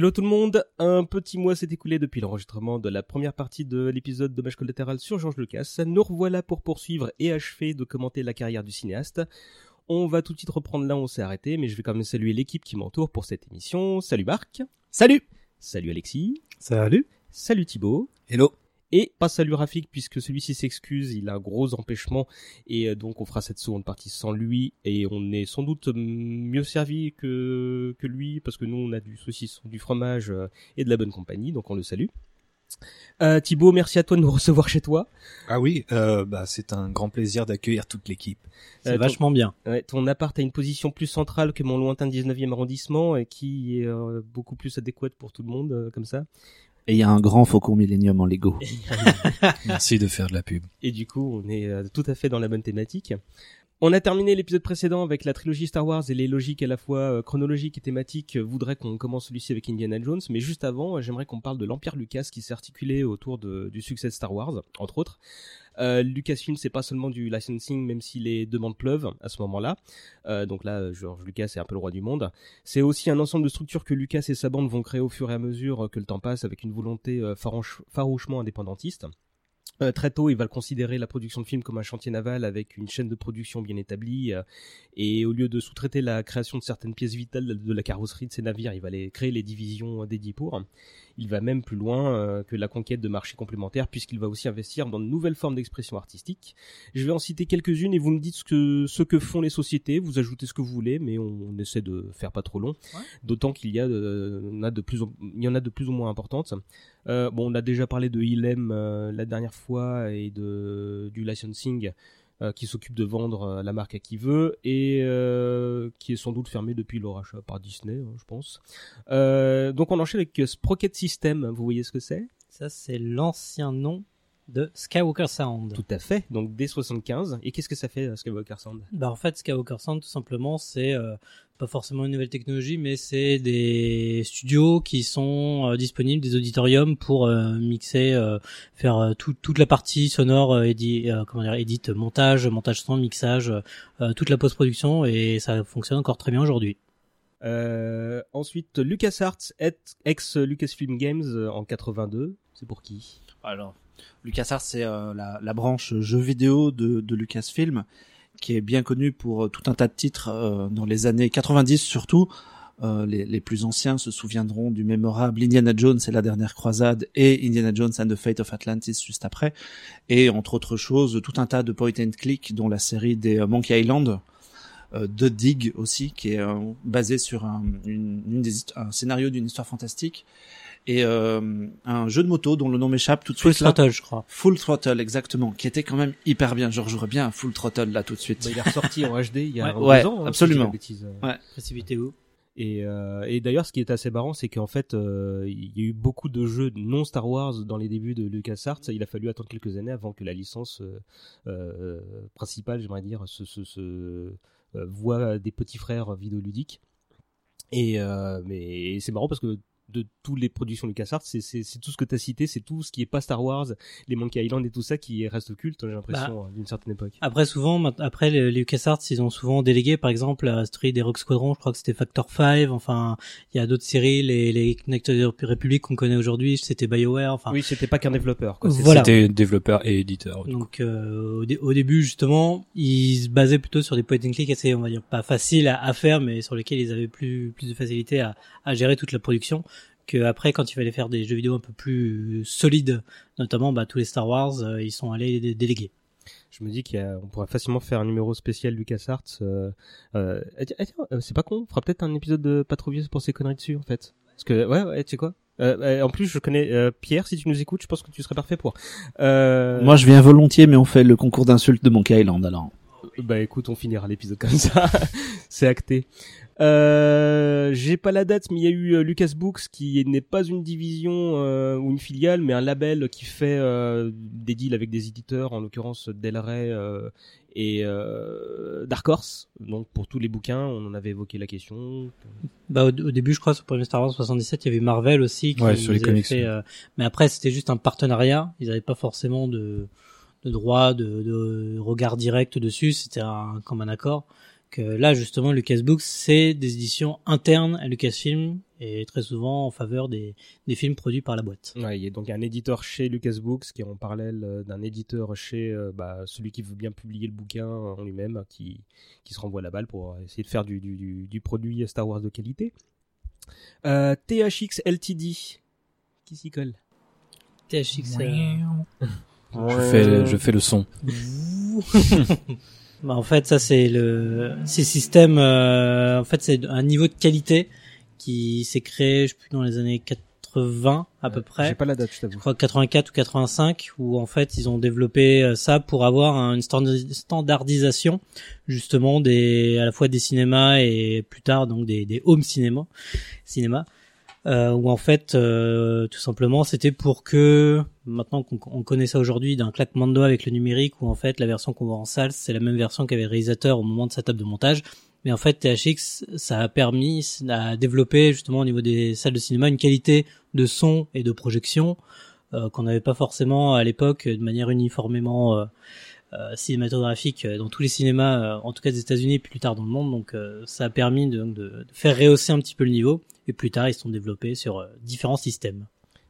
Hello tout le monde, un petit mois s'est écoulé depuis l'enregistrement de la première partie de l'épisode Dommage collatéral sur George Lucas. Nous revoilà pour poursuivre et achever de commenter la carrière du cinéaste. On va tout de suite reprendre là où on s'est arrêté, mais je vais quand même saluer l'équipe qui m'entoure pour cette émission. Salut Marc. Salut. Salut Alexis. Salut. Salut Thibaut. Hello. Et pas salut Rafik puisque celui-ci s'excuse, il a un gros empêchement et euh, donc on fera cette seconde partie sans lui et on est sans doute mieux servi que que lui parce que nous on a du saucisson, du fromage euh, et de la bonne compagnie donc on le salue. Euh, Thibaut, merci à toi de nous recevoir chez toi. Ah oui, euh, bah c'est un grand plaisir d'accueillir toute l'équipe. C'est vachement bien. Ouais, ton appart a une position plus centrale que mon lointain 19e arrondissement et qui est beaucoup plus adéquate pour tout le monde comme ça. Et il y a un grand Faucon Millennium en Lego. Merci de faire de la pub. Et du coup, on est euh, tout à fait dans la bonne thématique. On a terminé l'épisode précédent avec la trilogie Star Wars et les logiques à la fois euh, chronologiques et thématiques voudraient qu'on commence celui-ci avec Indiana Jones, mais juste avant, j'aimerais qu'on parle de l'Empire Lucas qui s'est articulé autour de, du succès de Star Wars, entre autres. Euh, Lucasfilm, c'est pas seulement du licensing, même si les demandes pleuvent à ce moment-là. Euh, donc là, George Lucas est un peu le roi du monde. C'est aussi un ensemble de structures que Lucas et sa bande vont créer au fur et à mesure que le temps passe, avec une volonté farouchement indépendantiste. Euh, très tôt, il va considérer la production de films comme un chantier naval avec une chaîne de production bien établie. Euh, et au lieu de sous-traiter la création de certaines pièces vitales de la carrosserie de ses navires, il va créer les divisions dédiées pour. Il va même plus loin euh, que la conquête de marchés complémentaires puisqu'il va aussi investir dans de nouvelles formes d'expression artistique. Je vais en citer quelques-unes et vous me dites ce que, ce que font les sociétés, vous ajoutez ce que vous voulez, mais on, essaie de faire pas trop long. D'autant qu'il y, a de, a de plus, il y en a de plus ou moins importantes. Euh, bon, on a déjà parlé de Ilem euh, la dernière fois et de du licensing euh, qui s'occupe de vendre euh, la marque à qui veut et euh, qui est sans doute fermé depuis le rachat par Disney, hein, je pense. donc on enchaîne avec Sprocket System. Vous voyez ce que c'est? Ça, c'est l'ancien nom de Skywalker Sound. Tout à fait, donc D75. Et qu'est-ce que ça fait Skywalker Sound? Bah en fait Skywalker Sound tout simplement c'est euh, pas forcément une nouvelle technologie mais c'est des studios qui sont euh, disponibles, des auditoriums pour euh, mixer, faire toute la partie sonore, édit, comment dire, edit, montage, montage son, mixage, toute la post-production et ça fonctionne encore très bien aujourd'hui. ensuite, LucasArts, ex Lucasfilm Games en 82. C'est pour qui? Alors, LucasArts, c'est euh, la, branche jeux vidéo de, de Lucasfilm, qui est bien connue pour euh, tout un tas de titres euh, dans les années 90 surtout. Les, les, plus anciens se souviendront du mémorable Indiana Jones et la dernière croisade et Indiana Jones and the Fate of Atlantis juste après. Et entre autres choses, tout un tas de point and click, dont la série des Monkey Island, de Dig aussi, qui est basé sur un, une, une des, un scénario d'une histoire fantastique et euh, un jeu de moto dont le nom m'échappe tout de suite. Full Throttle, je crois. Full Throttle, exactement, qui était quand même hyper bien. Je rejouerais bien un Full Throttle là tout de suite. Bah, il est ressorti en HD il y a ouais, deux ans. Hein, absolument. ouais. Précipité où et, euh, et d'ailleurs, ce qui est assez marrant, c'est qu'en fait, euh, il y a eu beaucoup de jeux non Star Wars dans les débuts de LucasArts. Il a fallu attendre quelques années avant que la licence euh, euh principale, j'aimerais dire, se, se, se euh, voit des petits frères vidéoludiques. Et euh, mais c'est marrant parce que de toutes les productions LucasArts, c'est c'est tout ce que tu as cité, c'est tout ce qui est pas Star Wars, les Monkey Island et tout ça qui reste culte, j'ai l'impression, bah, d'une certaine époque. Après souvent, après les LucasArts, ils ont souvent délégué, par exemple, la série des Rock Squadron, je crois que c'était Factor 5, enfin, il y a d'autres séries, les les Connected Republic qu'on connaît aujourd'hui, c'était BioWare, enfin. Oui, c'était pas qu'un développeur, quoi. Voilà. C'était développeur et éditeur. Donc euh, au, début justement, ils se basaient plutôt sur des point and click assez, on va dire, pas faciles à, à faire, mais sur lesquels ils avaient plus plus de facilité à, à gérer toute la production après quand il fallait faire des jeux vidéo un peu plus solides, notamment bah, tous les Star Wars, euh, ils sont allés déléguer. Je me dis qu'on pourrait facilement faire un numéro spécial LucasArts. Euh, euh, euh, c'est pas con, on fera peut-être un épisode de pas trop vieux pour ces conneries dessus en fait. Parce que ouais, ouais tu sais quoi euh, En plus, je connais Pierre. Si tu nous écoutes, je pense que tu serais parfait pour. Moi, je viens volontiers, mais on fait le concours d'insultes de Monkey Island alors. Bah écoute, on finira l'épisode comme ça. c'est acté. Euh, j'ai pas la date, mais il y a eu euh, Lucas Books qui n'est pas une division euh, ou une filiale, mais un label qui fait euh, des deals avec des éditeurs, en l'occurrence Del Rey et Dark Horse. Donc pour tous les bouquins, on en avait évoqué la question. Bah au, début, je crois sur le premier Star Wars 77, il y avait Marvel aussi qui ouais, sur les comics. Fait, mais après, c'était juste un partenariat. Ils n'avaient pas forcément de de droit, de, de regard direct dessus. C'était comme un accord que là justement Lucas Books c'est des éditions internes à Lucasfilm et très souvent en faveur des, des films produits par la boîte. Ouais, il y a donc un éditeur chez Lucas Books qui est en parallèle euh, d'un éditeur chez euh, bah, celui qui veut bien publier le bouquin en lui-même, qui, qui se renvoie la balle pour essayer de faire du, du, du, du produit Star Wars de qualité. Euh, THX LTD, qui s'y colle? THX. euh, Je fais, je fais le son. Bah, en fait, ça c'est le ces systèmes. euh, en fait, c'est un niveau de qualité qui s'est créé, je sais plus, dans les années 80 à peu J'ai près. pas la date, je Je t'avoue. crois 84 ou 85, où en fait ils ont développé euh, ça pour avoir un- une standardisation justement des à la fois des cinémas et plus tard donc des, des home cinéma, cinéma euh, où en fait euh, tout simplement c'était pour que maintenant qu'on on connaît ça aujourd'hui d'un claquement de doigts avec le numérique où en fait la version qu'on voit en salle c'est la même version qu'avait le réalisateur au moment de sa table de montage. Mais en fait THX ça a permis à développer justement au niveau des salles de cinéma une qualité de son et de projection euh, qu'on n'avait pas forcément à l'époque de manière uniformément euh, cinématographique euh, dans tous les cinémas, euh, en tout cas des États-Unis plus tard dans le monde. Donc euh, ça a permis de, de- faire rehausser un petit peu le niveau. Et plus tard, ils se sont développés sur euh, différents systèmes.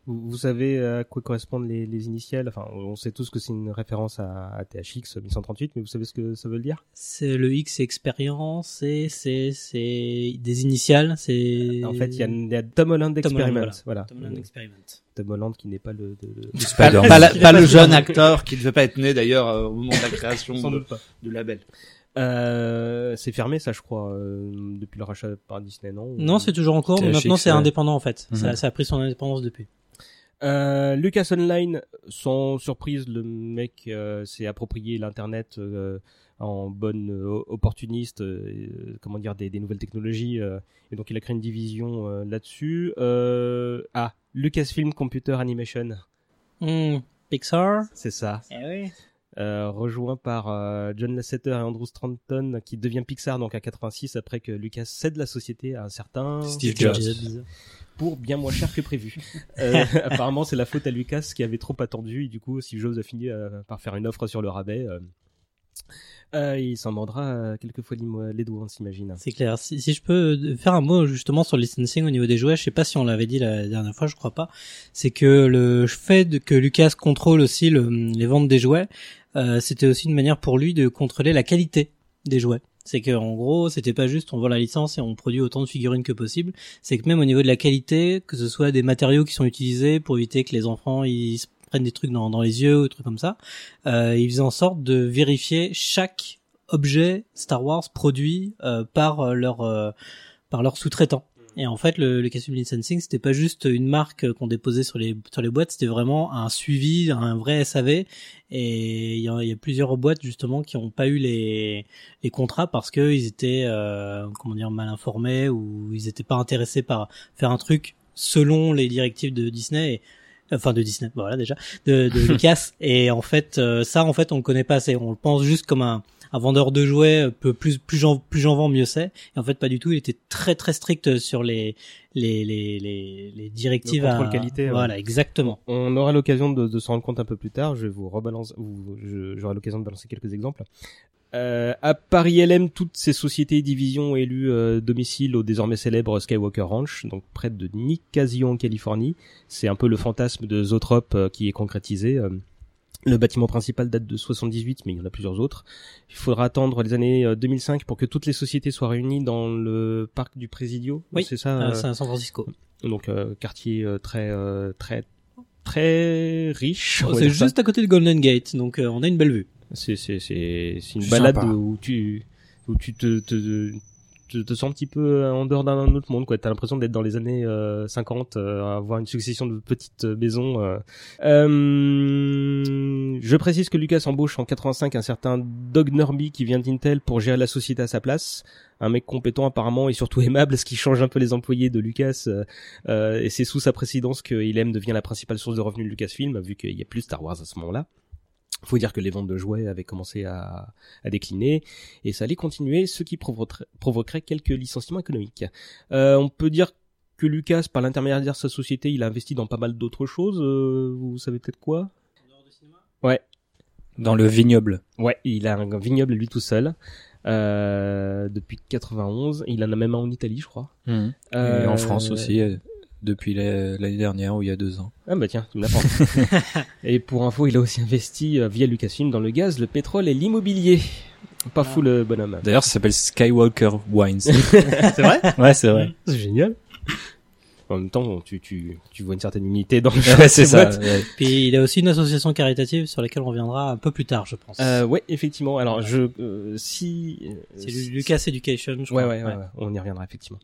Vous, vous savez à quoi correspondent les, les initiales? Enfin, on sait tous que c'est une référence à, à THX 1138, mais vous savez ce que ça veut dire? C'est le X, expérience, et c'est c'est des initiales. C'est En fait, il y a, il y a Tom Holland Tom Holland, Experiment. Voilà. Tom Holland Experiment. Tom Holland qui n'est pas le... de- de- Pas, pas la- pas le jeune acteur qui ne devait pas être né d'ailleurs euh, au moment de la création de- du label. Euh, c'est fermé, ça, je crois, euh, depuis le rachat par Disney, non? Non, c'est toujours en cours, mais maintenant c'est indépendant en fait. Mhm. Ça, ça a pris son indépendance depuis. Euh, Lucas Online, sans surprise, le mec euh, s'est approprié l'internet euh, en bonne opportuniste, comment dire, des, des nouvelles technologies, et donc il a créé une division là-dessus. Ah, Lucasfilm Computer Animation, Hmm, Pixar. c'est ça. Eh oui. Euh, rejoint par euh, John Lasseter et Andrew Stanton, qui devient Pixar donc à 86 après que Lucas cède la société à un certain Steve Steve Jobs. pour bien moins cher que prévu. Euh, apparemment, c'est la faute à Lucas qui avait trop attendu et du coup, Steve Jobs a fini euh, par faire une offre sur le rabais. euh. Euh, il s'en mordra euh, quelquefois les, doigts, on s'imagine. C'est clair. Si, si je peux faire un mot justement sur le licensing au niveau des jouets, je sais pas si on l'avait dit la dernière fois, je crois pas. C'est que le fait que Lucas contrôle aussi le- les ventes des jouets, euh, c'était aussi une manière pour lui de contrôler la qualité des jouets. C'est que en gros, c'était pas juste on vend la licence et on produit autant de figurines que possible. C'est que même au niveau de la qualité, que ce soit des matériaux qui sont utilisés pour éviter que les enfants ils prennent des trucs dans, dans les yeux ou des trucs comme ça, euh, ils faisaient en sorte de vérifier chaque objet Star Wars produit euh, par euh, leur euh, par leurs sous-traitants. Et en fait, le, le Castle Licensing, c'était pas juste une marque qu'on déposait sur les sur les boîtes, c'était vraiment un suivi, un vrai SAV. Et il y, a, y a plusieurs boîtes justement qui ont pas eu les les contrats parce que ils étaient euh, comment dire mal informés ou ils étaient pas intéressés par faire un truc selon les directives de Disney. Et, enfin de Disney, voilà déjà, de, de Lucas. Et en fait, euh, ça, en fait, on le connaît pas assez. On le pense juste comme un, un vendeur de jouets. euh, Peu plus plus j'en plus j'en vends, mieux c'est. Et en fait, pas du tout. Il était très très strict sur les les les les, les directives. Le contrôle à- qualité, ouais. Voilà, exactement. On aura l'occasion de, de s'en rendre compte un peu plus tard. Je vous rebalance, j'aurai l'occasion de balancer quelques exemples. Euh, à Paris LM, toutes ces sociétés et divisions ont élu euh, domicile au désormais célèbre Skywalker Ranch, donc près de Nicasio en Californie. C'est un peu le fantasme de Zotrop euh, qui est concrétisé. Euh, le bâtiment principal date de 78, mais il y en a plusieurs autres. Il faudra attendre les années euh, 2005 pour que toutes les sociétés soient réunies dans le parc du Presidio. Oui, c'est ça. Euh, euh, c'est à San Francisco. donc euh, quartier euh, très euh, très très riche. va c'est ça. juste à côté de Golden Gate, donc euh, on a une belle vue. C'est c'est c'est une balade sympa. où tu où tu te te, te te sens un petit peu en dehors d'un autre monde quoi. T'as l'impression d'être dans les années euh, 50, euh, à avoir une succession de petites euh, maisons. euh. Euh, je précise que Lucas embauche en 85 un certain Doug Norby qui vient d'Intel pour gérer la société à sa place. Un mec compétent apparemment et surtout aimable, ce qui change un peu les employés de Lucas. euh, euh, et c'est sous sa présidence que Ilem devient la principale source de revenus de Lucasfilm, vu qu'il y a plus Star Wars à ce moment-là. Faut dire que les ventes de jouets avaient commencé à, à décliner et ça allait continuer, ce qui provoquerait, provoquerait quelques licenciements économiques. Euh, on peut dire que Lucas, par l'intermédiaire de sa société, il a investi dans pas mal d'autres choses. euh, vous savez peut-être quoi? Ouais, Dans le vignoble. ouais, il a un vignoble lui tout seul. euh, depuis 91. Il en a même un en Italie, je crois. Mhm. Et en France aussi, depuis la- l'année dernière ou il y a deux ans. Ah bah tiens, tu me l'apprends. et pour info, il a aussi investi euh, via Lucasfilm dans le gaz, le pétrole et l'immobilier. Pas fou le bonhomme. D'ailleurs, ça s'appelle Skywalker Wines. C'est vrai? Ouais, c'est vrai. C'est génial. En même temps, tu, tu, tu vois une certaine unité dans le Ouais, c'est ces ça. ouais. Puis il a aussi une association caritative sur laquelle on reviendra un peu plus tard, je pense. Euh, ouais, effectivement. Alors, je, euh, si, euh, c'est Lucas Education, je Ouais, crois. ouais, ouais, ouais, on y reviendra effectivement.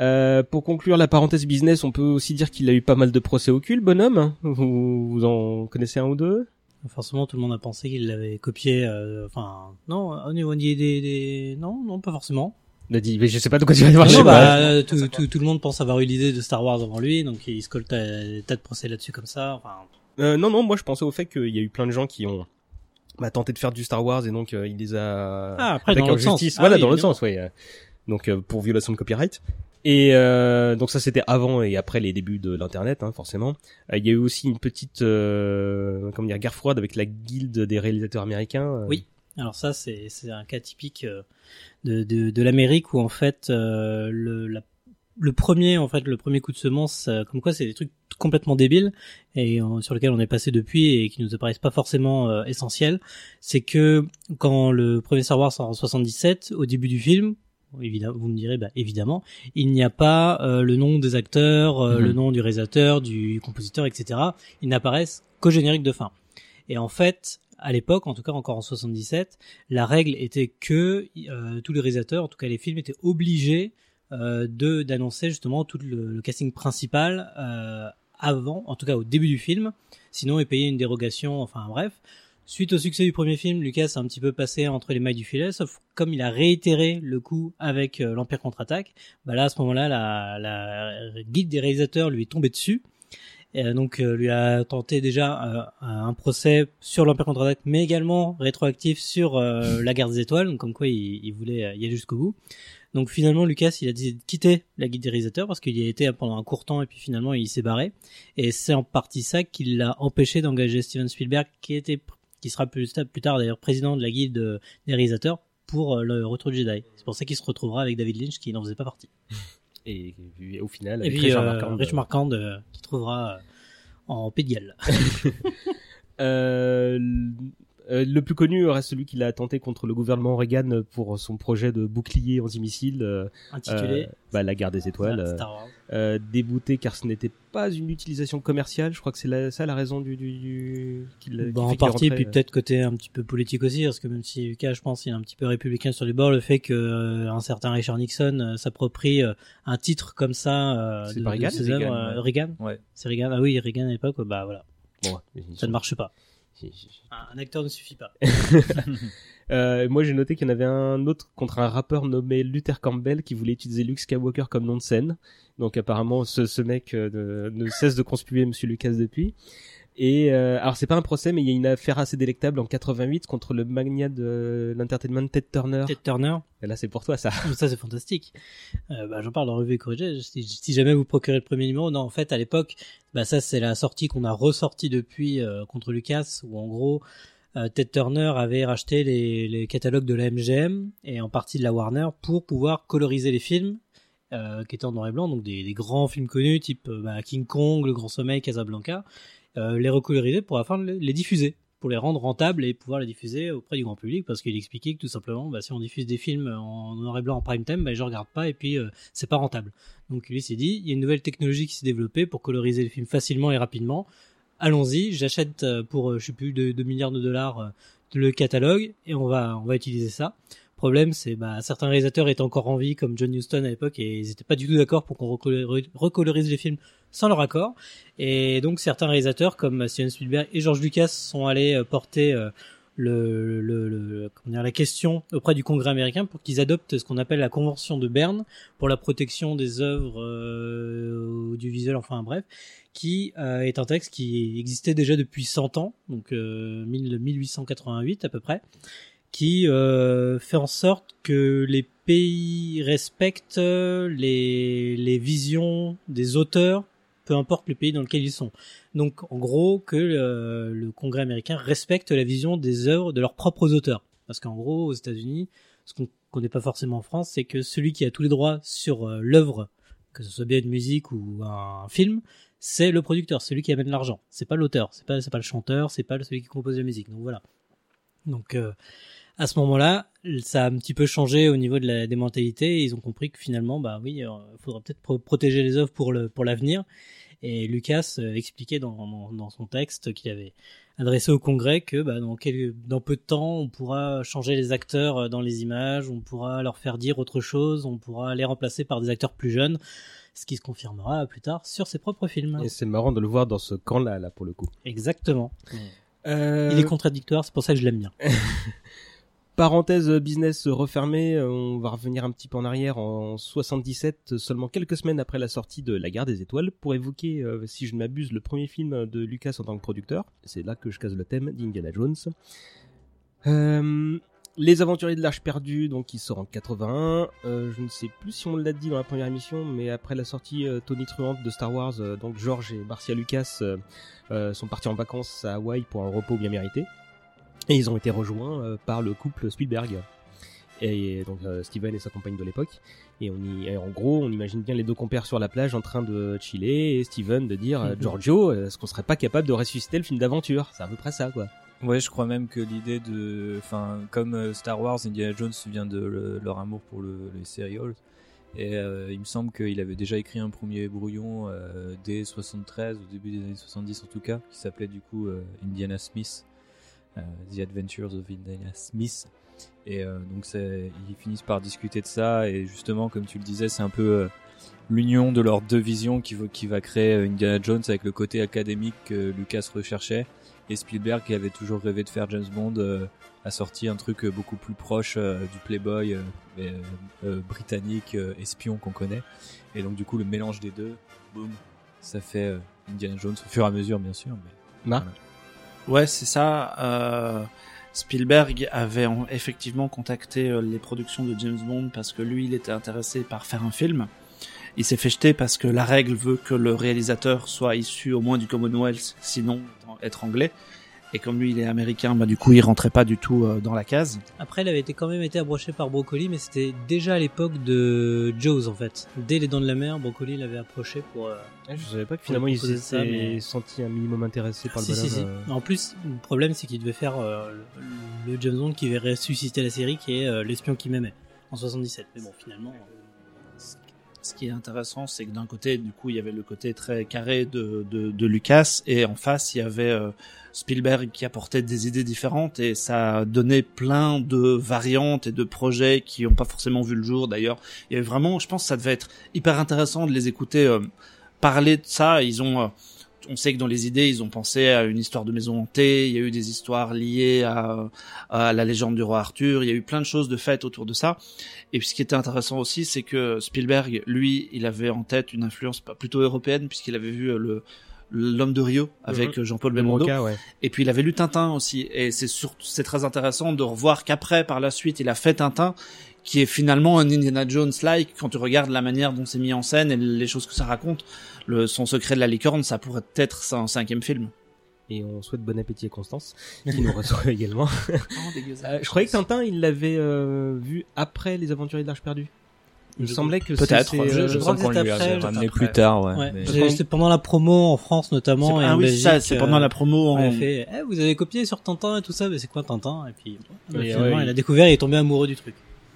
Euh, pour conclure la parenthèse business, on peut aussi dire qu'il a eu pas mal de procès au cul, bonhomme. Vous, vous en connaissez un ou deux? Forcément, tout le monde a pensé qu'il l'avait copié. euh, Enfin, non, au niveau des, des, des- non, non, pas forcément. Il a dit, mais je sais pas de quoi tu vas sais bah, pas. euh, tout, tout, tout le monde pense avoir eu l'idée de Star Wars avant lui, donc il se colle tas tas de procès là-dessus comme ça. Enfin, Euh, non, non, moi je pensais au fait qu'il y a eu plein de gens qui ont bah, tenté de faire du Star Wars et donc euh, il les a Ah, après, dans l'autre sens. justice. Ah voilà, oui, dans l'autre sens, ouais. euh, Donc euh, pour violation de copyright. Et euh, donc ça c'était avant et après les débuts de l'internet, hein, forcément. Euh, Il y a eu aussi une petite, euh, comment dire, guerre froide avec la guilde des réalisateurs américains. euh, Oui. Alors ça, c'est c'est un cas typique euh, de, de, de l'Amérique où en fait le, le premier en fait le premier coup de semence, comme quoi c'est des trucs complètement débiles et sur lesquels on est passé depuis et qui nous apparaissent pas forcément essentiels, c'est que quand le premier Star Wars sort en 77, au début du film, évidemment, vous me direz, bah, évidemment, il n'y a pas euh, le nom des acteurs, euh, Mhm. le nom du réalisateur, du compositeur, etc. Ils n'apparaissent qu'au générique de fin. Et en fait, à l'époque, en tout cas encore en 77, la règle était que euh, tous les réalisateurs, en tout cas les films, étaient obligés euh, de d'annoncer justement tout le, le casting principal euh, avant, en tout cas au début du film. Sinon, ils payaient une dérogation. Enfin bref. Suite au succès du premier film, Lucas a un petit peu passé entre les mailles du filet, sauf comme il a réitéré le coup avec euh, l'Empire contre-attaque, bah là à ce moment-là, la, la guide des réalisateurs lui est tombée dessus. Et, euh, donc euh, lui a tenté déjà euh, un procès sur l'Empire contre-attaque, mais également rétroactif sur la guerre des étoiles, donc comme quoi il, il voulait y aller jusqu'au bout. Donc finalement Lucas il a décidé de quitter la guide des réalisateurs parce qu'il y a été pendant un court temps et puis finalement il s'est barré. Et c'est en partie ça qui l'a empêché d'engager Steven Spielberg qui était qui sera plus, plus tard d'ailleurs président de la guilde euh, des réalisateurs pour euh, le retour du Jedi. C'est pour ça qu'il se retrouvera avec David Lynch qui n'en faisait pas partie. Et, et au final, Et avec puis Richard Marquand, Rich euh, Marquand qui trouvera en Pays de Galles. Euh, euh, le plus connu reste celui qui l'a tenté contre le gouvernement Reagan pour son projet de bouclier antimissile, euh, intitulé euh, bah, la guerre des étoiles, euh, Star Wars. euh, débouté car ce n'était pas une utilisation commerciale. Je crois que c'est la, ça la raison du, du, du qu'il- qui Bah, en qu'il partie, puis euh, peut-être côté un petit peu politique aussi, parce que même si Lucas, je pense, il est un petit peu républicain sur les bords, le fait que euh, un certain Richard Nixon euh, s'approprie euh, un titre comme ça euh, C'est de, pas de Reagan ses Reagan, œuvres, euh, ouais. Reagan, Ouais. c'est Reagan? Ah oui, Reagan à l'époque, bah voilà, bon, ça ne marche pas. Ils- Un, un acteur ne suffit pas. Euh, moi, j'ai noté qu'il y en avait un autre contre un rappeur nommé Luther Campbell qui voulait utiliser Luke Skywalker comme nom de scène. Donc apparemment, ce, ce mec euh, ne, ne cesse de conspuer Monsieur Lucas depuis. Et euh, alors c'est pas un procès, mais il y a une affaire assez délectable en 88 contre le magnat de l'entertainment Ted Turner. Ted Turner, Et là, c'est pour toi ça. ça c'est fantastique. Euh, bah, J'en parle dans Revue et Corrigée. Si, si jamais vous procurez le premier numéro, non, en fait, à l'époque, bah, ça c'est la sortie qu'on a ressortie depuis euh, contre Lucas, où en gros, euh, Ted Turner avait racheté les, les catalogues de la MGM et en partie de la Warner pour pouvoir coloriser les films euh, qui étaient en noir et blanc, donc des, des grands films connus type euh, bah, King Kong, Le Grand Sommeil, Casablanca, euh, les recoloriser pour afin de les, diffuser pour les rendre rentables et pouvoir les diffuser auprès du grand public parce qu'il expliquait que tout simplement bah, si on diffuse des films en noir et blanc en prime time bah, les gens regardent pas et puis euh, c'est pas rentable. Donc lui s'est dit il y a une nouvelle technologie qui s'est développée pour coloriser les films facilement et rapidement. Allons-y j'achète euh, pour euh, je sais plus 2 milliards de dollars euh, le catalogue et on va on va utiliser ça. Problème c'est bah certains réalisateurs étaient encore en vie comme John Huston à l'époque et ils étaient pas du tout d'accord pour qu'on recolorise les films sans leur accord. Et donc certains réalisateurs comme Steven Spielberg et George Lucas sont allés euh, porter euh, le, le, le- comment la question auprès du Congrès américain pour qu'ils adoptent ce qu'on appelle la Convention de Berne pour la protection des œuvres euh, audiovisuelles, enfin bref, qui euh, est un texte qui existait déjà depuis 100 ans, donc euh, 1000 1888 à peu près, qui fait en sorte que les pays respectent les, les visions des auteurs, peu importe le pays dans lequel ils sont. Donc, en gros, que le, le Congrès américain respecte la vision des œuvres de leurs propres auteurs. Parce qu'en gros, aux États-Unis, ce qu'on connaît pas forcément en France, c'est que celui qui a tous les droits sur euh, l'œuvre, que ce soit bien une musique ou un film, c'est le producteur, celui qui amène l'argent. C'est pas l'auteur, c'est pas c'est pas le chanteur, c'est pas celui qui compose la musique. Donc voilà. Donc euh, à ce moment-là, ça a un petit peu changé au niveau de la, des mentalités. Et ils ont compris que finalement, bah oui, il faudra peut-être pro- protéger les œuvres pour le pour l'avenir. Et Lucas euh, expliquait dans, dans, dans son texte qu'il avait adressé au Congrès que bah, dans, quel, dans peu de temps, on pourra changer les acteurs euh, dans les images, on pourra leur faire dire autre chose, on pourra les remplacer par des acteurs plus jeunes, ce qui se confirmera plus tard sur ses propres films. Et c'est marrant de le voir dans ce camp-là, là, pour le coup. Exactement. Euh, Il est contradictoire, c'est pour ça que je l'aime bien. Parenthèse business refermée, euh, on va revenir un petit peu en arrière en 77, seulement quelques semaines après la sortie de La Guerre des Étoiles, pour évoquer, euh, si je ne m'abuse, le premier film de Lucas en tant que producteur. C'est là que je case le thème d'Indiana Jones. Euh, les Aventuriers de l'Arche perdue, donc il sort en 81. Euh, je ne sais plus si on l'a dit dans la première émission, mais après la sortie euh, Tony Truante de Star Wars, euh, donc George et Marcia Lucas euh, euh, sont partis en vacances à Hawaï pour un repos bien mérité. Et ils ont été rejoints euh, par le couple Spielberg. Et donc euh, Steven et sa compagne de l'époque. Et on y, et en gros, on imagine bien les deux compères sur la plage en train de chiller et Steven de dire euh, Mhm. Giorgio, est-ce qu'on serait pas capable de ressusciter le film d'aventure? C'est à peu près ça, quoi. Ouais, je crois même que l'idée de, enfin, comme Star Wars, Indiana Jones vient de le- leur amour pour le, les serials. Et euh, il me semble qu'il avait déjà écrit un premier brouillon euh, dès 73, au début des années 70 en tout cas, qui s'appelait du coup euh, Indiana Smith, The Adventures of Indiana Smith. Et euh, donc ils finissent par discuter de ça. Et justement, comme tu le disais, c'est un peu euh, l'union de leurs deux visions qui, va- qui va créer euh, Indiana Jones avec le côté académique que Lucas recherchait et Spielberg qui avait toujours rêvé de faire James Bond euh, a sorti un truc euh, beaucoup plus proche euh, du Playboy euh, euh, euh, britannique euh, espion qu'on connaît et donc du coup le mélange des deux boum ça fait euh, Indiana Jones au fur et à mesure bien sûr mais Ouais, c'est ça. Euh, Spielberg avait en- effectivement contacté euh, les productions de James Bond parce que lui, il était intéressé par faire un film. Il s'est fait jeter parce que la règle veut que le réalisateur soit issu au moins du Commonwealth, sinon être anglais. Et comme lui, il est américain, bah du coup, il rentrait pas du tout euh, dans la case. Après, il avait été quand même été approché par Broccoli, mais c'était déjà à l'époque de Jaws en fait. Dès les Dents de la Mer, Broccoli l'avait approché pour. euh, Je savais pas que finalement il ça, mais- senti un minimum intéressé par le si, si, si. bonhomme. euh. En plus, le problème, c'est qu'il devait faire euh, le, le James Bond qui avait ressuscité la série, qui est euh, l'espion qui m'aimait en 77. Mais bon, finalement. Ce qui est intéressant, c'est que d'un côté, du coup, il y avait le côté très carré de, de, de Lucas, et en face, il y avait euh, Spielberg qui apportait des idées différentes, et ça donné plein de variantes et de projets qui n'ont pas forcément vu le jour. D'ailleurs, avait vraiment, je pense, que ça devait être hyper intéressant de les écouter euh, parler de ça. Ils ont, euh, on sait que dans les idées, ils ont pensé à une histoire de maison hantée. Il y a eu des histoires liées à, à la légende du roi Arthur. Il y a eu plein de choses de faites autour de ça. Et puis ce qui était intéressant aussi, c'est que Spielberg, lui, il avait en tête une influence plutôt européenne puisqu'il avait vu euh, le l'homme de Rio avec euh, Jean-Paul Belmondo ouais. et puis il avait lu Tintin aussi et c'est surtout c'est très intéressant de revoir qu'après par la suite il a fait Tintin qui est finalement un Indiana Jones like quand tu regardes la manière dont c'est mis en scène et les choses que ça raconte le son secret de la licorne ça pourrait être un cinquième film Et on souhaite bon appétit à Constance, qui nous reçoit également. Oh, Euh, je croyais que Tintin, il l'avait euh, vu après Les Aventuriers de l'Arche perdue. Il me semblait que peut-être, Je- je je crois que lui après, ramené plus tard ouais, Ouais, mais- j'ai- c'était pendant la promo en France notamment. et en ah oui c'est ça Belgique, c'est pendant euh, la promo On en... a fait, eh, vous avez copié sur Tintin et tout ça, mais c'est quoi Tintin? Et puis, finalement, ouais, il a découvert, il est tombé amoureux du truc.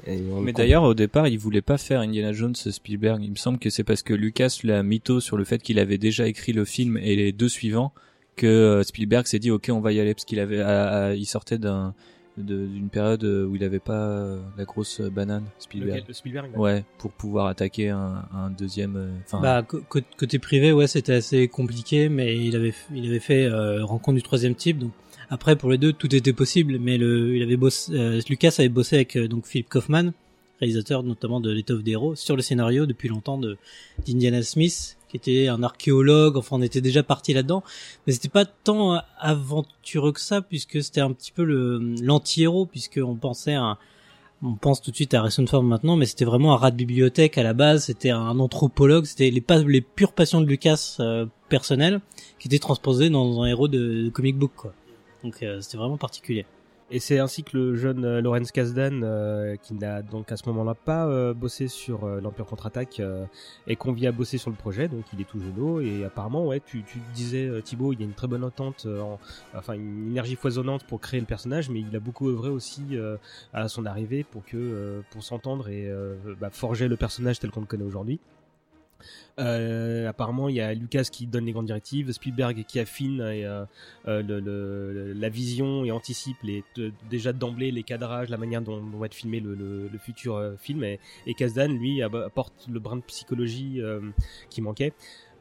Et on Mais le d'ailleurs, au départ, il voulait pas faire Indiana Jones Spielberg. Il me semble que c'est parce que Lucas l'a mytho sur le fait qu'il avait déjà écrit le film et les deux suivants que euh, Spielberg s'est dit ok, on va y aller parce qu'il avait, à- à- il sortait d'un d'une période où il avait pas euh, la grosse banane Spielberg. Lequel- le Spielberg. ouais. Ouais, pour pouvoir attaquer un, un deuxième. euh, Bah, côté privé, ouais, c'était assez compliqué, mais il avait, il avait fait euh, rencontre du troisième type. Donc après, pour les deux, tout était possible, mais le, il avait bossé, euh, Lucas avait bossé avec euh, donc Philip Kaufman, réalisateur notamment de L'étoffe des héros, sur le scénario depuis longtemps de d'Indiana Smith, qui était un archéologue. Enfin, on était déjà parti là-dedans, mais c'était pas tant euh, aventureux que ça, puisque c'était un petit peu le l'anti-héros, puisque on pensait à on pense tout de suite à Harrison Ford maintenant, mais c'était vraiment un rat de bibliothèque à la base. C'était un anthropologue. C'était les, les pures passions de Lucas euh, personnelles qui étaient transposées dans un héros de, de comic book, quoi. Donc euh, c'était vraiment particulier. Et c'est ainsi que le jeune euh, Lorenz Kasdan, euh, qui n'a donc à ce moment-là pas euh, bossé sur euh, l'Empire contre-attaque, euh, est convié à bosser sur le projet. Donc il est tout jeune et apparemment, ouais, tu, tu disais Thibaut, il y a une très bonne entente, en- enfin une énergie foisonnante pour créer le personnage, mais il a beaucoup œuvré aussi à son arrivée pour que pour s'entendre et bah, forger le personnage tel qu'on le connaît aujourd'hui. Euh, apparemment, il y a Lucas qui donne les grandes directives, Spielberg qui affine euh, euh, la vision et anticipe déjà d'emblée les cadrages, la manière dont, va être filmé le, futur film. Et, et Kasdan, lui, apporte le brin de psychologie qui manquait.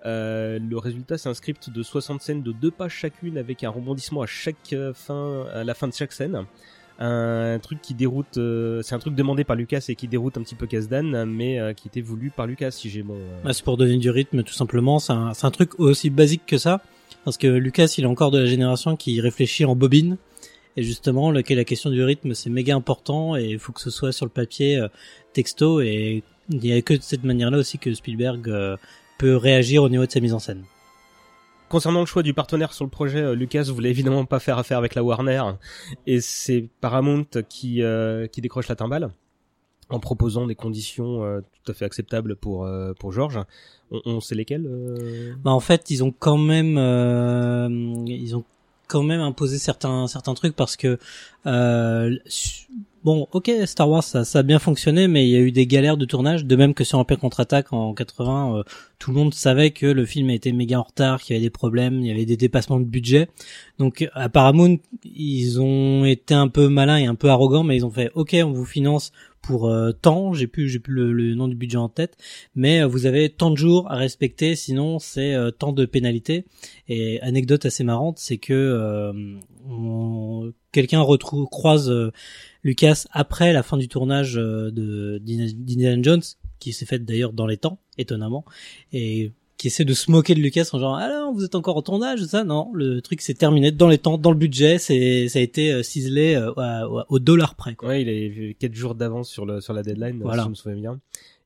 Le résultat, c'est un script de 60 scènes de deux pages chacune avec un rebondissement à chaque fin, à la fin de chaque scène. Un truc qui déroute, euh, c'est un truc demandé par Lucas et qui déroute un petit peu Kasdan, mais euh, qui était voulu par Lucas, si j'ai mon. euh, Bah, c'est pour donner du rythme, tout simplement. C'est un, un truc aussi basique que ça. Parce que Lucas, il est encore de la génération qui réfléchit en bobine. Et justement, le- la question du rythme, c'est méga important et il faut que ce soit sur le papier euh, texto. Et il n'y a que de cette manière-là aussi que Spielberg euh, peut réagir au niveau de sa mise en scène. Concernant le choix du partenaire sur le projet, euh, Lucas voulait évidemment pas faire affaire avec la Warner et c'est Paramount qui euh, qui décroche la timbale en proposant des conditions euh, tout à fait acceptables pour euh, pour George. On, on sait lesquelles euh? Bah en fait, ils ont quand même, euh, ils ont quand même imposé certains certains trucs parce que bon, ok, Star Wars ça, ça a bien fonctionné, mais il y a eu des galères de tournage, de même que sur Empire contre-attaque en 80, euh, tout le monde savait que le film était méga en retard, qu'il y avait des problèmes, il y avait des dépassements de budget. Donc à Paramount, ils ont été un peu malins et un peu arrogants, mais ils ont fait ok, on vous finance pour euh, tant, j'ai plus j'ai plus le, le nom du budget en tête, mais euh, vous avez tant de jours à respecter, sinon c'est euh, tant de pénalités. Et anecdote assez marrante, c'est que euh, on- quelqu'un retrouve croise euh, Lucas après la fin du tournage euh, de d'Indiana Jones, qui s'est faite d'ailleurs dans les temps, étonnamment, et qui essaie de se moquer de Lucas en genre alors vous êtes encore en tournage ça? Non le truc s'est terminé dans les temps dans le budget c'est ça a été euh, ciselé euh, au- dollar près quoi. Ouais, il avait vu quatre jours d'avance sur le sur la deadline, Voilà. si je me souviens bien.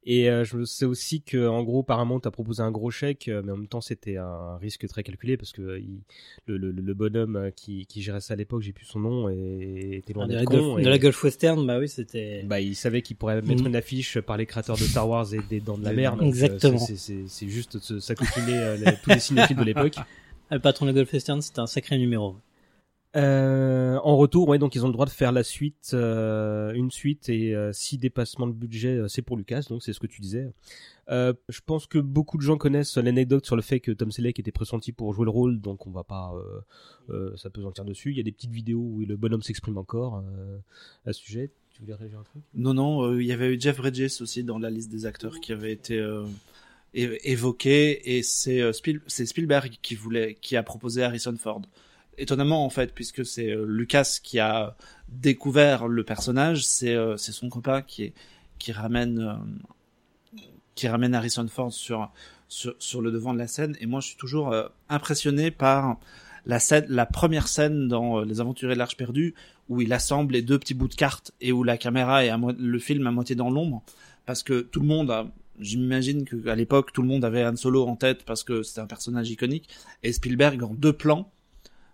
Et euh, je sais aussi que en gros Paramount a proposé un gros chèque, euh, mais en même temps c'était un risque très calculé parce que euh, il- le, le, le bonhomme qui, qui gérait ça à l'époque, j'ai plus son nom, et était loin de, la de la Gulf Western bah oui c'était Bah, il savait qu'il pourrait mettre une affiche par les créateurs de Star Wars et des Dents de la Mer. Exactement. c'est- juste s'accoutumer euh, tous les cinéphiles de l'époque. le patron de la Gulf Western c'était un sacré numéro Euh, en retour, ouais, donc ils ont le droit de faire la suite, euh, une suite et euh, si dépassement de budget, euh, c'est pour Lucas, donc c'est ce que tu disais. Je pense que beaucoup de gens connaissent l'anecdote sur le fait que Tom Selleck était pressenti pour jouer le rôle, donc on va pas euh, s'apesantir dessus. Il y a des petites vidéos où le bonhomme s'exprime encore à ce sujet. Tu voulais réagir un truc? Non, non, il y avait eu Jeff Bridges aussi dans la liste des acteurs qui avait été évoqué, et c'est Spielberg qui voulait, qui a proposé Harrison Ford. Étonnamment en fait, puisque c'est euh, Lucas qui a découvert le personnage, c'est euh, son copain euh, qui ramène Harrison Ford sur le devant de la scène. Et moi, je suis toujours impressionné par la première scène dans Les Aventuriers de l'Arche perdue où il assemble les deux petits bouts de cartes et où la caméra mo- le film à moitié dans l'ombre parce que tout le monde a j'imagine que à l'époque tout le monde avait Han Solo en tête parce que c'était un personnage iconique et Spielberg en deux plans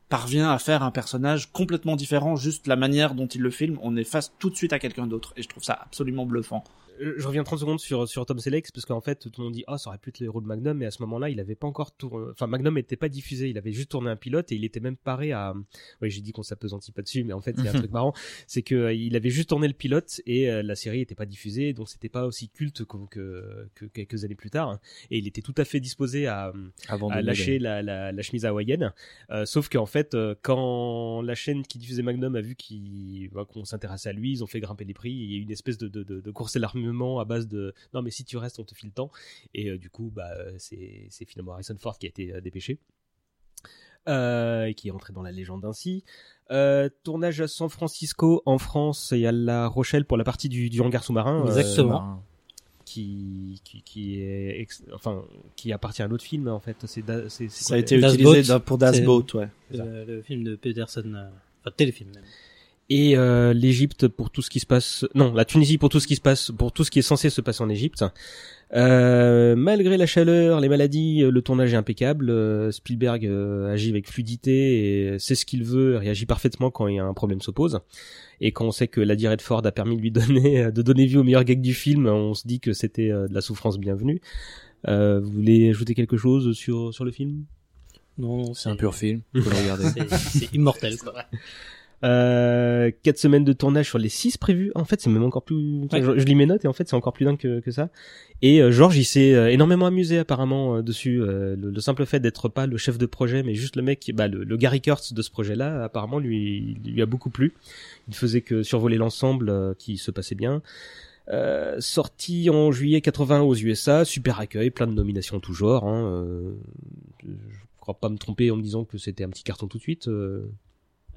parvient à faire un personnage complètement différent juste la manière dont il le filme on est face tout de suite à quelqu'un d'autre et je trouve ça absolument bluffant je reviens 30 secondes sur, sur Tom Selleck parce qu'en fait tout le monde dit ah ça aurait pu être le héros de Magnum mais à ce moment-là il avait pas encore tourné enfin Magnum n'était pas diffusé il avait juste tourné un pilote et il était même paré à oui j'ai dit qu'on s'apesantit pas dessus mais en fait il y a un truc marrant c'est que euh, il avait juste tourné le pilote et euh, la série était pas diffusée donc c'était pas aussi culte que, que, que quelques années plus tard et il était tout à fait disposé à, Avant à lâcher la, la, la chemise hawaïenne. Euh, sauf qu'en fait, euh, quand la chaîne qui diffusait Magnum a vu bah, qu'on s'intéressait à lui, ils ont fait grimper les prix. Il y a eu une espèce de, de, de, de course à à base de non mais si tu restes, on te file le temps. Et euh, du coup, bah euh, c'est c'est finalement Harrison Ford qui a été euh, dépêché. Euh, et qui est rentré dans la légende ainsi. Euh, tournage à San Francisco en France et à La Rochelle pour la partie du, du hangar sous-marin. euh, Exactement. qui, qui, qui est ex- enfin qui appartient à un autre film en fait c'est da- ça a été Das utilisé pour Das Boat ouais le, le film de Peterson enfin téléfilm même et euh, l'Égypte pour tout ce qui se passe non la Tunisie pour tout ce qui se passe pour tout ce qui est censé se passer en Égypte euh, malgré la chaleur les maladies le tournage est impeccable euh, Spielberg euh, agit avec fluidité et c'est ce qu'il veut réagit parfaitement quand il y a un problème s'oppose et quand on sait que Lady Redford a permis de lui donner de donner vie au meilleur gag du film on se dit que c'était de la souffrance bienvenue vous voulez ajouter quelque chose sur sur le film? Non, C'est un pur film, faut le regarder. c'est- C'est immortel, quoi. Euh, quatre semaines de tournage sur les six prévus. En fait, c'est même encore plus. Ouais. Je, je lis mes notes et en fait, c'est encore plus dingue que, que ça. Et euh, Georges, il s'est euh, énormément amusé apparemment euh, dessus. Euh, le, le simple fait d'être pas le chef de projet, mais juste le mec, qui- bah, le, le Gary Kurtz de ce projet-là, apparemment, lui, lui a beaucoup plu. Il faisait que survoler l'ensemble, qui se passait bien. Euh, sorti en juillet 80 aux USA, super accueil, plein de nominations tout genre. Hein, je crois pas me tromper en me disant que c'était un petit carton tout de suite.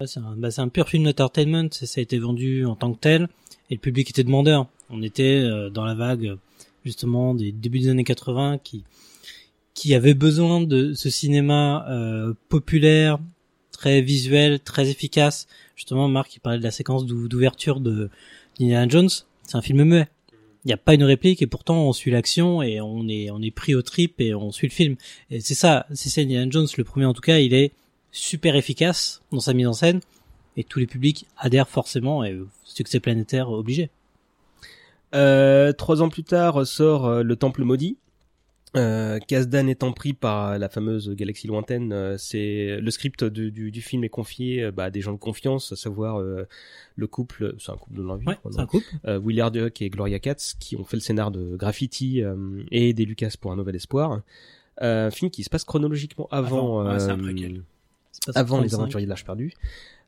Ouais, C'est un, bah, c'est un pur film d'entertainment, ça a été vendu en tant que tel, et le public était demandeur. On était euh, dans la vague, justement, des débuts des années 80, qui, qui avait besoin de ce cinéma euh, populaire, très visuel, très efficace. Justement, Marc, il parlait de la séquence d'ou- d'ouverture de d'Indiana Jones, c'est un film muet. Il n'y a pas une réplique et pourtant on suit l'action et on est on est pris au trip et on suit le film. Et c'est ça, c'est ça Indiana Jones, le premier en tout cas, il est super efficace dans sa mise en scène et tous les publics adhèrent forcément et succès planétaire obligé. Euh, trois ans plus tard sort euh, Le Temple maudit. Euh, Kazdan étant pris par la fameuse galaxie lointaine, euh, c'est le script du, du, du film est confié euh, bah, à des gens de confiance, à savoir euh, le couple, c'est un couple de l'envie, Ouais, un couple. euh, Willard Duck et Gloria Katz qui ont fait le scénar de Graffiti euh, et des Lucas pour un nouvel espoir. Euh, un film qui se passe chronologiquement avant, Avant, ouais, avant les 35. aventuriers de l'âge perdu.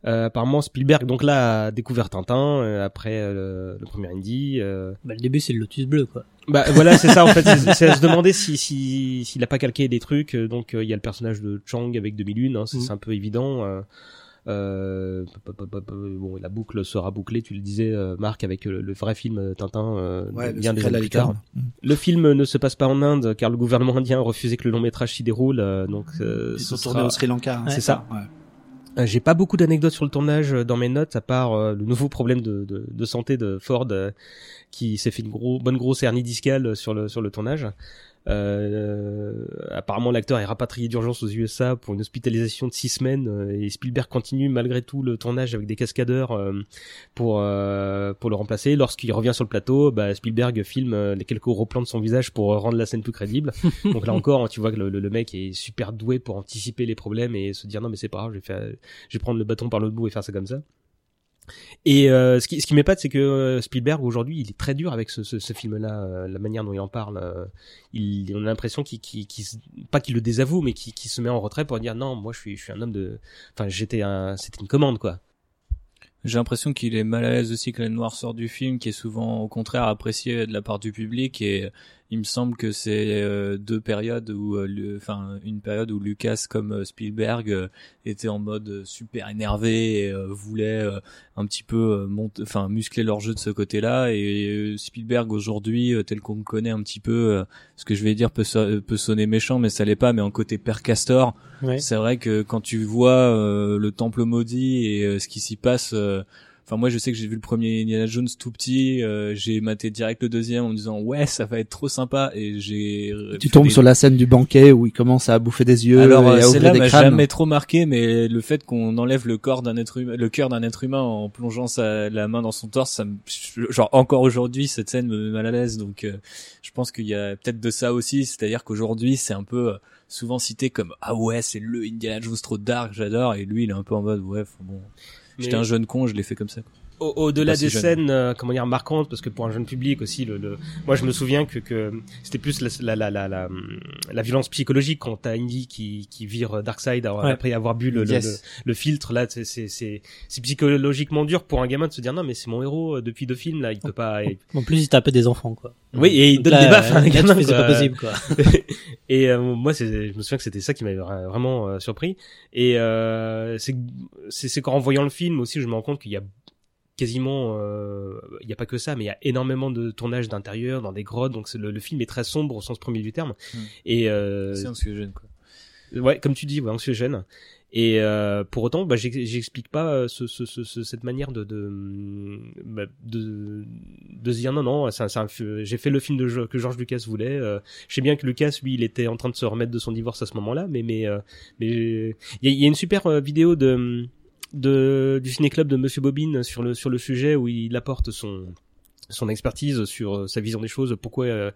Euh, apparemment Spielberg donc là a découvert Tintin euh, après euh, le premier indie. euh, Bah, le début c'est le Lotus bleu quoi. bah voilà, c'est ça en fait. C'est à se demander si si s'il a pas calqué des trucs. euh, Donc euh, il y a le personnage de Chang avec 2001, hein, c'est Mhm. c'est un peu évident. Euh, bon, la boucle sera bouclée, tu le disais, euh, Marc, avec euh, le vrai film Tintin, euh, Ouais, bien des années plus tard. licorne. Le film ne se passe pas en Inde car le gouvernement indien a refusé que le long métrage s'y déroule, donc euh, Ils sont tournés au Sri Lanka. hein, C'est ça. Ouais. J'ai pas beaucoup d'anecdotes sur le tournage dans mes notes, à part euh, le nouveau problème de, de, de santé de Ford euh, qui s'est fait une gros, bonne grosse hernie discale sur le sur le tournage. Euh, apparemment, l'acteur est rapatrié d'urgence aux USA pour une hospitalisation de six semaines euh, et Spielberg continue malgré tout le tournage avec des cascadeurs euh, pour euh, pour le remplacer. Lorsqu'il revient sur le plateau, bah, Spielberg filme les quelques replans de son visage pour rendre la scène plus crédible. Donc là encore, tu vois que le, le- le mec est super doué pour anticiper les problèmes et se dire non mais c'est pas grave, je vais faire, je vais prendre le bâton par l'autre bout et faire ça comme ça. Et euh, ce qui, ce qui m'épate, c'est que euh, Spielberg aujourd'hui, il est très dur avec ce, ce, film-là, euh, la manière dont il en parle. il, on a l'impression qu'il, qu'il se- pas qu'il le désavoue, mais qu'il, se met en retrait pour dire non, moi je suis, je suis un homme de, enfin j'étais un, c'était une commande quoi. J'ai l'impression qu'il est mal à l'aise aussi que la noirceur du film, qui est souvent au contraire apprécié de la part du public. Et il me semble que c'est euh, deux périodes où, euh, enfin, une période où Lucas comme euh, Spielberg euh, était en mode euh, super énervé et euh, voulait euh, un petit peu euh, enfin, muscler leur jeu de ce côté-là. Et Spielberg aujourd'hui, tel qu'on le connaît un petit peu, euh, ce que je vais dire peut, so- peut sonner méchant, mais ça l'est pas. Mais en côté père Castor, Ouais. c'est vrai que quand tu vois euh, le temple maudit et ce qui s'y passe, euh, enfin moi je sais que j'ai vu le premier Indiana Jones tout petit, euh, j'ai maté direct le deuxième en me disant ouais ça va être trop sympa et j'ai Tu tombes des- sur la scène du banquet où il commence à bouffer des yeux alors euh, celle-là m'a jamais trop marqué, mais le fait qu'on enlève le corps d'un être humain, le cœur d'un être humain en plongeant sa, la main dans son torse, ça me, genre encore aujourd'hui cette scène me met mal à l'aise. Donc euh, je pense qu'il y a peut-être de ça aussi, c'est-à-dire qu'aujourd'hui c'est un peu euh, souvent cité comme ah ouais c'est le Indiana Jones trop dark, j'adore, et lui il est un peu en mode ouais bon. J'étais un jeune con, je l'ai fait comme ça. quoi. Au- Au-delà Pas si des jeune. scènes, euh, comment dire, marquantes, parce que pour un jeune public aussi, le, le... moi je me souviens que, que c'était plus la, la, la, la, la, la violence psychologique quand t'as Indy qui, qui vire Darkseid alors, Ouais. après avoir bu le, le- Yes. le, le filtre. Là, c'est- c'est c'est c'est psychologiquement dur pour un gamin de se dire non mais c'est mon héros euh, depuis deux films là, il peut pas. il- En plus il tapait des enfants quoi. Oui, et il donne là, des baffes à un gamin. c'est pas possible quoi. et euh, moi, c'est, je me souviens que c'était ça qui m'avait vra- vraiment euh, surpris. Et euh, c'est, c'est, c'est qu'en voyant le film aussi, je me rends compte qu'il y a quasiment, euh, il n'y a pas que ça, mais il y a énormément de tournages d'intérieur, dans des grottes. Donc le, le film est très sombre au sens premier du terme. Hmm. Et euh, C'est quoi. Ouais, comme tu dis, ouais, anxiogène. Et euh, pour autant, bah, j'ex- j'explique pas euh, ce, ce, ce, ce- cette manière de de, bah, de de se dire non non, j'ai fait le film de que George Lucas voulait. euh, je sais bien que Lucas, lui, il était en train de se remettre de son divorce à ce moment-là, mais mais euh, mais il y y a une super euh, vidéo de de du ciné club de Monsieur Bobine sur le sur le sujet où il apporte son son expertise sur euh, sa vision des choses, pourquoi euh,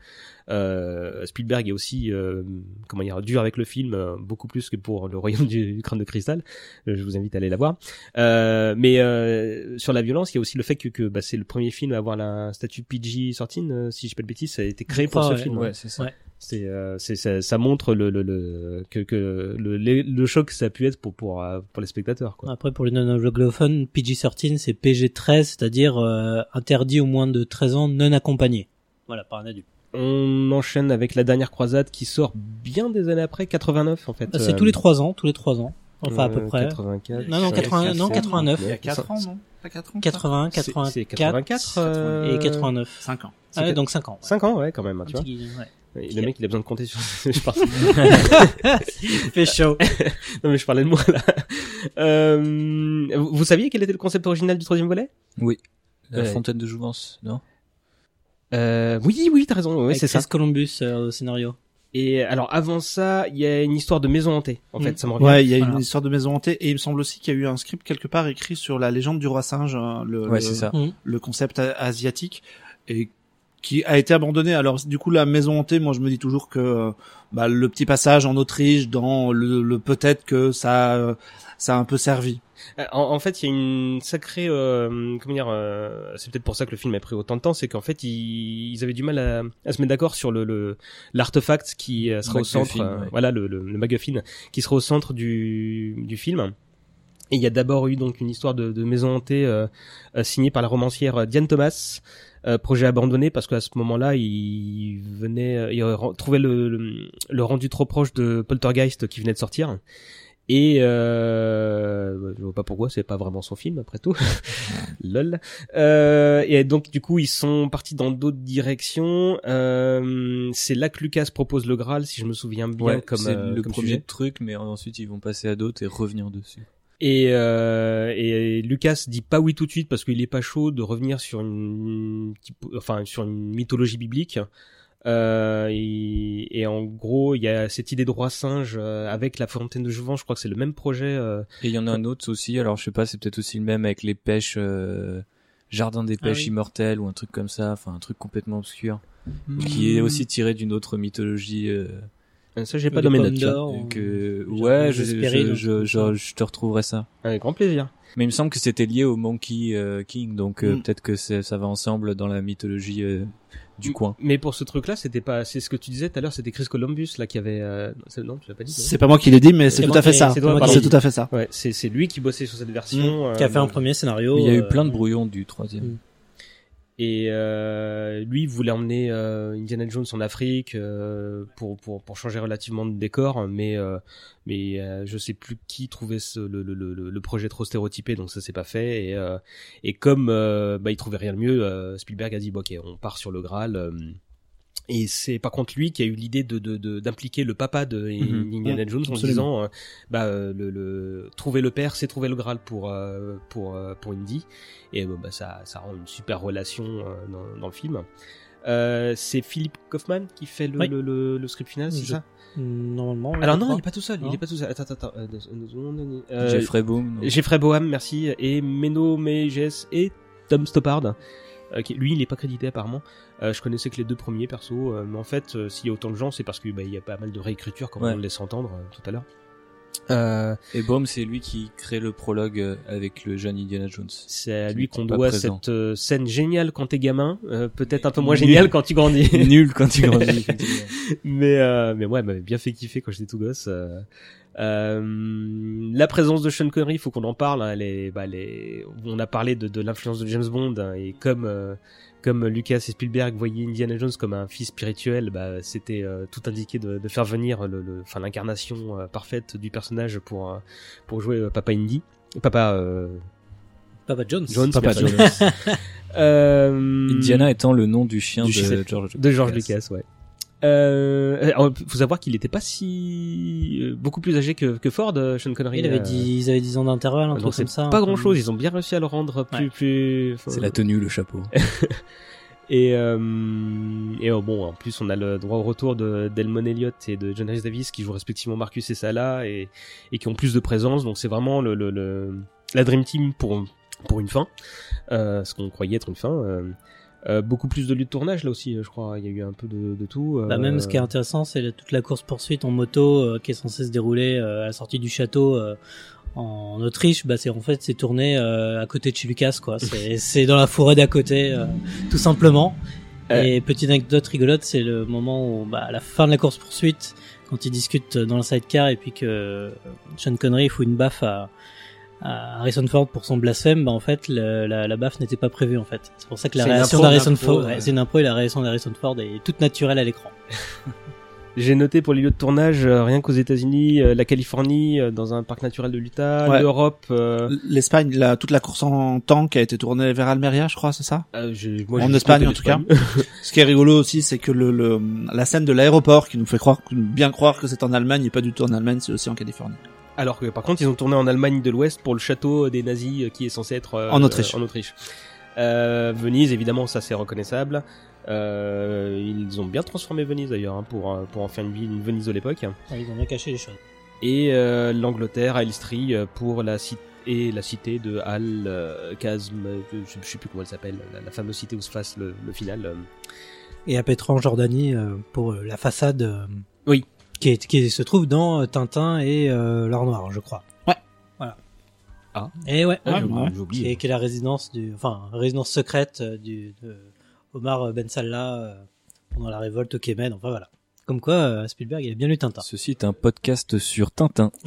euh, Spielberg est aussi euh, comment dire dur avec le film euh, beaucoup plus que pour le Royaume du, du crâne de cristal. Je vous invite à aller la voir. Euh, mais euh, sur la violence, il y a aussi le fait que, que bah, c'est le premier film à avoir la statut PG-13, euh, si je dis pas de bêtises, ça a été créé pour ce ouais. film. Ouais, c'est ça. Ouais. C'est, euh, c'est ça, ça montre le, le, le que, que le, le, le choc que ça a pu être pour pour euh, pour les spectateurs quoi. Après, pour les non-anglophones, PG-13, c'est PG-13, c'est-à-dire euh, interdit aux moins de 13 ans non accompagné. Voilà, par un adulte. On enchaîne avec la dernière croisade qui sort bien des années après, 89 en fait. Ah, C'est euh, tous les 3 ans, tous les 3 ans. Enfin, à peu près. 84. Non, non, 80 non, 89. Il y a 4 Ça- ans, non? Pas 4 ans 80, c'est- 84, c'est 84 euh, et 89. 5 ans. Ah ouais, donc 5 ans. 5 ans ouais quand même, hein, tu vois. Ouais. Le mec il a besoin de compter sur je. Il fait chaud. Non mais je parlais de moi là. Euh, vous, vous saviez quel était le concept original du troisième volet? Oui. La Ouais. fontaine de Jouvence, non? Euh, Oui oui t'as raison, ouais, c'est ça. Columbus euh, scénario. Et alors avant ça, il y a une histoire de maison hantée. En Mm. fait, ça me revient. Ouais, il y a Voilà. une histoire de maison hantée et il me semble aussi qu'il y a eu un script quelque part écrit sur la légende du roi singe, hein, le, Ouais, le- ça. le concept asiatique et qui a été abandonné. Alors du coup la maison hantée, moi je me dis toujours que euh, bah, le petit passage en Autriche dans le, le peut-être que ça euh, ça a un peu servi. Euh, En, en fait, il y a une sacrée, euh, comment dire, euh, c'est peut-être pour ça que le film a pris autant de temps, c'est qu'en fait, ils, ils avaient du mal à, à se mettre d'accord sur le le- l'artefact qui sera au centre, euh, ouais. voilà, le, le, le MacGuffin qui sera au centre du du film. Et il y a d'abord eu donc une histoire de, de maison hantée euh, signée par la romancière Diane Thomas. Euh, projet abandonné parce qu'à ce moment-là, il venait, euh, il trouvait le, le, le rendu trop proche de Poltergeist qui venait de sortir. Et euh, je vois pas pourquoi, c'est pas vraiment son film après tout. Lol. Euh, et donc du coup ils sont partis dans d'autres directions. Euh, c'est là que Lucas propose le Graal, si je me souviens bien, Ouais, comme, euh, le comme premier sujet. truc, mais ensuite ils vont passer à d'autres et revenir dessus. Et, euh, et Lucas dit pas oui tout de suite parce qu'il est pas chaud de revenir sur une, enfin sur une mythologie biblique. Euh, et, et en gros, il y a cette idée de roi singe euh, avec la fontaine de Jouvence. Je crois que c'est le même projet. euh, Et il y en a un autre aussi, alors je sais pas, c'est peut-être aussi le même avec les pêches, euh, jardin des Ah pêches oui. immortelles ou un truc comme ça, enfin un truc complètement obscur, qui est aussi tiré d'une autre mythologie. Euh, Ça, j'ai pas Les dans mes notes. Jardin ouais, je, je, je, comme je, je te retrouverai ça. Avec grand plaisir. Mais il me semble que c'était lié au Monkey euh, King, donc euh, Mm. peut-être que ça va ensemble dans la mythologie euh, du coin. Mais pour ce truc-là, c'était pas, c'est ce que tu disais tout à l'heure, c'était Chris Columbus là qui avait, euh... c'est- non, tu l'as pas dit. C'est pas moi qui l'ai dit, mais c'est tout à fait ça. c'est toi, C'est pardon. tout à fait ça. Ouais, c'est c'est lui qui bossait sur cette version. Qui a euh, fait un premier scénario. Il y a eu euh, plein de brouillons du troisième. Mm. Et euh, lui il voulait emmener euh, Indiana Jones en Afrique euh, pour, pour pour changer relativement de décor, mais euh, mais euh, je sais plus qui trouvait ce, le, le, le, le projet trop stéréotypé, donc ça s'est pas fait. Et euh, et comme bah il trouvait rien de mieux, Spielberg a dit bon, ok on part sur le Graal. Et c'est par contre lui qui a eu l'idée de de- de- d'impliquer le papa de Mhm. Indiana Jones en Absolument. disant euh, bah euh, le, le trouver le père c'est trouver le Graal pour euh, pour euh, pour Indy et bon, bah ça ça rend une super relation euh, dans, dans le film. Euh, c'est Philip Kaufman qui fait le, Oui. le, le, le script final, c'est Je- ça? Normalement. oui, Alors non, il est pas tout seul, il est pas tout seul. Attends, attends, attends. euh, deux- deux secondes, euh, Jeffrey non Jeffrey Boham, merci, et Meno Mejes et Tom Stoppard. Euh, qui- lui, il est pas crédité apparemment. Euh, je connaissais que les deux premiers perso, euh, mais en fait, euh, s'il y a autant de gens, c'est parce qu'il bah, il y a pas mal de réécriture, comme Ouais. on le laisse entendre euh, tout à l'heure. Euh, Et Boom, c'est lui qui crée le prologue avec le jeune Indiana Jones. c'est à Qui lui n'est qu'on doit cette euh, scène géniale quand t'es gamin, euh, peut-être un peu moins Nul. géniale quand tu grandis. Nul quand grandit. effectivement. mais euh, mais ouais, elle m'avait bien fait kiffer quand j'étais tout gosse. Euh. La présence de Sean Connery, faut qu'on en parle. hein, elle est, bah, elle est- on a parlé de, de l'influence de James Bond hein, et comme euh, comme Lucas et Spielberg voyaient Indiana Jones comme un fils spirituel, bah, c'était euh, tout indiqué de, de faire venir le, le- enfin l'incarnation euh, parfaite du personnage pour euh, pour jouer euh, Papa Indy, Papa euh, Papa Jones. Jones, Papa. Jones. Euh, Indiana étant le nom du chien Du de. George. de George Lucas, ouais. Euh, alors, faut savoir qu'il était pas si euh, beaucoup plus âgé que, que Ford, euh, Sean Connery. Il avait euh, 10, ils avaient 10 ans d'intervalle, un donc truc c'est comme ça. pas hein, grand chose. Ils ont bien réussi à le rendre plus Ouais. plus. enfin, C'est la tenue, le chapeau. Et, euh, et euh, bon, en plus, on a le droit au retour de Delmon Elliott et de John Rhys Davis qui jouent respectivement Marcus et Salah et, et qui ont plus de présence. Donc c'est vraiment le, le, le- la Dream Team pour, pour une fin, euh, ce qu'on croyait être une fin. Euh, euh, beaucoup plus de lieux de tournage là aussi, je crois. Il y a eu un peu de, de tout. Bah, même ce qui est Euh, intéressant, c'est toute la course poursuite en moto euh, qui est censée se dérouler euh, à la sortie du château euh, en Autriche. Bah, c'est en fait c'est tourné euh, à côté de chez Lucas, quoi. C'est dans la forêt d'à côté, euh, tout simplement. Euh. Et petite anecdote rigolote, c'est le moment où, bah, à la fin de la course poursuite, quand ils discutent dans le sidecar et puis que euh, Sean Connery fout une baffe à, à Harrison Ford pour son blasphème, bah en fait le- la, la baffe n'était pas prévue en fait. C'est pour ça que la réaction d'Harrison Ford, ouais. ouais, c'est une impro et la réaction d'Harrison Ford est toute naturelle à l'écran. J'ai noté pour les lieux de tournage, euh, rien qu'aux États-Unis, euh, la Californie, euh, dans un parc naturel de l'Utah, Ouais. l'Europe. euh, L'Espagne, la, toute la course en tank a été tournée vers Almeria, je crois, c'est ça? Euh, moi, En Espagne, en tout cas. Ce qui est rigolo aussi, c'est que le, le, la scène de l'aéroport qui nous fait croire, bien croire que c'est en Allemagne et pas du tout en Allemagne, c'est aussi en Californie. Alors que par contre, ils ont tourné en Allemagne de l'Ouest pour le château des nazis euh, qui est censé être euh, En Autriche. euh, en Autriche. Euh, Venise, évidemment, ça c'est reconnaissable. Euh, ils ont bien transformé Venise d'ailleurs hein, pour pour en faire une ville, une Venise de l'époque. Ouais, Ils ont bien caché les choses. Et euh, l'Angleterre, Elstree euh, pour la cité et la cité de Al euh, Kazm, je, je sais plus comment elle s'appelle, la, la fameuse cité où se passe le, le final. euh. Et à Petra en Jordanie euh, pour la façade. Oui. Qui, est, qui se trouve dans euh, Tintin et euh, l'Or Noir, je crois. Ouais. Voilà. Ah. Et ouais. Ah, ouais. j'ai qui, est, qui est la résidence du, enfin, résidence secrète euh, du de Omar Ben Salah euh, pendant la révolte au Kémen. Enfin voilà. Comme quoi, Spielberg il a bien lu Tintin. Ceci est un podcast sur Tintin.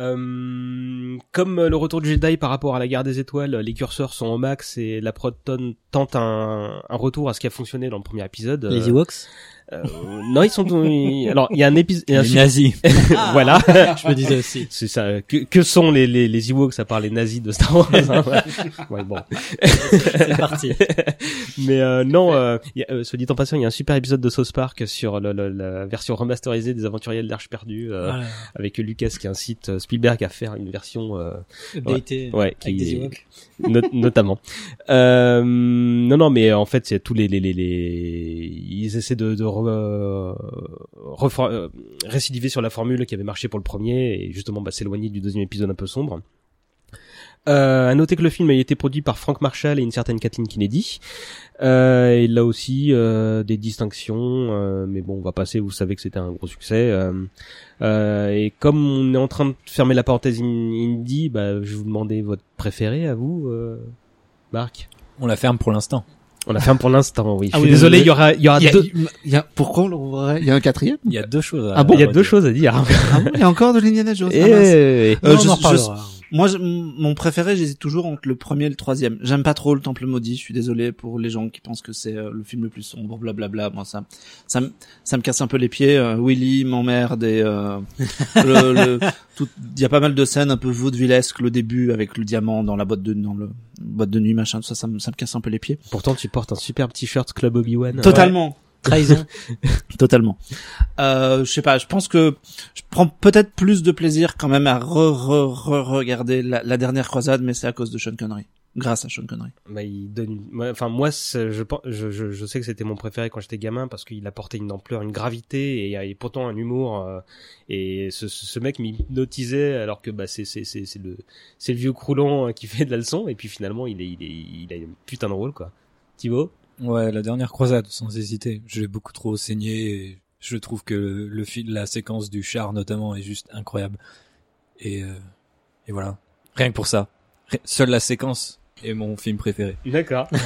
Euh, comme le retour du Jedi par rapport à la guerre des étoiles, les curseurs sont au max et la proton tente un, un retour à ce qui a fonctionné dans le premier épisode. Les Euh, Ewoks. Euh, non, ils sont. ils- Alors, il y a un épisode. Les nazis. voilà. Je me disais aussi. C'est ça. Que, que sont les, les, les Ewoks à part les nazis de Star Wars hein, ouais. Ouais, bon. C'est parti. Mais euh, non, euh, il y a, euh, soit dit en passant, il y a un super épisode de South Park sur le, le- la version remasterisée des Aventuriers de l'Arche perdue, euh, Voilà. avec Lucas qui incite euh, Spielberg à faire une version euh, Updaté ouais, avec qui des Ewoks. no- notamment. Euh, non, non, mais en fait, c'est tous les, les, les, les, ils essaient de, de re- euh, refor- euh, récidiver sur la formule qui avait marché pour le premier et justement bah, s'éloigner du deuxième épisode un peu sombre. Euh, à noter que le film a été produit par Frank Marshall et une certaine Kathleen Kennedy. Euh, et là aussi euh, des distinctions, euh, mais bon, on va passer. Vous savez que c'était un gros succès. Euh, et comme on est en train de fermer la parenthèse in- indie, bah, je vais vous demander votre préféré à vous, Marc. On la ferme pour l'instant. On la ferme pour l'instant, oui. Je Ah suis oui, désolé, il y aura, il y aura y a, deux, il y a- pourquoi on le Il y a un quatrième? Il y a deux choses. À Ah bon, il y a deux choses à dire. ah bon, Il y a encore de l'Indiana Jones? Et ah mince. Eh, Euh, Non, je- on en je-. Moi, je- mon préféré, j'hésite toujours entre le premier et le troisième. J'aime pas trop le Temple maudit. Je suis désolé pour les gens qui pensent que c'est euh, le film le plus sombre, blablabla. Moi, ça, ça, me, ça me casse un peu les pieds. Euh, Willy m'emmerde et euh, le, le- tout. Il y a pas mal de scènes un peu vaudevillesques. Le début avec le diamant dans la boîte de dans le boîte de nuit, machin. Tout ça, ça me, ça me casse un peu les pieds. Pourtant, tu portes un superbe t-shirt Club Obi-Wan. Totalement. Trahison. Totalement. Euh, je sais pas, je pense que je prends peut-être plus de plaisir quand même à re, re, re regarder la, la dernière croisade, mais c'est à cause de Sean Connery. Grâce à Sean Connery. Bah, il donne, enfin, moi, je, je, je, sais que c'était mon préféré quand j'étais gamin parce qu'il apportait une ampleur, une gravité et, et pourtant un humour. euh, et ce, ce mec m'hypnotisait alors que bah, c'est, c'est, c'est, c'est le, c'est le vieux croulant euh, qui fait de la leçon et puis finalement il est, il est, il a une putain de rôle quoi. Thibaut? Ouais, la dernière croisade, sans hésiter. Je l'ai beaucoup trop saigné et je trouve que le, le fil, la séquence du char notamment est juste incroyable. Et, euh, et voilà. Rien que pour ça. Seule la séquence est mon film préféré. D'accord.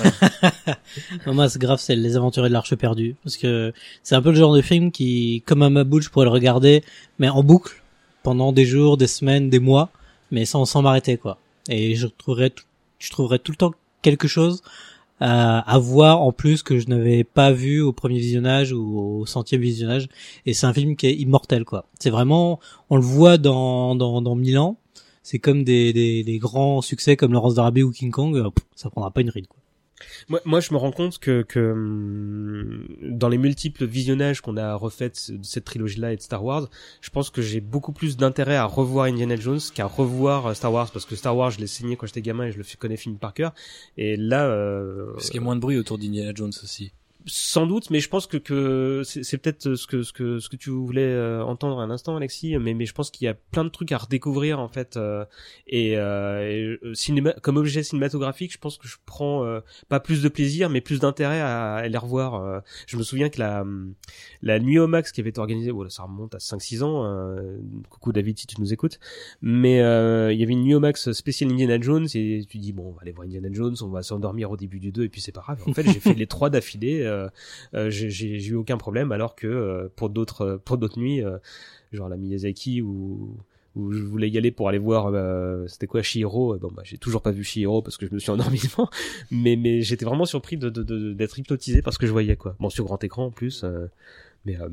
Non, moi, c'est grave, c'est Les Aventuriers de l'Arche perdue. Parce que c'est un peu le genre de film qui, comme un Maboul, je pourrais le regarder, mais en boucle, pendant des jours, des semaines, des mois, mais sans, sans m'arrêter, quoi. Et je trouverais, tout- je trouverais tout le temps quelque chose à, à voir en plus que je n'avais pas vu au premier visionnage ou au centième visionnage. Et c'est un film qui est immortel, quoi. C'est vraiment, on le voit dans, dans, dans Milan. C'est comme des, des, des grands succès comme Laurence d'Arabie ou King Kong. euh, Ça prendra pas une ride, quoi. Moi, je me rends compte que, que hum, dans les multiples visionnages qu'on a refait de cette trilogie-là et de Star Wars, je pense que j'ai beaucoup plus d'intérêt à revoir Indiana Jones qu'à revoir euh, Star Wars parce que Star Wars, je l'ai saigné quand j'étais gamin et je le connais film par cœur. Et là, euh, Parce qu'il y a moins de bruit autour d'Indiana Jones aussi. Sans doute, mais je pense que, que c'est peut-être ce que ce que ce que tu voulais euh, entendre un instant, Alexis. Mais mais je pense qu'il y a plein de trucs à redécouvrir en fait. euh, et, euh, euh, cinéma, comme objet cinématographique, je pense que je prends euh, pas plus de plaisir, mais plus d'intérêt à, à les revoir. euh. Je me souviens que la la nuit au max qui avait été organisée, voilà, ça remonte à 5-6 ans. coucou David si tu nous écoutes. Mais il y avait une nuit au max spéciale Indiana Jones et tu dis bon, on va aller voir Indiana Jones, on va s'endormir au début du 2 et puis c'est pas grave. En fait, j'ai fait les trois d'affilée. Euh, euh, j'ai eu aucun problème alors que euh, pour d'autres pour d'autres nuits genre la Miyazaki ou où je voulais y aller pour aller voir c'était quoi Shihiro bon bah j'ai toujours pas vu Shihiro parce que je me suis endormi devant mais mais j'étais vraiment surpris de d'être hypnotisé parce que je voyais quoi. Bon sur grand écran en plus mais euh,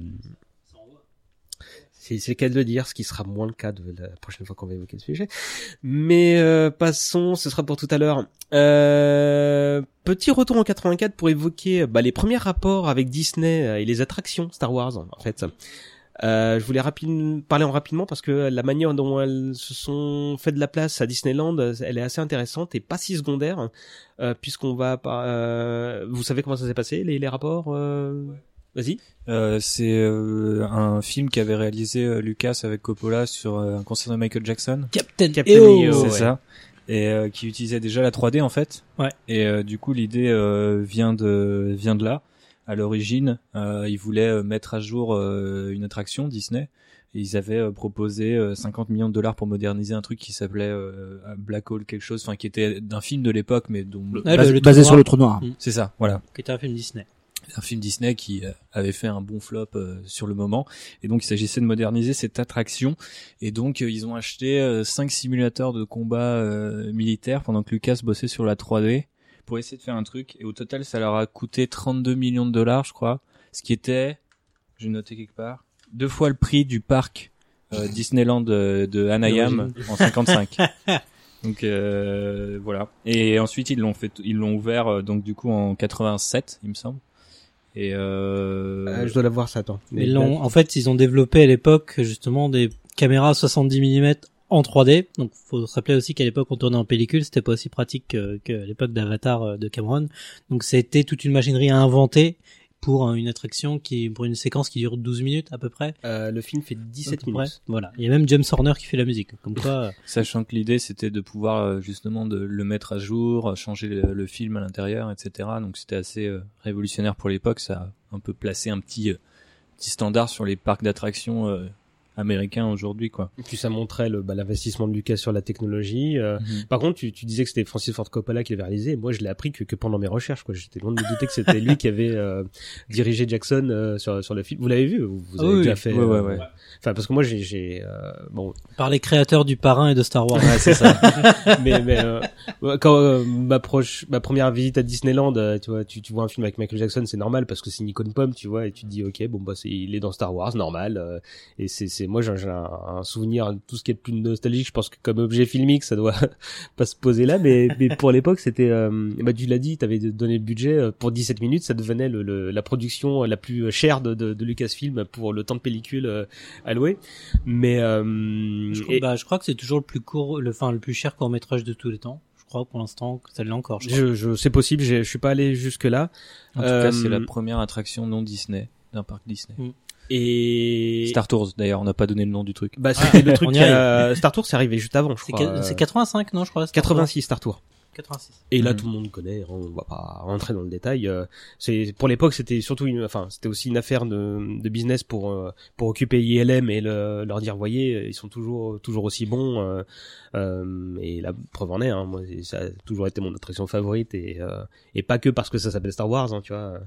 c'est c'est le cas le dire, ce qui sera moins le cas de la prochaine fois qu'on va évoquer le sujet. Mais euh, passons, ce sera pour tout à l'heure. Euh, petit retour en 84 pour évoquer bah, les premiers rapports avec Disney euh, et les attractions Star Wars en fait. Euh, je voulais parler en rapidement parce que la manière dont elles se sont fait de la place à Disneyland, elle est assez intéressante et pas si secondaire, euh, puisqu'on va, euh, vous savez comment ça s'est passé les, les rapports euh... Vas-y. Euh, c'est euh, un film qu'avait réalisé euh, Lucas avec Coppola sur euh, un concert de Michael Jackson. Captain, Captain EO. EO. c'est ouais. ça. Et euh, qui utilisait déjà la 3D en fait. Ouais. Et euh, du coup l'idée euh, vient de vient de là. À l'origine, euh, ils voulaient euh, mettre à jour euh, une attraction Disney. Et ils avaient euh, proposé euh, 50 millions de dollars pour moderniser un truc qui s'appelait euh, Black Hole quelque chose, enfin qui était d'un film de l'époque, mais dont Ouais, Bas- le- le basé trou sur noir. le trou noir. c'est ça, voilà. Qui était un film Disney. Un film Disney qui euh, avait fait un bon flop euh, sur le moment. Et donc il s'agissait de moderniser cette attraction. Et donc euh, ils ont acheté euh, cinq simulateurs de combat militaires pendant que Lucas bossait sur la 3D pour essayer de faire un truc. Et au total ça leur a coûté 32 millions de dollars je crois. Ce qui était j'ai noté quelque part deux fois le prix du parc Disneyland de Anaheim en 55 donc euh, voilà. Et ensuite ils l'ont fait ils l'ont ouvert donc du coup en 87 il me semble et euh, Euh, je dois l'avoir ça, attends. Mais en fait, ils ont développé à l'époque justement des caméras 70 mm en 3D. Donc, faut se rappeler aussi qu'à l'époque, on tournait en pellicule, c'était pas aussi pratique que- qu'à l'époque d'Avatar euh, de Cameron. Donc, c'était toute une machinerie à inventer pour une attraction qui, pour une séquence qui dure 12 minutes à peu près. Euh, le film fait 17 À peu près. minutes. Voilà. Il y a même James Horner qui fait la musique. Comme quoi, euh, Sachant que l'idée c'était de pouvoir euh, justement de le mettre à jour, changer le, le film à l'intérieur, etc. Donc c'était assez euh, révolutionnaire pour l'époque. Ça a un peu placé un petit euh, petit standard sur les parcs d'attractions américains aujourd'hui, quoi. Et puis ça montrait le bah, l'investissement de Lucas sur la technologie. euh. Par contre, tu, tu disais que c'était Francis Ford Coppola qui l'avait réalisé. Moi, je l'ai appris que, que pendant mes recherches. quoi. J'étais loin de me douter que c'était lui qui avait euh, dirigé Jackson euh, sur, sur le film. Vous l'avez vu Vous vous Ah avez oui, déjà oui. fait Ouais, ouais, euh, ouais. Enfin, parce que moi, j'ai, j'ai euh, bon, par les créateurs du Parrain et de Star Wars. Ouais, c'est ça. mais, mais euh, quand euh, ma proche, ma première visite à Disneyland, euh, tu vois, tu, tu vois un film avec Michael Jackson, c'est normal parce que c'est Nikon Pomme, tu vois, et tu te dis ok, bon bah c'est, il est dans Star Wars, normal. euh, et c'est, c'est, moi j'ai un, un souvenir, tout ce qui est plus nostalgique, je pense que comme objet filmique, ça doit pas se poser là, mais, mais pour l'époque c'était, euh, bah tu l'as dit, t'avais donné le budget euh, pour 17 minutes, ça devenait le, le- la production la plus chère de, de, de Lucasfilm pour le temps de pellicule euh, alloué. Mais euh, Je, crois- et- bah, je crois que c'est toujours le plus court, le, enfin, le plus cher court métrage de tous les temps. Je crois pour l'instant que ça l'est encore. Je crois. je, je, c'est possible, je suis pas allé jusque là. En tout Euh, cas, c'est la première attraction non Disney d'un parc Disney. Et Star Tours d'ailleurs, on n'a pas donné le nom du truc. bah c'était le truc Star Tour c'est arrivé juste avant je C'est crois. c'est 85, non, je crois. Star Wars 86 Star Tour. 86. Et là Mhm. tout le monde connaît, on va pas rentrer dans le détail. euh, C'est pour l'époque c'était surtout une, enfin c'était aussi une affaire de, de business pour euh, pour occuper ILM et le, leur dire voyez ils sont toujours toujours aussi bons euh, euh, et la preuve en est hein, moi ça a toujours été mon attraction favorite et euh, et pas que parce que ça s'appelle Star Wars hein, tu vois.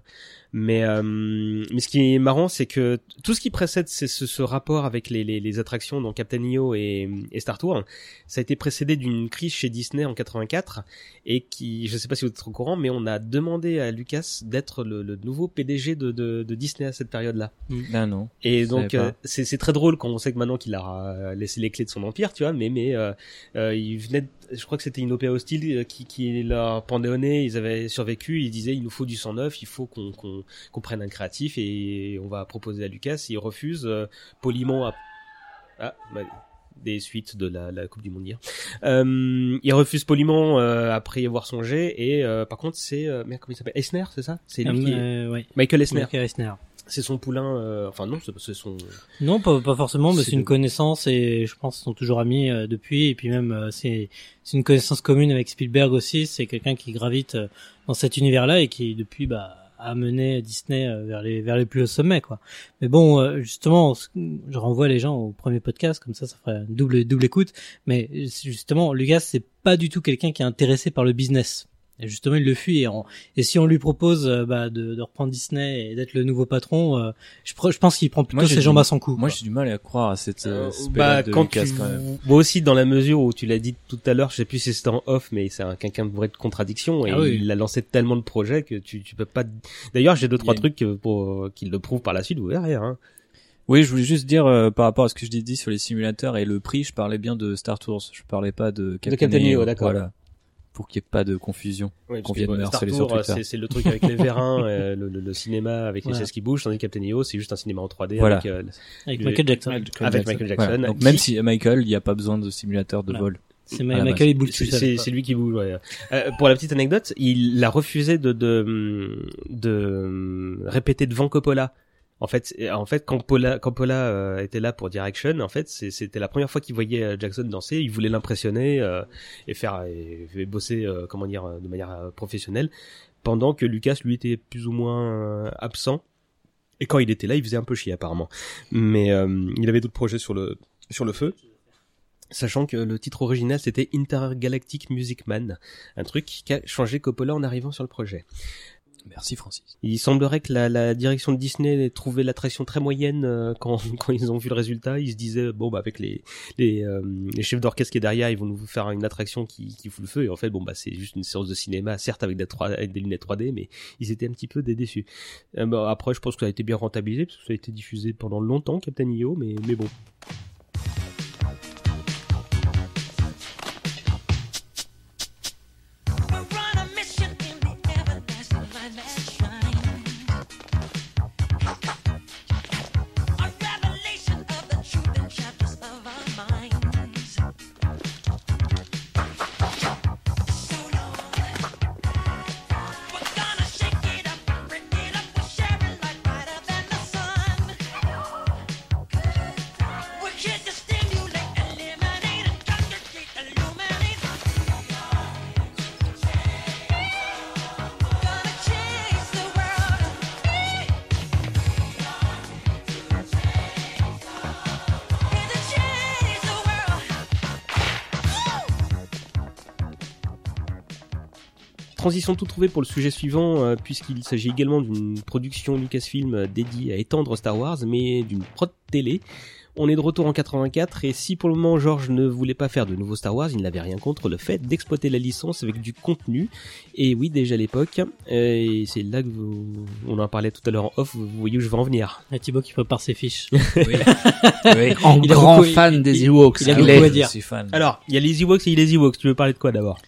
Mais euh, mais ce qui est marrant c'est que tout ce qui précède c'est ce, ce rapport avec les, les, les attractions dans Captain EO et, et Star Tour ça a été précédé d'une crise chez Disney en 84 et qui, je sais pas si vous êtes au courant, mais on a demandé à Lucas d'être le, le nouveau PDG de, de, de Disney à cette période-là. Ben non. Et donc euh, c'est c'est très drôle quand on sait que maintenant qu'il a euh, laissé les clés de son empire, tu vois. Mais mais euh, euh, il venait, de- je crois que c'était une OPA hostile euh, qui qui leur pendait au nez. Ils avaient survécu. Ils disaient il nous faut du sang neuf, il faut qu'on qu'on qu'on prenne un créatif et on va proposer à Lucas. Il refuse euh, poliment. À... Ah, bah, des suites de la, la Coupe du Monde hier. Euh, il refuse poliment euh, après y avoir songé et euh, par contre c'est euh, merde comment il s'appelle? Eisner c'est ça? C'est lui qui Euh, ouais. Michael Eisner Michael Eisner. c'est son poulain euh, enfin non c'est son Non, pas, pas forcément, mais C'est une de- connaissance et je pense qu'ils sont toujours amis euh, depuis. Et puis même, euh, c'est c'est une connaissance commune avec Spielberg aussi. C'est quelqu'un qui gravite euh, dans cet univers-là et qui depuis bah a mené Disney euh, vers les vers les plus hauts sommets quoi. Mais bon, euh, justement, je renvoie les gens au premier podcast comme ça, ça ferait double double écoute. Mais justement, Lucas c'est pas du tout quelqu'un qui est intéressé par le business. Et justement, il le fuit. Et, en- et si on lui propose euh, bah, de, de reprendre Disney et d'être le nouveau patron, euh, je, pr- je pense qu'il prend plutôt Moi, ses jambes à son cou. Moi, quoi. j'ai du mal à croire à cette euh, Euh, bah, de quand Lucas, tu... quand même. moi aussi dans la mesure où tu l'as dit tout à l'heure, je sais plus si c'était en off, mais c'est un quelqu'un de vrai de contradiction et Ah oui. il a lancé tellement de projets que tu tu peux pas. D'ailleurs, j'ai deux trois a trucs euh, pour qui le prouvent par la suite. Vous verrez. Hein. Oui, je voulais juste dire euh, par rapport à ce que je t'ai dit sur les simulateurs et le prix, je parlais bien de Star Tours, je parlais pas de Captain, Captain EO, EO, d'accord. Voilà. Pour qu'il n'y ait pas de confusion. Ouais, Qu'on vienne sur euh, Twitter. c'est le truc avec les vérins, euh, le, le, le cinéma avec les Voilà. chaises qui bougent, tandis que Captain EO, c'est juste un cinéma en 3D Voilà. avec, euh, Avec le- Michael Jackson. avec Michael Jackson. Voilà. Donc même si Michael, il n'y a pas besoin de simulateur de Voilà. vol. C'est Michael il tout C'est lui qui bouge. Ouais. Euh, pour la petite anecdote, il a refusé de de, de répéter devant Coppola. En fait, en fait, quand Coppola, Coppola euh, était là pour Direction, en fait, c'était la première fois qu'il voyait euh, Jackson danser. Il voulait l'impressionner euh, et faire et, bosser, euh, comment dire, euh, de manière euh, professionnelle, pendant que Lucas lui était plus ou moins absent. Et quand il était là, il faisait un peu chier apparemment. Mais il avait d'autres projets sur le sur le feu. Sachant que le titre original c'était Intergalactic Music Man, un truc qui a changé Coppola en arrivant sur le projet. Merci Francis. Il semblerait que la, direction de Disney ait trouvé l'attraction très moyenne euh, quand, ils ont vu le résultat. Ils se disaient bon bah avec les euh, chefs d'orchestre qui est derrière, ils vont nous faire une attraction qui, fout le feu. Et en fait bon bah c'est juste une séance de cinéma, certes avec des, 3, avec des lunettes 3D, mais ils étaient un petit peu dé- déçus. Euh, bah, après je pense que ça a été bien rentabilisé parce que ça a été diffusé pendant longtemps Captain EO, mais mais bon. Transition tout trouvée pour le sujet suivant, euh, puisqu'il s'agit également d'une production Lucasfilm euh, dédiée à étendre Star Wars, mais d'une prod télé. On est de retour en 84, et si pour le moment George ne voulait pas faire de nouveau Star Wars, il n'avait rien contre le fait d'exploiter la licence avec du contenu. Et oui, déjà à l'époque, euh, et c'est là que vous, on en parlait tout à l'heure en off, vous voyez où je veux en venir. Et Thibaut qui prépare ses fiches. Oui. oui. En Il a grand beaucoup- fan il- des Ewoks. il a Il beaucoup est- à dire. Fan. Alors, il y a les Ewoks et il y a les Ewoks, tu veux parler de quoi d'abord?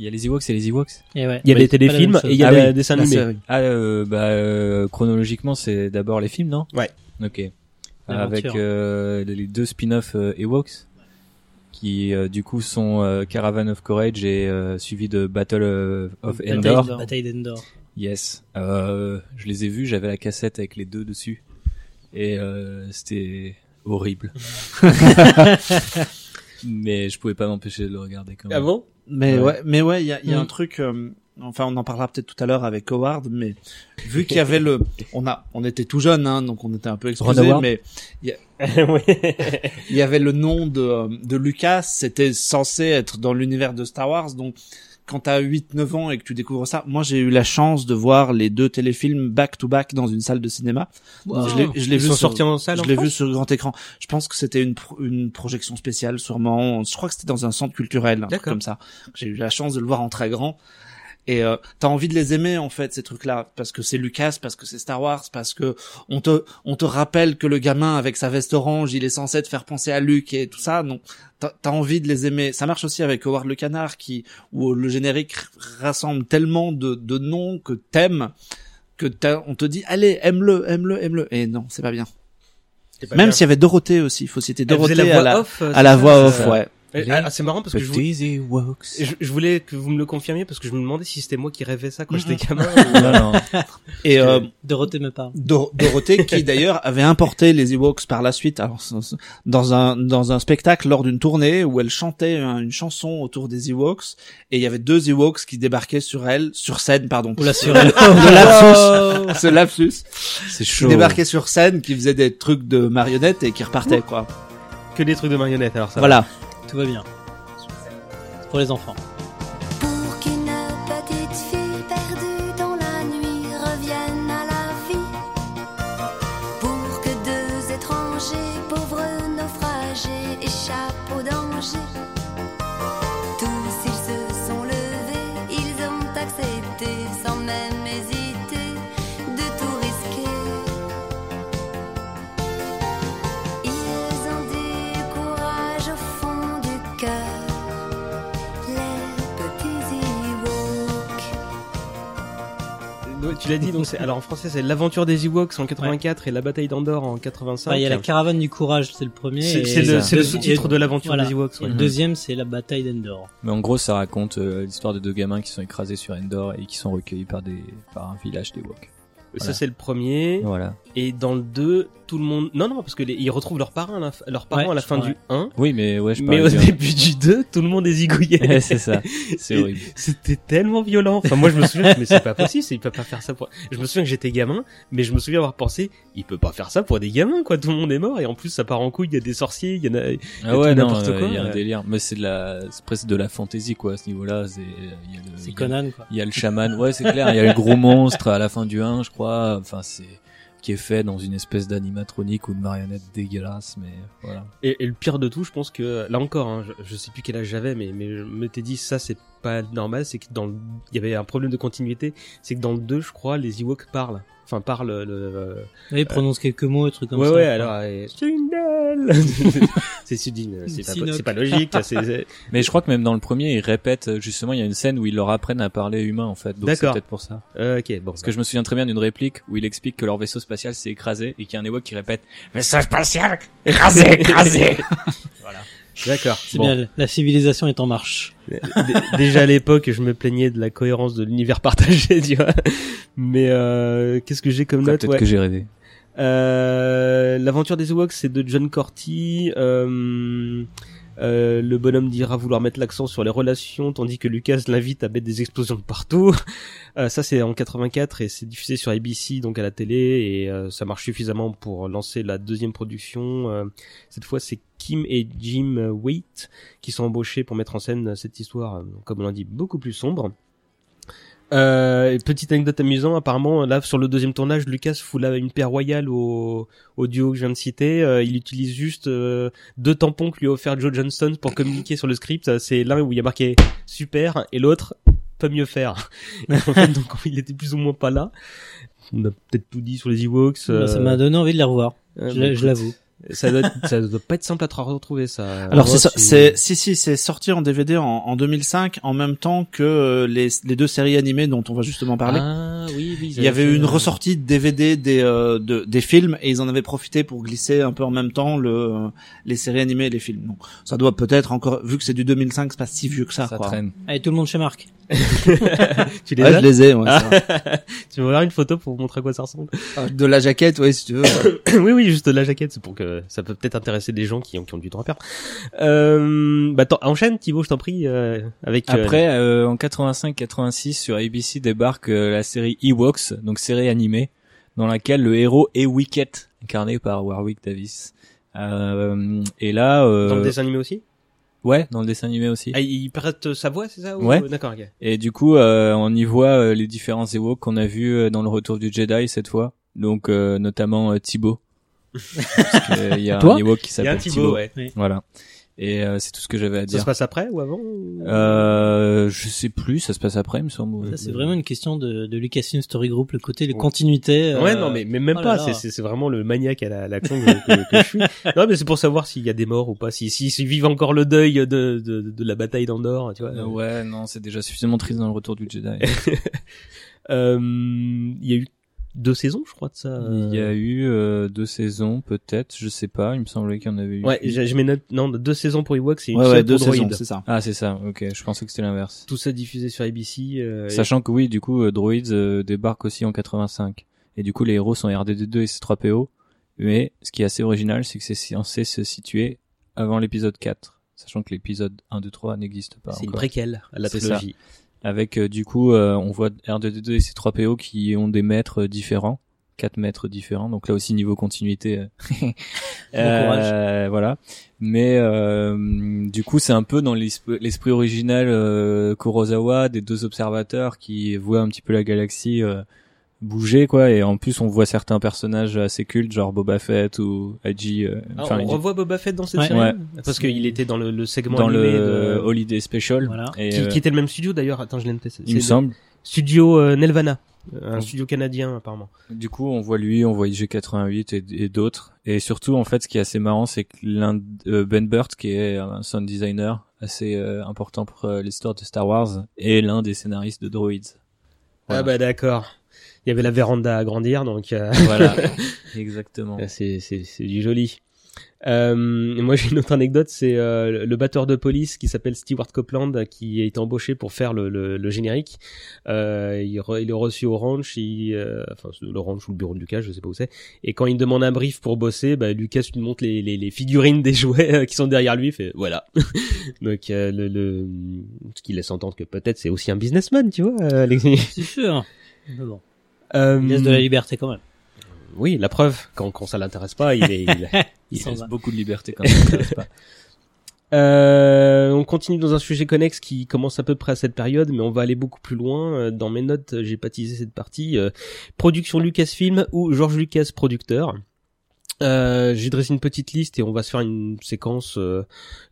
Il y a les Ewoks et les Ewoks. Et ouais. Il y a des téléfilms et il y a Ah des oui, dessins la animés. Ah, euh, bah, euh, chronologiquement, c'est d'abord les films, non? Ouais. Ok. Avec euh, les deux spin-offs euh, Ewoks, qui euh, du coup sont euh, Caravan of Courage et euh, suivi de Battle of Bataille Endor. Bataille d'Endor. Yes. Euh, je les ai vus, j'avais la cassette avec les deux dessus. Et euh, c'était horrible. Mais je pouvais pas m'empêcher de le regarder quand même. Ah bon? Mais Ouais. ouais, mais ouais, il y a, il y a Mm. un truc. euh, enfin, on en parlera peut-être tout à l'heure avec Howard, mais vu qu'il y avait le, on a, on était tout jeunes, hein, donc on était un peu Howard mais il y avait le nom de, euh, de Lucas, c'était censé être dans l'univers de Star Wars, donc quand t'as 8-9 ans et que tu découvres ça, moi j'ai eu la chance de voir les deux téléfilms back to back dans une salle de cinéma. Wow. Je l'ai, je l'ai Ils vu sur- en salle je en l'ai France vu sur grand écran. Je pense que c'était une, pro- une projection spéciale, sûrement. Je crois que c'était dans un centre culturel, un truc D'accord. comme ça. J'ai eu la chance de le voir en très grand. Et euh, t'as envie de les aimer en fait ces trucs-là parce que c'est Lucas, parce que c'est Star Wars, parce que on te on te rappelle que le gamin avec sa veste orange, il est censé te faire penser à Luke et tout ça. Non, t'as envie de les aimer. Ça marche aussi avec Howard le Canard qui où le générique rassemble tellement de de noms que t'aimes que t'as- on te dit allez aime-le, aime-le, aime-le. Et non, c'est pas bien. Même s'il y avait Dorothée aussi, il faut citer Dorothée la à la, off, euh, à la voix off, ouais. Ah, c'est marrant parce que je, voulais que vous me le confirmiez parce que je me demandais si c'était moi qui rêvais ça quand j'étais gamin. non, non. Et euh, Dorothée me parle. Dor- Dorothée qui d'ailleurs avait importé les Ewoks par la suite alors, dans un dans un spectacle lors d'une tournée où elle chantait un- une chanson autour des Ewoks et il y avait deux Ewoks qui débarquaient sur elle sur scène pardon Oula, sur elle. le lapsus ce lapsus C'est qui chaud. débarquaient sur scène qui faisaient des trucs de marionnettes et qui repartaient quoi que des trucs de marionnettes alors ça. va. Tout va bien. C'est pour les enfants. L'as dit donc c'est alors en français c'est l'aventure des Ewoks en 84 et la bataille d'Andorre en 85. Enfin, il y a la caravane du courage, c'est le premier. C'est et- c'est le, ça. c'est le et- sous-titre de l'aventure voilà. des Ewoks. Et ouais. le deuxième, c'est la bataille d'Endor. Mais en gros, ça raconte euh, l'histoire de deux gamins qui sont écrasés sur Endor et qui sont recueillis par des par un village des Woks. Ça Voilà. c'est le premier. Voilà. Et dans le 2, tout le monde. Non, non, parce que les- ils retrouvent leurs parents, à la, f- leurs parents Ouais, à la fin crois, du 1. Oui, mais ouais, je Mais au début du 2, tout le monde est zigouillé. Ouais, c'est ça. C'est horrible. C'était tellement violent. Enfin, moi, je me souviens, mais c'est pas possible, c'est- il peut pas faire ça pour. Je me souviens que j'étais gamin, mais je me souviens avoir pensé, il peut pas faire ça pour des gamins, quoi. Tout le monde est mort et en plus, ça part en couille. Il y a des sorciers, il y en a. Ah ouais, n'importe euh, quoi, il y a un délire. Mais c'est de la, c'est presque de la fantaisie, quoi, à ce niveau-là. C'est, il y a le, C'est il y a- Conan, quoi. Il y a le chaman, ouais, c'est clair. Il y a le gros monstre à la fin du 1, je crois. Enfin, c'est, qui est fait dans une espèce d'animatronique ou de marionnette dégueulasse, mais voilà. Et, le pire de tout, je pense que là encore, hein, je, je sais plus quel âge j'avais, mais mais je m'étais dit ça c'est pas normal, c'est que dans le- il y avait un problème de continuité, c'est que dans le 2, je crois, les Ewoks parlent. Enfin, parlent le. le- Oui, prononce quelques mots, et trucs comme ouais, ça. ouais, alors. euh, Sundel C'est Sudine, c'est pas, c'est pas logique. c'est- c'est- Mais je crois que même dans le premier, ils répètent, euh, justement, il y a une scène où ils leur apprennent à parler humain, en fait. Donc c'est D'accord. peut-être pour ça. Euh, ok, bon. Parce que je me souviens très bien d'une réplique où il explique que leur vaisseau spatial s'est écrasé et qu'il y a un Ewok qui répète Vaisseau spatial écrasé, écrasé. D'accord. C'est bon. bien, la civilisation est en marche. Dé- Déjà à l'époque, je me plaignais de la cohérence de l'univers partagé, tu vois. Mais euh, qu'est-ce que j'ai comme note? Peut-être ouais. que j'ai rêvé. Euh, L'aventure des Ewoks, c'est de John Corty. Euh, euh, le bonhomme dira vouloir mettre l'accent sur les relations, tandis que Lucas l'invite à mettre des explosions de partout. Euh, ça, c'est en 84 et c'est diffusé sur ABC, donc à la télé, et euh, ça marche suffisamment pour lancer la deuxième production. Euh, cette fois, c'est Kim et Jim Waite qui sont embauchés pour mettre en scène cette histoire, euh, comme on l'a dit, beaucoup plus sombre. Euh, et petite anecdote amusante, apparemment, là, sur le deuxième tournage, Lucas fout là une paire royale au, au duo que je viens de citer. Euh, il utilise juste euh, deux tampons que lui a offert Joe Johnston pour communiquer sur le script. Euh, C'est l'un où il y a marqué super et l'autre pas mieux faire. Et en fait, donc, il était plus ou moins pas là. On a peut-être tout dit sur les Ewoks. euh, Ça m'a donné envie de les revoir. euh, Je, écoute, l'avoue. Ça doit, être- ça doit pas être simple à retrouver ça. Alors c'est ça, c'est si si c'est sorti en DVD en, en 2005 en même temps que euh, les, les deux séries animées dont on va justement parler. Ah oui, oui. Il y avait eu une ressortie de DVD des euh, de, des films et ils en avaient profité pour glisser un peu en même temps le euh, les séries animées et les films. Donc ça doit peut-être encore vu que c'est du 2005 c'est pas si vieux que ça, Ça quoi. traîne. Allez, tout le monde chez Marc. tu les Ouais, as je les ai. Ouais, ça. Tu vas voir une photo pour vous montrer à quoi ça ressemble? de la jaquette, ouais, si tu veux. oui, oui, juste la jaquette, c'est pour que ça peut peut-être intéresser des gens qui ont, qui ont du temps à perdre. Euh, bah, enchaîne, Thibaut, je t'en prie, euh, avec. euh, Après, euh, en 85-86, sur ABC débarque euh, la série Ewoks, donc série animée, dans laquelle le héros est Wicket, incarné par Warwick Davis. Euh, et là, euh, dans le dessin animé aussi? Ouais, dans le dessin animé aussi. Ah, il prête sa voix, c'est ça? Ou- Ouais. D'accord, ok. Et du coup, euh, on y voit euh, les différents Ewoks qu'on a vus euh, dans le Retour du Jedi cette fois. Donc euh, notamment euh, Thibaut. Parce que Il y a Toi un Ewok qui Il y a un s'appelle Thibaut, Thibaut. ouais. Voilà. Et euh, c'est tout ce que j'avais à Ça dire. se passe après ou avant ou- Euh, je sais plus, ça se passe après, il me semble. Ça, c'est vraiment une question de, de Lucasfilm Story Group, le côté de continuité. Ouais, euh, non, mais, mais même oh pas. C'est, vraiment le maniaque à la, la con que, que- que je suis. Non, mais c'est pour savoir s'il y a des morts ou pas. Si, si, s'ils vivent encore le deuil de, de, de la bataille d'Andorre, tu vois. Euh, ouais, non, c'est déjà suffisamment triste dans le Retour du Jedi. Euh, il y a eu deux saisons, je crois, de ça. Il y a eu euh, deux saisons, peut-être, je sais pas. Il me semblait qu'il y en avait eu. Ouais, j'ai, j'ai mes notes. Non, deux saisons pour Ewok, c'est une Ouais, seule ouais, deux pour Droid. saisons, c'est ça. Ah, c'est ça. Ok, je pensais que c'était l'inverse. Tout ça diffusé sur ABC. Euh, et- Sachant que oui, du coup, euh, Droids euh, débarque aussi en 85. Et du coup, les héros sont RDD2 et C3PO. Mais ce qui est assez original, c'est que c'est censé se situer avant l'épisode 4. Sachant que l'épisode 1, 2, 3 n'existe pas c'est une préquelle à la ça. Avec, euh, du coup, euh, on voit R2D2 et C3PO qui ont des maîtres euh, différents. Quatre maîtres différents. Donc là aussi, niveau continuité. euh, voilà. Mais euh, du coup, c'est un peu dans l'esprit l'esprit original euh, Kurosawa des deux observateurs qui voient un petit peu la galaxie euh, bouger, quoi. Et en plus, on voit certains personnages assez cultes, genre Boba Fett ou Haji. euh, Ah, on revoit Boba Fett dans cette Ouais. série Ouais. Parce qu'il était dans le, le segment dans animé le de... Holiday Special. Voilà. Et, qui, euh, qui était le même studio d'ailleurs. Attends, je l'ai noté. il me semble. Studio euh, Nelvana, un studio canadien apparemment. Du coup, on voit lui, on voit IG88 et, et d'autres. Et surtout, en fait, ce qui est assez marrant, c'est que l'un euh, Ben Burt, qui est un sound designer assez euh, important pour euh, l'histoire de Star Wars, est l'un des scénaristes de Droids. Voilà. Ah bah d'accord. Il y avait la véranda à grandir, donc euh, Voilà, exactement. c'est c'est c'est du joli. Euh, moi j'ai une autre anecdote, c'est euh, le batteur de police qui s'appelle Stewart Copeland qui a été embauché pour faire le, le, le générique. Euh, il, re- il est reçu au ranch, il, euh, enfin le ranch ou le bureau de Lucas, je sais pas où c'est. Et quand il demande un brief pour bosser, bah, Lucas lui montre les, les, les figurines des jouets euh, qui sont derrière lui, il fait voilà. Donc euh, le, le ce qui laisse entendre que peut-être c'est aussi un businessman, tu vois, euh, Alexis. C'est sûr. Mais bon, Euh, il laisse de la liberté quand même. Oui, la preuve, quand, quand ça l'intéresse pas, il est. Il, Il laisse va. beaucoup de liberté quand même. ça reste pas. Euh, on continue dans un sujet connexe qui commence à peu près à cette période, mais on va aller beaucoup plus loin. Euh, Dans mes notes, j'ai baptisé cette partie euh, production Lucasfilm ou George Lucas producteur. Euh, j'ai dressé une petite liste et on va se faire une séquence. euh,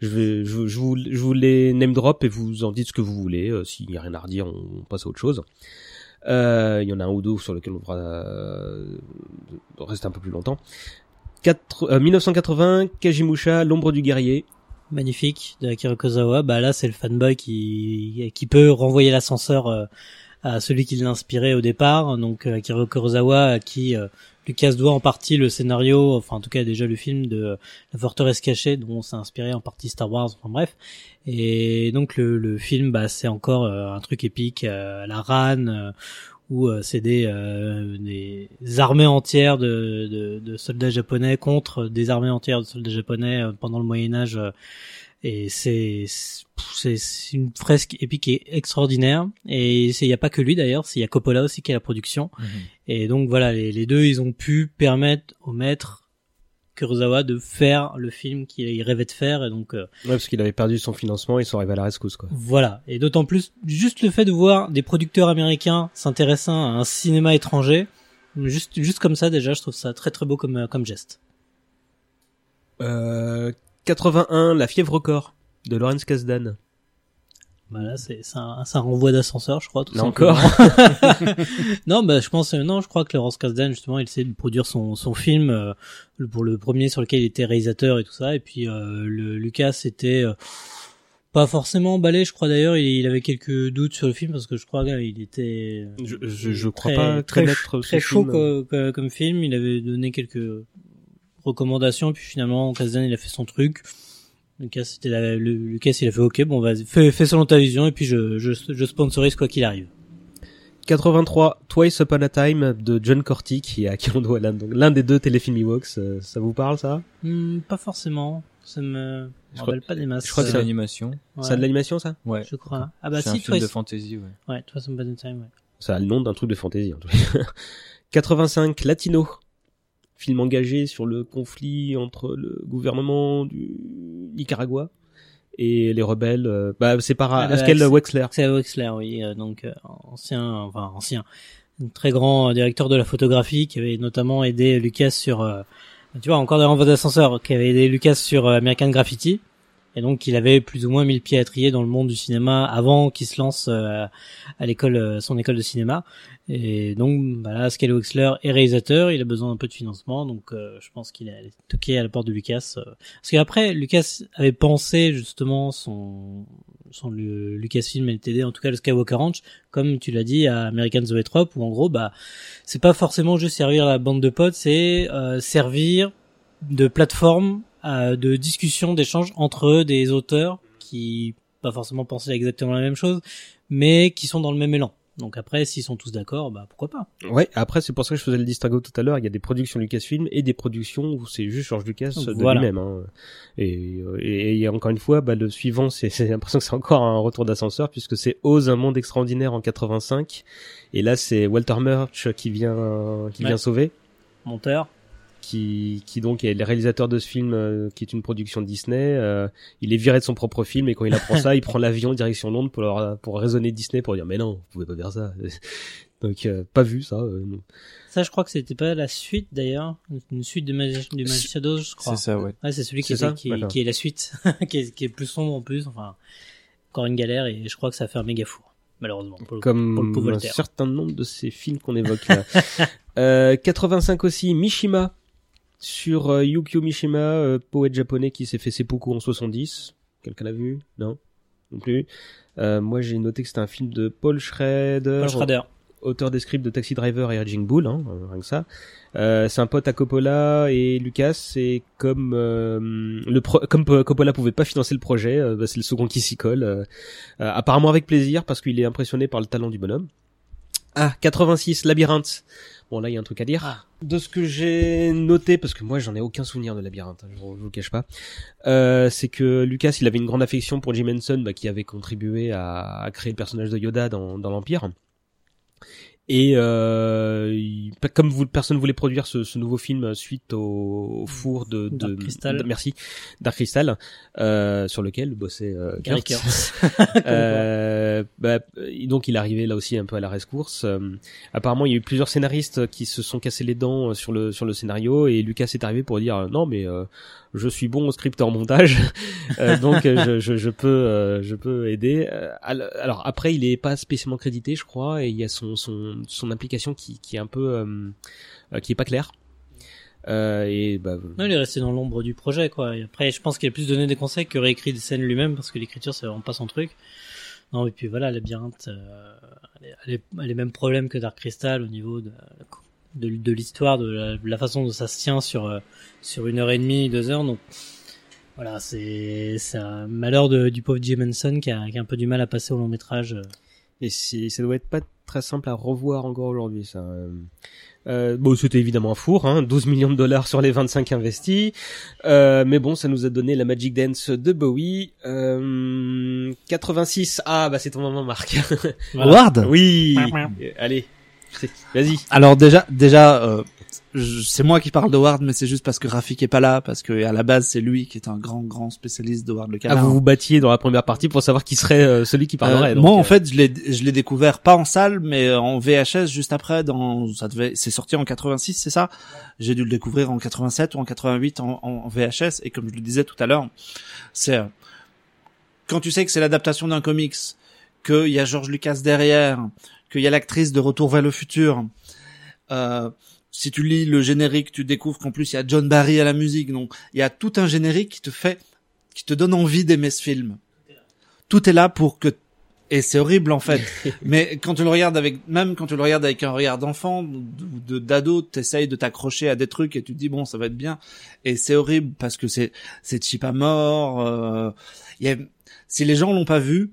je vais, je, je vous, je vous les name drop et vous en dites ce que vous voulez. Euh, S'il n'y a rien à redire, on, on passe à autre chose. Euh, Il y en a un ou deux sur lequel on va euh, rester un peu plus longtemps. Quatre- euh, 1980, Kajimusha, l'ombre du guerrier. Magnifique de Akira Kurosawa. Bah là, c'est le fanboy qui qui peut renvoyer l'ascenseur euh, à celui qui l'a inspiré au départ. Donc Akira Kurosawa, qui Lucas doit en partie le scénario, enfin en tout cas déjà le film de La Forteresse cachée, dont on s'est inspiré en partie Star Wars. Enfin bref. Et donc le, film, bah c'est encore euh, un truc épique euh, la RAN. euh, où c'est des, des armées entières de, soldats japonais contre des armées entières de soldats japonais pendant le Moyen Âge et c'est c'est c'est une fresque épique et extraordinaire et il y a pas que lui d'ailleurs il y a Coppola aussi qui est à la production et donc voilà les, les deux ils ont pu permettre au maître Kurosawa de faire le film qu'il rêvait de faire et donc euh, Ouais, parce qu'il avait perdu son financement, ils sont arrivés à la rescousse, quoi. voilà. Et d'autant plus, juste le fait de voir des producteurs américains s'intéressant à un cinéma étranger, juste, juste comme ça, déjà, je trouve ça très très beau comme, euh, comme geste. Euh, 81, La fièvre corps, de Lawrence Kasdan. Voilà, c'est, c'est un, c'est un renvoi d'ascenseur, je crois, tout Là encore. non, bah, je pense, non, je crois que Laurence Kasdan, justement, il essaie de produire son, son film, euh, pour le premier sur lequel il était réalisateur et tout ça. Et puis, euh, le, Lucas était, euh, pas forcément emballé, je crois d'ailleurs, il, il avait quelques doutes sur le film parce que je crois qu'il était, Je, je, je crois très, pas très, ce très chaud film. co- co- comme film. Il avait donné quelques recommandations, puis finalement, Kasdan, il a fait son truc. Lucas, c'était la- le, Lucas, il a fait OK, bon, vas-y, fais, fais selon ta vision, et puis je, je, je sponsorise quoi qu'il arrive. 83, Twice Upon a Time, de John Corty, qui à qui on doit l'un donc, l'un des deux téléfilms Ewoks. Euh, ça vous parle, ça? Hmm, pas forcément. Ça me Je rappelle pas des masses. je crois que C'est l'animation. Ouais, Ça a de l'animation, ça? Ouais. Je crois. Ah bah c'est si, un film de Twice. fantasy, ouais. Ouais, Twice Upon a Time, ouais. Ça a le nom d'un truc de fantasy, en tout cas. 85, Latino. Film engagé sur le conflit entre le gouvernement du Nicaragua et les rebelles. euh, bah, c'est par Ah, le Askel Axe. Wexler. C'est Wexler, oui, euh, donc euh, ancien, enfin ancien, très grand directeur de la photographie qui avait notamment aidé Lucas sur, tu vois, encore dans votre ascenseur, qui avait aidé Lucas sur American Graffiti, et donc il avait plus ou moins mis le pied à trier dans le monde du cinéma avant qu'il se lance à l'école, son école de cinéma. Et donc, voilà, Scale Wexler est réalisateur, il a besoin d'un peu de financement, donc euh, je pense qu'il est allé toquer à la porte de Lucas. euh. parce qu'après, Lucas avait pensé justement son, son le, Lucasfilm LTD, en tout cas le Skywalker Ranch, comme tu l'as dit à American Zoetrope, où en gros, bah, c'est pas forcément juste servir la bande de potes, c'est euh, servir de plateforme euh, de discussion, d'échange entre des auteurs qui pas forcément pensaient exactement la même chose, mais qui sont dans le même élan. Donc après, s'ils sont tous d'accord, bah pourquoi pas. Ouais, après c'est pour ça que je faisais le distinguo tout à l'heure, il y a des productions Lucasfilm et des productions où c'est juste George Lucas de Voilà. lui-même. Hein. Et, euh, et, et encore une fois, bah, le suivant, c'est j'ai l'impression que c'est encore un retour d'ascenseur puisque c'est Oz, un monde extraordinaire en 85. Et là, c'est Walter Murch qui vient qui Ouais. vient sauver. Monteur. Qui, qui donc est le réalisateur de ce film euh, qui est une production Disney. euh, il est viré de son propre film et quand il apprend ça, il prend l'avion direction Londres pour leur, pour raisonner Disney pour dire mais non, vous pouvez pas faire ça. donc euh, pas vu ça. euh, non. Ça, je crois que c'était pas la suite d'ailleurs, une suite de Magi- du Magic Shadows, je crois. C'est ça, ouais. Ouais, c'est celui qui est, ça qui, D'accord. qui est la suite, qui, est, qui est plus sombre en plus. Enfin, encore une galère et je crois que ça a fait un méga four, malheureusement. Pour le, Comme pour le un certain nombre de ces films qu'on évoque là. euh, 85 aussi, Mishima sur euh, Yukio Mishima, euh, poète japonais qui s'est fait seppuku en 70. Quelqu'un l'a vu? Non? Non plus. Euh, moi j'ai noté que c'était un film de Paul Schrader. Paul Schrader. auteur des scripts de Taxi Driver et Raging Bull, hein, euh, rien que ça. Euh, c'est un pote à Coppola et Lucas. C'est comme euh, le pro- comme Coppola pouvait pas financer le projet, bah, c'est le second qui s'y colle. apparemment avec plaisir parce qu'il est impressionné par le talent du bonhomme. Ah, 86, Labyrinthe. Bon là il y a un truc à dire. Ah. De ce que j'ai noté, parce que moi j'en ai aucun souvenir de Labyrinthe, hein, je, vous- je vous cache pas, euh, c'est que Lucas il avait une grande affection pour Jim Henson, bah, qui avait contribué à, à créer le personnage de Yoda dans, dans l'Empire. Et euh, il- comme vous, personne voulait produire ce, ce nouveau film suite au, au four de, de Dark Crystal. de- merci Dark Crystal, euh, sur lequel bossait euh, Gary. Euh, bah, donc il est arrivé là aussi un peu à la rescourse. Euh, apparemment, il y a eu plusieurs scénaristes qui se sont cassés les dents euh, sur le sur le scénario et Lucas est arrivé pour dire non mais euh, je suis bon au script en montage, Euh, donc euh, je, je, je peux euh, je peux aider. Euh, al- alors après, il est pas spécialement crédité, je crois, et il y a son son son implication qui qui est un peu euh, euh, qui est pas claire. Et bah, Non, il est resté dans l'ombre du projet, quoi. Et après, je pense qu'il a plus donné des conseils que réécrit des scènes lui-même, parce que l'écriture, c'est vraiment pas son truc. Non, et puis voilà, Labyrinthe, elle, elle, est, elle est même problème que Dark Crystal au niveau de, de, de l'histoire, de la, de la façon dont ça se tient sur, euh, sur une heure et demie, deux heures. Donc, voilà, c'est, c'est un malheur de, du pauvre Jim Henson qui a, qui a un peu du mal à passer au long métrage. Et c'est- ça doit être pas très simple à revoir encore aujourd'hui, ça. Euh, Euh, bon, c'était évidemment un four, hein, 12 millions de dollars sur les 25 investis. Euh, mais bon, ça nous a donné la Magic Dance de Bowie. Euh, 86, ah bah c'est ton moment, Marc. Voilà. Howard oui, Euh, allez, vas-y. Alors déjà, déjà, euh, c'est moi qui parle d'Howard, mais c'est juste parce que Rafik est pas là, parce que à la base c'est lui qui est un grand grand spécialiste d'Howard le Ah, canard. vous vous battiez dans la première partie pour savoir qui serait euh, celui qui parlerait. Euh, donc, moi, en euh, fait, je l'ai, je l'ai découvert pas en salle, mais en VHS juste après. Dans, ça devait, c'est sorti en 86, c'est ça? J'ai dû le découvrir en 87 ou en 88 en, en, en VHS. Et comme je le disais tout à l'heure, c'est euh, quand tu sais que c'est l'adaptation d'un comics, qu'il y a George Lucas derrière, qu'il y a l'actrice de Retour vers le futur. Euh, si tu lis le générique, tu découvres qu'en plus il y a John Barry à la musique. Donc il y a tout un générique qui te fait, qui te donne envie d'aimer ce film. Tout est là pour que et c'est horrible en fait. Mais quand tu le regardes avec, même quand tu le regardes avec un regard d'enfant ou de d'ado, t'essayes de t'accrocher à des trucs et tu te dis bon, ça va être bien. Et c'est horrible parce que c'est c'est cheap à mort. euh, y a, si les gens l'ont pas vu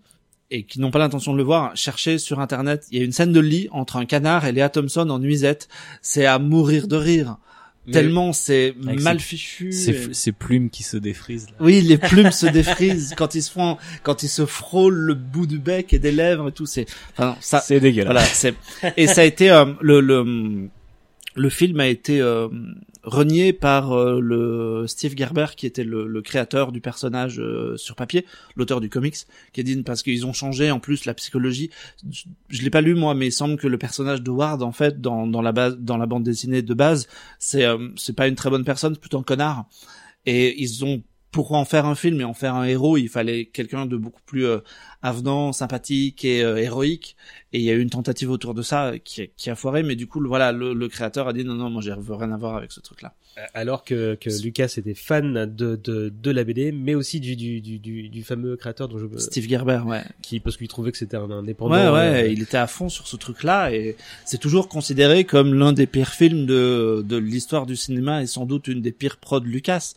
et qui n'ont pas l'intention de le voir, cherchez sur internet. Il y a une scène de lit entre un canard et Léa Thompson en nuisette. C'est à mourir de rire. mais- Tellement c'est mal fichu. Ces, et- ces plumes qui se défrisent. Là. oui, les plumes se défrisent quand ils se font, quand ils se frôlent le bout du bec et des lèvres et tout. C'est, enfin, ça, C'est dégueulasse. voilà, c'est, et ça a été, euh, le, le, le film a été, euh, renié par euh, le Steve Gerber qui était le, le créateur du personnage euh, sur papier, l'auteur du comics, qui a dit parce qu'ils ont changé en plus la psychologie. Je, je l'ai pas lu moi, mais il semble que le personnage de Ward en fait dans, dans la base dans la bande dessinée de base, c'est euh, c'est pas une très bonne personne, c'est plutôt un connard. Et ils ont pour en faire un film et en faire un héros, il fallait quelqu'un de beaucoup plus euh, avenant, sympathique et euh, héroïque. Et il y a eu une tentative autour de ça qui, qui a foiré, mais du coup, le- voilà, le, le créateur a dit non, non, moi, je veux rien à voir avec ce truc-là. Alors que, que Lucas était fan de, de, de la BD, mais aussi du, du, du, du, fameux créateur dont je Steve Gerber, ouais. qui parce qu'il trouvait que c'était un indépendant. Ouais, ouais, euh, il était à fond sur ce truc-là et c'est toujours considéré comme l'un des pires films de, de l'histoire du cinéma et sans doute une des pires prods de Lucas.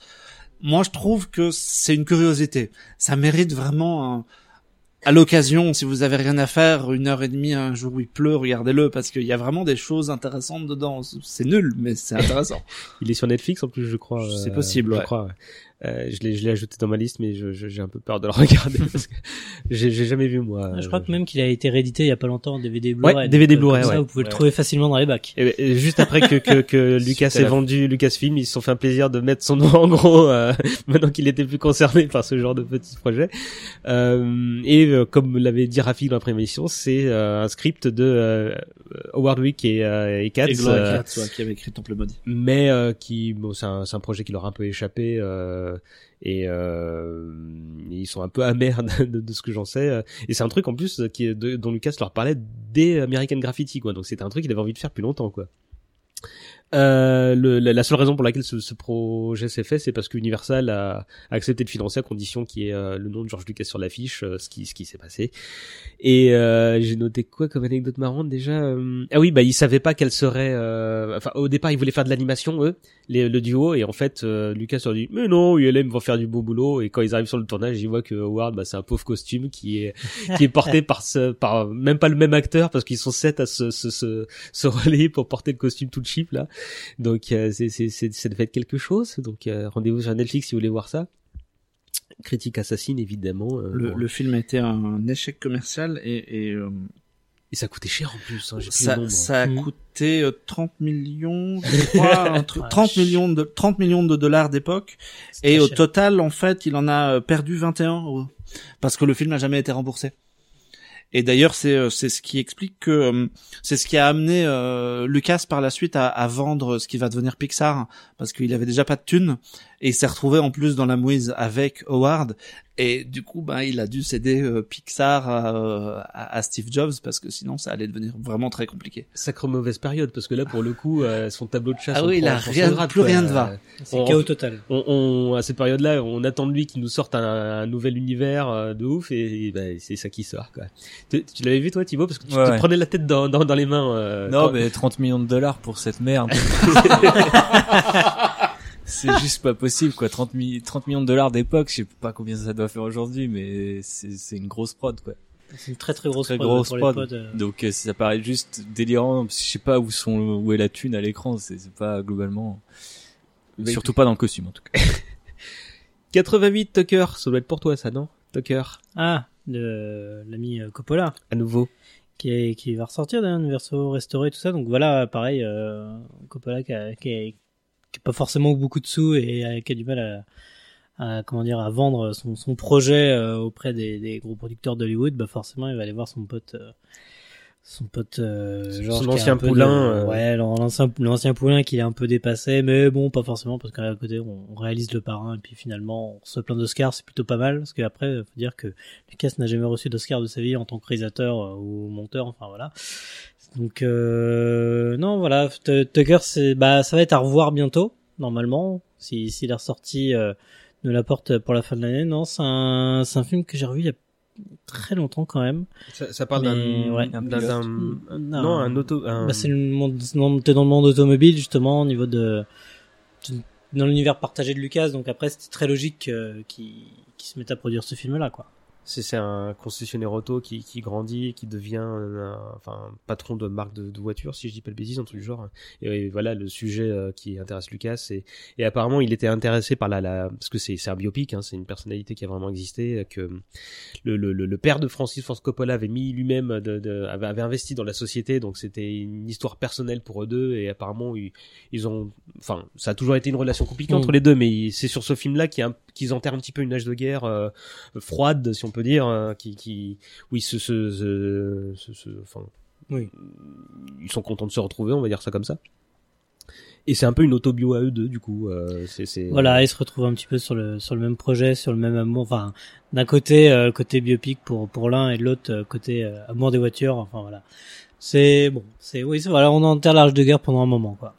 Moi, je trouve que c'est une curiosité. Ça mérite vraiment un- à l'occasion, si vous avez rien à faire, une heure et demie un jour où il pleut, regardez-le parce qu'il y a vraiment des choses intéressantes dedans. C'est nul, mais c'est intéressant. Il est sur Netflix en plus, je crois. C'est euh, possible, Je ouais. crois. ouais. Euh, je l'ai, je l'ai ajouté dans ma liste, mais je, je- j'ai un peu peur de le regarder parce que j'ai, j'ai jamais vu moi. je crois Euh, que même qu'il a été réédité il y a pas longtemps en DVD Blu-ray. Ouais, DVD euh, Blu-ray, comme ça, ouais. Vous pouvez le Ouais. trouver facilement dans les bacs. Et, et juste après que, que, que Lucas ait vendu Lucasfilm, ils se sont fait un plaisir de mettre son nom en gros, euh, maintenant qu'il était plus concerné par ce genre de petits projets. Euh, et euh, comme l'avait dit Rafi dans la première émission, c'est euh, un script de euh, Howard Wick et, euh, et Katz, Et Gloria euh, Katz, ouais, qui avait écrit Temple Maudit. mais euh, qui bon, c'est un, c'est un projet qui leur a un peu échappé euh, et euh, ils sont un peu amers de, ce que j'en sais euh, et c'est un truc en plus dont Lucas leur parlait dès American Graffiti quoi. Donc c'était un truc qu'il avait envie de faire depuis longtemps quoi euh, le, la, la seule raison pour laquelle ce, ce projet s'est fait, c'est parce qu'Universal a, a accepté de financer à condition qu'il y ait euh, le nom de George Lucas sur l'affiche, euh, ce qui, ce qui s'est passé. Et euh, j'ai noté quoi comme anecdote marrante déjà euh, Ah oui, bah ils savaient pas quelle serait. Enfin, au départ, ils voulaient faire de l'animation eux, les- le duo, et en fait, Lucas leur dit mais non, ULM vont faire du beau boulot. Et quand ils arrivent sur le tournage, ils voient que Howard, bah, c'est un pauvre costume qui est qui est porté par ce, par même pas le même acteur parce qu'ils sont sept à se se se, se relayer pour porter le costume tout cheap là. Donc euh, c'est c'est c'est ça devait être quelque chose. Donc euh, rendez-vous sur Netflix si vous voulez voir ça. Critique assassine évidemment. euh, Le, bon. le film a été un échec commercial et, et euh, Et ça coûtait cher en plus. Hein, j'ai plus ça, ça a Mm. coûté euh, 30 millions, je crois, un truc- 30 millions de 30 millions de dollars d'époque. C'est Et au cher. total, en fait, il en a perdu 21 euros. parce que le film n'a jamais été remboursé. Et d'ailleurs, c'est euh, c'est ce qui explique que euh, c'est ce qui a amené euh, Lucas par la suite à, vendre ce qui va devenir Pixar parce qu'il avait déjà pas de thunes et il s'est retrouvé en plus dans la mouise avec Howard et du coup, ben il a dû céder euh, Pixar à, euh, à, à Steve Jobs parce que sinon ça allait devenir vraiment très compliqué. Sacre mauvaise période parce que là pour le coup euh, son tableau de chasse. Ah oui, il a rien- grade, plus quoi. rien ne va. C'est chaos total. on, on- à cette période-là, on attend de lui qu'il nous sorte un, un nouvel univers euh, de ouf et, et ben, c'est ça qui sort. Quoi. Tu, tu l'avais vu toi, Thibaut, parce que tu Ouais, te ouais. prenais la tête dans, dans, dans les mains. euh, Non, quand- mais 30 millions de dollars pour cette merde. c'est juste pas possible, quoi. 30, mi- 30 millions de dollars d'époque, je sais pas combien ça doit faire aujourd'hui, mais c'est c'est une grosse prod, quoi. C'est une très très grosse Très prod grosse pour les prod. pods, euh. Donc euh, ça paraît juste délirant. Je sais pas où sont où est la thune à l'écran. C'est c'est pas globalement. Mais- Surtout pas dans le costume en tout cas. 88 Tucker, ça doit être pour toi ça, non? Tucker, Ah, de l'ami euh, Coppola. à nouveau. qui, est, qui va ressortir d'un verso restauré tout ça donc voilà pareil euh, Coppola qui a, qui, a, qui a pas forcément beaucoup de sous et euh, qui a du mal à, à comment dire à vendre son, son projet euh, auprès des, des gros producteurs d'Hollywood bah forcément il va aller voir son pote euh, son pote euh, Son ancien poulain, de- euh. ouais l'ancien l'ancien poulain qui est un peu dépassé mais bon pas forcément parce qu'à côté on, on réalise le parrain et puis finalement on se plein d'Oscars c'est plutôt pas mal parce qu'après faut dire que Lucas n'a jamais reçu d'Oscar de sa vie en tant que réalisateur euh, ou monteur, enfin voilà. Donc euh, non, voilà, Tucker, c'est bah ça va être à revoir bientôt, normalement, si s'il est ressorti euh, de la porte pour la fin de l'année. Non, c'est un c'est un film que j'ai revu il y a très longtemps quand même. Ça, ça parle d'un, ouais. d'un, Un Non. un auto, un... Bah, c'est le monde, non, t'es dans le monde automobile justement au niveau de dans l'univers partagé de Lucas, donc après c'était très logique euh, qu'il qu'il se mette à produire ce film-là, quoi. C'est c'est un concessionnaire auto qui, qui grandit, qui devient un, enfin patron de marque de, de voiture, si je dis pas le bêtise, un truc du genre. Et, et voilà le sujet euh, qui intéresse Lucas. Et, et apparemment, il était intéressé par la, la parce que c'est c'est un biopic, hein, c'est une personnalité qui a vraiment existé, que le, le, le, père de Francis Ford Coppola avait mis lui-même de, de avait, avait investi dans la société, donc c'était une histoire personnelle pour eux deux. Et apparemment, ils, ils ont, enfin, ça a toujours été une relation compliquée Mm. entre les deux, mais c'est sur ce film-là qu'ils enterrent un petit peu une âge de guerre euh, froide, si on peut dire, euh, qui, qui, oui, ce, ce, ce, ce- ce- enfin, Oui. ils sont contents de se retrouver, on va dire ça comme ça. Et c'est un peu une autobio à eux deux, du coup. Euh, c'est, Voilà, ils se retrouvent un petit peu sur le sur le même projet, sur le même amour. Enfin, d'un côté euh, côté biopic pour pour l'un et de l'autre euh, côté euh, amour des voitures. Enfin voilà, c'est bon, c'est oui, c'est voilà, on enterre l'âge de guerre pendant un moment quoi.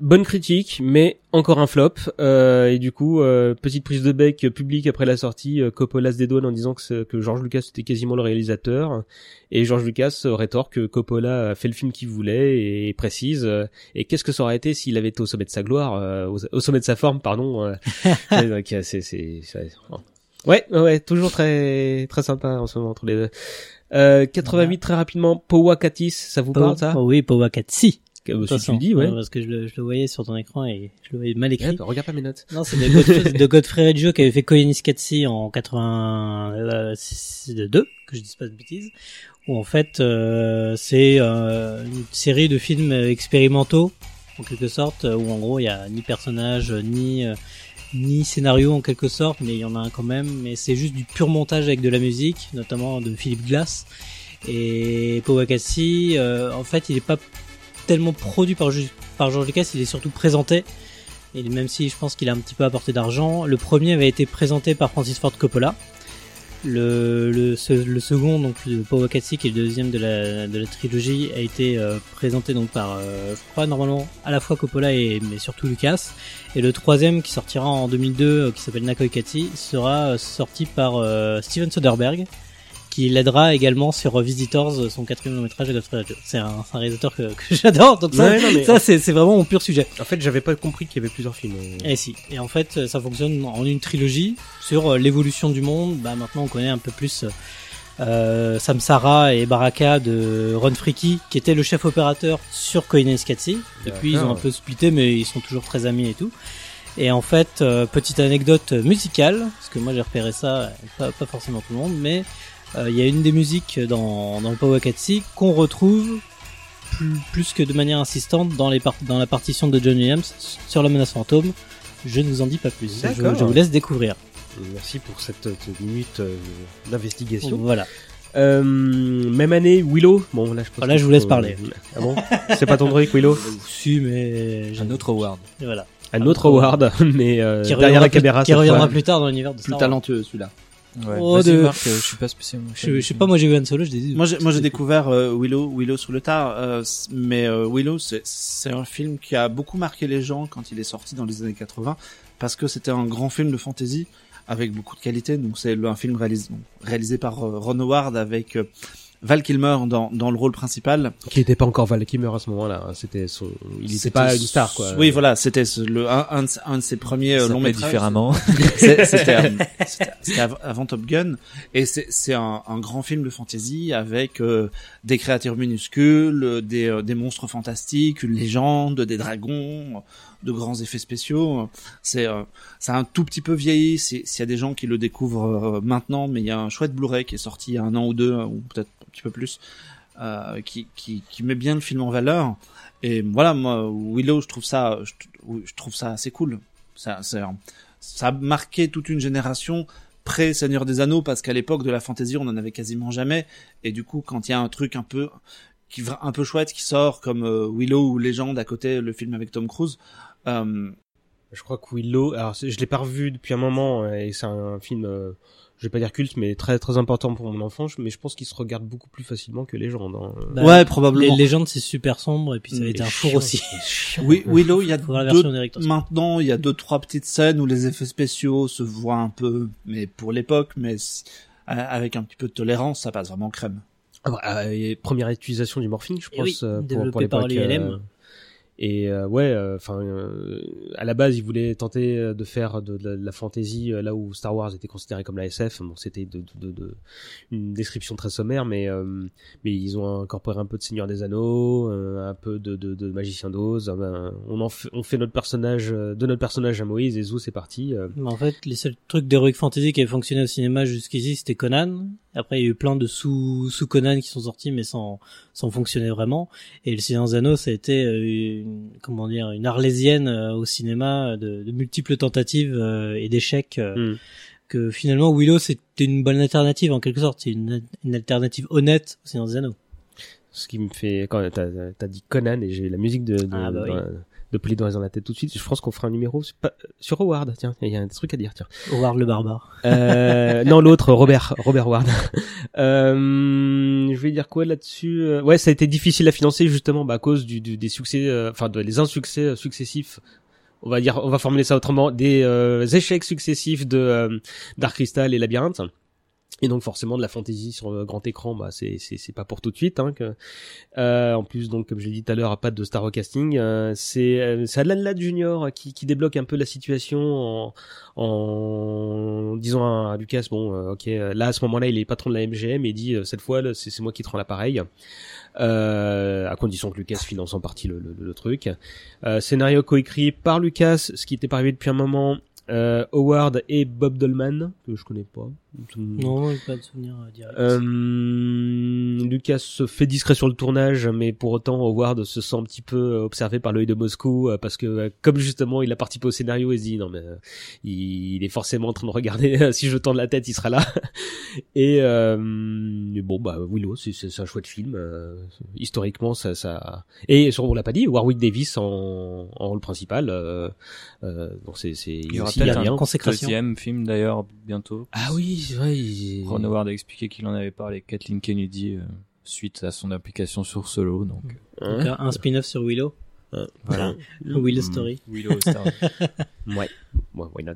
Bonne critique, mais encore un flop. Euh, et du coup, euh, petite prise de bec publique après la sortie, euh, Coppola se dédouane en disant que, que George Lucas était quasiment le réalisateur. Et George Lucas rétorque que Coppola a fait le film qu'il voulait et précise. euh, et qu'est-ce que ça aurait été s'il avait été au sommet de sa gloire, euh, au, au sommet de sa forme, pardon. euh, donc, c'est, c'est, ouais, ouais, toujours très, très sympa en ce moment entre les deux. Euh, 88 très rapidement, Powakatis, ça vous parle ça? Oh oui, Powakatsi. Si tu le dis, ouais. Parce que je le, je le voyais sur ton écran et je le voyais mal Ouais, écrit. bah, regarde pas mes notes. Non, c'est de Godfrey, de Godfrey Reggio qui avait fait Koyanis Katsi en 82, que je dise pas de bêtises, où en fait euh, c'est euh, une série de films expérimentaux en quelque sorte, où en gros il y a ni personnage ni euh, ni scénario en quelque sorte, mais il y en a un quand même. Mais c'est juste du pur montage avec de la musique, notamment de Philippe Glass. Et Powakatsi, euh, en fait, il est pas tellement produit par, par George Lucas, il est surtout présenté. Et même si je pense qu'il a un petit peu apporté d'argent, le premier avait été présenté par Francis Ford Coppola. Le, second, donc le Powakatsi, qui est le deuxième de la, de la trilogie, a été euh, présenté donc par, euh, je crois normalement à la fois Coppola et mais surtout Lucas. Et le troisième, qui sortira en 2002, euh, qui s'appelle Nakoi Katsi, sera sorti par Steven Soderbergh, qui l'aidera également sur euh, Visitors, euh, son quatrième long métrage. C'est un, un réalisateur que, que j'adore, donc ça, c'est vraiment mon pur sujet. En fait, j'avais pas compris qu'il y avait plusieurs films. Et si. Et en fait, ça fonctionne en une trilogie sur euh, l'évolution du monde. Bah maintenant, on connaît un peu plus euh, Samsara et Baraka de Ron Friki, qui était le chef opérateur sur Koines Katsi. Depuis, ils ont un peu splitté, mais ils sont toujours très amis et tout. Et en fait, euh, petite anecdote musicale, parce que moi j'ai repéré ça, euh, pas, pas forcément tout le monde, mais euh, il y a une des musiques dans, dans le Powakatsi qu'on retrouve plus, plus que de manière insistante dans, les par- dans la partition de John Williams sur la menace fantôme. Je ne vous en dis pas plus. Je, D'accord. je vous laisse découvrir. Merci pour cette, euh, minute euh, d'investigation. Voilà. Euh, même année, Willow. Bon, là, je pense Voilà, qu'il je vous laisse parler. Ah bon? C'est pas ton truc, Willow? Si, mais Un autre award. Voilà. Un autre award, mais euh, Qui derrière reviendra, la plus, caméra. qui cette reviendra fois. plus tard dans l'univers de Plus Star Wars. talentueux celui-là. Ouais. Oh, de- Marc, euh, je suis pas spécialement. Je, je sais film. pas, moi j'ai vu Han Solo, je dit. Moi, j'ai, moi, j'ai découvert euh, Willow, Willow sur le tard, euh, mais euh, Willow, c'est, c'est un film qui a beaucoup marqué les gens quand il est sorti dans les années 80, parce que c'était un grand film de fantasy avec beaucoup de qualité. Donc, c'est un film réalisé, réalisé par euh, Ron Howard avec euh, Val Kilmer dans, dans le rôle principal. Qui était pas encore Val Kilmer à ce moment-là. hein. C'était son. Il était C'était pas une star, quoi. Oui, voilà, c'était le, un, un, de- un de ses premiers euh, longs métrages. différemment. C'est- C'était euh, c'était- c'était av- avant Top Gun et c'est c'est un, un grand film de fantasy avec euh, des créatures minuscules, euh, des, euh, des monstres fantastiques, une légende, des dragons, euh, de grands effets spéciaux. C'est euh, c'est un tout petit peu vieilli. si- S'il y a des gens qui le découvrent euh, maintenant, mais il y a un chouette Blu-ray qui est sorti il y a un an ou deux ou peut-être un petit peu plus, euh, qui, qui met bien le film en valeur. Et voilà, moi Willow, je trouve ça je, trouve ça assez cool. Ça, un- ça a marqué toute une génération pré Seigneur des Anneaux parce qu'à l'époque de la fantasy on en avait quasiment jamais et du coup quand il y a un truc un peu qui un peu chouette qui sort comme Willow ou Légende à côté le film avec Tom Cruise Je crois que Willow. Alors, je l'ai pas revu depuis un moment euh, et c'est un film. euh, je vais pas dire culte, mais très très important pour mon enfance. Mais je pense qu'il se regarde beaucoup plus facilement que Légende. Hein. Bah, ouais Les probablement légendes c'est super sombre et puis ça a Mais été un four aussi. oui Willow il y a deux, maintenant il y a deux trois petites scènes où les effets spéciaux se voient un peu mais pour l'époque mais avec un petit peu de tolérance ça passe vraiment crème Ah bah, euh, et première utilisation du morphing, je pense, oui, euh, pour, développé pour par l'ILM. Euh, Et euh, ouais, enfin, à la base, ils voulaient tenter euh, de faire de, la fantasy euh, là où Star Wars était considéré comme la SF. Bon, c'était de, de, une description très sommaire, mais mais ils ont incorporé un peu de Seigneur des Anneaux, un peu de Magicien d'Oz. on en fait, on fait notre personnage de notre personnage à Moïse et Zou, c'est parti. Mais en fait, les seuls trucs d'heroic fantasy qui avaient fonctionné au cinéma jusqu'ici, c'était Conan. Après, il y a eu plein de sous sous Conan qui sont sortis, mais sans sans fonctionner vraiment. Et le Seigneur des Anneaux, ça a été comment dire une arlésienne euh, au cinéma de, de multiples tentatives euh, et d'échecs euh, hmm. que finalement Willow c'était une bonne alternative en quelque sorte c'est une, une alternative honnête au Seigneur des Anneaux ce qui me fait quand t'as as dit Conan et j'ai la musique de, de, ah bah de Polydor dans la tête tout de suite. Je pense qu'on fera un numéro sur Howard. Tiens, il y a un truc à dire. Tiens. Howard le barbare. Euh, non, l'autre, Robert, Robert Ward. Euh, je vais dire quoi là-dessus euh, Ouais, ça a été difficile à financer justement bah, à cause du, du des succès, euh, enfin de les insuccès successifs on va dire, on va formuler ça autrement, des échecs successifs de Dark Crystal et Labyrinthe. Et donc forcément de la fantasy sur le grand écran, bah c'est c'est c'est pas pour tout de suite. Hein, que, euh, en plus donc comme je l'ai dit tout à l'heure, pas de star casting. Euh, c'est euh, c'est Alan Ladd Junior qui qui débloque un peu la situation en en disant à, Lucas bon euh, ok là à ce moment-là il est patron de la MGM et dit cette fois c'est moi qui te rends l'appareil. à condition que Lucas finance en partie le, le, le truc. scénario coécrit par Lucas, ce qui était arrivé depuis un moment, euh, Howard et Bob Dolman que je connais pas. Non, pas de souvenir euh, direct. Euh, Lucas se fait discret sur le tournage, mais pour autant Howard se sent un petit peu observé par l'œil de Moscou parce que comme justement il a participé au scénario, il se dit non mais il, est forcément en train de regarder si je tends la tête, il sera là. et bon bah Willow, c'est un chouette film. historiquement ça ça et on l'a pas dit, Warwick Davis en, en rôle principal. donc c'est c'est peut-être un deuxième film d'ailleurs bientôt. Ah oui, Ron Howard a expliqué qu'il en avait parlé Kathleen Kennedy euh, suite à son application sur Solo. Donc, hein un spin-off sur Willow. Voilà. Willow Story. Willow Story. ouais. why not?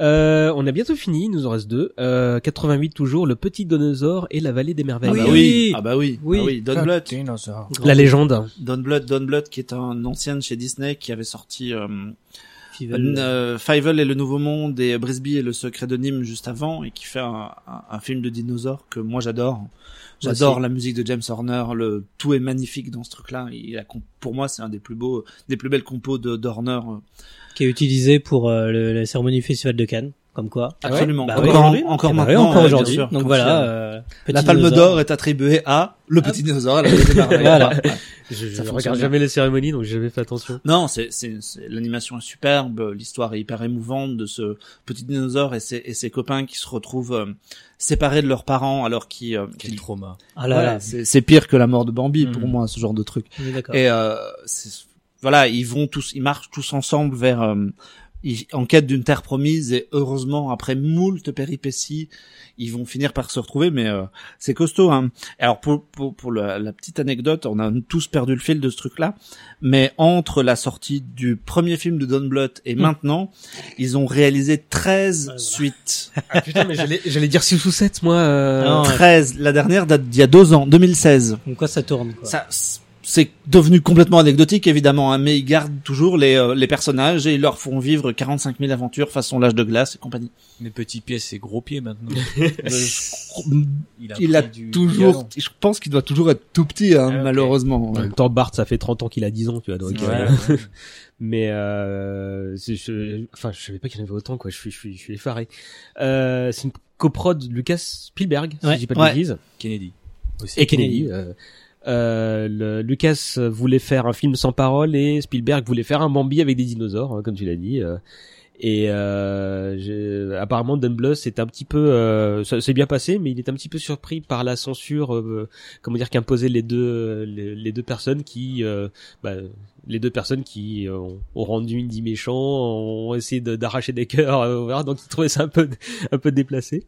Euh, on a bientôt fini, il nous en reste deux. Euh, 88 toujours, le petit dinosaure et la vallée des merveilles. Ah bah oui, ah bah oui, oui, ah oui Don Bluth. La légende. Don Bluth, Don Bluth qui est un ancien de chez Disney qui avait sorti euh, euh, Fievel et le Nouveau Monde et Brisby et le Secret de Nîmes juste avant et qui fait un, un, film de dinosaures que moi j'adore. J'adore la musique de James Horner, le tout est magnifique dans ce truc-là. Il a, pour moi, c'est un des plus beaux, des plus belles compos de d'Horner. Qui est utilisé pour euh, le, la cérémonie festival de Cannes comme quoi. Ah Absolument. Bah encore, encore eh bah maintenant. encore aujourd'hui. Donc voilà. Euh, la Palme d'Or est attribuée à le petit dinosaure. voilà. Je, je regarde jamais les cérémonies, donc j'ai jamais fait attention. Non, c'est, c'est, l'animation est superbe, l'histoire est hyper émouvante de ce petit dinosaure et ses, et ses copains qui se retrouvent euh, séparés de leurs parents alors qu'ils. Euh, Quel trauma. Ah là, là. C'est, c'est pire que la mort de Bambi pour hmm. moi, ce genre de truc. Et euh, voilà, ils vont tous, ils marchent tous ensemble vers en quête d'une terre promise et heureusement après moult péripéties ils vont finir par se retrouver mais euh, c'est costaud hein. alors pour pour, pour la, petite anecdote on a tous perdu le fil de ce truc là mais entre la sortie du premier film de Don Bluth et hmm. maintenant ils ont réalisé 13 suites ah putain mais j'allais dire 6 ou 7 moi euh... 13 la dernière date d'il y a deux ans 2016 donc quoi ça tourne quoi. ça c'est devenu complètement anecdotique évidemment, hein, mais ils gardent toujours les, euh, les personnages et ils leur font vivre 45 000 aventures façon l'âge de glace et compagnie. Mes petits pieds, c'est gros pieds maintenant. il a, toujours, je pense qu'il doit toujours être tout petit, hein, ah, malheureusement. En même temps, Bart, ça fait 30 ans qu'il a 10 ans, tu vois. Donc, euh, mais euh, je, enfin, je savais pas qu'il y en avait autant, quoi. Je suis, je suis, je suis effaré. Euh, c'est une coprode Lucas Spielberg, si je dis pas de bêtises. Kennedy. Aussi. Et Kennedy. Euh, euh, le, Lucas voulait faire un film sans parole et Spielberg voulait faire un Bambi avec des dinosaures, hein, comme tu l'as dit. Euh. et euh, apparemment Dunblus est un petit peu, euh, ça s'est bien passé, mais il est un petit peu surpris par la censure, euh, comment dire, qu'imposaient les deux les, deux personnes qui, bah, les deux personnes qui ont, rendu Indy méchant, ont essayé d'arracher des cœurs, donc ils trouvaient ça un peu un peu déplacé.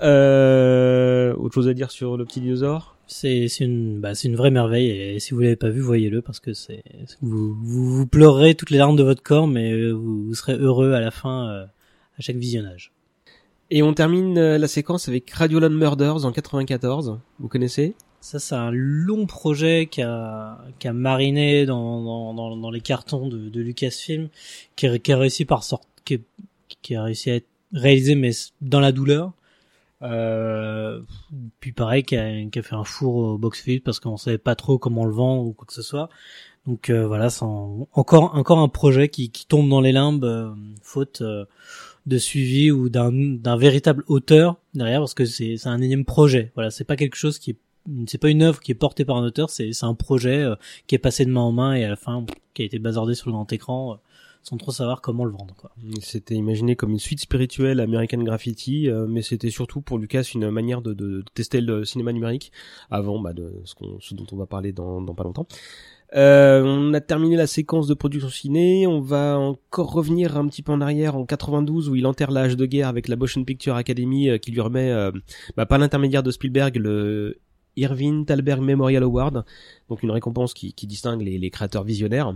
autre chose à dire sur le petit dinosaure? C'est une bah, c'est une vraie merveille et si vous l'avez pas vu voyez-le parce que c'est vous, vous, vous pleurerez toutes les larmes de votre corps mais euh, vous, serez heureux à la fin euh, à chaque visionnage. Et on termine euh, la séquence avec Radioland Murders en 94. Vous connaissez? Ça, c'est un long projet qui a, qui a mariné dans, dans, dans, dans les cartons de, de Lucasfilm, qui a, qui a réussi par sorte, qui, qui a réussi à être réalisé, mais dans la douleur. Euh, puis pareil, qui a, qui a fait un four au box-office parce qu'on savait pas trop comment le vendre ou quoi que ce soit. Donc euh, voilà, c'est en- encore encore un projet qui, qui tombe dans les limbes, euh, faute euh, de suivi ou d'un d'un véritable auteur derrière, parce que c'est c'est un énième projet. Voilà, c'est pas quelque chose qui est c'est pas une œuvre qui est portée par un auteur, c'est c'est un projet euh, qui est passé de main en main et à la fin qui a été bazardé sur le grand écran euh, sans trop savoir comment le vendre. Quoi. C'était imaginé comme une suite spirituelle American Graffiti, euh, mais c'était surtout pour Lucas une manière de, tester le cinéma numérique avant bah, de ce, dont on va parler dans, pas longtemps. Euh, on a terminé la séquence de production ciné. On va encore revenir un petit peu en arrière en 92 où il enterre l'âge de guerre avec la Motion Picture Academy euh, qui lui remet, euh, bah, par l'intermédiaire de Spielberg, le Irving Thalberg Memorial Award, donc une récompense qui, distingue les créateurs visionnaires.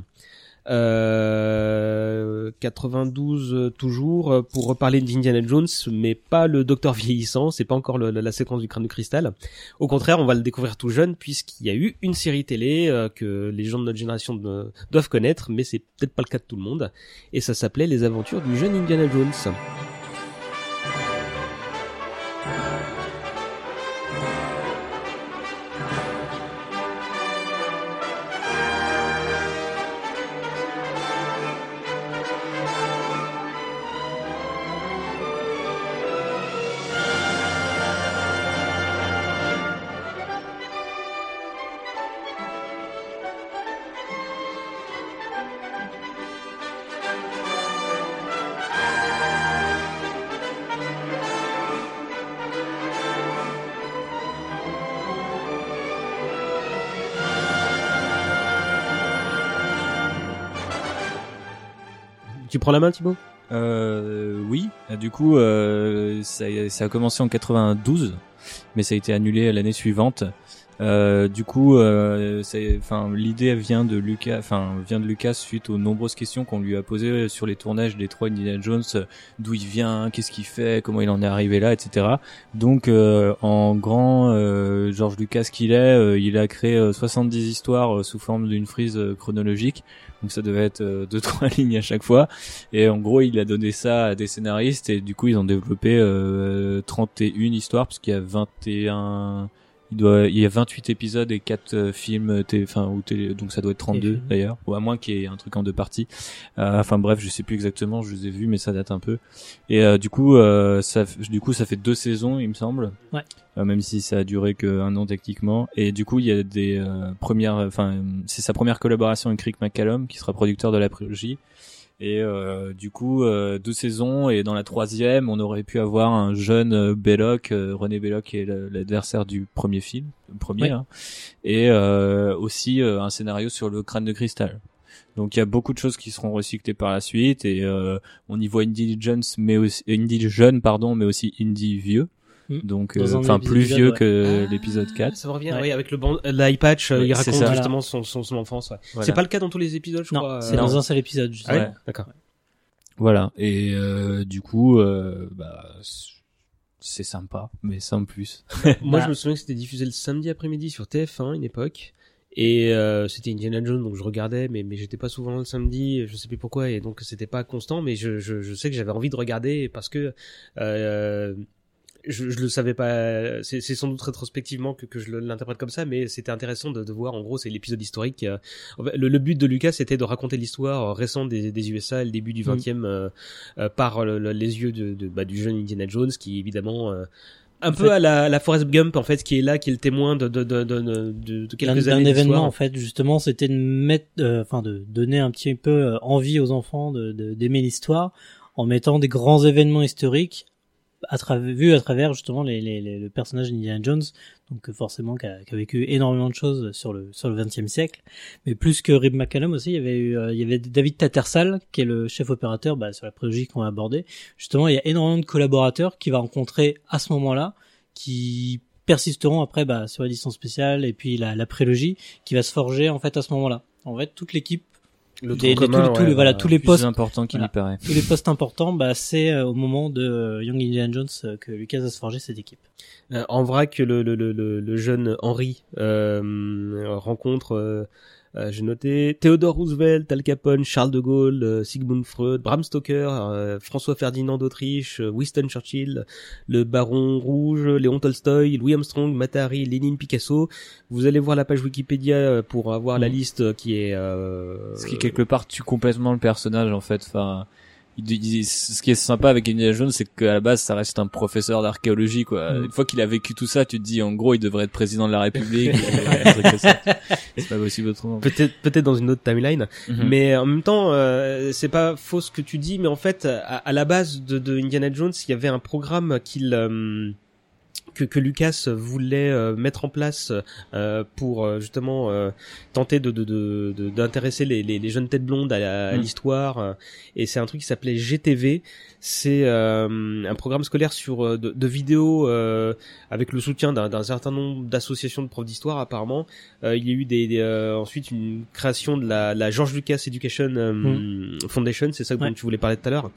Euh, 92 euh, toujours euh, pour reparler d'Indiana Jones, mais pas le Docteur vieillissant, c'est pas encore la, séquence du crâne de cristal. Au contraire, on va le découvrir tout jeune puisqu'il y a eu une série télé euh, que les gens de notre génération doivent connaître, mais c'est peut-être pas le cas de tout le monde. Et ça s'appelait Les Aventures du jeune Indiana Jones. Prends la main, Thibaut? Euh, oui. Euh, Du coup, euh, ça, ça a commencé en 92, mais ça a été annulé l'année suivante. Euh, du coup, euh, enfin, l'idée vient de Lucas, enfin, vient de Lucas suite aux nombreuses questions qu'on lui a posées sur les tournages des trois Indiana Jones, d'où il vient, qu'est-ce qu'il fait, comment il en est arrivé là, etc. Donc, euh, en grand euh, George Lucas qu'il est, il a créé euh, 70 histoires sous forme d'une frise chronologique. Donc ça devait être euh, deux trois lignes à chaque fois. Et en gros, il a donné ça à des scénaristes et du coup, ils ont développé euh, 31 histoires parce qu'il y a 21 il doit il y a 28 épisodes et 4 euh, films té- enfin ou télé donc ça doit être 32 Téléfilms. d'ailleurs ou à moins qu'il y ait un truc en deux parties. Euh, enfin bref, je sais plus exactement, je les ai vus mais ça date un peu. Et euh, du coup euh, ça du coup ça fait deux saisons, il me semble. Ouais. Euh, même si ça a duré que un an techniquement et du coup il y a des euh, premières enfin c'est sa première collaboration avec Rick McCallum qui sera producteur de la prélogie et euh, du coup, euh, deux saisons et dans la troisième, on aurait pu avoir un jeune euh, Belloc, euh, René Belloc qui est l'adversaire du premier film, le premier, hein, et euh, aussi euh, un scénario sur le crâne de cristal. Donc il y a beaucoup de choses qui seront recyclées par la suite et euh, on y voit Indy Jones, mais aussi Indy jeune, pardon, mais aussi Indy vieux. Mm. Donc, euh, enfin plus vieux ouais. que l'épisode 4. Ça revient, Ouais. oui, avec le ban- l'eye patch, euh, Ouais, il c'est raconte ça. justement son, son, son enfance. ouais. Voilà. C'est pas le cas dans tous les épisodes, je Non, crois. c'est euh, dans un seul épisode. Ah justement. ouais Ouais. D'accord. Voilà. Et euh, du coup, euh, bah, c'est sympa, mais sans plus. Moi, Bah. je me souviens que c'était diffusé le samedi après-midi sur TF1, une époque. Et euh, c'était Indiana Jones, donc je regardais, mais, mais j'étais pas souvent le samedi, je sais plus pourquoi, et donc c'était pas constant, mais je, je, je sais que j'avais envie de regarder parce que euh, je, je le savais pas. C'est c'est sans doute rétrospectivement que, que je l'interprète comme ça, mais c'était intéressant de, de voir. En gros, c'est l'épisode historique. euh, le, le but de Lucas, c'était de raconter l'histoire euh, récente des, des USA, le début du Mm. 20e, euh, euh, par le- le- les yeux de, de- bah, du jeune Indiana Jones, qui évidemment euh, un En peu fait- à la, la Forrest Gump en fait, qui est là, qui est le témoin de de de de, de, de d'un quelques d'un années événement d'histoire. en fait justement c'était de mettre euh, enfin de donner un petit peu envie aux enfants de de- d'aimer l'histoire en mettant des grands événements historiques à travers vus à travers justement les, les, les- le personnage d'Indiana Jones. Donc euh, forcément qui a, qui a vécu énormément de choses sur le sur le 20e siècle. Mais plus que Rib McCallum aussi il y avait eu, euh, il y avait David Tattersall qui est le chef opérateur bah, sur la prélogie qu'on va aborder justement il y a énormément de collaborateurs qu'il va rencontrer à ce moment-là qui persisteront après bah, sur l'édition spéciale et puis la, la prélogie qui va se forger en fait à ce moment-là. En fait, toute l'équipe Le commun, tous, les voilà tous les plus postes important qu'il voilà. y paraît. tous les postes importants bah c'est euh, au moment de euh, Young Indiana Jones euh, que Lucas a se forgé cette équipe Euh, en vrac, le, le, le, le, le jeune Henry euh, rencontre, euh, j'ai noté, Theodore Roosevelt, Al Capone, Charles de Gaulle, euh, Sigmund Freud, Bram Stoker, euh, François Ferdinand d'Autriche, euh, Winston Churchill, le Baron Rouge, Léon Tolstoy, Louis Armstrong, Matahari, Lénine, Picasso. Vous allez voir la page Wikipédia pour avoir la Mhm. liste qui est... Euh, Ce qui quelque part tue complètement le personnage en fait. Enfin, ce qui est sympa avec Indiana Jones, c'est qu'à la base, ça reste un professeur d'archéologie quoi. Mm. Une fois qu'il a vécu tout ça, tu te dis en gros, il devrait être président de la République. c'est pas possible autrement. Peut-être peut-être dans une autre timeline. Mhm. Mais en même temps, euh, c'est pas faux ce que tu dis, mais en fait, à, à la base de, de Indiana Jones, il y avait un programme qu'il euh, que, que Lucas voulait euh, mettre en place euh, pour euh, justement euh, tenter de de- de- de- d'intéresser les, les, les jeunes têtes blondes à, Mm. l'histoire. euh, et c'est un truc qui s'appelait GTV. C'est euh, un programme scolaire sur de, de vidéos euh, avec le soutien d'un d'un certain nombre d'associations de profs d'histoire apparemment. Euh, il y a eu des, des, euh, ensuite une création de la, la George Lucas Education euh, Foundation, c'est ça dont Ouais. tu voulais parler tout à l'heure,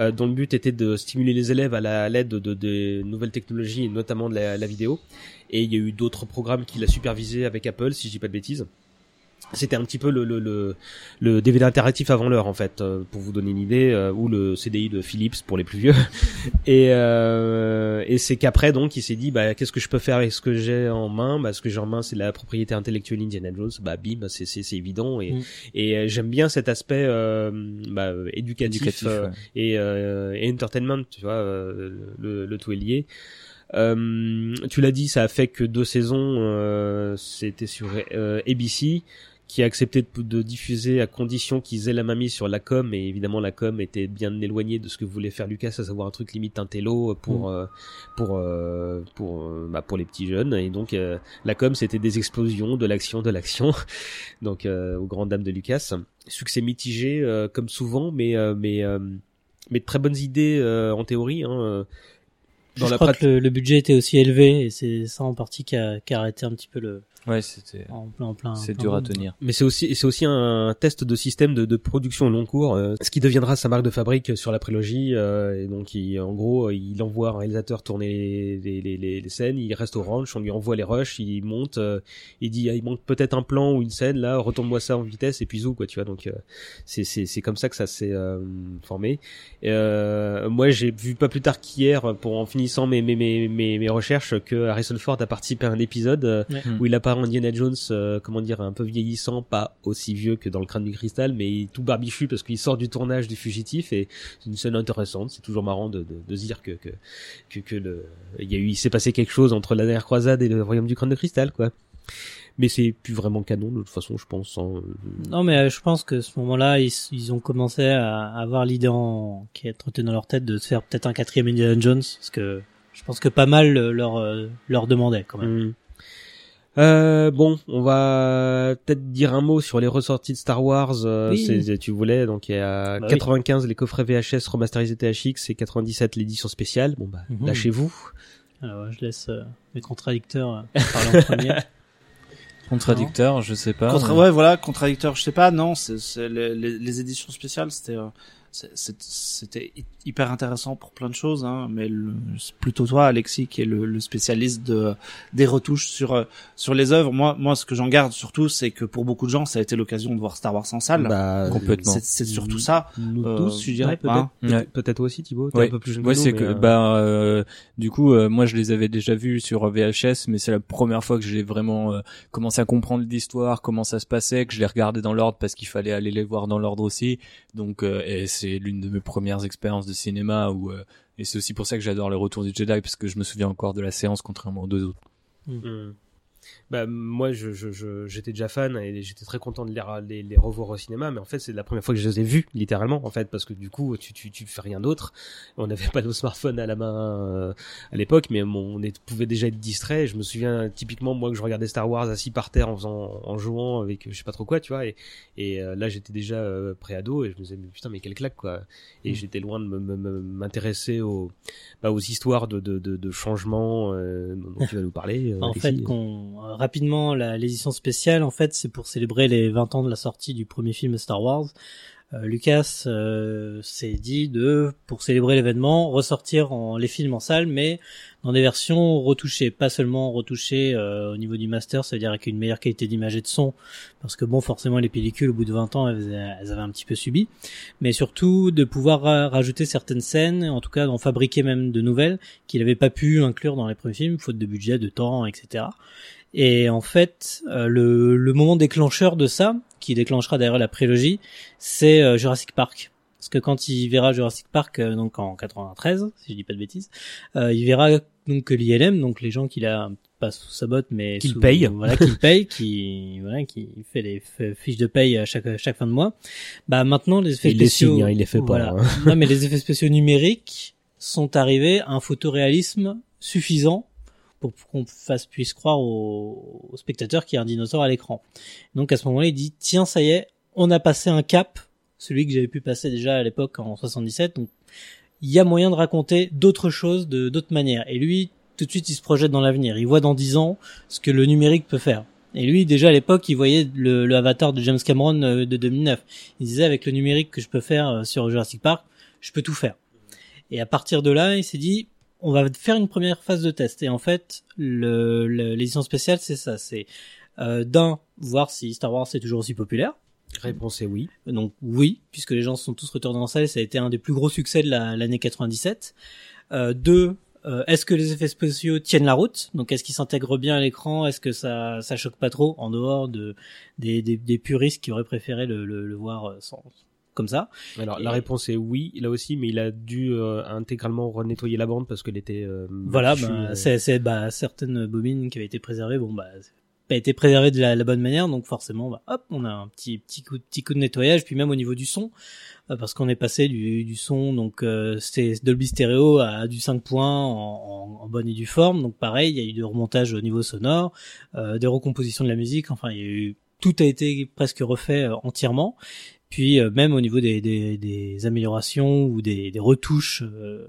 euh, dont le but était de stimuler les élèves à la- l'aide de, de, nouvelles technologies notamment de la, la vidéo. Et il y a eu d'autres programmes qu'il a supervisé avec Apple, si je dis pas de bêtises. C'était un petit peu le, le, le, le DVD interactif avant l'heure en fait, euh, pour vous donner une idée, euh, ou le CDI de Philips pour les plus vieux. Et, euh, et c'est qu'après donc il s'est dit bah qu'est-ce que je peux faire avec ce que j'ai en main? Bah ce que j'ai en main c'est la propriété intellectuelle Indiana Jones. Bah bim c'est c'est c'est évident et Mm. et euh, j'aime bien cet aspect euh, bah, éducatif, Éducatif, ouais. et, euh, et entertainment, tu vois, le, le tout est lié. Euh, tu l'as dit, ça a fait que deux saisons, euh, c'était sur euh, ABC, qui a accepté de, de diffuser à condition qu'ils aient la main mise sur la com, et évidemment la com était bien éloignée de ce que voulait faire Lucas, à savoir un truc limite un télo pour euh, pour euh, pour euh, bah, pour les petits jeunes, et donc euh, la com c'était des explosions, de l'action, de l'action, donc euh, aux grandes dames de Lucas. Succès mitigé euh, comme souvent, mais euh, mais euh, mais de très bonnes idées euh, en théorie. Hein, euh, dans je la crois que le, le budget était aussi élevé et c'est ça en partie qui a, qui a arrêté un petit peu le Ouais, c'était. en plein en plein C'est dur à tenir. Mais c'est aussi c'est aussi un test de système de, de production au long cours, euh, ce qui deviendra sa marque de fabrique sur la prélogie. euh, et donc, il, en gros, il envoie un réalisateur tourner les, les, les, les scènes, il reste au ranch, on lui envoie les rushs, il monte, euh, il dit ah, il manque peut-être un plan ou une scène là, retourne-moi ça en vitesse et puis zou quoi, tu vois. Donc euh, c'est c'est c'est comme ça que ça s'est euh, formé. Et, euh, moi, j'ai vu pas plus tard qu'hier, pour en finissant mes mes mes mes, mes recherches, que Harrison Ford a participé à un épisode euh, Ouais. Où il apparaît Indiana Jones, euh, comment dire, un peu vieillissant, pas aussi vieux que dans le crâne du cristal, mais tout barbichu parce qu'il sort du tournage du fugitif et c'est une scène intéressante. C'est toujours marrant de, de, de se dire que que que, que le, il y a eu, il s'est passé quelque chose entre la dernière croisade et le royaume du crâne de cristal, quoi. Mais c'est plus vraiment canon de toute façon, je pense. hein. Non, mais euh, je pense que ce moment-là, ils, ils ont commencé à avoir l'idée en... qui est trottée dans leur tête de se faire peut-être un quatrième Indiana Jones, parce que je pense que pas mal leur euh, leur demandait quand même. Hmm. Euh, bon, on va peut-être dire un mot sur les ressorties de Star Wars. euh, Oui. tu voulais donc il y a Bah oui. 95 les coffrets VHS remasterisés THX et 97 l'édition spéciale. Bon bah Mhm. lâchez-vous. Alors, ouais, je laisse euh, mes contradicteurs euh, parler en premier. Contradicteur, je sais pas. Contra- mais- ouais, voilà, contradicteur, je sais pas, non, c'est, c'est les, les, les éditions spéciales, c'était, euh, c'était hy- hyper intéressant pour plein de choses, hein, mais le- c'est plutôt toi, Alexis, qui est le, le spécialiste de, des retouches sur, euh, sur les œuvres. Moi, moi, ce que j'en garde surtout, c'est que pour beaucoup de gens, ça a été l'occasion de voir Star Wars en salle. Bah, complètement. c'est, c'est surtout ça. Nous Euh, tous, je dirais peut-être. hein. Peut-être Ouais. peut-être toi aussi, Thibaut. Ouais. un peu plus jeune Ouais, que nous, c'est que euh, bah euh, du coup euh, moi je les avais déjà vus sur VHS mais c'est la première fois que j'ai vraiment euh, commencé à comprendre l'histoire, comment ça se passait, que je les regardais dans l'ordre parce qu'il fallait aller les voir dans l'ordre aussi. Donc euh, et c'est l'une de mes premières expériences de cinéma où euh, et c'est aussi pour ça que j'adore le retour du Jedi parce que je me souviens encore de la séance contrairement aux deux autres. Hmm. Bah moi je je- je- j'étais déjà fan et j'étais très content de les, les les revoir au cinéma mais en fait c'est la première fois que je les ai vus littéralement en fait parce que du coup tu tu tu fais rien d'autre. On n'avait pas nos smartphones à la main euh, à l'époque mais bon, on est- pouvait déjà être distrait. Je me souviens typiquement moi que je regardais Star Wars assis par terre en faisant en jouant avec je sais pas trop quoi tu vois et et euh, là j'étais déjà euh, pré-ado et je me disais mais putain mais quelle claque quoi. Et j'étais loin de m'intéresser aux bah, aux histoires de de de, de changements euh, dont tu vas nous parler euh, en Alexis. fait, qu'on euh, rapidement l'édition spéciale, en fait, c'est pour célébrer les 20 ans de la sortie du premier film Star Wars. Euh, Lucas euh, s'est dit de, pour célébrer l'événement, ressortir en, les films en salle, mais dans des versions retouchées, pas seulement retouchées euh, au niveau du master, c'est-à-dire avec une meilleure qualité d'image et de son, parce que bon, forcément, les pellicules, au bout de 20 ans, elles, elles avaient un petit peu subi, mais surtout de pouvoir ra- rajouter certaines scènes, en tout cas d'en fabriquer même de nouvelles, qu'il n'avait pas pu inclure dans les premiers films, faute de budget, de temps, etc. Et en fait, euh, le, le moment déclencheur de ça, qui déclenchera d'ailleurs la prélogie, c'est euh, Jurassic Park. Parce que quand il verra Jurassic Park, euh, donc en 93, si je dis pas de bêtises, euh, il verra donc que l'ILM, donc les gens qu'il a pas sous sa botte, mais Qu'il paye. voilà, qu'il paye, qui voilà, qui fait les fiches de paye à chaque chaque fin de mois. Bah maintenant les effets Il les spéciaux, signe, hein, il les fait pas, hein. non mais les effets spéciaux numériques sont arrivés à un photoréalisme suffisant pour qu'on fasse puisse croire au, au spectateur qu'il y a un dinosaure à l'écran. Donc à ce moment-là, il dit tiens ça y est, on a passé un cap, celui que j'avais pu passer déjà à l'époque en 77. Donc il y a moyen de raconter d'autres choses de d'autres manières. Et lui, tout de suite, il se projette dans l'avenir. Il voit dans 10 ans ce que le numérique peut faire. Et lui, déjà à l'époque, il voyait le, le Avatar de James Cameron euh, de 2009. Il disait avec le numérique que je peux faire euh, sur Jurassic Park, je peux tout faire. Et à partir de là, il s'est dit, on va faire une première phase de test. Et en fait, le, le- l'édition spéciale, c'est ça. C'est euh, d'un, voir si Star Wars est toujours aussi populaire. Réponse est oui. Donc oui, puisque les gens sont tous retournés en salle, ça a été un des plus gros succès de la- l'année 97. Euh, deux, euh, est-ce que les effets spéciaux tiennent la route? Donc est-ce qu'ils s'intègrent bien à l'écran? Est-ce que ça ça choque pas trop en dehors de des, des, des puristes qui auraient préféré le, le, le voir euh, sans comme ça Alors Et- la réponse est oui, là aussi, mais il a dû euh, intégralement renettoyer la bande parce qu'elle était. euh, Voilà, bah, euh, c'est bah, certaines bobines qui avaient été préservées, bon bah pas été préservées de la, la bonne manière, donc forcément, bah, hop, on a un petit petit coup petit coup de nettoyage, puis même au niveau du son, euh, parce qu'on est passé du, du son donc euh, c'était Dolby Stereo à du 5 points en, en, en bonne et due forme, donc pareil, il y a eu du remontage au niveau sonore, euh, des recompositions de la musique, enfin il y a eu tout a été presque refait entièrement. Puis euh, même au niveau des, des, des améliorations ou des, des retouches euh,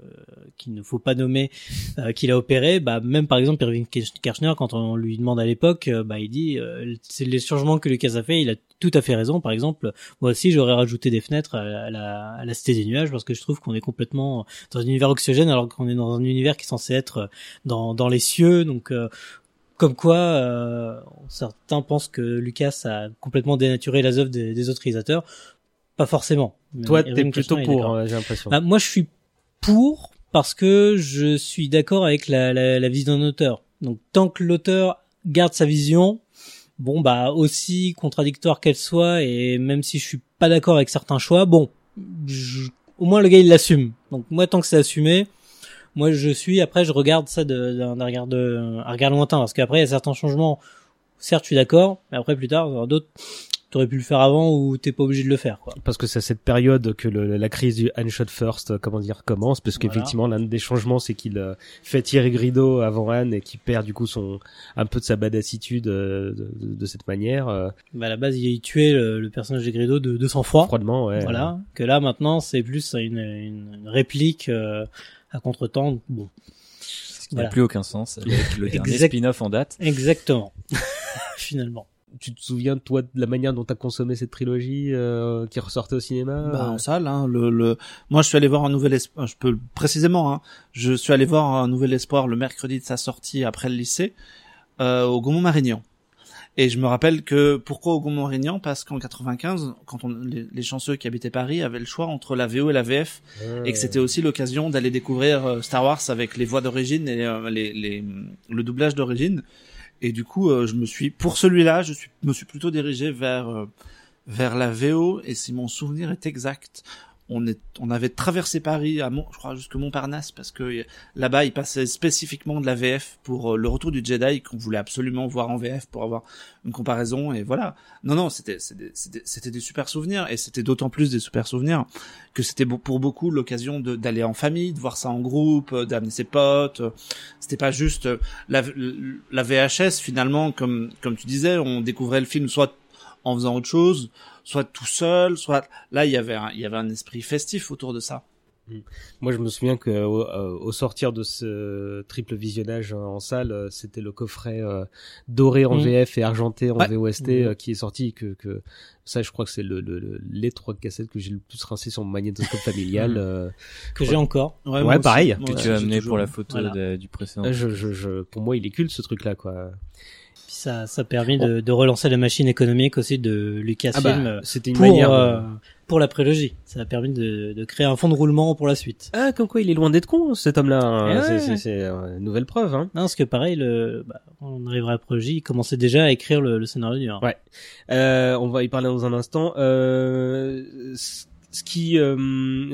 qu'il ne faut pas nommer euh, qu'il a opéré, bah même par exemple Irving Kirchner quand on lui demande à l'époque, euh, bah il dit euh, c'est les changements que Lucas a fait, il a tout à fait raison. Par exemple, moi aussi j'aurais rajouté des fenêtres à la, à la Cité des nuages parce que je trouve qu'on est complètement dans un univers oxygène alors qu'on est dans un univers qui est censé être dans dans les cieux, donc euh, comme quoi, euh, certains pensent que Lucas a complètement dénaturé les œuvres des, des autres réalisateurs. Pas forcément. Toi, t'es plutôt pour, euh, j'ai l'impression. Bah, moi, je suis pour parce que je suis d'accord avec la, la, la vision d'un auteur. Donc, tant que l'auteur garde sa vision, bon, bah, aussi contradictoire qu'elle soit, et même si je suis pas d'accord avec certains choix, bon, je- au moins le gars il l'assume. Donc, moi, tant que c'est assumé, moi, je suis. Après, je regarde ça d'un regard de, un regard lointain, parce qu'après, il y a certains changements. Certes, je suis d'accord, mais après, plus tard, d'autres. T'aurais pu le faire avant ou t'es pas obligé de le faire, quoi. Parce que c'est à cette période que le- la crise du Shot First, euh, comment dire, commence, parce Voilà. qu'effectivement l'un des changements c'est qu'il euh, fait tirer Grido avant Anne et qu'il perd du coup son un peu de sa badassitude euh, de, de- de cette manière, Bah, à la base, il tué le, le personnage de Grido de, de sang-froid. froidement, ouais. Voilà. Que là, maintenant, c'est plus une, une, une réplique euh, à contre-temps. Bon. Ce qui Voilà. n'a plus aucun sens avec le dernier Exact. spin-off en date. Exactement. Finalement. Tu te souviens toi de la manière dont t'as consommé cette trilogie euh, qui ressortait au cinéma Bah, euh, en salle, hein, le, le, moi je suis allé voir un nouvel espoir, je peux précisément, hein, je suis allé voir un nouvel espoir le mercredi de sa sortie après le lycée, euh, au Gaumont-Marignan. Et je me rappelle que pourquoi au Gaumont-Marignan Parce qu'en 95, quand on, les, les chanceux qui habitaient Paris avaient le choix entre la VO et la VF, euh, et que c'était aussi l'occasion d'aller découvrir euh, Star Wars avec les voix d'origine et euh, les, les, le doublage d'origine. Et du coup, euh, je me suis, pour celui-là, je suis, me suis plutôt dirigé vers vers la VO. Et si mon souvenir est exact, on est, on avait traversé Paris à Mont, je crois jusque Montparnasse parce que là-bas, il passait spécifiquement de la VF pour euh, le retour du Jedi qu'on voulait absolument voir en VF pour avoir une comparaison. Et voilà. Non, non, c'était c'était des super souvenirs et c'était d'autant plus des super souvenirs que c'était pour beaucoup l'occasion d'aller en famille, de voir ça en groupe, euh, d'amener ses potes. euh, C'était pas juste la, la VHS finalement, comme comme tu disais, on découvrait le film soit en faisant autre chose, soit tout seul, soit là il y avait un, il y avait un esprit festif autour de ça. Moi, je me souviens que au, euh, au sortir de ce triple visionnage en salle, euh, c'était le coffret euh, doré en Mm. VF et argenté en Ouais. VOST euh, qui est sorti. Que, que ça, je crois que c'est le, le, le- les trois cassettes que j'ai le plus rincé sur mon magnétoscope familial. euh, que j'ai encore. Ouais, pareil. Que tu as amené toujours- pour la photo Voilà. de- du précédent. je, je, je, pour moi, il est culte ce truc-là, quoi. Puis ça, ça a permis de, de relancer la machine économique aussi de Lucasfilm Ah bah, euh, c'était une pour manière. euh, pour la prélogie. Ça a permis de, de créer un fond de roulement pour la suite. Ah, comme quoi il est loin d'être con, cet homme-là. hein. C'est- ouais. C'est euh, une nouvelle preuve. Hein. Non, parce que pareil, le, bah, on arrivera à la prélogie, il commençait déjà à écrire le, le scénario du un. Ouais. Euh, on va y parler dans un instant. Euh, ce qui, euh,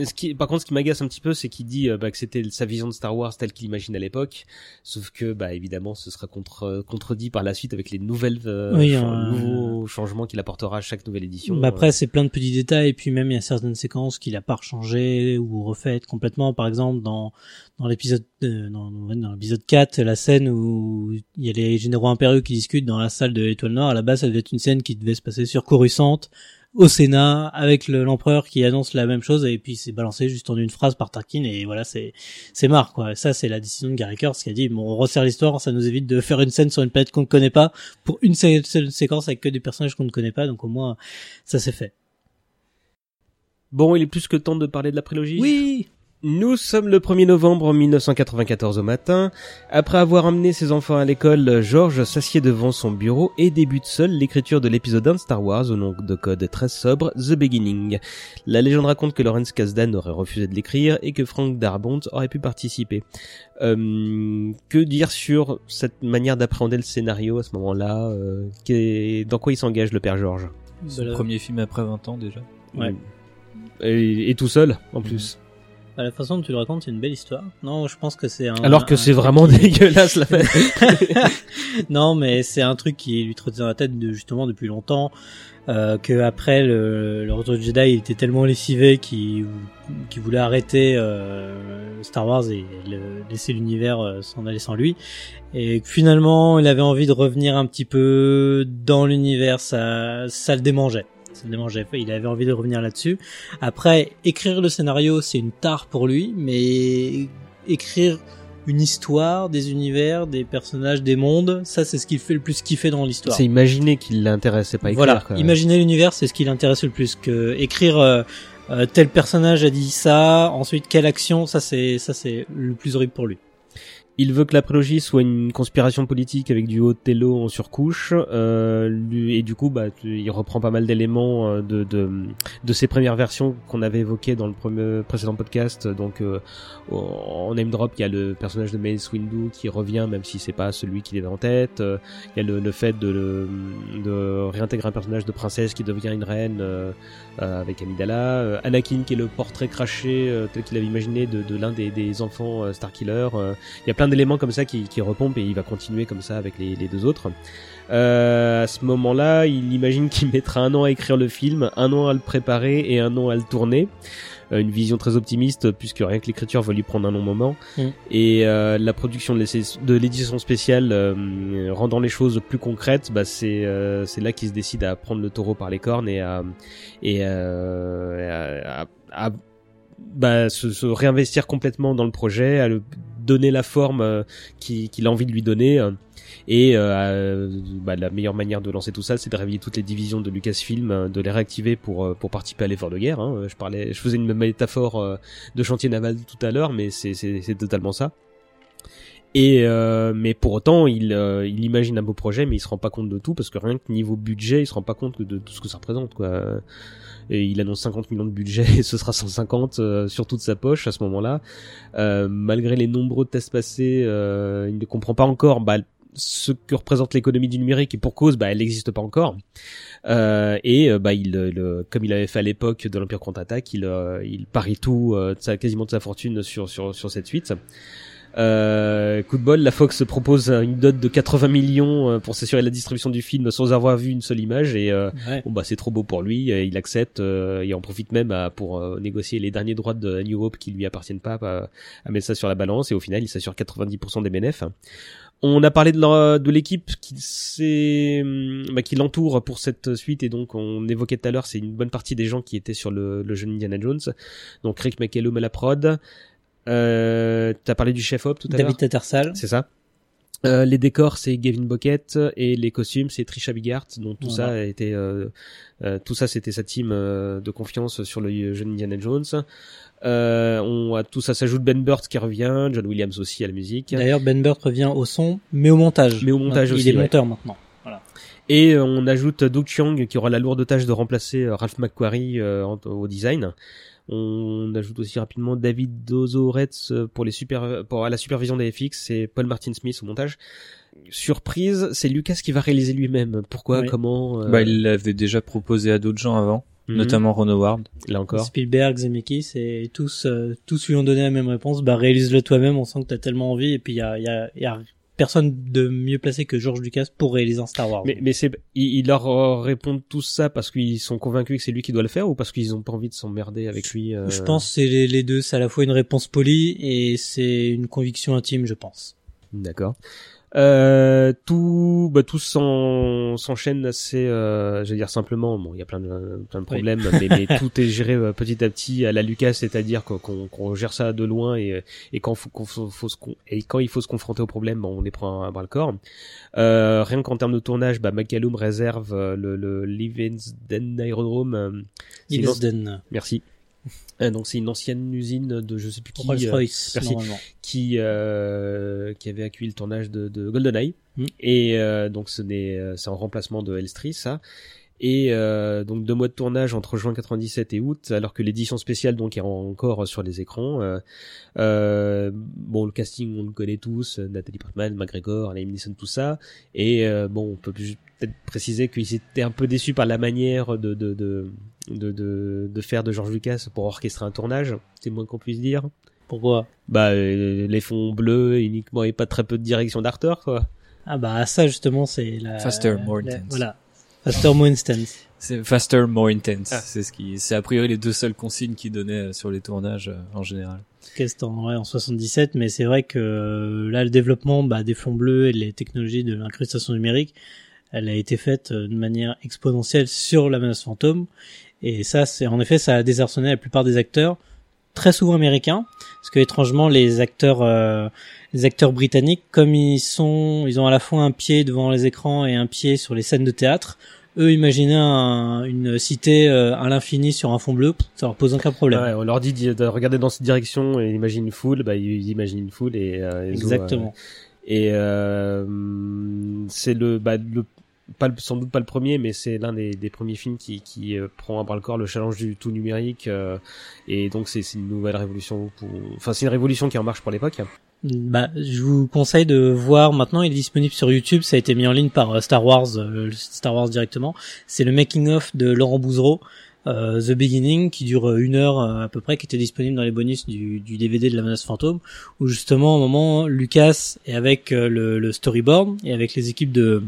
ce qui, par contre, ce qui m'agace un petit peu, c'est qu'il dit euh, bah, que c'était sa vision de Star Wars telle qu'il imagine à l'époque. Sauf que, bah, évidemment, ce sera contre, contredit par la suite avec les nouvelles, euh, Oui, euh, nouveaux changements qu'il apportera à chaque nouvelle édition. Bah après, c'est plein de petits détails, et puis même il y a certaines séquences qu'il a pas rechangées ou refaites complètement. Par exemple, dans dans l'épisode euh, dans, dans l'épisode 4, la scène où il y a les généraux impériaux qui discutent dans la salle de l'Étoile Noire. À la base, ça devait être une scène qui devait se passer sur Coruscant, au Sénat, avec le- l'empereur qui annonce la même chose, et puis c'est balancé juste en une phrase par Tarkin, et voilà, c'est c'est marre quoi. Ça, c'est la décision de Gary Kurtz qui a dit bon, on resserre l'histoire, ça nous évite de faire une scène sur une planète qu'on ne connaît pas pour une seule seule séquence avec que des personnages qu'on ne connaît pas, donc au moins ça c'est fait. Bon, il est plus que temps de parler de la prélogie. Oui. Nous sommes le 1er novembre 1994 au matin. Après avoir emmené ses enfants à l'école, George s'assied devant son bureau et débute seul l'écriture de l'épisode 1 de Star Wars au nom de code très sobre, The Beginning. La légende raconte que Lawrence Kasdan aurait refusé de l'écrire et que Frank Darabont aurait pu participer. Euh, que dire sur cette manière d'appréhender le scénario à ce moment-là euh, Dans quoi il s'engage le père George Son premier film après 20 ans déjà. Ouais. Et, et tout seul, en plus. Bah, la façon dont tu le racontes, c'est une belle histoire. Non, je pense que c'est un. Alors que un- c'est vraiment dégueulasse la non, mais c'est un truc qui lui trottait dans la tête de, justement depuis longtemps. Euh, que après le, le retour du Jedi, il était tellement lessivé qu'il qu'il voulait arrêter euh, Star Wars et le- laisser l'univers euh, s'en aller sans lui. Et finalement, il avait envie de revenir un petit peu dans l'univers. Ça, ça le démangeait. Il avait envie de revenir là-dessus. Après, écrire le scénario, c'est une tare pour lui, mais écrire une histoire, des univers, des personnages, des mondes, ça c'est ce qu'il fait le plus kiffer dans l'histoire. C'est imaginer qu'il l'intéressait pas écrire. Voilà, quoi. imaginer l'univers, c'est ce qui l'intéresse le plus que écrire euh, euh, tel personnage a dit ça, ensuite quelle action, ça c'est ça c'est le plus horrible pour lui. Il veut que la prélogie soit une conspiration politique avec du Othello en surcouche, euh, et du coup, bah, il reprend pas mal d'éléments euh, de, de de ses premières versions qu'on avait évoquées dans le premier précédent podcast. Donc, euh, en name drop, il y a le personnage de Mace Windu qui revient, même si c'est pas celui qu'il avait en tête. Il y a le, le fait de, de réintégrer un personnage de princesse qui devient une reine euh, euh, avec Amidala. Euh, Anakin qui est le portrait craché tel qu'il avait imaginé de, de l'un des, des enfants Starkiller. Il y a plein d'éléments comme ça qui, qui repompent et il va continuer comme ça avec les, les deux autres. Euh, à ce moment-là, il imagine qu'il mettra un an à écrire le film, un an à le préparer et un an à le tourner. Euh, une vision très optimiste puisque rien que l'écriture va lui prendre un long moment. Mm. Et euh, la production de l'édition spéciale euh, rendant les choses plus concrètes, bah, c'est euh, c'est là qu'il se décide à prendre le taureau par les cornes et à et euh, à, à- à, bah, se, se réinvestir complètement dans le projet, à le donner la forme euh, qui- qu'il a envie de lui donner. Et euh, bah, la meilleure manière de lancer tout ça, c'est de réveiller toutes les divisions de Lucasfilm, euh, de les réactiver pour euh, pour participer à l'effort de guerre. hein. Je parlais, je faisais une métaphore de chantier naval tout à l'heure, mais c'est totalement ça. Et euh, mais pour autant, il euh, il imagine un beau projet, mais il se rend pas compte de tout parce que rien que niveau budget, il se rend pas compte de tout ce que ça représente quoi. Et il annonce 50 millions de budget et ce sera 150 euh, sur toute sa poche à ce moment-là. Euh, malgré les nombreux tests passés, euh, il ne comprend pas encore bah, ce que représente l'économie du numérique et pour cause, bah, elle n'existe pas encore. Euh, et euh, bah, il, comme il avait fait à l'époque de l'Empire contre-attaque, il, euh, il parie tout, euh, quasiment de sa fortune sur sur sur cette suite. Euh, coup de bol, la Fox propose une dot de 80 millions euh, pour s'assurer la distribution du film sans avoir vu une seule image et euh, Ouais. Bon bah c'est trop beau pour lui, euh, il accepte euh, et en profite même à, pour euh, négocier les derniers droits de New Hope qui lui appartiennent pas, à, à mettre ça sur la balance et au final il s'assure 90% des bénéfices. On a parlé de l'équipe qui s'est, hum, bah, qui l'entoure pour cette suite et donc on évoquait tout à l'heure, c'est une bonne partie des gens qui étaient sur le, le jeune Indiana Jones. Donc Rick McCallum à la prod. Euh, t'as parlé du chef op tout à l'heure. David Tattersall. C'est ça. Euh, les décors c'est Gavin Bucket et les costumes c'est Trisha Bigart donc tout Voilà. ça a été euh, euh, tout ça c'était sa team euh, de confiance sur le jeune Indiana Jones euh, on a tout ça s'ajoute Ben Burt qui revient John Williams aussi à la musique D'ailleurs, Ben Burt revient au son, mais au montage. Mais au montage il aussi, est ouais. monteur maintenant. et euh, on ajoute Doug Chiang qui aura la lourde tâche de remplacer Ralph McQuarrie euh, au design on ajoute aussi rapidement David Dozoretz euh, pour les super pour à la supervision des FX et Paul Martin Smith au montage surprise c'est Lucas qui va réaliser lui-même pourquoi Oui. comment euh, Bah, il l'avait déjà proposé à d'autres gens avant, mhm, notamment Ron Howard. là encore Spielberg, Zemeckis, et tous, euh, tous lui ont donné la même réponse. Bah, réalise-le toi-même. On sent que t'as tellement envie. Et puis, il y a, il y a, il y a personne de mieux placé que George Lucas pour réaliser un Star Wars. Mais, mais c'est, ils, ils leur euh, répondent tous ça parce qu'ils sont convaincus que c'est lui qui doit le faire ou parce qu'ils ont pas envie de s'emmerder avec lui. euh, Je pense que c'est les, les deux. C'est à la fois une réponse polie et c'est une conviction intime, je pense. D'accord. Euh, tout, bah, tout s'en- s'enchaîne assez, euh, je veux dire simplement. Bon, il y a plein de, plein de problèmes, mais, mais tout est géré euh, petit à petit à la Lucas, c'est-à-dire qu'on qu'on- qu'on gère ça de loin et, et quand faut, qu'on faut, faut se et quand il faut se confronter aux problèmes, bah, on les prend à bras le corps. Euh, rien qu'en termes de tournage, bah, McCallum réserve euh, le, le Livingston Aerodrome. euh, Merci. Euh, donc c'est une ancienne usine de je sais plus qui euh, Rolls-Royce, normalement. qui euh, qui avait accueilli le tournage de, de GoldenEye Mm. et euh, donc ce n'est euh, c'est en remplacement de Elstree ça et euh, donc deux mois de tournage entre juin 97 et août alors que l'édition spéciale donc est encore sur les écrans euh, euh, bon le casting on le connaît tous euh, Nathalie Portman McGregor Liam Neeson tout ça et euh, bon on peut peut-être préciser qu'ils étaient un peu déçus par la manière de de, de de, de, de faire de George Lucas pour orchestrer un tournage c'est le moins qu'on puisse dire Pourquoi? Bah euh, les fonds bleus uniquement et pas très peu de direction d'Arthur quoi. Ah bah ça justement c'est la Faster, more la- intense. Voilà. Faster, more intense. C'est faster, more intense. Ah. C'est ce qui, c'est a priori les deux seules consignes qu'il donnait euh, sur les tournages euh, en général. Qu'est-ce en, ouais, en 77, mais c'est vrai que euh, là le développement bah, des fonds bleus et les technologies de l'incrustation numérique, elle a été faite de manière exponentielle sur la menace fantôme. Et ça, c'est en effet, ça a désarçonné la plupart des acteurs, très souvent américains, parce que étrangement les acteurs, euh, les acteurs britanniques, comme ils sont, ils ont à la fois un pied devant les écrans et un pied sur les scènes de théâtre. Eux, imaginer un- une cité euh, à l'infini sur un fond bleu, ça leur pose aucun problème. Ouais, on leur dit de regarder dans cette direction et imaginer une foule, bah ils imaginent une foule et euh, ils Exactement. euh, et euh, c'est le bah le pas sans doute pas le premier, mais c'est l'un des, des premiers films qui, qui euh, prend à bras le corps le challenge du tout numérique euh, et donc c'est une nouvelle révolution pour enfin c'est une révolution qui est en marche pour l'époque. Bah, je vous conseille de voir. Maintenant, il est disponible sur YouTube. Ça a été mis en ligne par euh, Star Wars, euh, Star Wars directement. C'est le making of de Laurent Bouzereau, The Beginning, qui dure euh, une heure euh, à peu près, qui était disponible dans les bonus du, du DVD de la menace fantôme, où justement, au moment, Lucas est avec le, le storyboard et avec les équipes de,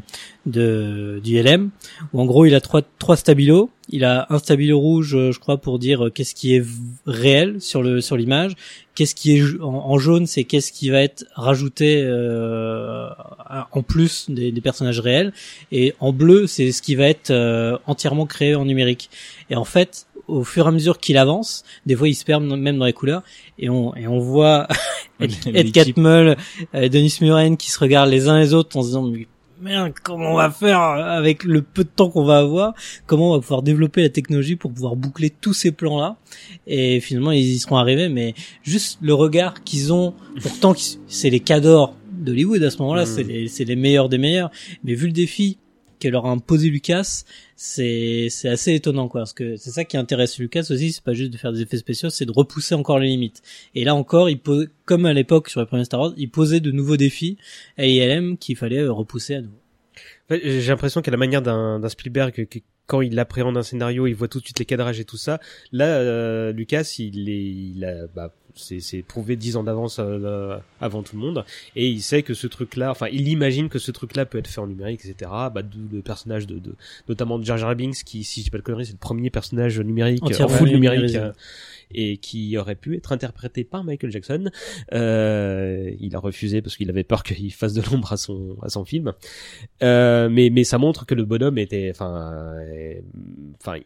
de du LM, où en gros, il a trois trois stabilos. Il a un stabilo rouge, euh, je crois, pour dire euh, qu'est-ce qui est réel sur le sur l'image qu'est-ce qui est en, en jaune, c'est qu'est-ce qui va être rajouté euh, en plus des, des personnages réels, et en bleu, c'est ce qui va être euh, entièrement créé en numérique. Et en fait, au fur et à mesure qu'il avance, des fois il se perd même dans les couleurs, et on et on voit Ed, Ed. Catmull, euh, Denis Muren qui se regardent les uns les autres en se disant mais merde comment on va faire avec le peu de temps qu'on va avoir? Comment on va pouvoir développer la technologie pour pouvoir boucler tous ces plans là et finalement ils y seront arrivés mais juste le regard qu'ils ont pourtant c'est les cadors d'Hollywood à ce moment-là c'est les c'est les meilleurs des meilleurs. Mais vu le défi que leur a imposé Lucas c'est c'est assez étonnant quoi parce que c'est ça qui intéresse Lucas aussi c'est pas juste de faire des effets spéciaux c'est de repousser encore les limites et là encore il pose comme à l'époque sur les premiers Star Wars il posait de nouveaux défis à ILM qu'il fallait euh, repousser à nouveau J'ai l'impression qu'à la manière d'un Spielberg, quand il appréhende un scénario, il voit tout de suite les cadrages et tout ça. Là, euh, Lucas, il est, il a, bah, c'est c'est prouvé dix ans d'avance euh, avant tout le monde. Et il sait que ce truc là enfin il imagine que ce truc là peut être fait en numérique etc bah d'où le personnage de, de notamment de Jar Jar Binks qui si je dis pas de conneries c'est le premier personnage numérique en full numérique euh, et qui aurait pu être interprété par Michael Jackson euh, il a refusé parce qu'il avait peur qu'il fasse de l'ombre à son à son film euh, mais mais ça montre que le bonhomme était enfin euh, enfin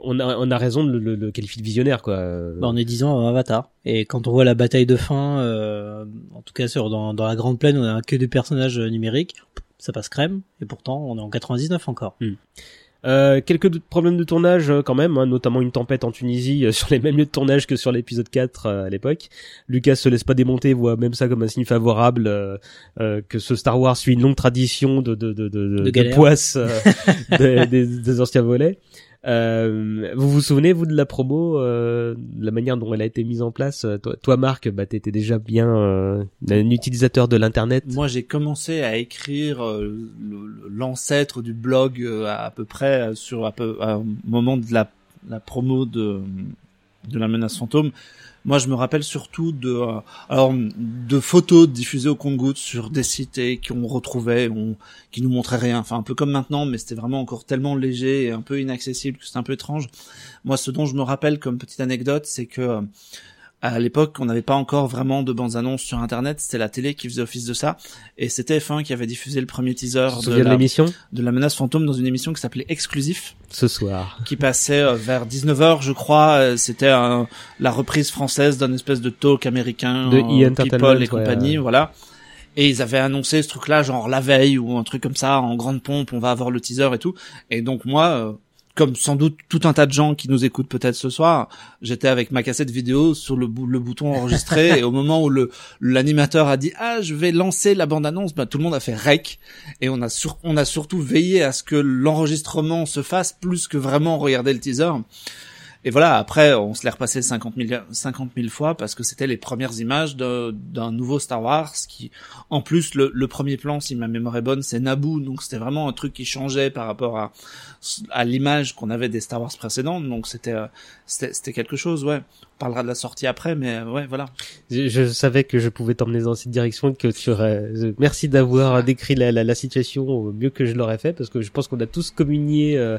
on a on a raison de le, le- le qualifier de visionnaire quoi Bah, on est 10 ans avant Avatar. Et quand on voit la bataille de fin, euh, en tout cas sur dans, dans la grande plaine, on a que des personnages numériques. Ça passe crème. Et pourtant, on est en 99 encore. Euh, quelques problèmes de tournage euh, quand même, hein, notamment une tempête en Tunisie euh, sur les mêmes lieux de tournage que sur l'épisode 4 euh, à l'époque. Lucas se laisse pas démonter, voit même ça comme un signe favorable que ce Star Wars suit une longue tradition de de de de, de, poisse euh, des, des- des anciens volets. Euh, vous vous souvenez vous de la promo, euh, de la manière dont elle a été mise en place Euh, Toi, toi Marc, bah t'étais déjà bien euh, un utilisateur de l'internet. Moi, j'ai commencé à écrire euh, l'ancêtre du blog à, peu près sur à peu, à un moment de la, la promo de de la menace fantôme. Moi, je me rappelle surtout de euh, alors de photos diffusées au compte-gouttes sur des sites et qu'on retrouvait, qui nous montraient rien. Enfin, un peu comme maintenant, mais c'était vraiment encore tellement léger et un peu inaccessible que c'était un peu étrange. Moi, ce dont je me rappelle comme petite anecdote, c'est que à l'époque, on n'avait pas encore vraiment de bandes annonces sur Internet. C'était la télé qui faisait office de ça, et c'était F1 qui avait diffusé le premier teaser de la, de la menace fantôme dans une émission qui s'appelait Exclusif ce soir qui passait euh, vers 19h, je crois. Euh, C'était la reprise française d'un espèce de talk américain De euh, E! Entertainment, People et compagnie, ouais. voilà. Et ils avaient annoncé ce truc-là, genre la veille ou un truc comme ça, en grande pompe, on va avoir le teaser et tout. Et donc moi, euh, comme sans doute tout un tas de gens qui nous écoutent peut-être ce soir, j'étais avec ma cassette vidéo sur le, bou- le bouton enregistrer et au moment où le l'animateur a dit ah je vais lancer la bande annonce, bah tout le monde a fait rec et on a sur, on a surtout veillé à ce que l'enregistrement se fasse plus que vraiment regarder le teaser. Et voilà, après, on se l'est repassé 50 000, 50 000 fois parce que c'était les premières images d'un nouveau Star Wars qui, en plus, le, le premier plan, si ma mémoire est bonne, c'est Naboo. Donc c'était vraiment un truc qui changeait par rapport à, à l'image qu'on avait des Star Wars précédentes. Donc c'était, euh, c'était, c'était quelque chose, ouais. On parlera de la sortie après, mais euh, ouais, voilà. Je, je savais que je pouvais t'emmener dans cette direction et que tu aurais. je- Merci d'avoir décrit la, la, la situation au mieux que je l'aurais fait parce que je pense qu'on a tous communié euh,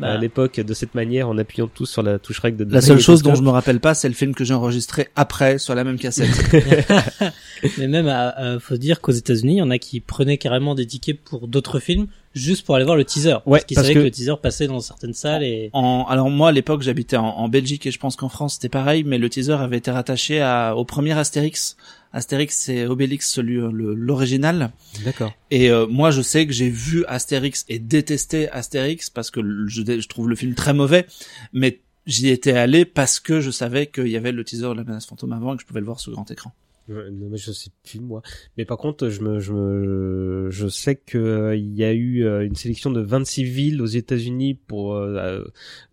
Bah. à l'époque de cette manière en appuyant tous sur la touche rec de. La seule chose dont je me rappelle pas, c'est le film que j'ai enregistré après sur la même cassette. Mais même, à, à- faut dire qu'aux États-Unis, il y en a qui prenaient carrément des tickets pour d'autres films juste pour aller voir le teaser. Ouais, parce qu'ils savaient que... que- le teaser passait dans certaines salles et En, alors moi à l'époque j'habitais en, en Belgique et je pense qu'en France c'était pareil, mais le teaser avait été rattaché à, au premier Astérix. Astérix c'est Obélix celui euh, l'original. D'accord. Et euh, moi je sais que j'ai vu Astérix et détesté Astérix parce que je, je trouve le film très mauvais, mais j'y étais allé parce que je savais qu'il y avait le teaser de la menace fantôme avant et que je pouvais le voir sur grand écran. Mais je sais plus moi. Mais par contre, je me, je me, je sais que euh, il y a eu euh, une sélection de 26 villes aux États-Unis pour euh, euh,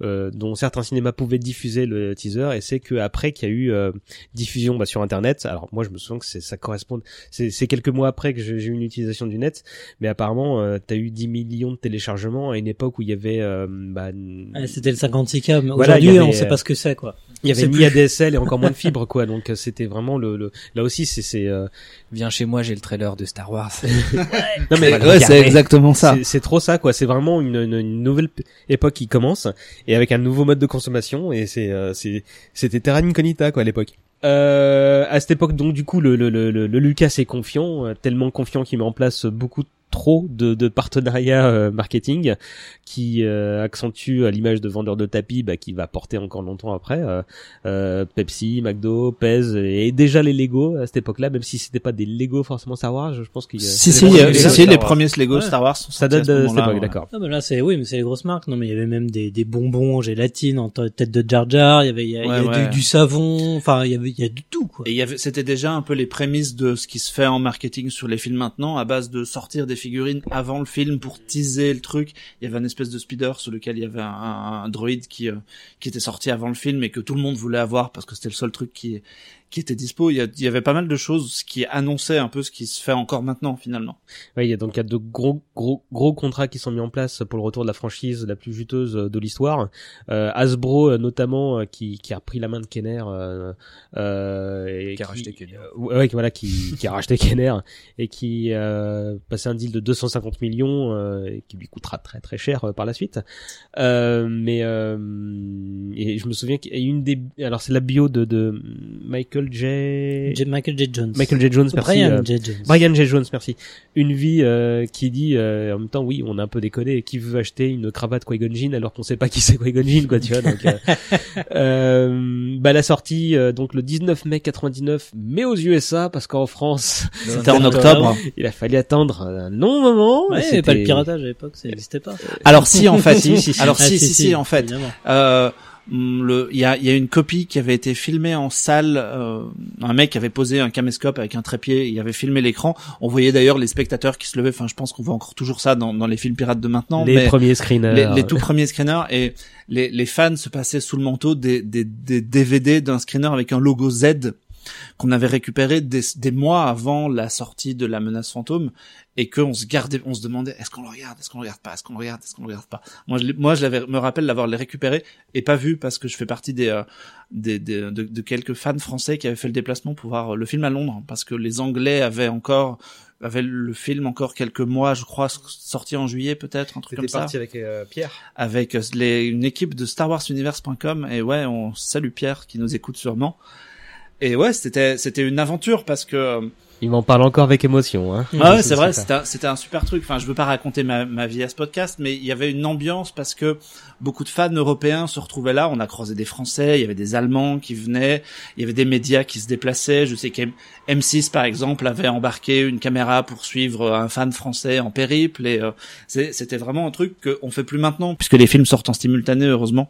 euh, dont certains cinémas pouvaient diffuser le teaser et c'est que après qu'il y a eu euh, diffusion bah, sur internet. Alors moi, je me souviens que c'est ça correspond. C'est c'est quelques mois après que j'ai eu une utilisation du net, mais apparemment, euh, t'as eu 10 millions de téléchargements à une époque où il y avait, euh, bah, Ouais, c'était le 56K. Mais Voilà, il y aujourd'hui, avait, on sait pas ce que c'est, quoi. Il y avait ni plus- ADSL et encore moins de fibres quoi. Donc euh, c'était vraiment le, le là aussi c'est c'est euh, Viens chez moi, j'ai le trailer de Star Wars. non mais ouais, c'est exactement ça. C'est- C'est trop ça, quoi. C'est vraiment une, une, une nouvelle époque qui commence et avec un nouveau mode de consommation et c'est euh, c'est c'était terra incognita quoi à l'époque. Euh, à cette époque, donc du coup, le, le, le, le- le Lucas est confiant, euh, tellement confiant qu'il met en place beaucoup trop de, de partenariats euh, marketing qui euh, accentue à l'image de vendeur de tapis bah, qui va porter encore longtemps après euh, euh, Pepsi, McDo, Pez et déjà les Lego à cette époque-là même si c'était pas des Lego forcément Star Wars je pense qu'il y a Si c'est si, des euh, premiers si, Lego si, Star les Wars. premiers Lego Ouais. Star Wars sont ça date ce de cette époque ouais. d'accord Ah, bah là, c'est, oui, mais c'est les grosses marques. Non, mais il y avait même des, des bonbons en gélatine en tête de Jar Jar. Il y avait, il y a, il y a Ouais, ouais. Du, du savon. Enfin, il y avait, il y a du tout, quoi. Et il y avait, c'était déjà un peu les prémices de ce qui se fait en marketing sur les films maintenant, à base de sortir des figurines avant le film pour teaser le truc. Il y avait une espèce de speeder sur lequel il y avait un, un, un droïde qui euh, qui était sorti avant le film et que tout le monde voulait avoir parce que c'était le seul truc qui qui était dispo. Il y, a- il y avait pas mal de choses qui annonçaient un peu ce qui se fait encore maintenant finalement. Ouais, il y a donc il y a de gros gros gros contrats qui sont mis en place pour le retour de la franchise la plus juteuse de l'histoire. Euh, Hasbro euh, notamment euh, qui qui a repris la main de Kenner euh, euh, et Qui a racheté Kenner. euh, ouais, qui- voilà qui qui a racheté Kenner et qui euh, passé un deal de 250 millions euh, et qui lui coûtera très très cher euh, par la suite. Euh, mais euh, et je me souviens qu'il y a une des alors c'est la bio de de Michael J. J- Michael J. Jones. Michael J. Jones, merci. Brian euh, J. Jones. Brian J. Jones, merci. Une vie euh, qui dit euh, en même temps oui, on a un peu déconné. Qui veut acheter une cravate Qui-Gon Jinn alors qu'on sait pas qui c'est Qui-Gon Jinn, quoi, tu vois. Donc, euh, euh, bah la sortie euh, donc le 19 mai 99, mais aux USA parce qu'en France, C'était en octobre. il a fallu attendre un long moment. Ouais, pas le piratage à l'époque, ça n'existait pas. Alors si en fait, Si, si, si. alors Ah, si, si, si, en fait, le, il y a, y a une copie qui avait été filmée en salle. euh, un mec avait posé un caméscope avec un trépied, il avait filmé l'écran. On voyait d'ailleurs les spectateurs qui se levaient. Enfin, je pense qu'on voit encore toujours ça dans, dans les films pirates de maintenant. les mais premiers screeners. les, les tout premiers screeners et les, les fans se passaient sous le manteau des, des, des DVD d'un screener avec un logo Z qu'on avait récupéré des, des mois avant la sortie de la menace fantôme et qu'on se gardait, on se demandait est-ce qu'on le regarde, est-ce qu'on le regarde pas, est-ce qu'on le regarde, est-ce qu'on le regarde pas. Moi, je, moi, je l'avais, me rappelle l'avoir les récupéré et pas vu parce que je fais partie des, euh, des, des- de, de quelques fans français qui avaient fait le déplacement pour voir le film à Londres parce que les Anglais avaient encore avaient le film encore quelques mois, je crois, sorti en juillet peut-être, un truc comme ça parti avec euh, Pierre. avec euh, les, une équipe de StarWarsUniverse.com et ouais, on salue Pierre qui nous écoute sûrement. Et ouais, c'était c'était une aventure parce que euh, Il m'en parle encore avec émotion. Hein. ah ouais, C'est vrai, c'était un, c'était un super truc. Enfin, je veux pas raconter ma, ma vie à ce podcast, mais il y avait une ambiance parce que beaucoup de fans européens se retrouvaient là. On a croisé des Français, il y avait des Allemands qui venaient, il y avait des médias qui se déplaçaient. Je sais que M6 par exemple avait embarqué une caméra pour suivre un fan français en périple et euh, c'est- c'était vraiment un truc qu'on fait plus maintenant puisque les films sortent en simultané heureusement.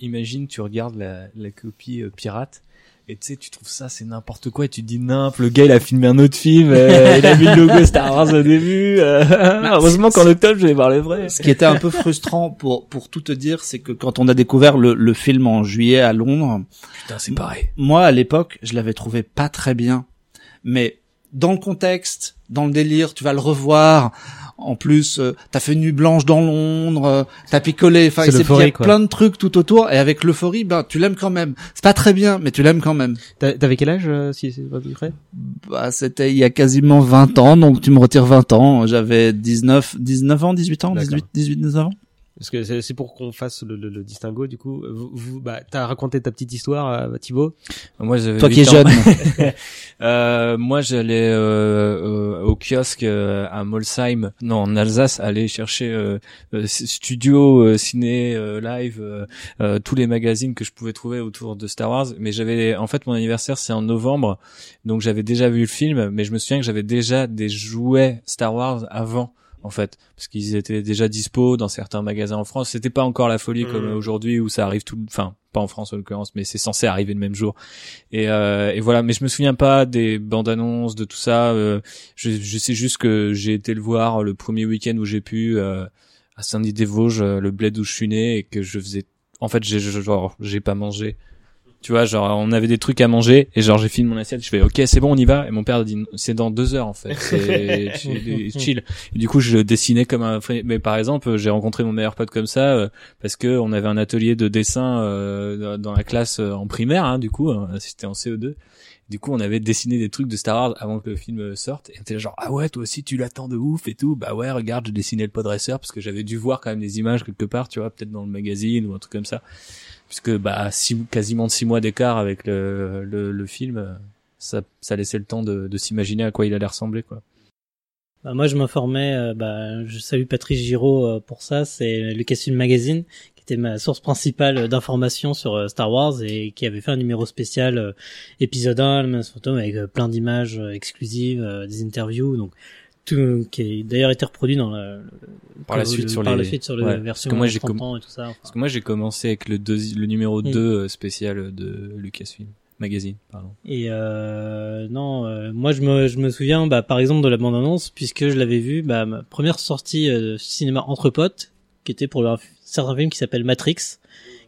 Imagine, tu regardes la, la copie euh, pirate. Et tu sais, tu trouves ça, c'est n'importe quoi. Et tu te dis, nimp, le gars, il a filmé un autre film. euh, il a mis le logo Star Wars au début. euh, heureusement qu'en octobre, je vais voir le vrai. Ce qui était un peu frustrant pour pour tout te dire, c'est que quand on a découvert le, le film en juillet à Londres, Putain, c'est pareil. moi à l'époque, je l'avais trouvé pas très bien, mais dans le contexte, dans le délire, tu vas le revoir. En plus, euh, t'as fait une nuit blanche dans Londres, euh, t'as picolé, enfin, il y a quoi. plein de trucs tout autour, et avec l'euphorie, ben, tu l'aimes quand même. C'est pas très bien, mais tu l'aimes quand même. T'a- T'avais quel âge euh, si c'est pas plus près? Bah, c'était il y a quasiment 20 ans, donc tu me retires 20 ans. J'avais 19, 19 ans, 18 ans, D'accord. 18, 18, 19 ans. Parce que c'est c'est pour qu'on fasse le, le, le distinguo du coup. Vous, vous bah, t'as raconté ta petite histoire, euh, Thibaut? Moi, j'avais Toi qui es 8 ans. jeune. Euh, moi, j'allais euh, euh, au kiosque euh, à Molsheim, non, en Alsace, aller chercher euh, euh, studio, euh, ciné, euh, live, euh, euh, tous les magazines que je pouvais trouver autour de Star Wars. Mais j'avais, en fait, mon anniversaire c'est en novembre, donc j'avais déjà vu le film, mais je me souviens que j'avais déjà des jouets Star Wars avant. En fait, parce qu'ils étaient déjà dispo dans certains magasins en France. C'était pas encore la folie comme Mhm. aujourd'hui où ça arrive tout, enfin pas en France en l'occurrence, mais c'est censé arriver le même jour. Et, euh, et voilà, mais je me souviens pas des bandes annonces, de tout ça. euh, je, je sais juste que j'ai été le voir le premier week-end où j'ai pu euh, à Saint-Denis-des-Vosges, euh, le bled où je suis né, et que je faisais. En fait, j'ai genre j'ai pas mangé. Tu vois, genre on avait des trucs à manger et genre j'ai fini mon assiette, je fais ok c'est bon on y va et mon père dit c'est dans deux heures en fait, c'est chill. Et du coup je dessinais comme un mais par exemple j'ai rencontré mon meilleur pote comme ça euh, parce que on avait un atelier de dessin euh, dans la classe euh, en primaire hein, du coup hein, c'était en CE2 du coup, on avait dessiné des trucs de Star Wars avant que le film sorte. Et était genre, ah ouais, toi aussi, tu l'attends de ouf et tout. Bah ouais, regarde, j'ai dessiné le podresseur parce que j'avais dû voir quand même des images quelque part, tu vois, peut-être dans le magazine ou un truc comme ça. Puisque, bah, six, quasiment six mois d'écart avec le, le, le film, euh, ça, ça laissait le temps de, de s'imaginer à quoi il allait ressembler, quoi. Bah, moi, je m'informais. euh, bah, je salue Patrice Giraud euh, pour ça. C'est Lucasfilm Magazine qui était ma source principale d'informations sur Star Wars et qui avait fait un numéro spécial épisode 1, le avec plein d'images exclusives, des interviews, donc tout qui a d'ailleurs été reproduit dans la, Par la le- suite sur par les- la suite sur la ouais, version parce que moi, j'ai 30 com- ans et tout ça. enfin. Parce que moi, j'ai commencé avec le, deuxi- le numéro Mm. 2 spécial de Lucasfilm Magazine, pardon. Et euh, non, euh, moi je me, je me souviens bah, par exemple de la bande-annonce puisque je l'avais vu, bah, ma première sortie euh, cinéma entre potes, qui était pour un certain film qui s'appelle Matrix,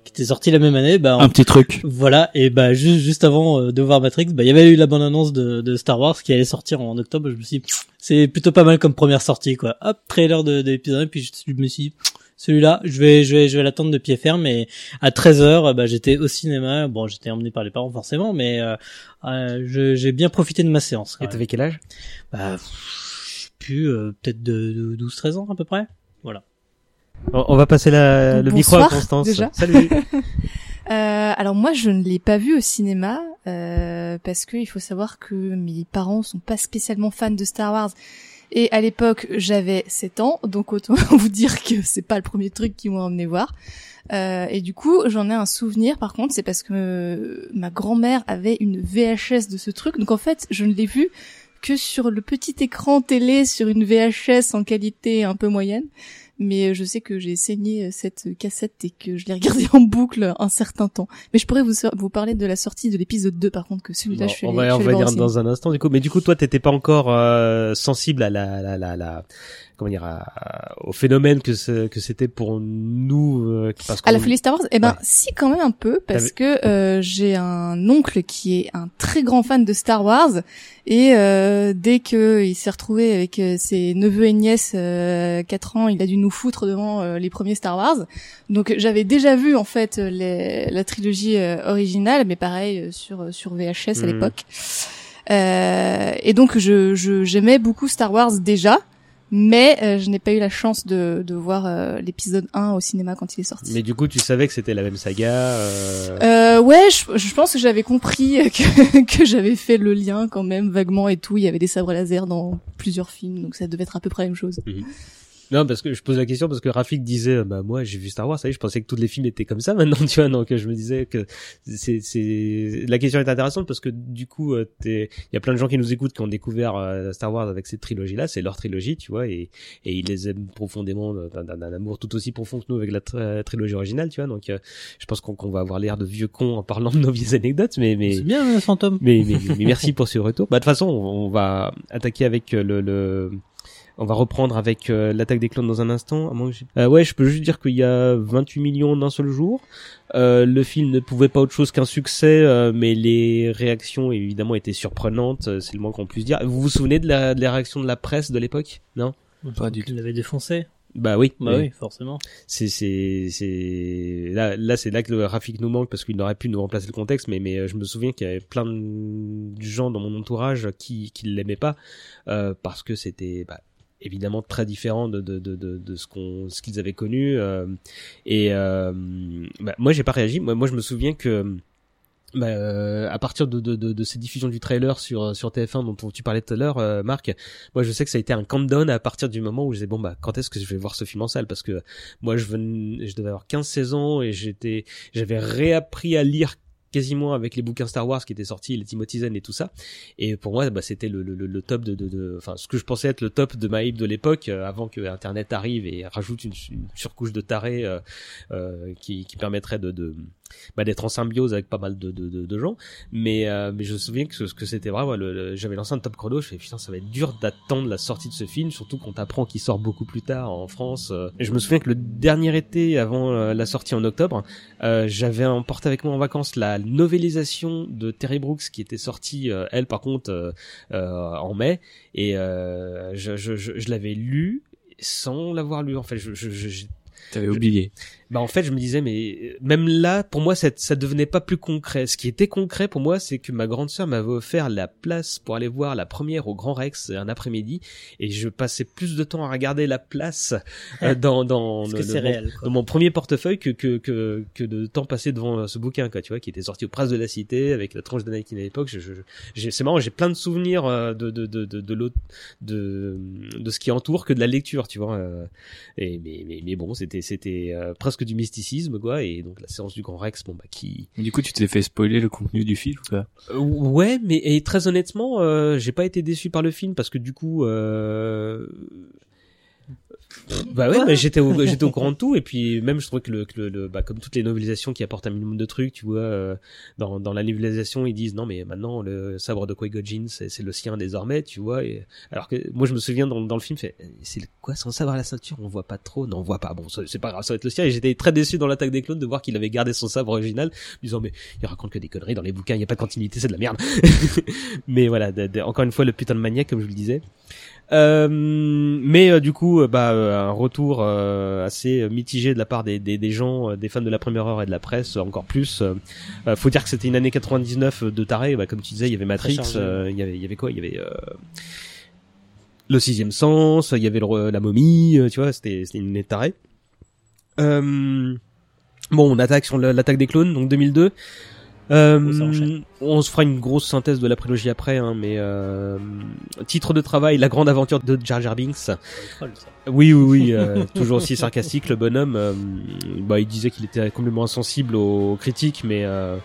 qui était sorti la même année. Bah, Un petit truc. Voilà, et bah juste juste avant euh, de voir Matrix, bah il y avait eu la bonne annonce de, de Star Wars qui allait sortir en octobre. Je me suis, dit, c'est plutôt pas mal comme première sortie quoi. Hop, trailer de, de l'épisode, et puis je, je me suis, dit, celui-là, je vais je vais je vais l'attendre de pied ferme. Et à 13 h bah j'étais au cinéma. Bon, j'étais emmené par les parents forcément, mais euh, euh, je- j'ai bien profité de ma séance. quand Et t'avais quel âge? Bah, je sais plus, euh, peut-être de, de 12-13 ans à peu près. on, on va passer la, le micro à Constance. déjà. Salut. Euh, alors moi, je ne l'ai pas vu au cinéma euh, parce que il faut savoir que mes parents sont pas spécialement fans de Star Wars. Et à l'époque, j'avais 7 ans, donc autant vous dire que c'est pas le premier truc qu'ils m'ont emmené voir. Euh, et du coup, j'en ai un souvenir. Par contre, c'est parce que euh, ma grand-mère avait une VHS de ce truc. Donc en fait, je ne l'ai vu que sur le petit écran télé sur une VHS en qualité un peu moyenne. Mais euh, je sais que j'ai saigné euh, cette cassette et que je l'ai regardée en boucle un certain temps. Mais je pourrais vous, vous parler de la sortie de l'épisode 2 par contre, que celui-là Bon, je suis on va, au cinéma. dans un instant du coup. Mais du coup, toi, t'étais pas encore euh, sensible à la, la, la, la comment dire, à- au phénomène que ce- que c'était pour nous, euh, parce À la folie Star Wars Eh ben, Ouais. si quand même un peu, parce que euh, j'ai un oncle qui est un très grand fan de Star Wars, et euh, dès que il s'est retrouvé avec euh, ses neveux et nièces, euh, 4 ans, il a dû nous foutre devant euh, les premiers Star Wars. Donc j'avais déjà vu en fait les- la trilogie euh, originale, mais pareil sur sur VHS à Mhm. l'époque. Euh, et donc je je- j'aimais beaucoup Star Wars déjà. Mais euh, je n'ai pas eu la chance de, de voir euh, l'épisode 1 au cinéma quand il est sorti. Mais du coup, tu savais que c'était la même saga. Euh... Euh, ouais, je, je pense que j'avais compris que, que j'avais fait le lien quand même vaguement et tout. Il y avait des sabres laser dans plusieurs films, donc ça devait être à peu près la même chose. Non, parce que je pose la question parce que Rafik disait, euh, bah moi j'ai vu Star Wars, ça y est, je pensais que tous les films étaient comme ça maintenant, tu vois, donc euh, je me disais que c'est, c'est, la question est intéressante parce que du coup, euh, t'es- il y a plein de gens qui nous écoutent qui ont découvert euh, Star Wars avec cette trilogie-là, c'est leur trilogie, tu vois, et, et ils les aiment profondément d'un, d'un- amour tout aussi profond que nous avec la tri- trilogie originale, tu vois, donc euh, je pense qu'on, va avoir l'air de vieux cons en parlant de nos vieilles anecdotes, mais mais C'est bien, euh, fantôme. mais, mais, mais merci pour ce retour. Bah, de toute façon, on on va attaquer avec euh, le, le... On va reprendre avec euh, l'attaque des clones dans un instant. à moins que j'ai- Euh, ouais, je peux juste dire qu'il y a 28 millions d'un seul jour. Euh, le film ne pouvait pas autre chose qu'un succès, euh, mais les réactions évidemment étaient surprenantes. euh, C'est le moins qu'on puisse dire. Vous vous souvenez de la, de la réaction de la presse de l'époque? Non? Pas du Tu l'avais défoncé. Bah oui. Bah oui, forcément. c'est c'est c'est là là c'est là que le Rafik nous manque parce qu'il aurait pu nous remplacer le contexte mais mais euh, je me souviens qu'il y avait plein de gens dans mon entourage qui qui l'aimaient pas euh, parce que c'était bah, évidemment très différent de de de de, ce qu'on ce qu'ils avaient connu euh, et euh, bah, moi j'ai pas réagi. Moi moi je me souviens que bah, euh, à partir de, de, de, de ces diffusions du trailer sur sur TF1 dont tu parlais tout à l'heure, euh, Marc, moi je sais que ça a été un countdown à partir du moment où je disais bon bah quand est-ce que je vais voir ce film en salle? Parce que moi je venais, je devais avoir 15-16 ans et j'étais j'avais réappris à lire quasiment avec les bouquins Star Wars qui étaient sortis, les Timothy Zahn et tout ça. Et pour moi, bah, c'était le, le, le- le top de, de, de- enfin, ce que je pensais être le top de ma hype de l'époque, euh, avant que Internet arrive et rajoute une, une surcouche de tarés euh, euh, qui, qui permettrait de, de bah, d'être en symbiose avec pas mal de, de, de, de gens. Mais, euh, mais je me souviens que, ce- que c'était vraiment, le, le- j'avais lancé un top chrono, je fais putain, ça va être dur d'attendre la sortie de ce film, surtout qu'on t'apprend qu'il sort beaucoup plus tard en France. euh. Et je me souviens que le dernier été avant euh, la sortie en octobre, euh, j'avais emporté avec moi en vacances la novélisation de Terry Brooks qui était sortie, euh, elle par contre, euh, en mai, et je, je, je, je l'avais lu sans l'avoir lu. En fait, je, je, je- oublié. Bah en fait je me disais mais même là pour moi ça, ça devenait pas plus concret. Ce qui était concret pour moi c'est que ma grande sœur m'avait offert la place pour aller voir la première au Grand Rex un après-midi. Et je passais plus de temps à regarder la place euh, dans dans le- réel. dans mon premier portefeuille que que que que de temps passé devant euh, ce bouquin quoi tu vois qui était sorti au Prince de la Cité avec la tranche d'Anakin à l'époque. Je, je, c'est marrant j'ai plein de souvenirs euh, de de de de de, l'autre- de de ce qui entoure que de la lecture tu vois et mais mais, mais bon c'était c'était euh, presque du mysticisme quoi et donc la séance du Grand Rex bon bah qui du coup, tu t'es fait spoiler le contenu du film pas euh, ouais mais et très honnêtement euh, j'ai pas été déçu par le film parce que du coup euh, Bah ouais, mais j'étais au, j'étais au courant de tout et puis même je trouvais que le, que le, le- bah comme toutes les novelisations qui apportent un minimum de trucs, tu vois, euh, dans dans la novelisation ils disent non mais maintenant le sabre de Qui-Gon Jinn c'est c'est le sien désormais, tu vois. Et alors que moi je me souviens dans dans le film fait c'est quoi son sabre à la ceinture, on voit pas trop, non on voit pas. Bon c'est pas grave, ça va être le sien. Et j'étais très déçu dans l'attaque des clones de voir qu'il avait gardé son sabre original, disant mais il raconte que des conneries dans les bouquins, il y a pas de continuité, c'est de la merde. mais voilà, de- de- encore une fois le putain de maniaque comme je le disais. Euh, mais euh, du coup, euh, bah, euh, un retour euh, assez mitigé de la part des, des, des gens, des fans de la première heure et de la presse, encore plus. Faut dire que c'était une année 99 de taré. Bah, comme tu disais, il y avait Matrix, euh, il y avait, il y avait quoi? Il y avait euh, le sixième sens, il y avait le- la momie, tu vois, c'était une année de taré. Euh, bon, on attaque sur l'attaque des clones, donc 2002. Euh, on se fera une grosse synthèse de la prélogie après, hein, mais euh, titre de travail, la grande aventure de Jar Jar Binks. Troll, ça. Oui, oui, oui, euh, toujours aussi sarcastique le bonhomme. euh, bah, il disait qu'il était complètement insensible aux critiques, mais euh,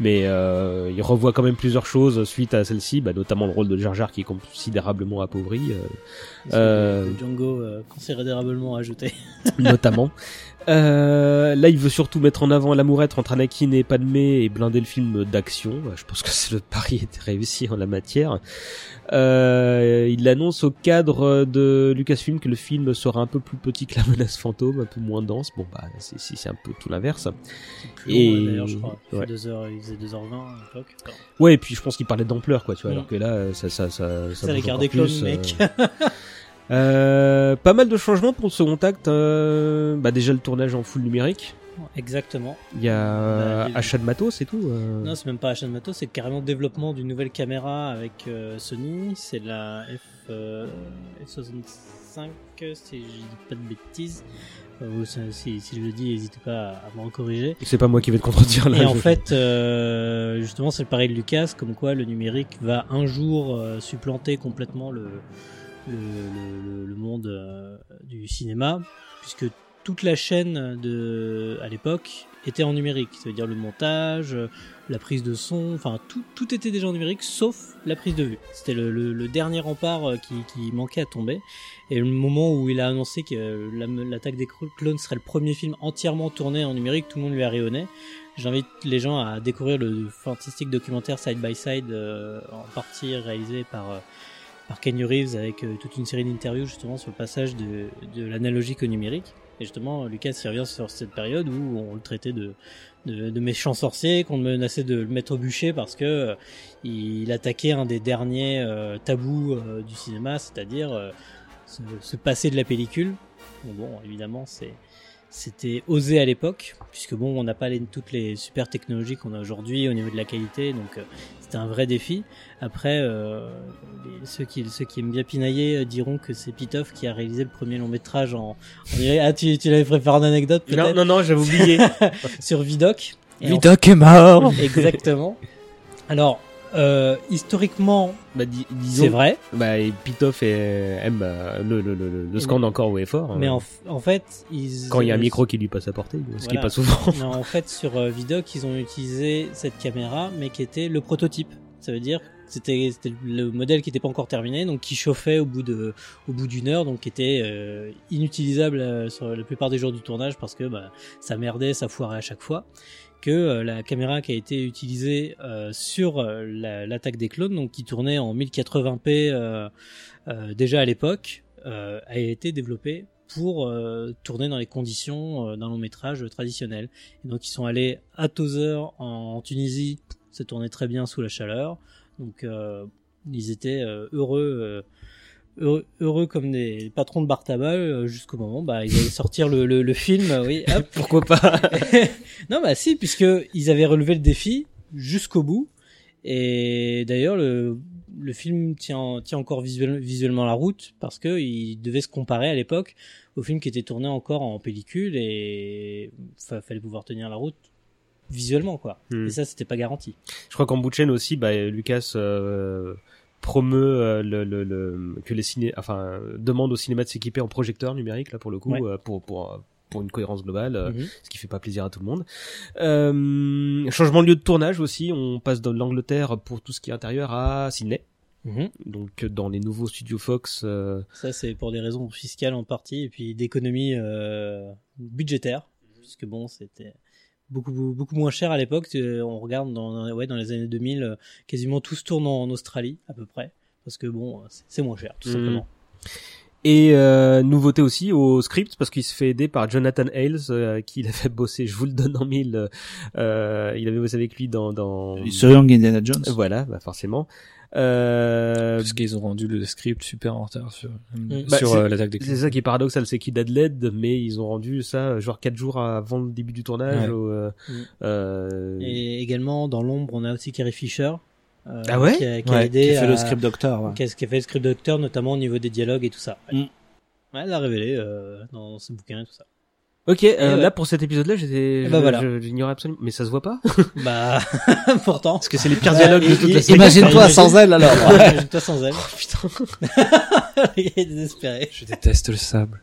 mais euh, il revoit quand même plusieurs choses suite à celle-ci, bah, notamment le rôle de Jar Jar qui est considérablement appauvri, euh, Euh, Django euh, considérablement ajouté. notamment. Euh, là, il veut surtout mettre en avant l'amourette entre Anakin et Padmé et blinder le film d'action. Je pense que c'est le pari était réussi en la matière. Euh, il annonce au cadre de Lucasfilm que le film sera un peu plus petit que la menace fantôme, un peu moins dense. Bon, bah, c'est un peu tout l'inverse. Et- long, d'ailleurs, je crois. Il, ouais. deux heures, il faisait 2h20 à l'époque. Ouais, et puis je pense qu'il parlait d'ampleur, quoi, tu vois, Mm. alors que là, euh, ça, ça, ça, ça des clones, plus, euh. mec. Euh, pas mal de changements pour le second acte. euh, bah déjà le tournage en full numérique. Exactement. Il y a Bah, les- achat de matos, c'est tout. euh. Non, c'est même pas achat de matos, c'est carrément le développement d'une nouvelle caméra avec euh, Sony. C'est la F, euh, F65, si je dis pas de bêtises. Euh, ou si, si je le dis, n'hésitez pas à, me corriger. C'est pas moi qui vais te contredire là. Et en fait, euh, justement, c'est le pari de Lucas, comme quoi le numérique va un jour euh, supplanter complètement le, le, le- le- monde euh, du cinéma, puisque toute la chaîne de, à l'époque était en numérique, ça veut dire le montage, la prise de son, enfin tout, tout était déjà en numérique sauf la prise de vue. C'était le, le- le dernier rempart euh, qui, qui manquait à tomber. Et le moment où il a annoncé que euh, la- l'attaque des clones serait le premier film entièrement tourné en numérique, tout le monde lui a rayonné. J'invite les gens à découvrir le fantastique documentaire Side by Side, euh, en partie réalisé par, euh, par Kenny Reeves avec euh, toute une série d'interviews justement sur le passage de, de l'analogique au numérique. Et justement, Lucas revient sur cette période où on le traitait de, de, de méchant sorcier, qu'on menaçait de le mettre au bûcher parce que euh, il attaquait un des derniers euh, tabous du cinéma, c'est-à-dire se, se passer de la pellicule. Bon évidemment, c'est c'était osé à l'époque, puisque bon, on n'a pas les, toutes les super technologies qu'on a aujourd'hui au niveau de la qualité, donc euh, c'était un vrai défi. Après, euh, les- ceux, qui, ceux qui aiment bien pinailler euh, diront que c'est Pitoff qui a réalisé le premier long métrage en. on dirait- ah, tu, tu l'avais préparé une anecdote Non, peut-être non, non, j'avais oublié. sur Vidoc. En- Vidoc est mort Exactement. Alors, euh, historiquement, bah, dis- disons, c'est vrai, Bah, et Pitoff et, aime euh, le, le, le, le scande encore haut et fort. mais euh, en, en fait, ils. quand il y a un micro qui lui passe à portée, ce qui est pas souvent. Non, en fait, sur euh, Vidoc, ils ont utilisé cette caméra, mais qui était le prototype. Ça veut dire que c'était c'était le modèle qui n'était pas encore terminé, donc qui chauffait au bout de au bout d'une heure, donc qui était euh, inutilisable euh, sur la plupart des jours du tournage parce que bah, ça merdait, ça foirait à chaque fois. Que euh, la caméra qui a été utilisée euh, sur euh, la- l'attaque des clones, donc qui tournait en 1080p euh, euh, déjà à l'époque, a été développée pour tourner dans les conditions d'un long métrage traditionnel. Et donc ils sont allés à Tozeur en Tunisie, ça tournait très bien sous la chaleur. Donc ils étaient heureux, heureux, heureux comme des patrons de bar tabac euh, jusqu'au moment bah ils allaient sortir le, le, le film, euh, oui, hop. Pourquoi pas non bah si puisque ils avaient relevé le défi jusqu'au bout. Et d'ailleurs le le film tient, tient encore visuel- visuellement la route parce que il devait se comparer à l'époque au film qui était tourné encore en pellicule et fa- fallait pouvoir tenir la route visuellement quoi. Hmm. Et ça c'était pas garanti. Je crois qu'en bout de chaîne aussi, bah, Lucas euh, promeut euh, le, le, le- que les ciné, enfin demande au cinéma de s'équiper en projecteur numérique là pour le coup, Ouais. euh, pour pour pour une cohérence globale, euh, Mhm. ce qui fait pas plaisir à tout le monde. Euh, changement de lieu de tournage aussi, on passe de l'Angleterre pour tout ce qui est intérieur à Sydney. Mhm. Donc euh, dans les nouveaux studios Fox, euh, Ça, c'est pour des raisons fiscales en partie et puis d'économie euh, budgétaire, puisque bon, c'était beaucoup beaucoup moins cher à l'époque. Euh, On regarde dans ouais dans les années 2000, euh, quasiment tout se tourne en, en Australie à peu près, parce que bon, c'est- c'est moins cher tout Mhm. simplement. Et euh, nouveauté aussi au script parce qu'il se fait aider par Jonathan Hales euh, qui l'avait bossé, je vous le donne en mille, euh, il avait bossé avec lui dans... dans... Ce Young Indiana Jones. Voilà, bah forcément. Euh, Parce qu'ils ont rendu le script super en retard sur, Bah, sur c'est- euh, l'attaque des c'est ça qui est paradoxal, c'est qu'il a de l'aide, mais ils ont rendu ça euh, genre quatre jours avant le début du tournage. Ouais. euh, Mm. euh, Et également dans l'ombre, on a aussi Carrie Fisher. euh, Ah ouais qui a, qui a Ouais, aidé qui fait à- le script docteur. ouais. qui a, qui a fait le script docteur, notamment au niveau des dialogues et tout ça. Ouais. Mm. Ouais, elle l'a révélé euh, dans ses bouquins et tout ça. Ok, euh, ouais. là pour cet épisode-là, j'étais, je- ben voilà. j'ignorais absolument, mais ça se voit pas bah, pourtant. parce que c'est les pires dialogues de toute la série. Imagine-toi sans elle alors. Imagine-toi sans elle. Putain. Il est désespéré. Je déteste le sable.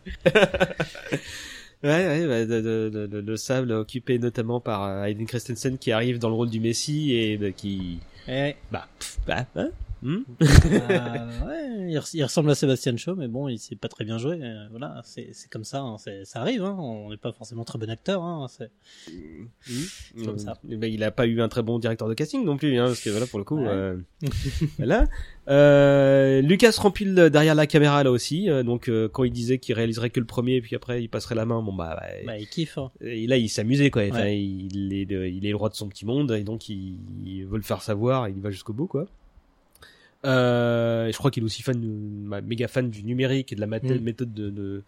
Ouais, ouais, bah, de- de- de- de- le sable occupé notamment par euh, Hayden Christensen qui arrive dans le rôle du Messie et bah, qui, Ouais. bah, pff, bah, hein, hmm. Euh, ouais, il, res- il ressemble à Sébastien Shaw, mais bon, il sait pas très bien jouer. euh, voilà, c'est comme ça, hein, ça arrive. Hein, on n'est pas forcément très bon acteur. Hein, c'est- Hmm. Comme ça. Eh ben, il a pas eu un très bon directeur de casting non plus, hein, parce que voilà pour le coup. Ouais. euh, voilà. Euh, Lucas rempile derrière la caméra là aussi. donc quand il disait qu'il réaliserait que le premier, puis après il passerait la main, bon bah, bah, il kiffe. Hein. et là il s'amusait quoi. Enfin, Ouais. il est le, il est le roi de son petit monde et donc il, il veut le faire savoir. Et il va jusqu'au bout quoi. Euh, et je crois qu'il est aussi fan, bah, méga fan du numérique et de la Mm. méthode de, de,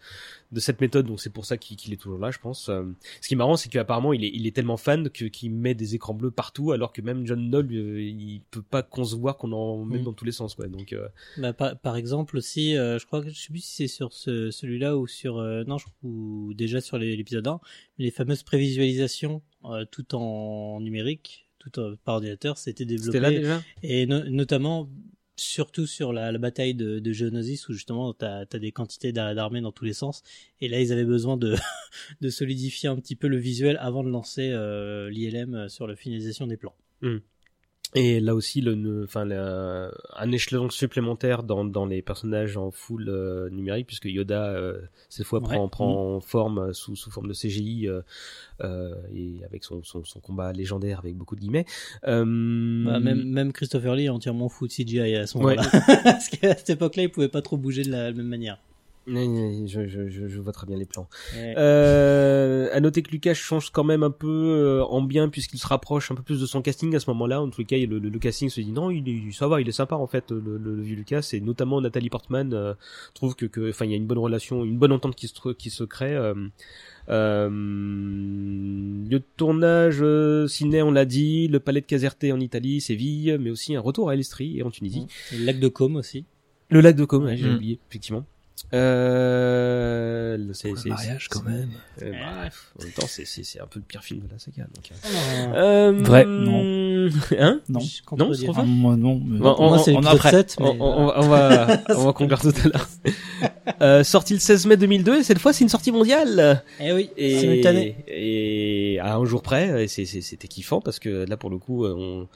de cette méthode, donc c'est pour ça qu'il est toujours là, je pense. Euh, ce qui est marrant, c'est qu'apparemment il est, il est tellement fan que qu'il met des écrans bleus partout, alors que même John Knoll, euh, il peut pas concevoir qu'on en mette Mm. dans tous les sens, quoi. Donc euh, Bah, par, par exemple aussi, euh, je crois que je sais plus si c'est sur ce, celui-là ou sur euh, non, je, ou déjà sur l'épisode 1, les fameuses prévisualisations euh, tout en numérique, tout en, par ordinateur, c'était développé c'était là déjà? et no- notamment surtout sur la, bataille de, de Geonosis où justement t'as as des quantités d'a- d'armées dans tous les sens et là ils avaient besoin de solidifier un petit peu le visuel avant de lancer euh, l'ILM sur la finalisation des plans. Et là aussi, le, enfin, la- un échelon supplémentaire dans, dans les personnages en full euh, numérique, puisque Yoda euh, cette fois Ouais. prend, prend forme euh, sous, sous forme de CGI euh, euh, et avec son, son, son combat légendaire avec beaucoup de guillemets. Euh, Bah, même même Christopher Lee est entièrement fou de CGI à Ouais. moment-là parce qu'à cette époque-là il pouvait pas trop bouger de la même manière. Je, je, je, je vois très bien les plans. Ouais. Euh, à noter que Lucas change quand même un peu euh, en bien puisqu'il se rapproche un peu plus de son casting à ce moment-là. En tout cas, le, le, le casting se dit non, il est, ça va, il est sympa en fait, le, le, le vieux Lucas. Et notamment Nathalie Portman euh, trouve que, que, enfin, il y a une bonne relation, une bonne entente qui se qui se crée. Euh, euh, lieu de tournage, euh, ciné, on l'a dit, le palais de Caserta en Italie, Séville, mais aussi un retour à Elstree et en Tunisie. Et le lac de Côme aussi. Le lac de Côme, ouais, j'ai Mm. oublié, effectivement. Euh, c'est, c'est- mariage, c'est- quand même. euh, bref, en même temps, c'est, c'est, c'est un peu le pire film de la saga. Donc, euh. Euh, Euh, Vrai, non. Hein? Non. Non, c'est trop Ah, moi non. mais- Bon, Pour moi on- c'est on l'épisode après. 7 on, mais on- on va, on va, on va conclure tout à l'heure. Euh, sorti le 16 mai 2002, et cette fois, c'est une sortie mondiale. eh oui, Et, simultané. et à un jour près, et c'est, c'est, c'était kiffant parce que là, pour le coup, euh, on,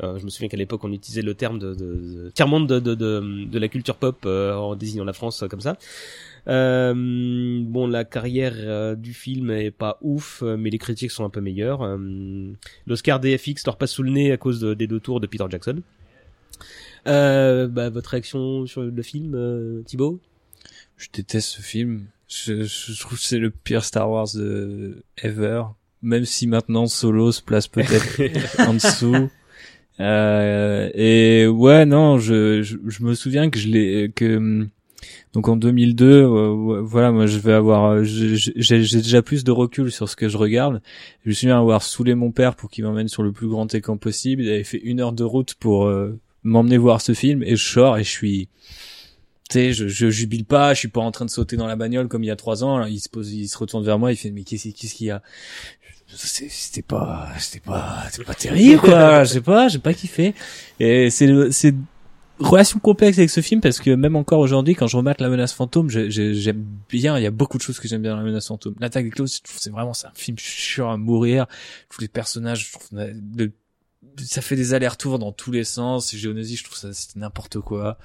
je me souviens qu'à l'époque, on utilisait le terme de, de, de de, de, de, la culture pop euh, en désignant la France euh, comme ça. Euh, bon, la carrière euh, du film est pas ouf, euh, mais les critiques sont un peu meilleures. Euh, L'Oscar DFX leur passe sous le nez à cause de- des deux tours de Peter Jackson. Euh, bah, votre réaction sur le film, euh, Thibaut? Je déteste ce film. Je, je trouve que c'est le pire Star Wars ever. Même si maintenant Solo se place peut-être en dessous. Euh, et ouais, non, je, je, je me souviens que je l'ai, que donc en 2002, euh, voilà, moi je vais avoir, euh, j'ai déjà plus de recul sur ce que je regarde. Je me souviens avoir saoulé mon père pour qu'il m'emmène sur le plus grand écran possible. Il avait fait une heure de route pour euh, m'emmener voir ce film et je sors et je suis tu sais, je, je jubile pas, je suis pas en train de sauter dans la bagnole comme il y a trois ans. Il se pose, il se retourne vers moi, il fait mais qu'est-ce qu'il y a? C'était pas, c'était pas, c'était pas terrible quoi. Je sais pas, j'ai pas kiffé. Et c'est c'est relation complexe avec ce film parce que même encore aujourd'hui, quand je remate La Menace Fantôme, j'aime bien. Il y a beaucoup de choses que j'aime bien dans La Menace Fantôme. L'attaque des closes, je trouve que c'est vraiment c'est un film chiant à mourir. Trouve les personnages, je trouve ça fait des allers-retours dans tous les sens. Geonosis, je trouve ça c'est n'importe quoi.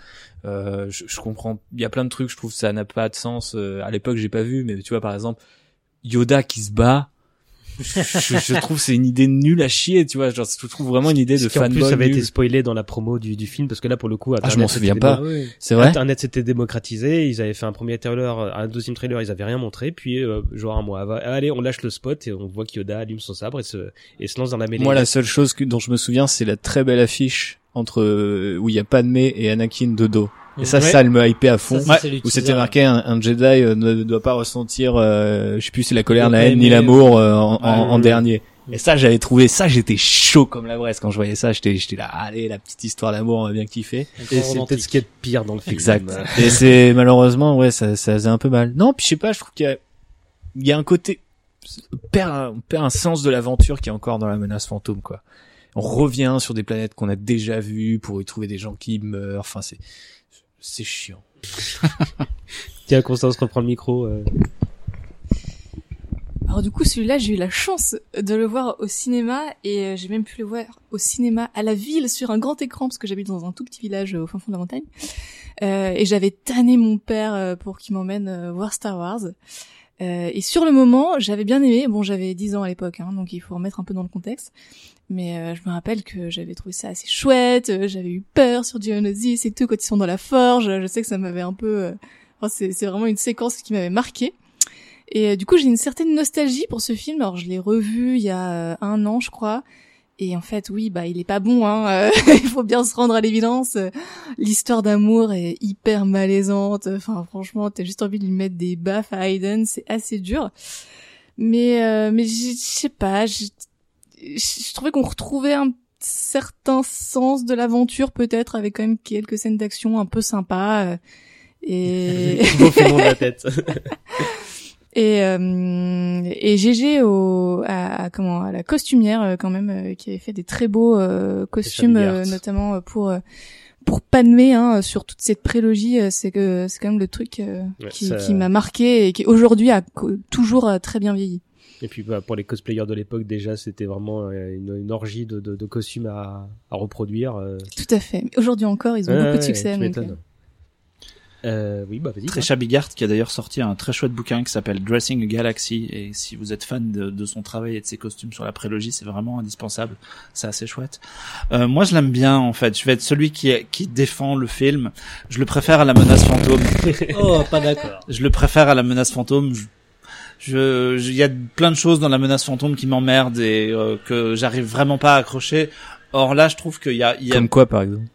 Euh, je, je comprends. Il y a plein de trucs, je trouve ça n'a pas de sens. Euh, à l'époque, j'ai pas vu, mais tu vois, par exemple, Yoda qui se bat. Je, je trouve c'est une idée nulle à chier, tu vois. Genre, je trouve vraiment une idée de qui, en plus fanboy. avait été spoilé dans la promo du, du film parce que là pour le coup Ah, je Internet m'en souviens démo- pas. C'est vrai. Internet s'était démocratisé, ils avaient fait un premier trailer, un deuxième trailer, ils avaient rien montré, puis euh, genre un mois avant, allez, on lâche le spot et on voit qu'Yoda allume son sabre et se, et se lance dans la mêlée. Moi, la seule chose que, dont je me souviens, c'est la très belle affiche entre euh, où il y a Padmé et Anakin de dos. Et ça, Ouais. ça, elle me hypait à fond. Ça, le où c'était marqué un, un Jedi euh, ne doit pas ressentir, euh, je sais plus, si la colère, la haine ni l'amour euh, en, en- Ouais, en ouais. dernier. Et ça, j'avais trouvé ça, j'étais chaud comme la braise quand je voyais ça. J'étais, j'étais là, allez, la petite histoire d'amour, on va bien kiffer. Encore Et c'est peut-être ce qui est de pire dans le film. Exact. Et c'est malheureusement, ouais, ça, ça faisait un peu mal. Non, puis je sais pas, je trouve qu'il y a, il y a un côté, on perd, un, on perd un sens de l'aventure qui est encore dans la menace fantôme, quoi. On revient sur des planètes qu'on a déjà vues pour y trouver des gens qui meurent. Enfin, c'est, c'est chiant. Tiens, Constance reprend le micro. euh. Alors du coup, celui-là, j'ai eu la chance de le voir au cinéma et euh, j'ai même pu le voir au cinéma à la ville sur un grand écran parce que j'habite dans un tout petit village euh, au fin fond de la montagne. Et j'avais tanné mon père pour qu'il m'emmène voir Star Wars. Et sur le moment, j'avais bien aimé. Bon, j'avais 10 ans à l'époque, hein, donc il faut remettre un peu dans le contexte. Mais euh, je me rappelle que j'avais trouvé ça assez chouette. euh, j'avais eu peur sur Geonosis et tout quand ils sont dans la forge. Je sais que ça m'avait un peu. euh, c'est vraiment une séquence qui m'avait marqué. Et euh, du coup, j'ai une certaine nostalgie pour ce film. Alors, je l'ai revu il y a euh, un an, je crois. Et en fait, oui, bah, il est pas bon. Hein. euh, il faut bien se rendre à l'évidence. L'histoire d'amour est hyper malaisante. Enfin, franchement, t'as juste envie de lui mettre des baffes à Hayden. C'est assez dur. Mais, mais je sais pas. Je trouvais qu'on retrouvait un certain sens de l'aventure, peut-être, avec quand même quelques scènes d'action un peu sympas. euh, Et de la tête. et euh, et GG au à, à- comment à la costumière euh, quand même euh, qui avait fait des très beaux euh, costumes notamment pour pour Padmé hein, sur toute cette prélogie c'est que c'est quand même le truc Ouais, qui, ça- qui m'a marqué et qui aujourd'hui a toujours très bien vieilli. Et puis bah, pour les cosplayers de l'époque déjà c'était vraiment euh, une, une orgie de, de, de costumes à, à reproduire. euh. Tout à fait. Aujourd'hui encore ils ont beaucoup de succès. tu donc, m'étonnes. Euh, oui bah vas-y. Trisha Bigart qui a d'ailleurs sorti un très chouette bouquin qui s'appelle Dressing a Galaxy et si vous êtes fan de, de son travail et de ses costumes sur la prélogie c'est vraiment indispensable c'est assez chouette euh, moi je l'aime bien en fait je vais être celui qui qui défend le film je le préfère à la menace fantôme Oh, pas d'accord. je le préfère à la menace fantôme je je- il y a plein de choses dans la menace fantôme qui m'emmerdent et euh, que j'arrive vraiment pas à accrocher or là je trouve qu'il y a, il y a Comme quoi, par exemple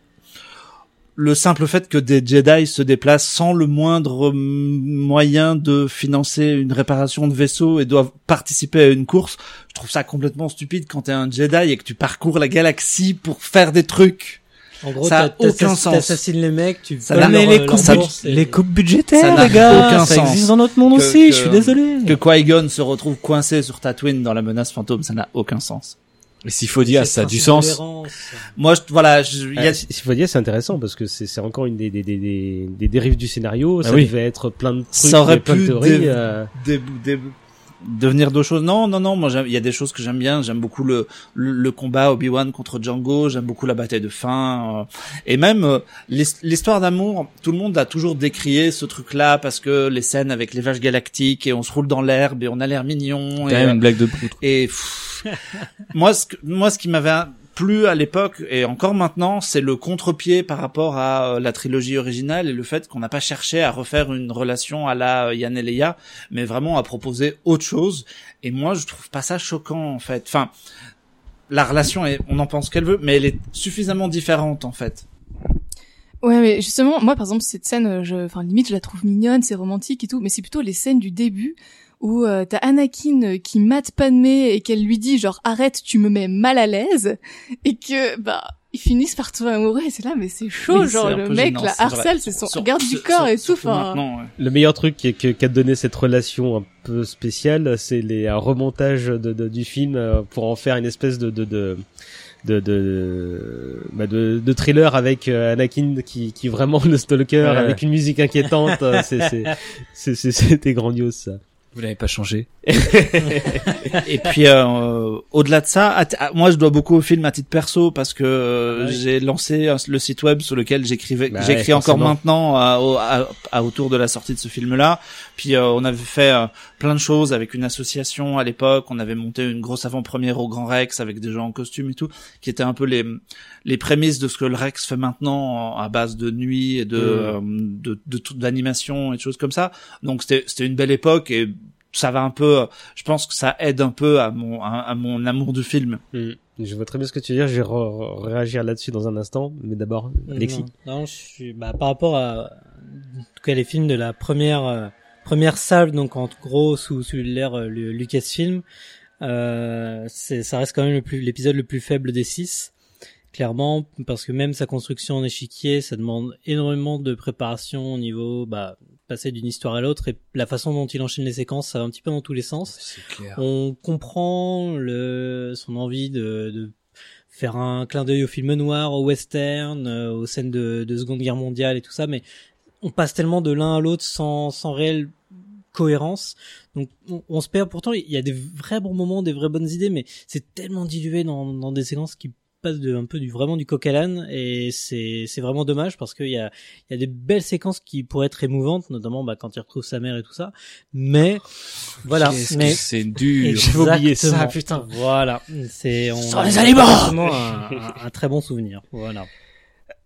le simple fait que des Jedi se déplacent sans le moindre moyen de financer une réparation de vaisseau et doivent participer à une course, je trouve ça complètement stupide quand t'es un Jedi et que tu parcours la galaxie pour faire des trucs. En gros, Ça a t'as- t'as- aucun sens. t'assassines les mecs, tu Ça n'a- leur- les leur coupes- ça- Les coupes Ça budgétaires, n'a les gars, aucun ça sens. existe dans notre monde Que- aussi. que- je suis désolé. Que Qui-Gon se retrouve coincé sur Tatooine dans la menace fantôme, ça n'a aucun sens. Et s'il faut dire, C'est ça a du sens. Moi, je, voilà, je- y a, dire, c'est intéressant parce que c'est c'est encore une des, des, des, des, dérives du scénario. Ah ça oui. devait être plein de trucs, Ça aurait plein de pu théories. Devenir d'autres choses. Non, non, non. Moi, il y a des choses que j'aime bien. J'aime beaucoup le, le, le combat Obi-Wan contre Django. J'aime beaucoup la bataille de fin. euh, et même euh, l'his- l'histoire d'amour. Tout le monde a toujours décrié ce truc-là parce que les scènes avec les vaches galactiques et on se roule dans l'herbe et on a l'air mignon. Quand Et, même une blague de prout. et pff, moi, ce que, moi, ce qui m'avait plu à l'époque et encore maintenant, c'est le contre-pied par rapport à euh, la trilogie originale et le fait qu'on n'a pas cherché à refaire une relation à la euh, Yann et Leia, mais vraiment à proposer autre chose. Et moi, je trouve pas ça choquant en fait. Enfin, la relation est, on en pense qu'elle veut, mais elle est suffisamment différente en fait. Ouais, mais justement, moi, par exemple, cette scène, je, enfin, limite, je la trouve mignonne, c'est romantique et tout, mais c'est plutôt les scènes du début où euh, t'as Anakin euh, qui mate Padmé et qu'elle lui dit genre arrête, tu me mets mal à l'aise, et que bah ils finissent par tomber amoureux et c'est là, mais c'est chaud, Oui, genre le mec gênant, la harcèle, c'est son Sur- garde du corps sur- et tout, enfin. ouais. Le meilleur truc qui, qui, qui a donné cette relation un peu spéciale, c'est les un remontage de, de- du film euh, pour en faire une espèce de de de de, de, bah, de, de thriller avec euh, Anakin qui, qui est vraiment le stalker Ouais. avec une musique inquiétante. c'est c'est c'est c'est- c'était grandiose ça. Vous n'avez pas changé. Et puis euh, au-delà de ça, moi je dois beaucoup au film à titre perso parce que euh, j'ai lancé un- le site web sur lequel j'écrivais, Bah j'écris ouais, encore maintenant à, au- à- à autour de la sortie de ce film-là. Puis euh, on avait fait euh, plein de choses avec une association à l'époque. On avait monté une grosse avant-première au Grand Rex avec des gens en costume et tout, qui étaient un peu les les prémices de ce que le Rex fait maintenant en- à base de nuit et de Mm. euh, de, de, toute d'animation et de choses comme ça. Donc c'était c'était une belle époque et ça va un peu euh, je pense que ça aide un peu à mon à, à mon amour du film. Hmm. Je vois très bien ce que tu veux dire. Je vais re- réagir là-dessus dans un instant. Mais d'abord, Alexis. Non, non, je suis bah, par rapport à en tout cas les films de la première euh, première salve donc en gros sous sous l'ère euh, Lu- Lucasfilm euh, c'est ça reste quand même le plus l'épisode le plus faible des six clairement parce que même sa construction en échiquier ça demande énormément de préparation au niveau bah passer d'une histoire à l'autre et la façon dont il enchaîne les séquences ça va un petit peu dans tous les sens clair. on comprend le, son envie de, de faire un clin d'œil au film noir, au western, euh, aux scènes de, de Seconde Guerre mondiale et tout ça, mais on passe tellement de l'un à l'autre sans, sans réelle cohérence. Donc on, on se perd. Pourtant, il y a des vrais bons moments, des vraies bonnes idées, mais c'est tellement dilué dans, dans des séquences qui passent de un peu du vraiment du coq à l'âne et c'est c'est vraiment dommage parce qu'il y a il y a des belles séquences qui pourraient être émouvantes notamment bah, quand il retrouve sa mère et tout ça mais voilà mais c'est dur. J'avais oublié ça, putain. Voilà, c'est on Sur les aliments vraiment un, un, un très bon souvenir. Voilà.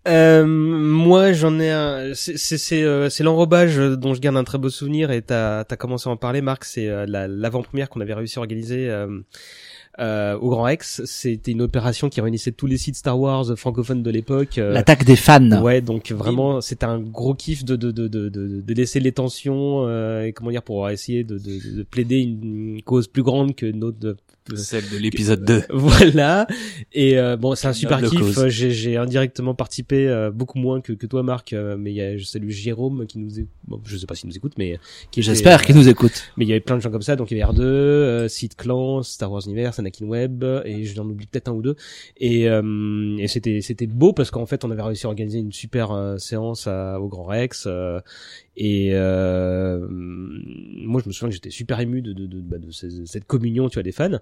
Euh, moi, j'en ai un. C'est c'est c'est euh, c'est l'enrobage dont je garde un très beau souvenir et t'as t'as commencé à en parler, Marc. C'est euh, la- l'avant-première qu'on avait réussi à organiser. euh, euh, au Grand Rex, c'était une opération qui réunissait tous les sites Star Wars francophones de l'époque. euh, L'attaque des fans. Ouais, donc vraiment, c'était un gros kiff de de de de de, de laisser les tensions euh, et comment dire pour essayer de de, de plaider une, cause plus grande que notre Celle de l'épisode 2. voilà. Et euh, bon, c'est un super kiff. J'ai, j'ai indirectement participé, euh, beaucoup moins que, que toi, Marc. euh, mais il y a, je salue Jérôme qui nous, é... bon, je sais pas s'il nous écoute, mais était, J'espère euh, qu'ils nous écoutent. Mais il y avait plein de gens comme ça. Donc il y avait R2, euh, Sid Clan, Star Wars Universe, Anakin Web, et j'en oublie peut-être un ou deux. Et, euh, et c'était, c'était beau parce qu'en fait, on avait réussi à organiser une super euh, séance à- au Grand Rex. Euh, et euh, moi, je me souviens que j'étais super ému de, de, de, bah, de cette communion, tu vois, des fans.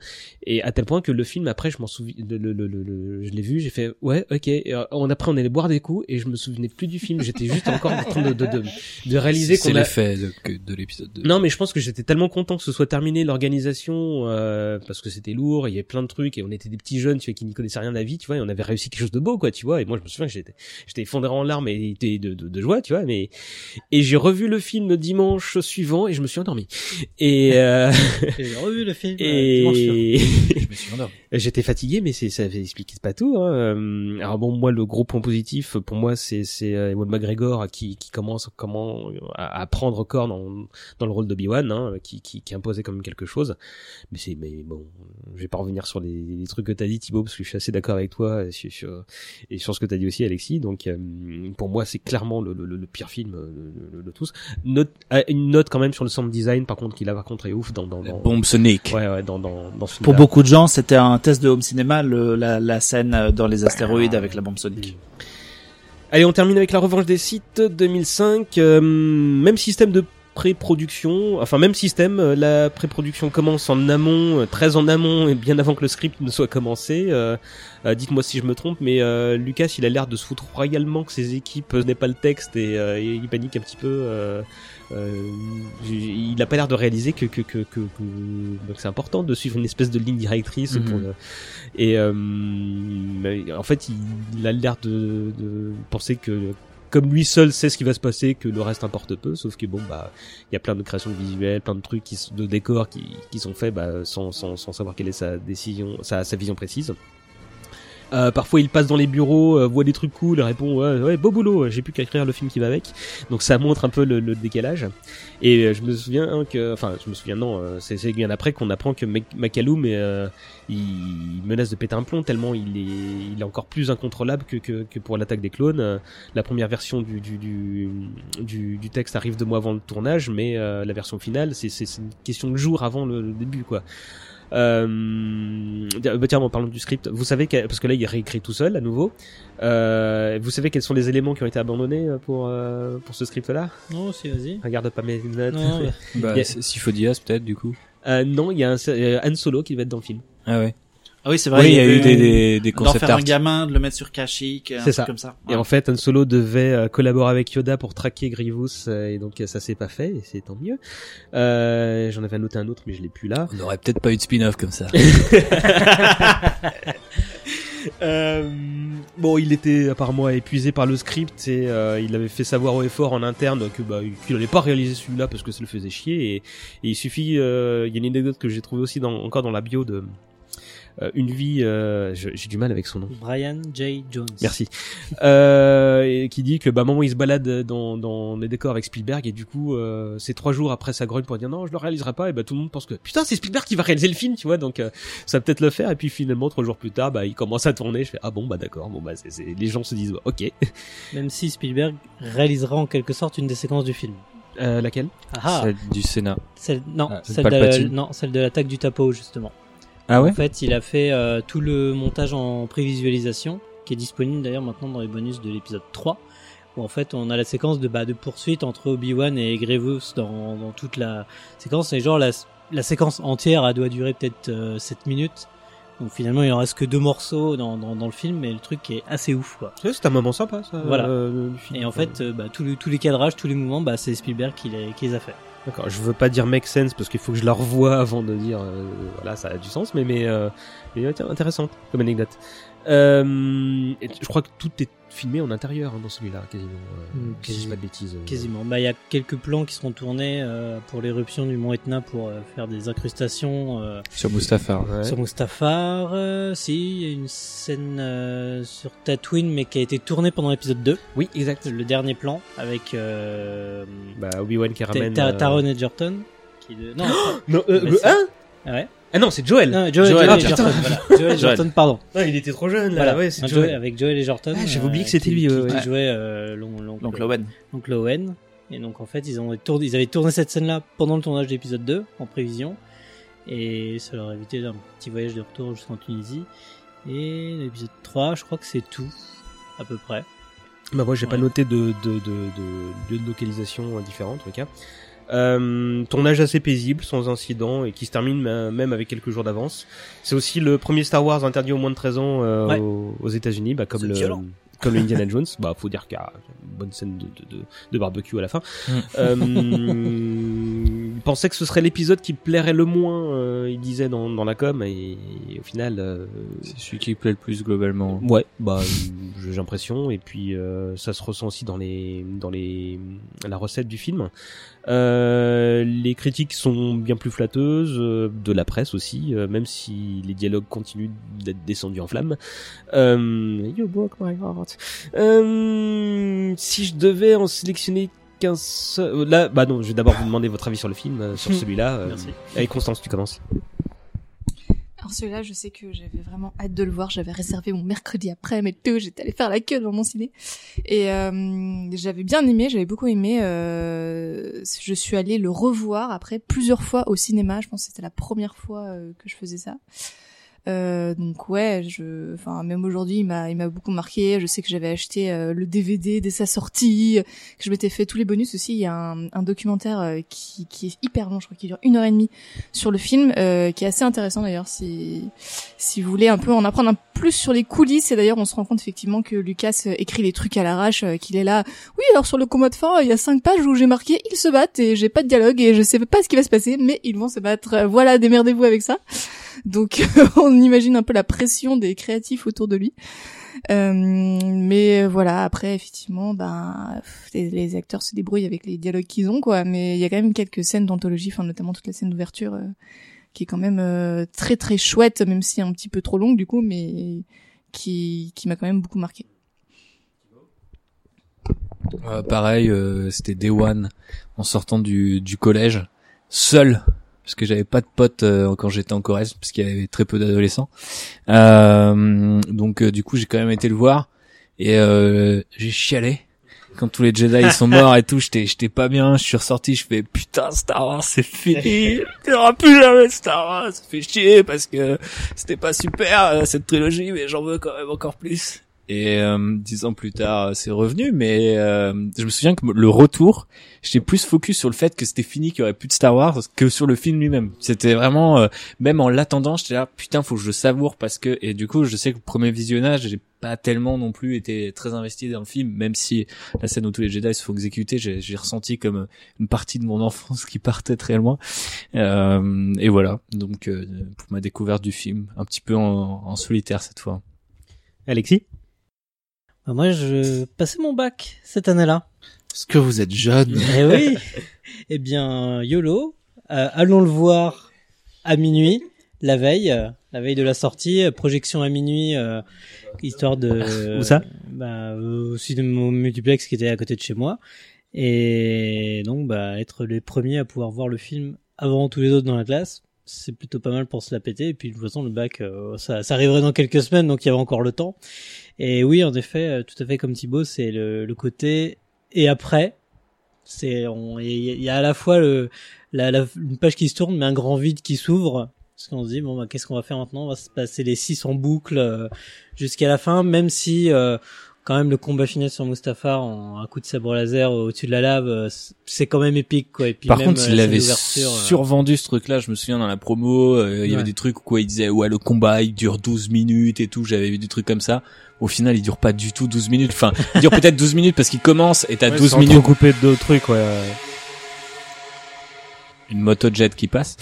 Et à tel point que le film, après, je m'en souviens, le, le, le, je l'ai vu, j'ai fait, ouais, ok. Et, euh, on après, on allait boire des coups et je me souvenais plus du film. J'étais juste encore en train de, de, de, de réaliser C'est qu'on a. l'effet de, l'épisode 2. Non, mais je pense que j'étais tellement content que ce soit terminé l'organisation euh, parce que c'était lourd, il y avait plein de trucs et on était des petits jeunes, tu vois, qui n'y connaissaient rien de la vie, tu vois, et on avait réussi quelque chose de beau, quoi, tu vois. Et moi, je me souviens que j'étais, j'étais effondré en larmes et et de, de, de joie, tu vois. Mais et j'ai revu le film dimanche suivant et je me suis endormi. Et euh, J'ai revu le film. euh, dimanche soir. et Je me suis endormi. J'étais fatigué, mais ça explique pas tout. Hein. Euh, Alors bon, moi le gros point positif pour moi c'est c'est euh, Ewan McGregor qui qui commence comment à, à prendre corps dans dans le rôle de Obi-Wan, hein, qui, qui qui imposait quand même quelque chose. Mais c'est mais bon, je vais pas revenir sur les, les trucs que t'as dit Thibaut parce que je suis assez d'accord avec toi et sur, sur- et sur ce que t'as dit aussi Alexis. Donc euh, pour moi c'est clairement le, le, le pire film euh, tous. Note, euh, une note quand même sur le sound design par contre qui là par contre est ouf dans dans, dans Bombe Sonic. ouais ouais dans dans dans ce film. Pour beaucoup de gens, c'était un test de home cinéma, le, la, la scène euh, dans les astéroïdes avec la bombe sonique. Allez, on termine avec la revanche des sites 2005. euh, même système de pré-production, enfin même système. euh, la pré-production commence en amont, euh, très en amont et bien avant que le script ne soit commencé. Euh, euh, Dites-moi si je me trompe, mais euh, Lucas, il a l'air de se foutre royalement que ses équipes n'aient pas le texte et, euh, et il panique un petit peu. euh, euh, il a pas l'air de réaliser que que que, que, que- que c'est important de suivre une espèce de ligne directrice Mhm. pour le- et euh, en fait il, il a l'air de, de penser que comme lui seul sait ce qui va se passer que le reste importe peu sauf que bon bah il y a plein de créations de visuels plein de trucs de décors qui, qui sont faits bah, sans, sans, sans savoir quelle est sa décision sa, sa vision précise euh, parfois il passe dans les bureaux, euh, voit des trucs cool, répond ouais, ouais beau boulot, j'ai plus qu'à écrire le film qui va avec. Donc ça montre un peu le, le décalage. Et euh, je me souviens hein, que, enfin je me souviens non, euh, c'est bien après qu'on apprend que McCallum il menace de péter un plomb tellement il est, il est encore plus incontrôlable que, que, que pour l'attaque des clones. La première version du, du, du, du, texte arrive deux mois avant le tournage, mais la version finale c'est une question de jours avant le, le début quoi. Euh, bah tiens, en parlant du script, vous savez que, parce que là il est réécrit tout seul à nouveau. Euh, vous savez quels sont les éléments qui ont été abandonnés euh, pour euh, pour ce script-là? Non, si, vas-y. Regarde pas mes notes. Non. Bah, y a- c'est Sifo-Dyas, peut-être, du coup. Euh, non, il y a un, euh, Han Solo qui va être dans le film. Ah ouais. Ah oui, c'est vrai. oui, il y a eu des, des, des d'en concept faire art. un gamin, de le mettre sur Kashyyyk, un C'est truc ça. comme ça. Et en fait, Han Solo devait euh, collaborer avec Yoda pour traquer Grievous, euh, et donc euh, ça s'est pas fait, et c'est tant mieux. Euh, J'en avais noté un autre, mais je l'ai plus là. On n'aurait peut-être pas eu de spin-off comme ça. Euh, bon, il était apparemment épuisé par le script et euh, il avait fait savoir au effort en interne que bah qu'il allait pas réaliser celui-là parce que ça le faisait chier et, et il suffit. euh, Il y a une anecdote que j'ai trouvée aussi dans, encore dans la bio de une vie. euh, je- j'ai du mal avec son nom. Brian J. Jones. Merci. Euh, et qui dit que bah moment il se balade dans, dans les décors avec Spielberg et du coup euh, c'est trois jours après sa grogne pour dire non je le réaliserai pas et bah tout le monde pense que putain c'est Spielberg qui va réaliser le film tu vois donc euh, ça va peut-être le faire et puis finalement trois jours plus tard bah il commence à tourner je fais ah bon bah d'accord bon bah c'est, c'est- les gens se disent bah, ok Même si Spielberg réalisera en quelque sorte une des séquences du film. euh, laquelle? Ah, Celle du Sénat. celle, non, Ah, celle de, non, celle de l'attaque du Tapo, justement. Ah ouais En fait, il a fait euh, tout le montage en prévisualisation, qui est disponible d'ailleurs maintenant dans les bonus de l'épisode 3, où en fait on a la séquence de, bah, de poursuite entre Obi-Wan et Grievous dans, dans toute la séquence, et genre la, la séquence entière a doit durer peut-être euh, 7 minutes, donc finalement il en reste que deux morceaux dans, dans, dans le film, mais le truc est assez ouf quoi. c'est, c'est un moment sympa ça Voilà. euh, film. Et en fait, euh, bah, tous, les, tous les cadrages, tous les mouvements, bah, c'est Spielberg qui les, qui les a fait. D'accord, je veux pas dire make sense parce qu'il faut que je la revoie avant de dire euh, voilà ça a du sens mais mais, euh, mais ouais, tiens, intéressant comme anecdote. Euh, je crois que tout est filmé en intérieur hein, dans celui-là quasiment. Euh, Mm, si je dis quasi- pas de bêtises. euh. Quasiment. Bah, il y a quelques plans qui seront tournés euh, pour l'éruption du mont Etna pour euh, faire des incrustations euh, Sur Mustafar. Ouais. sur Mustafar. Euh, si, il y a une scène euh, sur Tatooine, mais qui a été tournée pendant l'épisode 2. Oui, exact. Le dernier plan avec euh, Bah Obi-Wan qui ramène. Ta- Taron Egerton. Qui de... Non, Non, le c'est- 1 ah ouais. Ah non, c'est Joel. Non, Joel, Joel Joel Egerton. Egerton. voilà. Joel Egerton, pardon. Ah, il était trop jeune là. Voilà. Ouais, c'est Joel. Joel- avec Joel Egerton. Ah, j'avais oublié que euh, c'était lui, Qui, ouais, qui ouais. jouait euh, l'on- l'oncle- Donc Lowen. donc Lowen. Et donc en fait, ils ont tourné, ils avaient tourné cette scène-là pendant le tournage de l'épisode 2 en prévision, et ça leur a évité un petit voyage de retour jusqu'en Tunisie. Et l'épisode 3, je crois que c'est tout, à peu près. Bah moi j'ai pas Ouais. noté de de de de, lieux de localisation euh, différents en tout cas. Euh, tournage assez paisible, sans incident et qui se termine même avec quelques jours d'avance. C'est aussi le premier Star Wars interdit aux moins de 13 ans euh, Ouais. aux, aux États-Unis, bah, comme le violent. comme le Indiana Jones. Bah faut dire qu'il y a une bonne scène de, de, de, de barbecue à la fin. Mm. Euh, il pensait que ce serait l'épisode qui plairait le moins, euh, il disait dans, dans la com et, au final. euh, C'est celui qui plaît le plus globalement. Ouais, bah j'ai l'impression et puis euh, ça se ressent aussi dans les dans les la recette du film. Euh, les critiques sont bien plus flatteuses euh, de la presse aussi, euh, même si les dialogues continuent d'être descendus en flammes. Euh, you broke my heart. Euh, si je devais en sélectionner qu'un seul, là, bah non, je vais d'abord vous demander votre avis sur le film, euh, sur celui-là. euh, Merci. Allez Constance, tu commences. Alors celui-là, je sais que j'avais vraiment hâte de le voir. J'avais réservé mon mercredi après, mais tout, j'étais allée faire la queue devant mon ciné. Et euh, j'avais bien aimé, j'avais beaucoup aimé. Euh, je suis allée le revoir après plusieurs fois au cinéma. Je pense que c'était la première fois euh, que je faisais ça. Euh, donc ouais, je, enfin même aujourd'hui, il m'a, il m'a beaucoup marqué. Je sais que j'avais acheté euh, le DVD dès sa sortie, que je m'étais fait tous les bonus aussi. Il y a un, un documentaire euh, qui, qui est hyper long, je crois qu'il dure une heure et demie sur le film, euh, qui est assez intéressant d'ailleurs si si vous voulez un peu en apprendre un plus sur les coulisses. Et d'ailleurs, on se rend compte effectivement que Lucas euh, écrit les trucs à l'arrache, euh, qu'il est là. Oui, alors sur le commode fin, il y a cinq pages où j'ai marqué ils se battent et j'ai pas de dialogue et je sais pas ce qui va se passer, mais ils vont se battre. Voilà, démerdez-vous avec ça. Donc, on imagine un peu la pression des créatifs autour de lui. Euh, mais voilà, après effectivement, ben les acteurs se débrouillent avec les dialogues qu'ils ont, quoi. Mais il y a quand même quelques scènes d'anthologie, enfin notamment toute la scène d'ouverture, euh, qui est quand même euh, très très chouette, même si un petit peu trop longue du coup, mais qui qui m'a quand même beaucoup marqué. Euh, pareil, euh, c'était Day One en sortant du, du collège, seul, parce que j'avais pas de potes euh, quand j'étais en Corrèze, parce qu'il y avait très peu d'adolescents. Euh, donc euh, du coup, j'ai quand même été le voir et euh, j'ai chialé. quand tous les Jedi ils sont morts et tout, j'étais j'étais pas bien, je suis ressorti, je fais putain Star Wars c'est fini, il y aura plus jamais Star Wars, ça fait chier parce que c'était pas super euh, cette trilogie, mais j'en veux quand même encore plus. Et euh, dix ans plus tard, c'est revenu, mais euh, je me souviens que le retour, j'étais plus focus sur le fait que c'était fini, qu'il y aurait plus de Star Wars, que sur le film lui-même. C'était vraiment, euh, même en l'attendant, j'étais là, putain, faut que je savoure parce que, et du coup, je sais que le premier visionnage, j'ai pas tellement non plus été très investi dans le film, même si la scène où tous les Jedi se font exécuter, j'ai ressenti comme une partie de mon enfance qui partait très loin. Euh, et voilà, donc euh, pour ma découverte du film, un petit peu en solitaire cette fois. Alexis? Bah, moi, je passais mon bac cette année-là. Est-ce que vous êtes jeune Eh oui. eh bien, YOLO, euh, allons le voir à minuit, la veille, euh, la veille de la sortie, euh, projection à minuit, euh, histoire de. Où ça Bah, euh, au cinéma multiplex qui était à côté de chez moi, et donc bah être les premiers à pouvoir voir le film avant tous les autres dans la classe. C'est plutôt pas mal pour se la péter. Et puis de toute façon, le bac, euh, ça, ça arriverait dans quelques semaines, donc il y avait encore le temps. Et oui, en effet, euh, tout à fait comme Thibaut, c'est le, le côté et après. C'est, on- il y, a- à la fois le, la, la- une page qui se tourne, mais un grand vide qui s'ouvre. Parce qu'on se dit bon, bah, qu'est-ce qu'on va faire maintenant? On va se passer les six en boucle euh, jusqu'à la fin, même si euh, quand même le combat final sur Mustafar en un coup de sabre laser au-dessus de la lave, euh, c'est quand même épique quoi. Et puis Par même, contre, euh, il la avait euh, survendu ce truc-là. Je me souviens dans la promo, euh, il y Ouais. avait des trucs où quoi, il disait ouais le combat il dure 12 minutes et tout. J'avais vu des trucs comme ça. Au final, il dure pas du tout 12 minutes. Enfin, il dure peut-être 12 minutes parce qu'il commence et t'as 12 minutes coupé d'autres trucs, ouais. Une moto jet qui passe.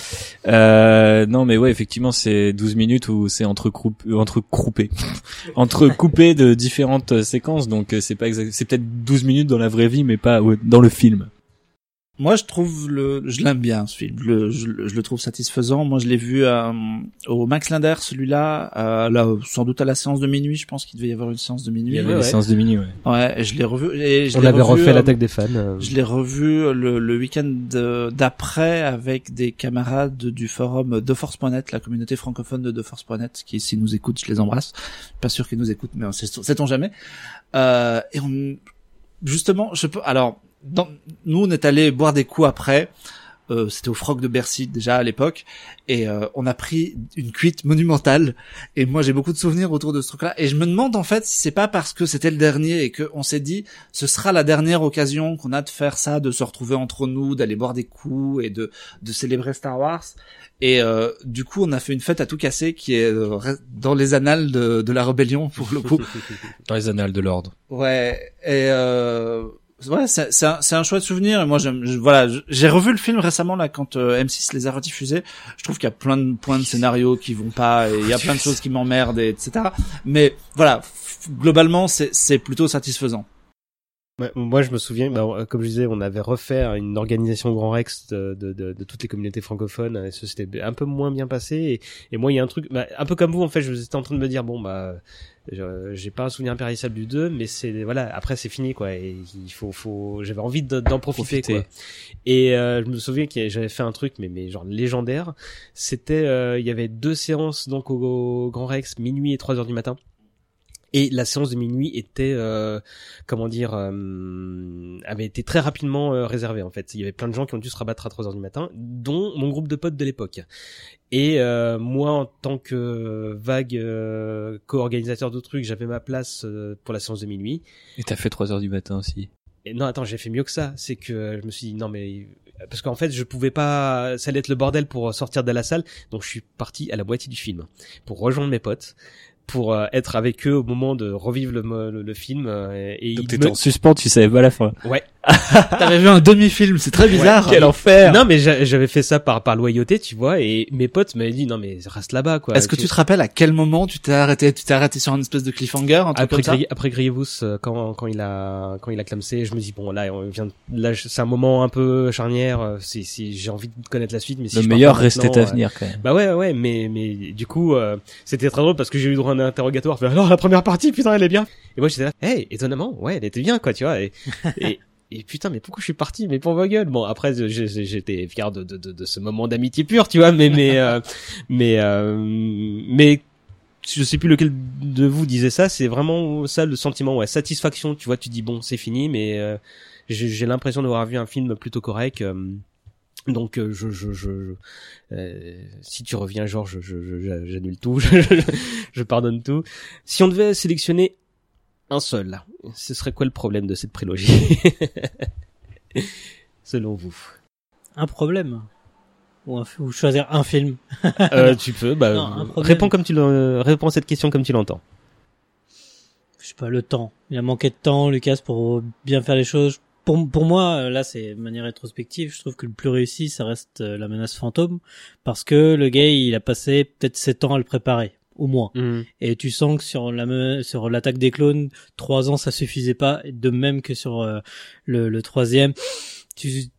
Euh, non, mais ouais, effectivement, c'est 12 minutes où c'est entre entre croupé, entre coupé de différentes euh, séquences. Donc euh, c'est pas exact, c'est peut-être 12 minutes dans la vraie vie, mais pas ouais, dans le film. Moi, je trouve le, je l'aime bien ce film. Le- je, le- je le trouve satisfaisant. Moi, je l'ai vu euh, au Max Linder, celui-là, euh, là, sans doute à la séance de minuit. Je pense qu'il devait y avoir une séance de Il minuit. y avait ouais, ouais. séances de minuit. Ouais. Ouais, et je l'ai revu. Et je On l'ai avait revu, refait euh, l'attaque des fans. euh. Je l'ai revu le, le week-end d'après avec des camarades du forum DeForce.net, la communauté francophone de DeForce.net, qui s'ils nous écoutent, je les embrasse. Pas sûr qu'ils nous écoutent, mais on sait- sait-on jamais. Euh, et on, justement, je peux. Alors, dans, nous, on est allé boire des coups après. Euh, C'était au Frog de Bercy déjà à l'époque, et euh, on a pris une cuite monumentale. Et moi, j'ai beaucoup de souvenirs autour de ce truc-là. Et je me demande en fait si c'est pas parce que c'était le dernier et que on s'est dit ce sera la dernière occasion qu'on a de faire ça, de se retrouver entre nous, d'aller boire des coups et de de célébrer Star Wars. Et euh, du coup, on a fait une fête à tout casser qui est euh, dans les annales de, de la rébellion pour le coup. Dans les annales de l'ordre. Ouais, et euh, ouais, c'est un, un chouette souvenir. Et moi, j'aime, voilà, j'ai revu le film récemment là quand euh, M6 les a rediffusés. Je trouve qu'il y a plein de points de scénario qui vont pas, et il y a plein de choses qui m'emmerdent, et etc. Mais voilà, globalement, c'est plutôt satisfaisant. Moi, je me souviens, bah, comme je disais, on avait refait une organisation Grand Rex de, de, de, de toutes les communautés francophones. Et ça s'était un peu moins bien passé. Et, et moi, il y a un truc, bah, un peu comme vous, en fait, je étais en train de me dire, bon, bah, j'ai pas un souvenir impérissable du 2, mais c'est, voilà, après, c'est fini, quoi. Et il faut, faut, j'avais envie de- d'en profiter, Profiter. quoi. Et euh, je me souviens que j'avais fait un truc, mais, mais genre légendaire. C'était, euh, il y avait deux séances, donc, au, au Grand Rex, minuit et 3 heures du matin. Et la séance de minuit était, euh, comment dire, euh, avait été très rapidement euh, réservée en fait. Il y avait plein de gens qui ont dû se rabattre à 3 heures du matin, dont mon groupe de potes de l'époque. Et euh, moi, en tant que vague euh, co-organisateur de trucs, j'avais ma place euh, pour la séance de minuit. Et t'as fait 3 heures du matin aussi. Et non, attends, j'ai fait mieux que ça. C'est que je me suis dit non mais parce qu'en fait, je pouvais pas, ça allait être le bordel pour sortir de la salle, donc je suis parti à la moitié du film pour rejoindre mes potes, pour euh, être avec eux au moment de revivre le, le, le film. euh, et Donc ils t'étais me- en suspens, tu savais pas la fin. Ouais. T'avais vu un demi-film, c'est très bizarre. Quel enfer Non, mais j'a- j'avais fait ça par par loyauté, tu vois, et mes potes m'avaient dit non mais reste là-bas quoi. Est-ce que tu te rappelles à quel moment tu t'es arrêté Tu t'es arrêté sur une espèce de cliffhanger, un truc après comme ça? Après Grievous euh, quand quand il a quand il a clamsé, je me dis bon là on vient là c'est un moment un peu charnière, euh, si si j'ai envie de connaître la suite, mais si Le meilleur restait à venir quand même. Bah ouais ouais mais mais du coup euh, c'était très drôle parce que j'ai eu droit à un interrogatoire. Fait, alors la première partie putain elle est bien. Et moi j'étais là, hey étonnamment ouais elle était bien quoi tu vois et et et putain, mais pourquoi je suis parti Mais pour vos gueules? Bon, après, j'étais fier de, de, de, de ce moment d'amitié pure, tu vois. Mais mais euh, mais euh, mais je sais plus lequel de vous disait ça, c'est vraiment ça le sentiment, ouais, satisfaction. Tu vois, tu dis bon, c'est fini, mais euh, j'ai j'ai l'impression d'avoir vu un film plutôt correct. Euh, donc euh, je, je, je euh, si tu reviens Georges, je, je, je- j'annule tout, je, pardonne tout. Si on devait sélectionner un seul, ce serait quoi le problème de cette prélogie Selon vous Un problème ou, un, ou choisir un film. euh, Tu peux, bah, Non, réponds comme tu le, réponds à cette question comme tu l'entends. Je sais pas le temps. Il a manqué de temps, Lucas, pour bien faire les choses. Pour, pour moi, euh, là, c'est de manière rétrospective. Je trouve que le plus réussi, ça reste euh, la menace fantôme, parce que le gars, il a passé peut-être sept ans à le préparer, au moins. Et tu sens que sur la sur l'attaque des clones, trois ans ça suffisait pas. De même que sur euh, le, le troisième, tu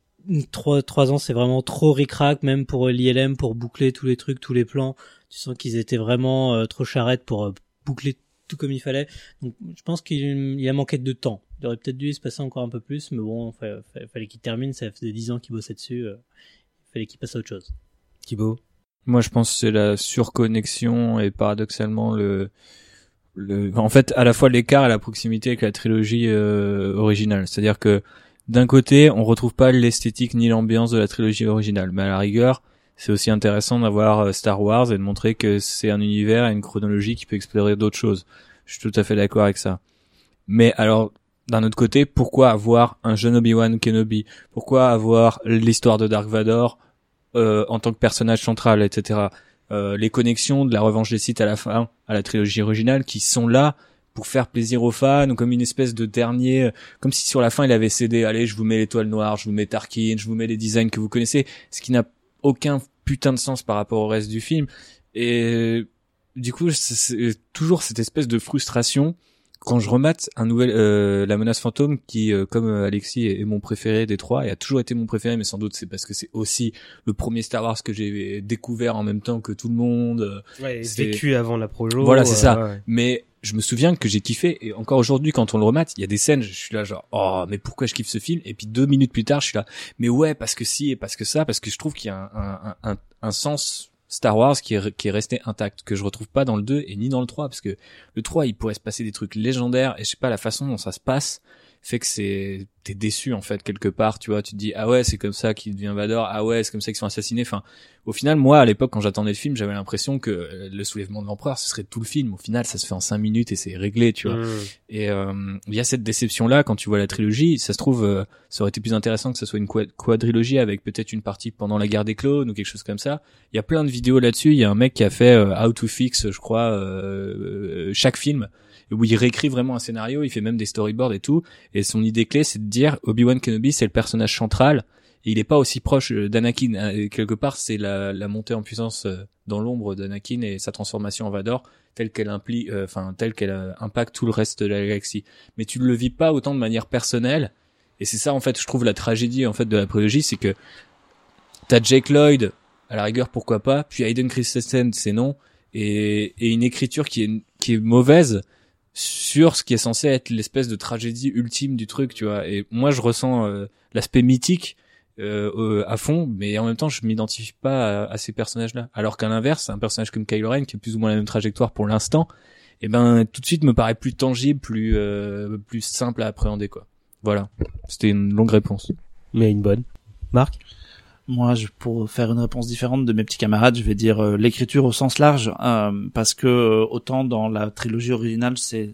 trois trois ans c'est vraiment trop ricrac même pour l'ILM pour boucler tous les trucs, tous les plans. Tu sens qu'ils étaient vraiment euh, trop charrettes pour euh, boucler tout comme il fallait. Donc je pense qu'il il a manqué de temps. Il aurait peut-être dû se passer encore un peu plus, mais bon, fa- fa- fallait qu'il termine. Ça faisait dix ans qu'il bossait dessus. euh, il fallait qu'il passe à autre chose. Thibaut? Moi, je pense que c'est la surconnexion et paradoxalement le, le, en fait, à la fois l'écart et la proximité avec la trilogie euh, originale. C'est-à-dire que d'un côté, on retrouve pas l'esthétique ni l'ambiance de la trilogie originale, mais à la rigueur, c'est aussi intéressant d'avoir euh, Star Wars et de montrer que c'est un univers et une chronologie qui peut explorer d'autres choses. Je suis tout à fait d'accord avec ça. Mais alors, d'un autre côté, pourquoi avoir un jeune Obi-Wan Kenobi? Pourquoi avoir l'histoire de Dark Vador euh, en tant que personnage central, etc. Euh, les connexions de la revanche des Sith à la fin, à la trilogie originale, qui sont là pour faire plaisir aux fans, ou comme une espèce de dernier, comme si sur la fin il avait cédé, allez, je vous mets l'étoile noire, je vous mets Tarkin, je vous mets les designs que vous connaissez, ce qui n'a aucun putain de sens par rapport au reste du film. Et du coup, c'est toujours cette espèce de frustration quand je remate un nouvel euh, la menace fantôme qui euh, comme euh, Alexis est, est mon préféré des trois et a toujours été mon préféré mais sans doute c'est parce que c'est aussi le premier Star Wars que j'ai découvert en même temps que tout le monde euh, Ouais, vécu avant la projo. Voilà, c'est ça. ouais. mais je me souviens que j'ai kiffé et encore aujourd'hui quand on le remate il y a des scènes je suis là genre oh mais pourquoi je kiffe ce film? Et puis deux minutes plus tard je suis là mais ouais parce que si et parce que ça parce que je trouve qu'il y a un, un, un, un sens Star Wars qui est, resté intact que je retrouve pas dans le 2 et ni dans le 3 parce que le 3 il pourrait se passer des trucs légendaires et je sais pas la façon dont ça se passe fait que c'est t'es déçu en fait quelque part tu vois tu te dis ah ouais c'est comme ça qu'il devient Vador ah ouais c'est comme ça qu'ils sont assassinés enfin au final moi à l'époque quand j'attendais le film j'avais l'impression que euh, le soulèvement de l'empereur ce serait tout le film. Au final ça se fait en cinq minutes et c'est réglé tu vois. Mm. et euh, il y a cette déception là quand tu vois la trilogie ça se trouve euh, ça aurait été plus intéressant que ce soit une quad- quadrilogie avec peut-être une partie pendant la guerre des clones ou quelque chose comme ça. Il y a plein de vidéos là-dessus. Il y a un mec qui a fait euh, How to Fix je crois chaque film où il réécrit vraiment un scénario il fait même des storyboards et tout. Et son idée clé c'est de dire Obi-Wan Kenobi c'est le personnage central. Et il est pas aussi proche euh, d'Anakin. Euh, quelque part c'est la, montée en puissance euh, dans l'ombre d'Anakin et sa transformation en Vador telle qu'elle implique enfin telle qu'elle impacte tout le reste de la galaxie. Mais tu ne le vis pas autant de manière personnelle. Et c'est ça en fait je trouve la tragédie en fait de la prélogie c'est que t'as Jake Lloyd à la rigueur pourquoi pas puis Hayden Christensen c'est non. Et, et une écriture qui est qui est mauvaise sur ce qui est censé être l'espèce de tragédie ultime du truc tu vois. Et moi je ressens euh, l'aspect mythique euh, à fond mais en même temps je m'identifie pas à, ces personnages là alors qu'à l'inverse un personnage comme Kylo Ren qui a plus ou moins la même trajectoire pour l'instant et ben tout de suite me paraît plus tangible plus euh, plus simple à appréhender quoi. Voilà. C'était une longue réponse. Mais une bonne. Marc? Moi, je, pour faire une réponse différente de mes petits camarades, je vais dire euh, l'écriture au sens large, euh, parce que euh, autant dans la trilogie originale, c'est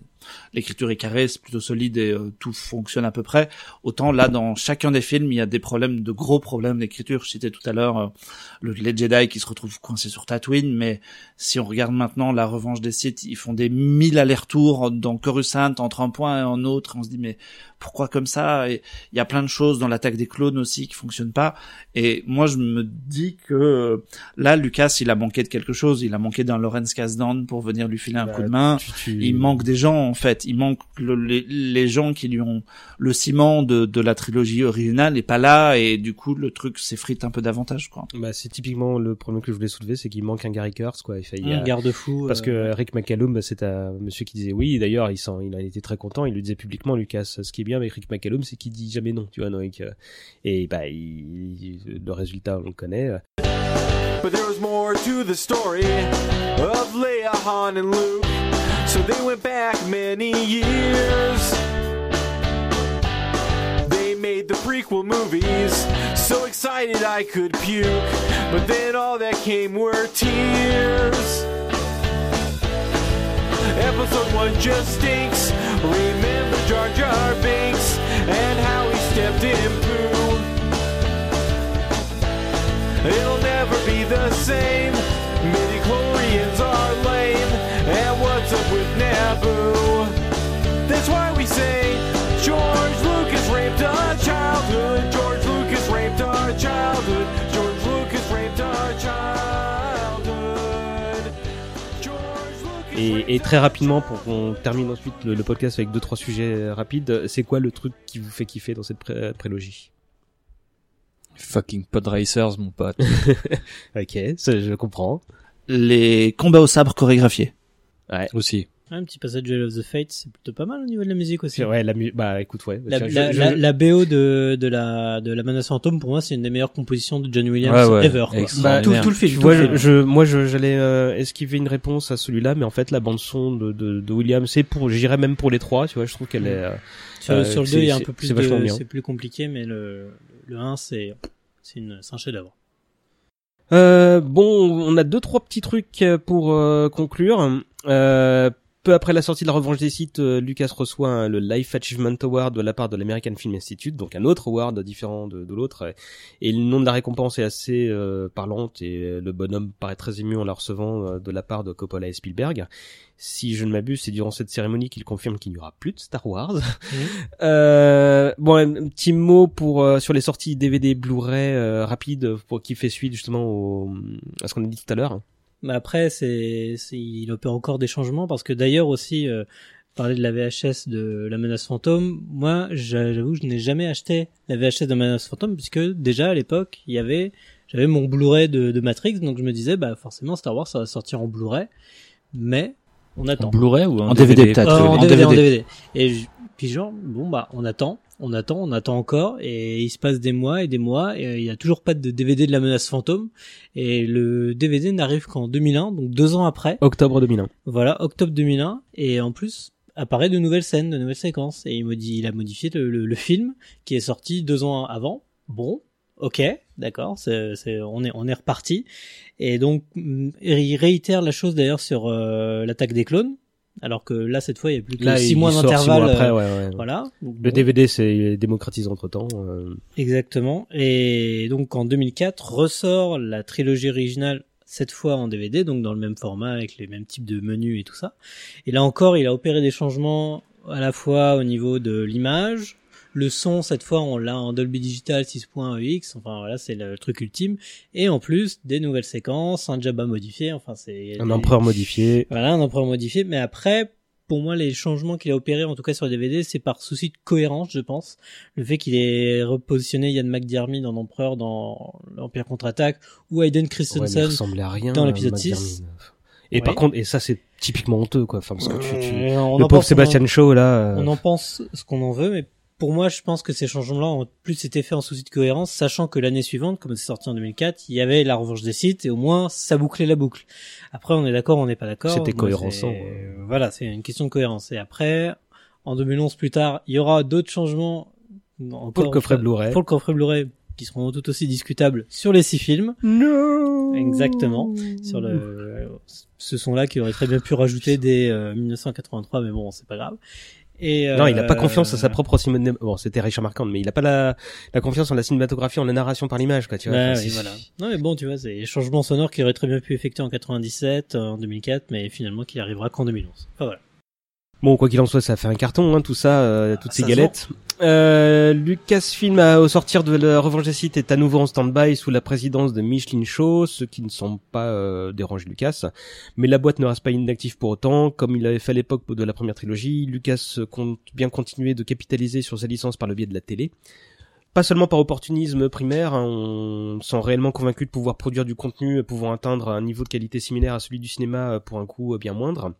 l'écriture est carrée, c'est plutôt solide et euh, tout fonctionne à peu près. Autant là, dans chacun des films, il y a des problèmes, de gros problèmes d'écriture. Je citais tout à l'heure euh, le, les Jedi qui se retrouvent coincés sur Tatooine, mais si on regarde maintenant la revanche des Sith, ils font des mille allers-retours dans Coruscant entre un point et un autre. On se dit mais pourquoi comme ça? Et il y a plein de choses dans l'attaque des clones aussi qui fonctionnent pas. Et moi, je me dis que euh, là, Lucas, il a manqué de quelque chose. Il a manqué d'un Lawrence Kasdan pour venir lui filer un Bah, coup de main. tu, tu- Il manque des gens, en fait. Il manque le- les, les gens qui lui ont le ciment de, de la trilogie originale n'est pas là. Et du coup, le truc s'effrite un peu davantage, quoi. Bah, c'est typiquement le problème que je voulais soulever, c'est qu'il manque un Gary Kurtz, quoi. Il fait, il y a- Un garde-fou. Parce euh, que Rick McCallum, bah, c'est un monsieur qui disait oui. D'ailleurs, il s'en, il a été très content. Il le disait publiquement, Lucas. Ce qui est bien avec Rick McCallum, c'est qu'il dit jamais non, tu vois, donc, euh, et bah, il- le résultat, on le connaît. But there was more to the story of Leia, Han, and Luke. So they went back many years. They made the prequel movies. So excited I could puke. But then all that came were tears. Episode 1 just stinks. Remember Jar Jar Binks and how he stepped in poo. It'll never be the same. Midi chlorians are up with Naboo? That's why we say George Lucas raped our childhood. George Lucas raped our childhood. George Lucas raped our childhood. Et, et très rapidement, pour qu'on termine ensuite le, le podcast avec deux trois sujets rapides, c'est quoi le truc qui vous fait kiffer dans cette pré- prélogie? Fucking pod racers, mon pote. Ok, ça, je comprends. Les combats au sabre chorégraphiés. Aussi. Un petit passage de of the Fates, c'est plutôt pas mal au niveau de la musique aussi. Ouais, la mu- bah écoute, ouais. La, Je- la, je- la, la BO de, de la de la menace fantôme pour moi c'est une des meilleures compositions de John Williams Ouais, ouais, ever. quoi. extraordinaire. tout, tout le film. Tout le je, film. je- moi, je- j'allais euh, esquiver une réponse à celui-là, mais en fait, la bande son de, de, de William, c'est pour, j'irais même pour les trois, tu vois. Je trouve qu'elle est. euh, sur, euh, sur le c'est- 2 il y a un peu plus de c'est plus compliqué mais le le 1 c'est c'est une c'est un chef-d'œuvre. Euh, bon, on a deux trois petits trucs euh, pour euh, conclure. Euh, peu après la sortie de la Revanche des sites, euh, Lucas reçoit hein, le Life Achievement Award de la part de l'American Film Institute, donc un autre award différent de, de l'autre. Et le nom de la récompense est assez euh, parlante et le bonhomme paraît très ému en la recevant euh, de la part de Coppola et Spielberg. Si je ne m'abuse, c'est durant cette cérémonie qu'il confirme qu'il n'y aura plus de Star Wars. Euh, bon, un petit mot pour euh, sur les sorties DVD Blu-ray euh, rapides pour qui fait suite justement au, à ce qu'on a dit tout à l'heure. Mais après c'est c'est il opère encore des changements parce que d'ailleurs aussi euh, parler de la VHS de la menace fantôme, moi j'a- j'avoue je n'ai jamais acheté la VHS de la menace fantôme puisque déjà à l'époque il y avait j'avais mon Blu-ray de, de Matrix donc je me disais bah forcément Star Wars ça va sortir en Blu-ray mais on attend. En Blu-ray ou en, En DVD, peut-être. Euh, en, en DVD, en DVD. DVD. Et je- puis genre, bon bah, on attend, on attend, on attend encore, et il se passe des mois et des mois, et euh, il y a toujours pas de DVD de la menace fantôme, et le DVD n'arrive qu'en 2001, donc deux ans après, Octobre 2001. voilà, octobre 2001, et en plus apparaît de nouvelles scènes, de nouvelles séquences, et il, modi- il a modifié le, le- le film qui est sorti deux ans avant. Bon, ok, d'accord, c'est, c'est, on est, on est reparti, et donc mm, il réitère la chose d'ailleurs sur euh, l'attaque des clones, alors que là cette fois il y a plus que Là, six il mois sort d'intervalle. après, euh, ouais, ouais. Voilà. Donc, Le bon, DVD c'est démocratisé entre temps. euh, Exactement. Et donc en 2004 ressort la trilogie originale cette fois en DVD, donc dans le même format avec les mêmes types de menus et tout ça. Et là encore, il a opéré des changements à la fois au niveau de l'image, le son cette fois on l'a en Dolby Digital 6.ex, enfin voilà c'est le truc ultime, et en plus des nouvelles séquences, un Jabba modifié, enfin c'est un des- empereur modifié. voilà, un empereur modifié. Mais après, pour moi, les changements qu'il a opérés, en tout cas sur le DVD, c'est par souci de cohérence, je pense. Le fait qu'il ait repositionné Ian McDiarmid en empereur dans l'Empire contre-attaque ou Hayden Christensen. ressemblait à rien. dans l'épisode Matt 6. Damon. Et par contre, et ça c'est typiquement honteux quoi. Enfin parce que tu, tu... Euh, le pauvre Sébastien Shaw là. euh, On en pense ce qu'on en veut, mais pour moi, je pense que ces changements-là ont plus été faits en souci de cohérence, sachant que l'année suivante, comme c'est sorti en 2004, il y avait la revanche des sites et au moins ça bouclait la boucle. Après, on est d'accord, on n'est pas d'accord. C'était cohérent, c'est- euh. Voilà, c'est une question de cohérence. Et après, en 2011 plus tard, il y aura d'autres changements. Encore pour le coffret Blu-ray. Pour le coffret Blu-ray, qui seront tout aussi discutables sur les six films. Non. Exactement. Sur le, ce son-là qui aurait très bien pu rajouter dès euh, 1983, mais bon, c'est pas grave. Et Non, il a pas euh, confiance à sa propre cinématographie. Bon, c'était Richard Marquand, mais il a pas la, la confiance en la cinématographie, en la narration par l'image, quoi, tu vois. Ouais, Enfin, oui, c'est- voilà. Non, mais bon, tu vois, c'est des changements sonores qu'il aurait très bien pu effectuer en 97, euh, en 2004, mais finalement qui arrivera qu'en 2011. Enfin, voilà. Bon, quoi qu'il en soit, ça fait un carton, hein, tout ça, euh, toutes Ah, ces galettes. Euh, Lucasfilm, à- au sortir de la Revanche des sites, est à nouveau en stand-by sous la présidence de Micheline Shaw, ce qui ne semble pas euh, déranger Lucas. Mais la boîte ne reste pas inactive pour autant. Comme il avait fait à l'époque de la première trilogie, Lucas compte bien continuer de capitaliser sur sa licence par le biais de la télé. pas seulement par opportunisme primaire, hein, on sont réellement convaincus de pouvoir produire du contenu pouvant atteindre un niveau de qualité similaire à celui du cinéma euh, pour un coût euh, bien moindre.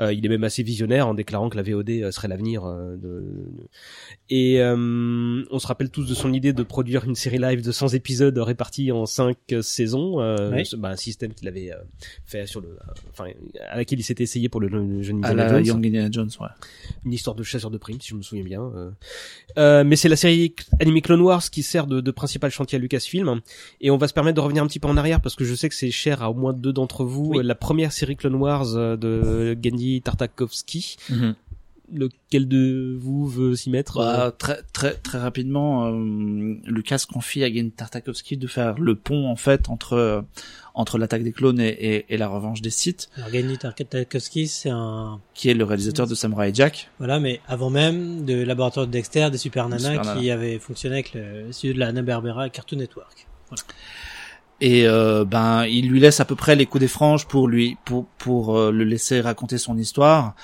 Euh, il est même assez visionnaire en déclarant que la VOD euh, serait l'avenir. euh, de... Et euh, on se rappelle tous de son idée de produire une série live de 100 épisodes répartis en 5 saisons, euh, Oui. bah, un système qu'il avait fait sur le, enfin, à laquelle il s'était essayé pour le, le jeune Indiana Jones Young Indiana Jones, ouais. une histoire de chasseur de primes, si je me souviens bien. mais c'est la série animée Clone Wars qui sert de, de principal chantier à Lucasfilm. Et on va se permettre de revenir un petit peu en arrière parce que je sais que c'est cher à au moins deux d'entre vous. Oui. La première série Clone Wars de Tartakovsky. Mhm. Lequel de vous veut s'y mettre Bah, très très très rapidement, euh, Lucas confie à Gen Tartakovsky de faire le pont en fait entre euh, entre l'attaque des clones et, et, et la revanche des Sith, Alors Genndy Tartakovsky, c'est un qui est le réalisateur de Samurai Jack. voilà, mais avant même de laboratoire de Dexter, des Super Nana Super qui avait fonctionné avec le studio de la Hanna Barbera Cartoon Network. Et euh, ben, il lui laisse à peu près les coups des franges pour lui, pour pour euh, le laisser raconter son histoire.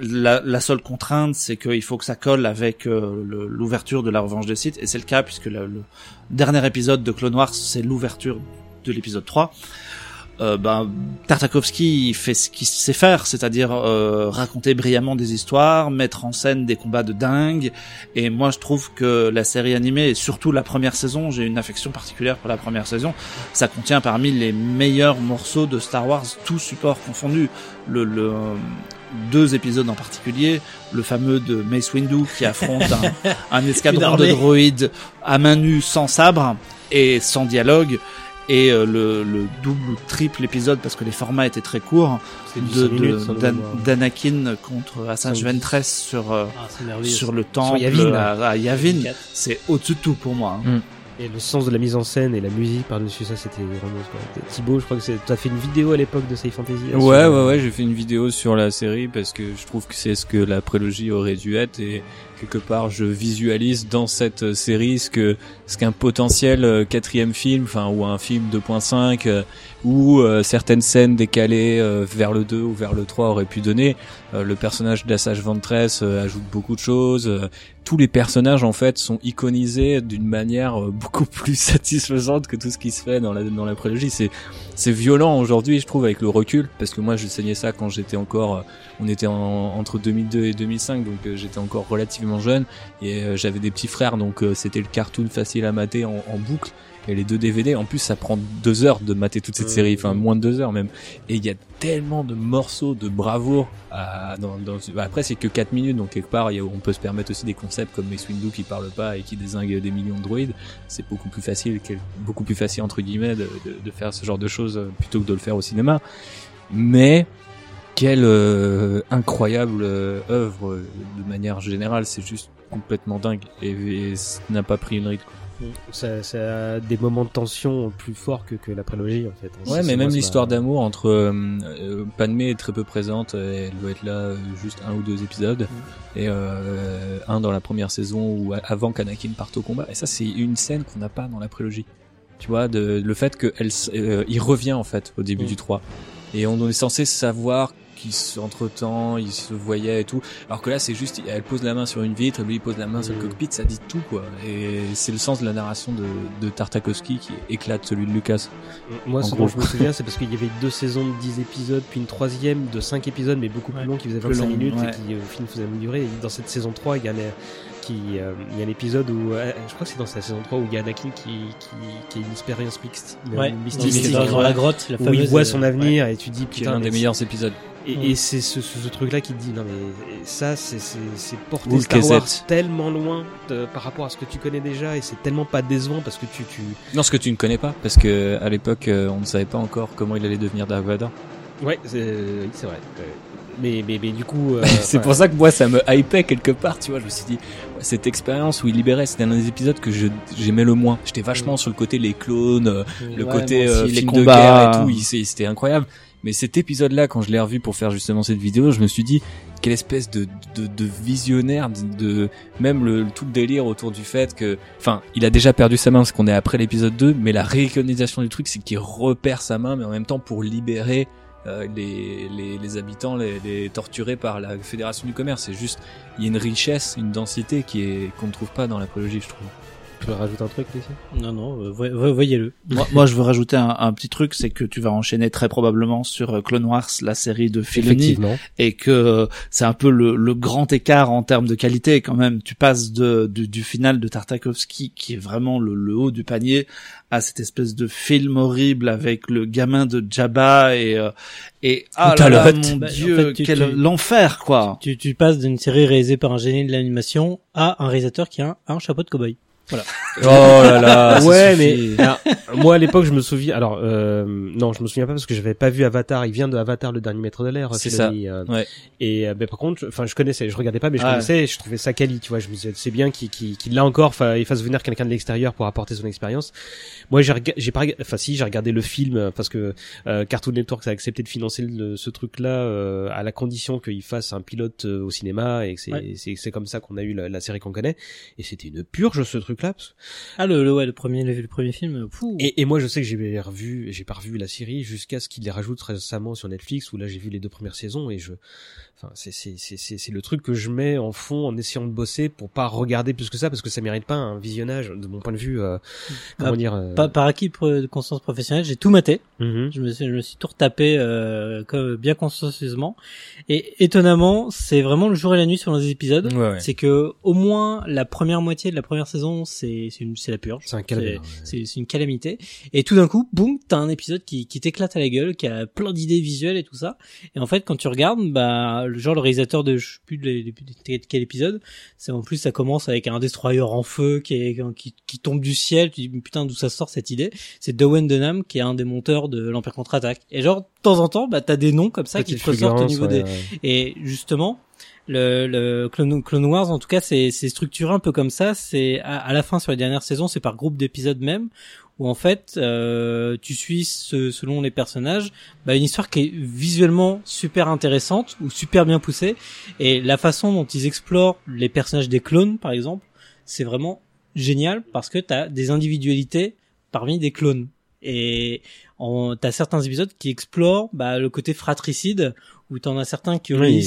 La, la seule contrainte, c'est qu'il faut que ça colle avec euh, l'ouverture de la Revanche des Sith, et c'est le cas puisque le, le dernier épisode de Clone Wars, c'est l'ouverture de l'épisode 3. Euh, ben, Tartakovsky il fait ce qu'il sait faire, c'est-à-dire euh, raconter brillamment des histoires, mettre en scène des combats de dingue. Et moi, je trouve que la série animée, et surtout la première saison, j'ai une affection particulière pour la première saison. Ça contient parmi les meilleurs morceaux de Star Wars, tous supports confondus. Le, le deux épisodes en particulier, le fameux de Mace Windu qui affronte un, un escadron de droïdes à main nue, sans sabre et sans dialogue. Et euh, le, le double ou triple épisode parce que les formats étaient très courts C'est du de, de- d'Anakin contre dix. Ventress sur euh, Ah, sur le temple Yavin. à, à Yavin. C'est au-dessus de tout pour moi. hein. Et le sens de la mise en scène et la musique par-dessus ça, c'était vraiment quoi. Thibaut, je crois que c'est- t'as fait une vidéo à l'époque de Safe Fantasy. là, Ouais, sur- ouais, ouais, j'ai fait une vidéo sur la série parce que je trouve que c'est ce que la prélogie aurait dû être et quelque part je visualise dans cette série ce que ce qu'un potentiel euh, quatrième film, enfin ou un film 2.5 euh, où euh, certaines scènes décalées euh, vers le 2 ou vers le 3 auraient pu donner. Euh, le personnage d'Assage Ventress euh, ajoute beaucoup de choses. tous les personnages en fait sont iconisés d'une manière beaucoup plus satisfaisante que tout ce qui se fait dans la dans la prélogie. C'est c'est violent aujourd'hui, je trouve, avec le recul, parce que moi, je saignais ça quand j'étais encore, on était en, entre 2002 et 2005, donc euh, j'étais encore relativement jeune, et euh, j'avais des petits frères, donc euh, c'était le cartoon facile à mater en, en boucle, et les deux DVD. En plus, ça prend deux heures de mater toute cette série, enfin moins de deux heures même. Et il y a tellement de morceaux de bravoure. À, dans, dans, bah, après, c'est que 4 minutes, donc quelque part, y a- on peut se permettre aussi des concepts comme Mace Windu qui parle pas et qui désingue des millions de droïdes. C'est beaucoup plus facile, beaucoup plus facile entre guillemets de, de, de faire ce genre de choses euh, plutôt que de le faire au cinéma. Mais quelle euh, incroyable euh, œuvre euh, de manière générale, c'est juste complètement dingue et, et ça n'a pas pris une ride. quoi. Ça, ça a des moments de tension plus forts que, que la prélogie en fait. Ouais, mais même l'histoire d'amour entre euh, Padmé est très peu présente, elle doit être là juste un ou deux épisodes, et euh, un dans la première saison ou avant qu'Anakin parte au combat. Et ça, c'est une scène qu'on n'a pas dans la prélogie. Tu vois, de, le fait qu'il il revient en fait au début Mm. du 3. Et on est censé savoir qu'ils entre temps ils se voyaient et tout. Alors que là c'est juste elle pose la main sur une vitre lui il pose la main sur le Mm. cockpit ça dit tout quoi. Et c'est le sens de la narration de, de Tartakovsky qui éclate celui de Lucas. Moi, En ce dont je me souviens, c'est parce qu'il y avait deux saisons de 10 épisodes, puis une troisième de 5 épisodes, mais beaucoup plus Ouais. long, qui faisait Plus 25 long, minutes ouais. et qui, euh, au film, faisait durée. Et dans cette saison 3, il y a, euh, il y a un épisode où, euh, je crois que c'est dans sa saison 3, où il y a Anakin qui, qui, qui a une expérience mixte, Ouais, mystique, dans, dans la grotte, la où fameuse, il voit son euh, avenir, et tu dis, qui est putain, l'un des meilleurs épisodes Et, Mm. et c'est ce, ce, ce truc-là qui te dit, non mais ça, c'est c'est- c'est porter Ou Star Wars tellement loin de- par rapport à ce que tu connais déjà, et c'est tellement pas décevant parce que tu... tu... Non, ce que tu ne connais pas, parce que à l'époque, euh, on ne savait pas encore comment il allait devenir Dark Vador. Ouais, c'est oui, c'est vrai. Mais, mais, mais du coup... euh, c'est pour ça que moi, ça me hypait quelque part, tu vois. Je me suis dit, cette expérience où il libérait, c'était un des épisodes que je- j'aimais le moins. J'étais vachement sur le côté les clones, euh, le Ouais, côté euh, les film de combats. guerre et tout. C'était incroyable. Mais cet épisode-là, quand je l'ai revu pour faire justement cette vidéo, je me suis dit, quelle espèce de, de, de visionnaire, de, de- même le, tout le délire autour du fait que, enfin, il a déjà perdu sa main parce qu'on est après l'épisode 2, mais la réiconisation du truc, c'est qu'il repère sa main, mais en même temps pour libérer euh, les, les, les habitants, les, les torturés par la Fédération du commerce. C'est juste, il y a une richesse, une densité qui est qu'on ne trouve pas dans la prélogie, je trouve. Tu veux rajouter un truc, Lucie Non, non, euh, voy- voy- voyez-le. moi, moi, je veux rajouter un, un petit truc, c'est que tu vas enchaîner très probablement sur euh, Clone Wars, la série de Filoni, Effectivement. et que euh, c'est un peu le, le grand écart en termes de qualité quand même. Tu passes de, du, du final de Tartakovsky, qui est vraiment le, le haut du panier, à cette espèce de film horrible avec le gamin de Jabba et euh, et ah là mon Bah, en dieu, fait, tu- quel tu- l'enfer quoi. Tu, tu passes d'une série réalisée par un génie de l'animation à un réalisateur qui a un, un chapeau de cowboy. Oh là là. ça ouais, mais alors, moi à l'époque, je me souviens. Alors euh, non, je me souviens pas parce que j'avais pas vu Avatar. Il vient de Avatar, le dernier maître de l'air. C'est Filoni, euh, Ouais. Et euh, ben, par contre, enfin, je connaissais, je regardais pas, mais je Ouais. connaissais. et Je trouvais ça quali, tu vois. Je me disais, c'est bien qu'il qu'il qu'il l'a encore, enfin, il fasse venir quelqu'un de l'extérieur pour apporter son expérience. Moi, j'ai j'ai pas, enfin, si, j'ai regardé le film euh, parce que euh, Cartoon Network a accepté de financer le- ce truc-là euh, à la condition qu'il fasse un pilote au cinéma et que c'est Ouais. c'est c'est comme ça qu'on a eu la, la série qu'on connaît. Et c'était une purge ce parce Ah, le, le, ouais, le premier, le, le premier film, fou. et, et moi, je sais que j'ai revu, j'ai pas revu la série jusqu'à ce qu'ils les rajoutent récemment sur Netflix, où là j'ai vu les deux premières saisons et je, enfin, c'est c'est c'est c'est c'est le truc que je mets en fond en essayant de bosser pour pas regarder plus que ça parce que ça mérite pas un visionnage de mon point de vue. Euh, comment Ah, dire euh, Par, par acquis de conscience professionnelle, j'ai tout maté. mhm. Je me suis, je me suis tout retapé euh, comme bien consciencieusement. Et étonnamment, c'est vraiment le jour et la nuit sur les épisodes. Ouais, ouais. C'est que au moins la première moitié de la première saison, c'est c'est une- c'est la purge. C'est un c'est une calamité. Et tout d'un coup, boum, t'as un épisode qui, qui t'éclate à la gueule, qui a plein d'idées visuelles et tout ça. Et en fait, quand tu regardes, bah, le genre le réalisateur de je sais plus de, quel épisode, c'est en plus ça commence avec un destroyer en feu qui est qui, qui tombe du ciel. Tu dis putain d'où ça sort cette idée? C'est Dowen Dunham qui est un des monteurs de l'Empire contre-attaque. Et genre de temps en temps, bah t'as des noms comme ça qui te ressortent au niveau ouais, des ouais. et justement, le, le Clone, Clone Wars, en tout cas, c'est c'est structuré un peu comme ça. C'est à, à la fin sur les dernières saisons, c'est par groupe d'épisodes même, où en fait, euh, tu suis ce- selon les personnages, bah, une histoire qui est visuellement super intéressante ou super bien poussée, et la façon dont ils explorent les personnages des clones, par exemple, c'est vraiment génial parce que t'as des individualités parmi des clones. Et t'as certains épisodes qui explorent bah, le côté fratricide, où t'en as certains qui Oui.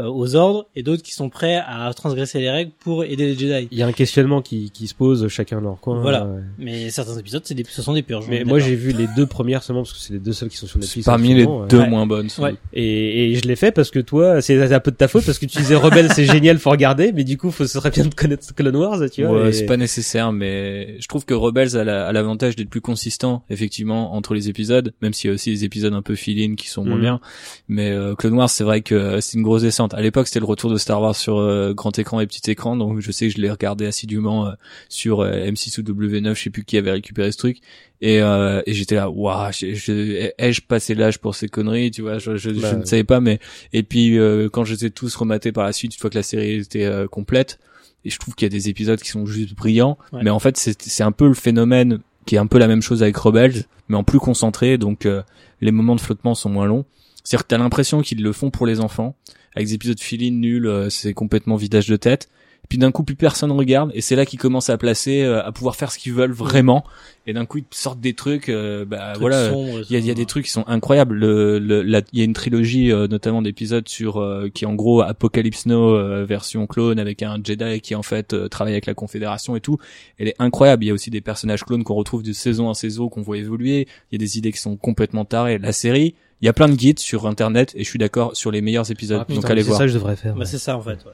Euh, aux ordres et d'autres qui sont prêts à transgresser les règles pour aider les Jedi. Il y a un questionnement qui qui se pose chacun dans leur coin. Voilà. ouais. Mais certains épisodes, c'est des, ce sont des purges. Mais moi j'ai vu les deux premières seulement parce que c'est les deux seules qui sont sur Netflix. Parmi les deux ouais. moins bonnes. Ouais. Et, et je l'ai fait parce que toi, c'est un peu de ta faute parce que tu disais Rebelle c'est génial, faut regarder, mais du coup, faut, ce serait bien de connaître Clone Wars, tu vois. Ouais, et- c'est pas nécessaire, mais je trouve que Rebels a la- a l'avantage d'être plus consistant, effectivement, entre les épisodes, même s'il y a aussi des épisodes un peu fill-in qui sont moins Mhm. bien. Mais euh, Clone Wars, c'est vrai que euh, c'est une grosse descente. À l'époque, c'était le retour de Star Wars sur euh, grand écran et petit écran, donc je sais que je l'ai regardé assidûment euh, sur euh, M6 ou W9, je sais plus qui avait récupéré ce truc. Et, euh, et j'étais là, waouh, je- je- ai-je passé l'âge pour ces conneries, tu vois, je, je, je Bah, ne savais pas, mais et puis euh, quand ai tous rematés par la suite, une fois que la série était euh, complète, et je trouve qu'il y a des épisodes qui sont juste brillants, Ouais. mais en fait c'est c'est un peu le phénomène qui est un peu la même chose avec Rebels, mais en plus concentré, donc euh, les moments de flottement sont moins longs. C'est-à-dire que t'as l'impression qu'ils le font pour les enfants, avec des épisodes fill nuls, euh, c'est complètement vidage de tête. Puis d'un coup plus personne regarde, et c'est là qu'ils commencent à placer, euh, à pouvoir faire ce qu'ils veulent vraiment. Et d'un coup ils te sortent des trucs, euh, bah Trucs voilà. Il y a, il y a des trucs qui sont incroyables. Le, le- la- il y a une trilogie euh, notamment d'épisodes sur euh, qui est en gros Apocalypse Now euh, version clone avec un Jedi qui en fait euh, travaille avec la Confédération et tout. Elle est incroyable. Il y a aussi des personnages clones qu'on retrouve de saison en saison qu'on voit évoluer. Il y a des idées qui sont complètement tarées. La série, il y a plein de guides sur internet et je suis d'accord sur les meilleurs épisodes. Ah, putain, donc allez c'est voir. ça que je devrais faire. Bah, ouais. c'est ça en fait. Ouais,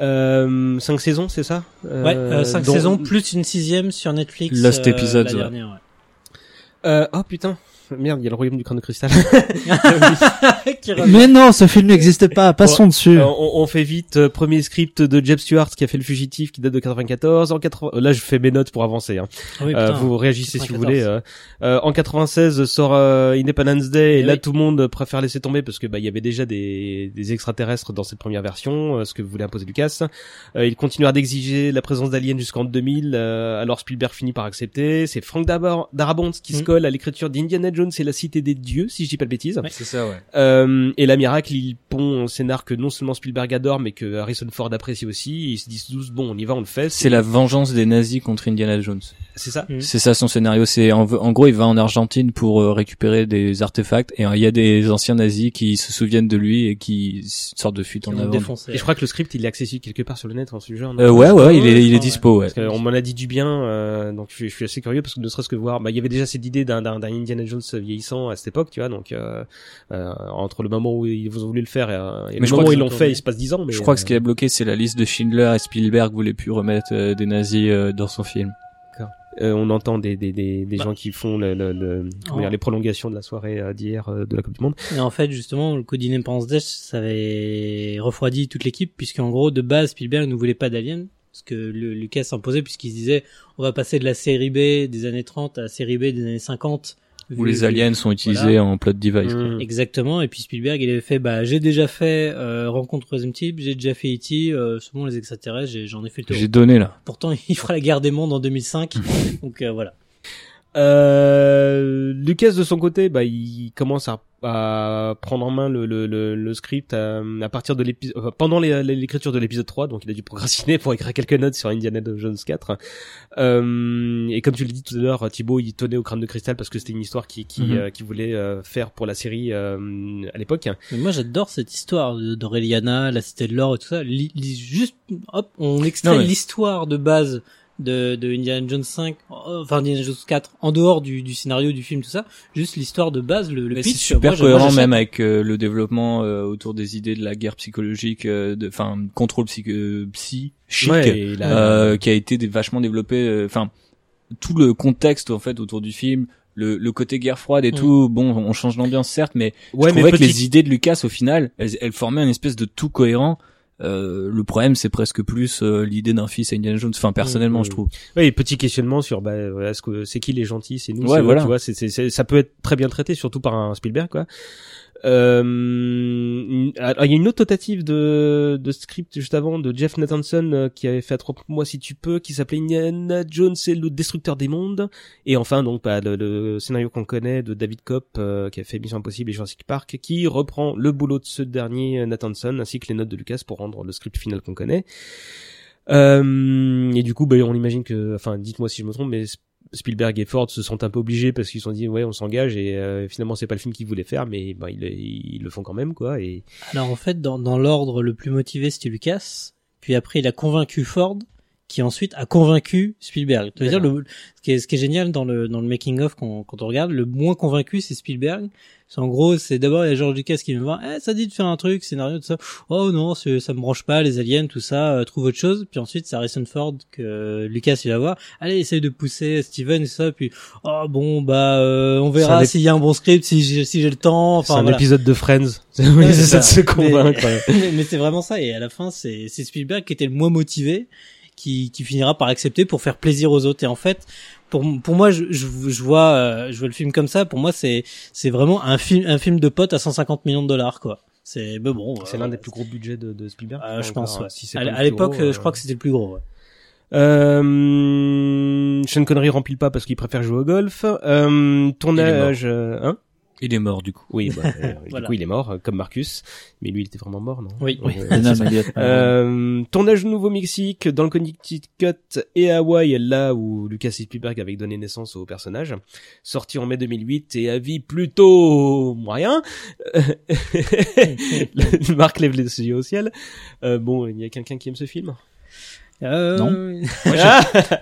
Euh, cinq saisons, c'est ça? Ouais euh, cinq dont- saisons plus une sixième sur Netflix. Lost euh, Episodes, la ouais. dernière, ouais. Euh, oh putain, merde, il y a le royaume du crâne de cristal. Qui revient. Mais non, ce film n'existe pas, passons dessus. Euh, on, on fait vite. euh, premier script de Jeb Stewart qui a fait Le Fugitif, qui date de 94. En 80... euh, Là, je fais mes notes pour avancer. Hein. Ah oui, Euh, putain. vous réagissez si vous 94. voulez. euh. Euh, en 96 sort euh, Independence Day et, Eh là oui. tout le monde préfère laisser tomber parce que bah il y avait déjà des, des extraterrestres dans cette première version, euh, ce que voulait imposer Lucas. Euh, il continuera d'exiger la présence d'aliens jusqu'en 2000. euh, alors Spielberg finit par accepter. C'est Frank Darab- Darabont qui se Mm. colle à l'écriture d'Indiana Jones et la Cité des Dieux, si je dis pas de bêtises. Ouais. C'est ça, ouais. Euh, et la miracle, il pond un scénar que non seulement Spielberg adore, mais que Harrison Ford apprécie aussi. Ils se disent tous bon, on y va, on le fait. C'est la vengeance des nazis contre Indiana Jones. c'est ça. Mm. C'est ça son scénario. C'est en, en gros, il va en Argentine pour euh, récupérer des artefacts et euh, il y a des anciens nazis qui se souviennent de lui et qui sortent de fuite Qui en avant. défoncé. Et je crois que le script, il est accessible quelque part sur le net en ce genre. non Euh, ouais, ouais, il est, il est dispo, ouais. Parce qu'on m'en a dit du bien, euh, donc je suis, je suis assez curieux parce que ne serait-ce que voir, bah il y avait déjà cette idée d'un d'un d'un Indiana Jones vieillissant à cette époque, tu vois, donc euh, euh, entre le moment où ils ont voulu le faire et, euh, et Mais le je moment crois où ils qu'ils l'ont ont fait, il se passe dix ans. Mais Je crois que euh, ce qui a bloqué, c'est la liste de Schindler et Spielberg voulait plus remettre euh, des nazis euh, dans son film. euh, on entend des des des, des Bah. gens qui font le, le, le- comment Oh. dire, les prolongations de la soirée euh, d'hier euh, de la Coupe du Monde. Et en fait, justement, le coup d'Independence Day, ça avait refroidi toute l'équipe, puisqu'en gros, de base, Spielberg ne voulait pas d'Alien, ce que le, Lucas imposait, puisqu'il se disait, on va passer de la série B des années 30 à la série B des années 50. Où les aliens sont utilisés Voilà. en plot device. quoi. Mm. Exactement, et puis Spielberg, il avait fait, bah, j'ai déjà fait euh, Rencontre troisième type, j'ai déjà fait E.T., euh, selon les extraterrestres, j'ai- j'en ai fait le tour. J'ai donné là. Pourtant, il fera la guerre des mondes en 2005, donc euh, voilà. Euh, Lucas de son côté, bah, il commence à, à prendre en main le, le, le, le script euh, à, partir de l'épisode, enfin, pendant l'écriture de l'épisode 3, donc il a dû procrastiner pour écrire quelques notes sur Indiana Jones 4. Euh, et comme tu l'as dit tout à l'heure, Thibaut, il tenait au crâne de cristal parce que c'était une histoire qui qui, Mhm. euh, qui voulait euh, faire pour la série euh, à l'époque. Moi, j'adore cette histoire d'Aureliana, la cité de l'or et tout ça. Li- li- juste, hop, on extrait l'histoire de base de, de Indiana Jones 5, euh, enfin Indiana Jones 4, en dehors du, du scénario du film, tout ça. Juste l'histoire de base, le, le Mais pitch. c'est super moi, cohérent moi, même avec euh, le développement euh, autour des idées de la guerre psychologique, euh, de, enfin contrôle psy, euh, psy chic, Ouais, a- qui a été vachement développé. euh, Enfin tout le contexte en fait autour du film. Le, le côté guerre froide et Mm. tout, bon, on change d'ambiance certes, mais ouais, je trouvais que les idées de Lucas au final, elles, elles formaient une espèce de tout cohérent. Euh, le problème, c'est presque plus euh, l'idée d'un fils à Indiana Jones. Enfin, personnellement, Mm, je mm. trouve. Et petit questionnement sur bah voilà, est-ce que c'est qui les gentils, c'est nous, Ouais, voilà. tu vois, c'est- ça peut être très bien traité surtout par un Spielberg quoi. Euh, alors, il y a une autre tentative de de script juste avant de Jeff Nathanson euh, qui avait fait Attrape-moi si tu peux qui s'appelait Indiana Jones et le destructeur des mondes et enfin donc bah, le, le scénario qu'on connaît de David Kopp euh, qui a fait Mission Impossible et Jurassic Park qui reprend le boulot de ce dernier euh, Nathanson ainsi que les notes de Lucas pour rendre le script final qu'on connaît. Euh, et du coup, bah, on imagine que, enfin, dites-moi si je me trompe, mais Spielberg et Ford se sont un peu obligés parce qu'ils se sont dit, ouais, on s'engage et euh, finalement c'est pas le film qu'ils voulaient faire, mais bah, ils, ils le font quand même, quoi. Et Alors en fait, dans, dans l'ordre le plus motivé, c'était Lucas. Puis après, il a convaincu Ford, qui ensuite a convaincu Spielberg. Ça veut dire le, ce qui est, ce qui est génial dans le dans le making of quand, quand on regarde, le moins convaincu c'est Spielberg. C'est en gros, c'est d'abord il y a George Lucas qui me va, eh, ça dit de faire un truc, scénario tout ça. Oh non, c'est- ça me branche pas, les aliens, tout ça, euh, trouve autre chose. Puis ensuite, c'est Harrison Ford que Lucas il va voir. Allez, essaye de pousser Steven et ça. Puis oh bon bah euh, on verra s'il y a un bon script, si j'ai si j'ai le temps. c'est un voilà. épisode de Friends. oui, c'est ça de se Mais- convaincre. mais, mais c'est vraiment ça. Et à la fin, c'est c'est Spielberg qui était le moins motivé, qui, qui finira par accepter pour faire plaisir aux autres. Et en fait, pour, pour moi, je, je, je vois, euh, je vois le film comme ça. Pour moi, c'est c'est vraiment un film, un film de potes à 150 millions de dollars, quoi. C'est mais bon. C'est euh, l'un des plus gros budgets de, de Spielberg. euh, je pense. Ouais. si à à l'époque, je crois que c'était le plus gros. Ouais. Euh, Sean Connery remplit pas parce qu'il préfère jouer au golf. Euh, tournage, euh, hein Il est mort du coup. Oui, bah, euh, Voilà. du coup il est mort, euh, comme Marcus. Mais lui, il était vraiment mort, non? Oui. Oui. a- Euh, tournage au Nouveau-Mexique, dans le Connecticut et Hawaï, là où Lucas Spielberg avaient donné naissance au personnage. Sorti en mai 2008 et avis plutôt moyen. Marc lève les yeux au ciel. Euh, bon, il y a quelqu'un qui aime ce film? Euh, Non.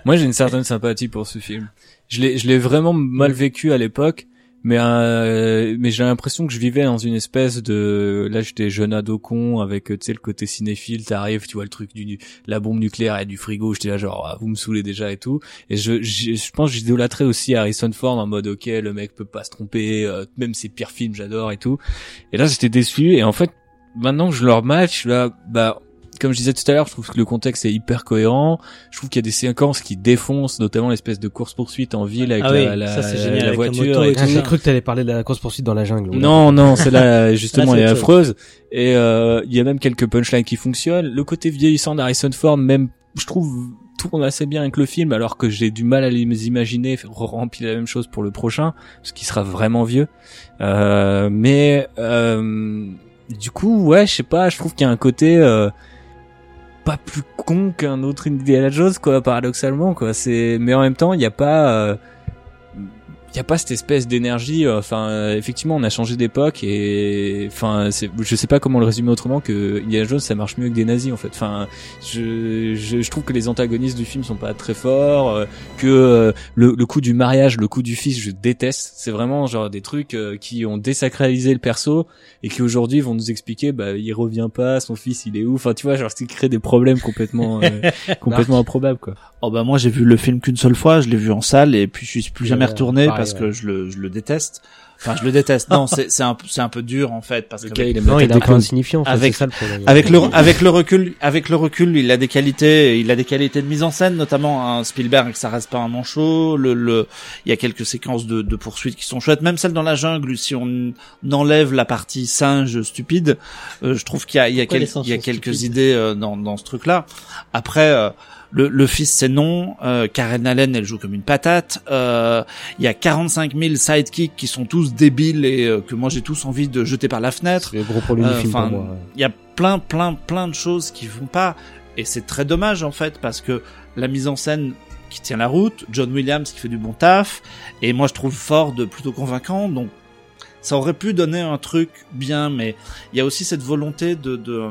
Moi, j'ai une certaine sympathie pour ce film. Je l'ai, je l'ai vraiment mal vécu à l'époque, mais euh, mais j'ai l'impression que je vivais dans une espèce de là j'étais jeune ado con avec tu sais le côté cinéphile, t'arrives, tu vois le truc du la bombe nucléaire et du frigo, j'étais là genre ah, vous me saoulez déjà et tout. Et je je, je pense j'idolâtrais aussi Harrison Ford en mode ok le mec peut pas se tromper, euh, même ses pires films j'adore et tout. Et là j'étais déçu et en fait maintenant que je leur match là bah comme je disais tout à l'heure, je trouve que le contexte est hyper cohérent. Je trouve qu'il y a des séquences qui défoncent, notamment l'espèce de course poursuite en ville avec Ah la, oui, la, ça, c'est génial, la avec voiture. et tout J'ai cru que t'allais parler de la course poursuite dans la jungle. non, non, celle-là justement Là, c'est elle est affreuse. Et euh, il y a même quelques punchlines qui fonctionnent. Le côté vieillissant d'Harrison Ford, même je trouve tourne assez bien avec le film, alors que j'ai du mal à les imaginer remplir la même chose pour le prochain, parce qu'il sera vraiment vieux. Euh, mais euh, du coup, ouais, je sais pas, je trouve qu'il y a un côté euh, pas plus con qu'un autre Indiana Jones, quoi, paradoxalement, quoi. C'est, mais en même temps, il n'y a pas euh, il y a pas cette espèce d'énergie euh, enfin euh, effectivement on a changé d'époque et enfin c'est je sais pas comment le résumer autrement que Indiana Jones ça marche mieux que des nazis en fait. Enfin je, je, je trouve que les antagonistes du film sont pas très forts euh, que euh, le, le coup du mariage le coup du fils je déteste. C'est vraiment genre des trucs euh, qui ont désacralisé le perso et qui aujourd'hui vont nous expliquer bah il revient pas son fils il est où enfin tu vois genre c'est crée des problèmes complètement euh, complètement improbables quoi. Oh bah moi j'ai vu le film qu'une seule fois, je l'ai vu en salle et puis je suis plus jamais retourné pareil, parce ouais. que je le je le déteste. Enfin je le déteste. Non c'est c'est un c'est un peu dur en fait parce Le que il aime Non, il est un de peu insignifiant. en fait, Avec- ça le problème. avec le avec le recul avec le recul il a des qualités il a des qualités de mise en scène notamment un Spielberg ça reste pas un manchot le le il y a quelques séquences de de poursuites qui sont chouettes même celle dans la jungle si on enlève la partie singe stupide euh, je trouve qu'il y a il y a, quel- il y a quelques stupides idées euh, dans dans ce truc là après euh, le, le fils c'est non, euh, Karen Allen elle joue comme une patate. Euh, Il y a 45 000 sidekicks qui sont tous débiles et euh, que moi j'ai tous envie de jeter par la fenêtre. C'est le gros problème du Euh, film pour enfin, moi. Il y a plein, plein, plein de choses qui vont pas, et c'est très dommage en fait parce que la mise en scène qui tient la route, John Williams qui fait du bon taf, et moi je trouve Ford plutôt convaincant, donc ça aurait pu donner un truc bien, mais il y a aussi cette volonté de, de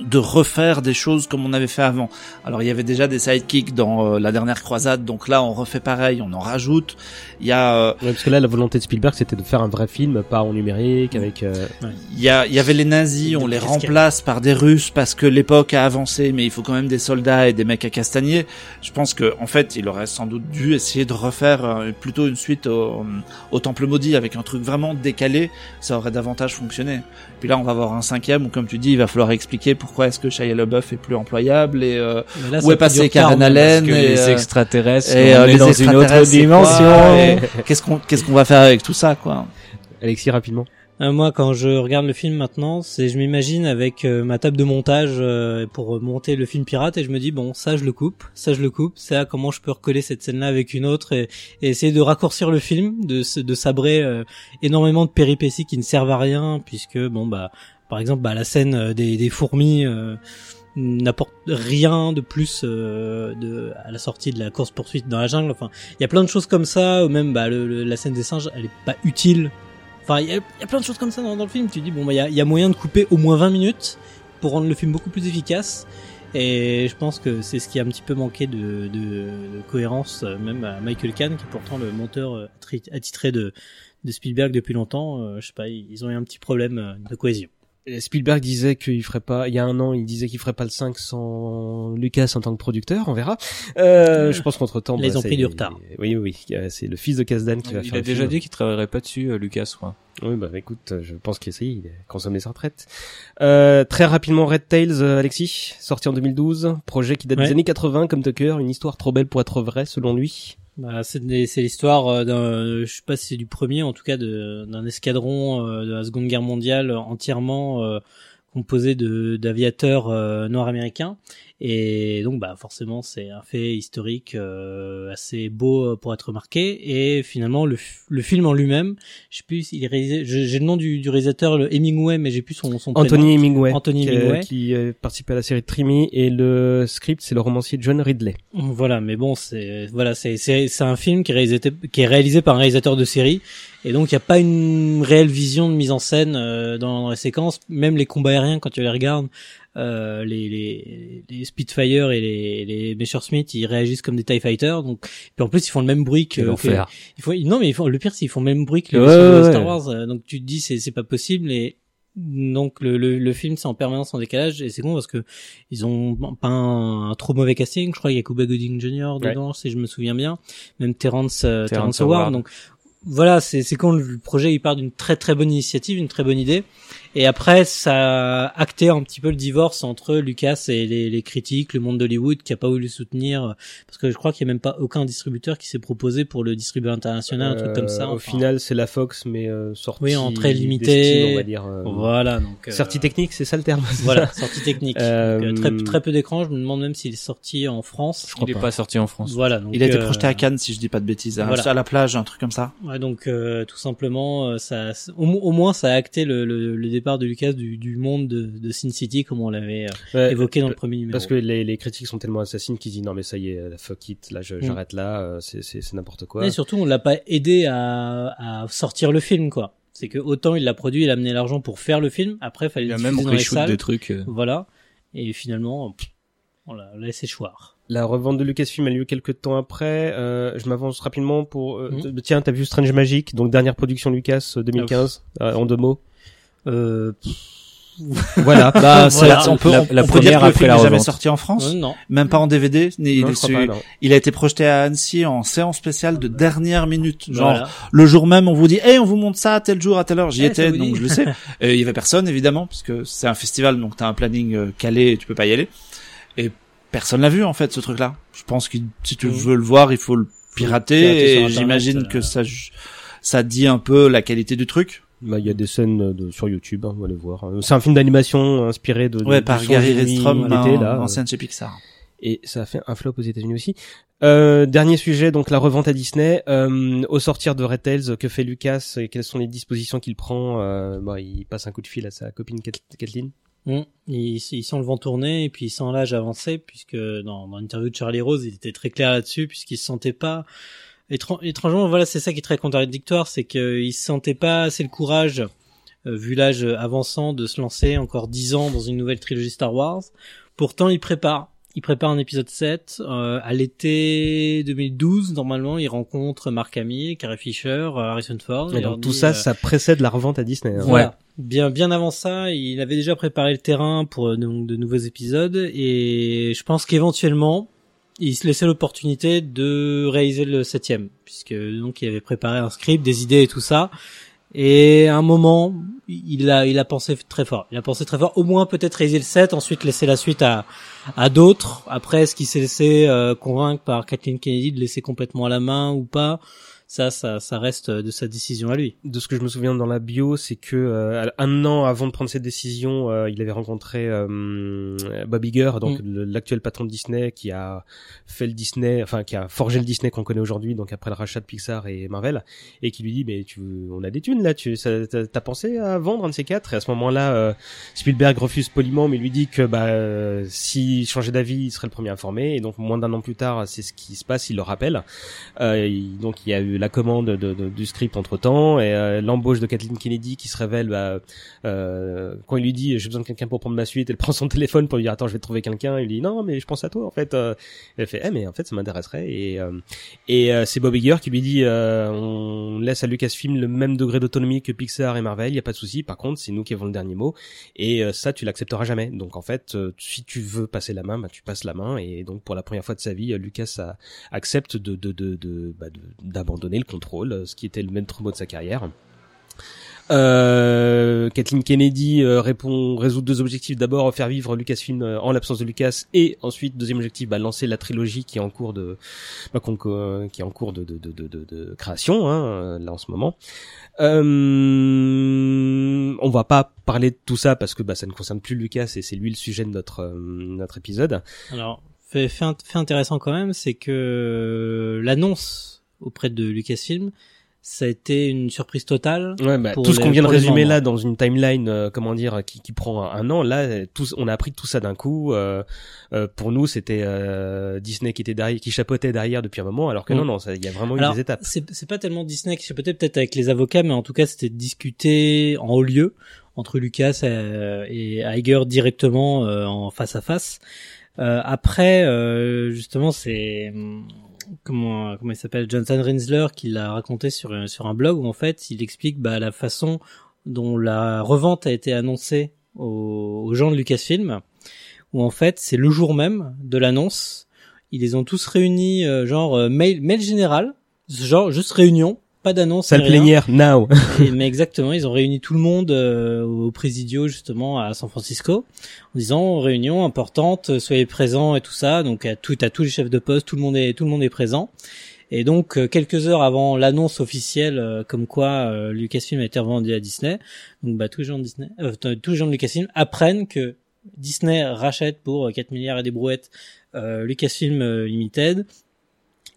de refaire des choses comme on avait fait avant. Alors il y avait déjà des sidekicks dans euh, la dernière croisade, donc là on refait pareil, on en rajoute. Il y a euh, Ouais, parce que là, la volonté de Spielberg, c'était de faire un vrai film, pas en numérique, avec. euh, Il y, a, il y avait les nazis, on les remplace par des Russes parce que l'époque a avancé, mais il faut quand même des soldats et des mecs à castagner. Je pense que en fait, il aurait sans doute dû essayer de refaire euh, plutôt une suite au, au Temple maudit avec un truc vraiment décalé. Ça aurait davantage fonctionné. Puis là, on va avoir un cinquième où, comme tu dis, il va falloir expliquer pourquoi est-ce que Shia LaBeouf est plus employable et euh, là, où est passé Karen. Allen et, les euh, extraterrestres et, on euh, est les dans une autre dimension Qu'est-ce qu'on qu'est-ce qu'on va faire avec tout ça, quoi? Alexis, rapidement. Euh, moi, quand je regarde le film maintenant, c'est je m'imagine avec euh, ma table de montage euh, pour monter le film pirate et je me dis bon, ça je le coupe, ça je le coupe, ça comment je peux recoller cette scène-là avec une autre et, et essayer de raccourcir le film, de de sabrer euh, énormément de péripéties qui ne servent à rien puisque bon bah par exemple bah la scène euh, des, des fourmis euh, n'apporte rien de plus euh, de à la sortie de la course poursuite dans la jungle. Enfin, il y a plein de choses comme ça ou même bah le, le- la scène des singes, elle est pas utile Enfin, il y, a- plein de choses comme ça dans, dans le film. Tu dis bon, bah il y a, y a moyen de couper au moins 20 minutes pour rendre le film beaucoup plus efficace. Et je pense que c'est ce qui a un petit peu manqué de, de, de cohérence, euh, même à Michael Kahn, qui est pourtant le monteur euh, attitré de, de Spielberg depuis longtemps. Je sais pas, ils ont eu un petit problème de cohésion. Spielberg disait qu'il ferait pas, il y a un an, il disait qu'il ferait pas le 5 sans Lucas en tant que producteur, on verra. Euh, je pense qu'entre temps, Ils ont pris du retard. Oui, oui, oui. Euh, C'est le fils de Kasdan qui va il faire a le déjà film. dit qu'il travaillerait pas dessus euh, Lucas crois Oui, bah écoute, euh, je pense qu'il essaye, il a consommé sa retraite. Euh, très rapidement, Red Tails, euh, Alexis, sorti en 2012, projet qui date Ouais. des années 80 comme Tucker, une histoire trop belle pour être vraie selon lui. Bah, c'est l'histoire euh, d'un, je sais pas si c'est du premier, en tout cas d'un escadron euh, de la Seconde Guerre mondiale entièrement euh, composé d'aviateurs euh, nord-américains. Et donc, bah, forcément, c'est un fait historique euh, assez beau euh, pour être marqué. Et finalement, le, le film en lui-même, je sais plus, s'il est réalisé. J'ai le nom du, du réalisateur, le Hemingway, mais j'ai plus son, son prénom. Anthony Hemingway, Anthony qui, Hemingway. qui euh, participait à la série de Trimy et le script, c'est le romancier John Ridley. Voilà, mais bon, c'est voilà, c'est c'est c'est un film qui est réalisé qui est réalisé par un réalisateur de série, et donc il y a pas une réelle vision de mise en scène euh, dans, dans les séquences. Même les combats aériens, quand tu les regardes, euh, les, les les Spitfire et les les Messerschmitt, ils réagissent comme des Tie Fighters. Donc, puis en plus ils font le même bruit que, Quel que- enfer. ils font, non mais ils font, le pire c'est qu'ils font le même bruit que les Ouais, ouais, Star. Wars. euh, Donc tu te dis c'est c'est pas possible et donc le, le, le film c'est en permanence en décalage et c'est con parce que ils ont pas un, un trop mauvais casting. Je crois qu'il y a Cuba Gooding Jr. dedans si je me souviens bien, même Terrence euh, Terrence. Howard. Donc voilà, c'est c'est quand le projet il part d'une très très bonne initiative, une très bonne idée Et après, ça a acté un petit peu le divorce entre Lucas et les, les critiques, le monde d'Hollywood qui a pas voulu le soutenir, euh, parce que je crois qu'il y a même pas aucun distributeur qui s'est proposé pour le distribuer international, un truc comme ça. Euh, Au Enfin, final, c'est la Fox, mais euh, sortie Oui, en très limité. on va dire. euh, Voilà, donc. euh, Sortie technique, c'est ça le terme. Voilà, sortie technique. Donc, très, très peu d'écrans. Je me demande même s'il est sorti en France. Il est pas sorti en France. Voilà. Donc, Il a été euh, projeté à Cannes, si je dis pas de bêtises, hein, voilà. à la plage, un truc comme ça. Ouais, donc euh, tout simplement, ça, au moins, ça a acté le, le, le départ de Lucas du, du monde de, de Sin City, comme on l'avait euh, Ouais, évoqué dans le euh, premier numéro. Parce que les, les critiques sont tellement assassines qu'ils disent non mais ça y est, fuck it, là Mm. j'arrête là, euh, c'est n'importe quoi. Et surtout, on l'a pas aidé à, à sortir le film, quoi. C'est que autant il l'a produit, il a amené l'argent pour faire le film. Après, il fallait Il le a même dans les reshoot salles. des trucs. Voilà. Et finalement, on l'a laissé choir. La revente de Lucasfilm a lieu quelques temps après. Euh, je m'avance rapidement pour. euh, t- Tiens, t'as vu Strange Magic, donc dernière production Lucas euh, 2015, euh, en deux mots. Euh, voilà. Bah, c'est- Voilà. on peut, La- on- la on peut première dire que le après film la n'est jamais sorti en France. euh, non. Même pas en DVD. ni- Non, il, pas, a été projeté à Annecy en séance spéciale de dernière minute. Genre, Voilà. le jour même, on vous dit, hey, on vous montre ça à tel jour, à telle heure. J'y Eh, étais, donc je le sais. Et il y avait personne, évidemment, parce que c'est un festival, donc t'as un planning euh, calé et tu peux pas y aller. Et personne l'a vu, en fait, ce truc-là. Je pense que si tu Mhm. veux le voir, il faut le pirater. et j'imagine euh. que ça, ça dit un peu la qualité du truc. Bah, il y a des scènes de, sur YouTube, hein, on va les voir. C'est un film d'animation inspiré de, de Ouais, du par Gary d'été, un- là. ancien de chez Pixar. et ça a fait un flop aux États-Unis aussi. Euh, dernier sujet, donc la revente à Disney. Euh, au sortir de Red Tails, que fait Lucas et quelles sont les dispositions qu'il prend euh, bah, Il passe un coup de fil à sa copine Kat- Kathleen. Mm. Il, il sent le vent tourner et puis il sent l'âge avancer puisque dans, dans l'interview de Charlie Rose, il était très clair là-dessus puisqu'il se sentait pas étrangement voilà c'est ça qui est très contradictoire c'est qu'il se sentait pas assez le courage euh, vu l'âge avançant de se lancer encore dix ans dans une nouvelle trilogie Star Wars. Pourtant il prépare il prépare un épisode 7 euh, à l'été 2012 normalement il rencontre Mark Hamill, Carrie Fisher, Harrison Ford. Et donc tout dit, ça, euh, ça précède la revente à Disney. hein. voilà. Bien, bien avant ça, il avait déjà préparé le terrain pour euh, donc, de nouveaux épisodes et je pense qu'éventuellement, il se laissait l'opportunité de réaliser le septième, puisque donc il avait préparé un script, des idées et tout ça. Et à un moment, il a, il a pensé très fort. Il a pensé très fort. Au moins peut-être réaliser le 7, ensuite laisser la suite à, à d'autres. Après, est-ce qu'il s'est laissé euh, convaincre par Kathleen Kennedy de laisser complètement à la main ou pas? Ça, ça, ça reste de sa décision à lui. de ce que je me souviens dans la bio, c'est que euh, un an avant de prendre cette décision, euh, il avait rencontré euh, Bob Iger, donc Mm. l'actuel patron de Disney, qui a fait le Disney, enfin qui a forgé le Disney qu'on connaît aujourd'hui, donc après le rachat de Pixar et Marvel, et qui lui dit mais tu, on a des thunes là, tu, ça- t'as pensé à vendre un de ces quatre? Et à ce moment-là, euh, Spielberg refuse poliment, mais lui dit que bah euh, s'il changeait d'avis, il serait le premier informé, et donc moins d'un an plus tard, c'est ce qui se passe, il le rappelle. Euh, il- donc il y a eu la commande de, de- du script entre temps et euh, l'embauche de Kathleen Kennedy qui se révèle bah, euh, quand il lui dit j'ai besoin de quelqu'un pour prendre ma suite elle prend son téléphone pour lui dire attends je vais trouver quelqu'un. Il lui dit non mais je pense à toi en fait. Euh, elle fait eh mais en fait ça m'intéresserait. Et euh, et euh, c'est Bob Iger qui lui dit on laisse à Lucasfilm le même degré d'autonomie que Pixar et Marvel il y a pas de souci. Par contre c'est nous qui avons le dernier mot. Et ça tu l'accepteras jamais. Donc en fait si tu veux passer la main bah tu passes la main. Et donc pour la première fois de sa vie Lucas accepte de de de de- bah, d'abandonner le contrôle, euh, ce qui était le maître mot de sa carrière. Euh, Kathleen Kennedy euh, répond résout deux objectifs d'abord faire vivre Lucasfilm euh, en l'absence de Lucas et ensuite deuxième objectif bah, lancer la trilogie qui est en cours de bah, qui est en cours de de de de, de- création hein, là en ce moment. Euh, on va pas parler de tout ça parce que bah, ça ne concerne plus Lucas et c'est lui le sujet de notre notre épisode. Alors, fait, fait, fait intéressant quand même, c'est que l'annonce auprès de Lucasfilm, ça a été une surprise totale. Ouais, bah, pour tout ce qu'on vient de résumer là dans une timeline, euh, comment dire, qui, qui prend un, un an, là, tous, on a appris tout ça d'un coup. euh, euh, pour nous, c'était euh, Disney qui était derrière, qui chapeautait derrière depuis un moment, alors que Mm. non, non, ça- il y a vraiment eu des étapes. c'est pas tellement Disney qui peut-être peut-être avec les avocats, mais en tout cas, c'était discuté en haut lieu entre Lucas euh, et Iger directement euh, en face à face. Euh, après, euh, justement, c'est comment comment il s'appelle Jonathan Rinsler qui l'a raconté sur un- sur un blog où en fait il explique bah, la façon dont la revente a été annoncée aux, gens de Lucasfilm, où en fait c'est le jour même de l'annonce, ils les ont tous réunis euh, genre euh, mail mail général, genre juste réunion pas d'annonce. Salle plénière, now. Et- mais exactement, ils ont réuni tout le monde euh, au Presidio justement à San Francisco en disant réunion importante, soyez présents et tout ça. Donc à tout à tous les chefs de poste, tout le monde est tout le monde est présent. Et donc euh, quelques heures avant l'annonce officielle euh, comme quoi euh, Lucasfilm a été revendu à Disney, donc bah tous les gens de Disney, euh, tous les gens de Lucasfilm apprennent que Disney rachète pour euh, 4 milliards et des brouettes euh, Lucasfilm euh, Limited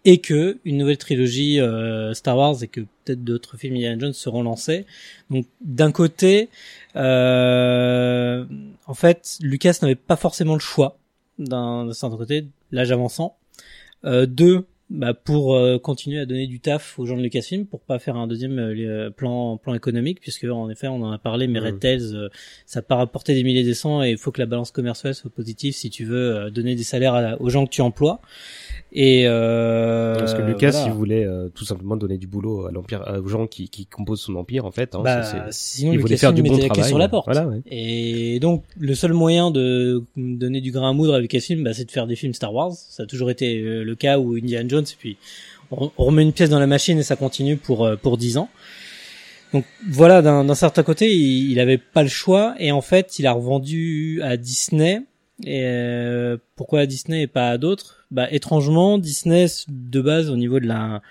et que une nouvelle trilogie euh, Star Wars et que peut-être d'autres films Indiana Jones seront lancés. Donc d'un côté, euh, en fait, Lucas n'avait pas forcément le choix d'un certain côté, l'âge avançant. Euh, deux, bah, pour euh, continuer à donner du taf aux gens de Lucasfilm pour pas faire un deuxième euh, plan plan économique puisque en effet on en a parlé mais. Red Tails euh, ça n'a pas rapporté des milliers des cents et il faut que la balance commerciale soit positive si tu veux euh, donner des salaires à aux gens que tu emploies et euh, Parce que Lucas, voilà. il voulait euh, tout simplement donner du boulot à l'empire, euh, aux gens qui, qui composent son empire, en fait. Hein, bah, Ça, sinon il voulait faire du bon la travail. sur la porte Voilà, ouais. et donc, le seul moyen de donner du grain à moudre à Lucasfilm, bah, c'est de faire des films Star Wars. Ça a toujours été euh, le cas où Indiana Jones, et puis on, remet une pièce dans la machine et ça continue pour euh, pour dix ans. Donc voilà, d'un certain côté, il, il avait pas le choix et en fait, il a revendu à Disney. Et euh, pourquoi à Disney et pas à d'autres? Bah étrangement, Disney de base au niveau de la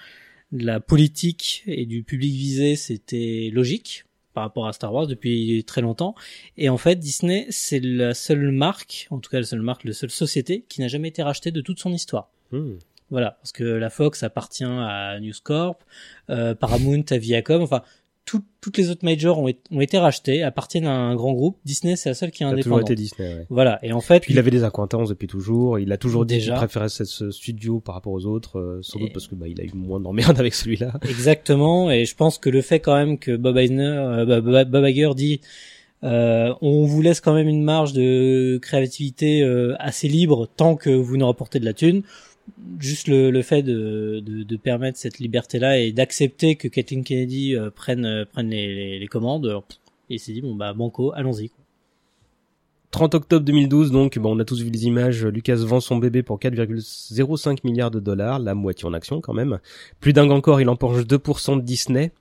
de la politique et du public visé, c'était logique par rapport à Star Wars depuis très longtemps. Et en fait, Disney, c'est la seule marque, en tout cas la seule marque, la seule société qui n'a jamais été rachetée de toute son histoire. Hmm. Voilà, parce que la Fox appartient à News Corp, euh, Paramount à Viacom, enfin tout- toutes les autres majors ont, été- ont été rachetées, appartiennent à un grand groupe. Disney, c'est la seule qui est Ça a toujours indépendante. été Disney, ouais. Voilà, et en fait, Puis il avait des accointances depuis toujours. Il a toujours dit qu'il préférait ce, studio par rapport aux autres, euh, sans Et- doute parce que bah il a eu moins d'emmerdes avec celui-là. Exactement, et je pense que le fait quand même que Bob Eisner, euh, Bob, Bob- Bob Iger dit, euh, on vous laisse quand même une marge de créativité euh, assez libre tant que vous nous rapportez de la thune. Juste le, le fait de, de, permettre cette liberté-là et d'accepter que Kathleen Kennedy euh, prenne euh, prenne les, les, commandes, euh, il s'est dit bon bah banco, allons-y. quoi. 30 octobre 2012, donc, bon, on a tous vu les images. Lucas vend son bébé pour 4,05 milliards de dollars, la moitié en action quand même. Plus dingue encore, il empoche 2% de Disney,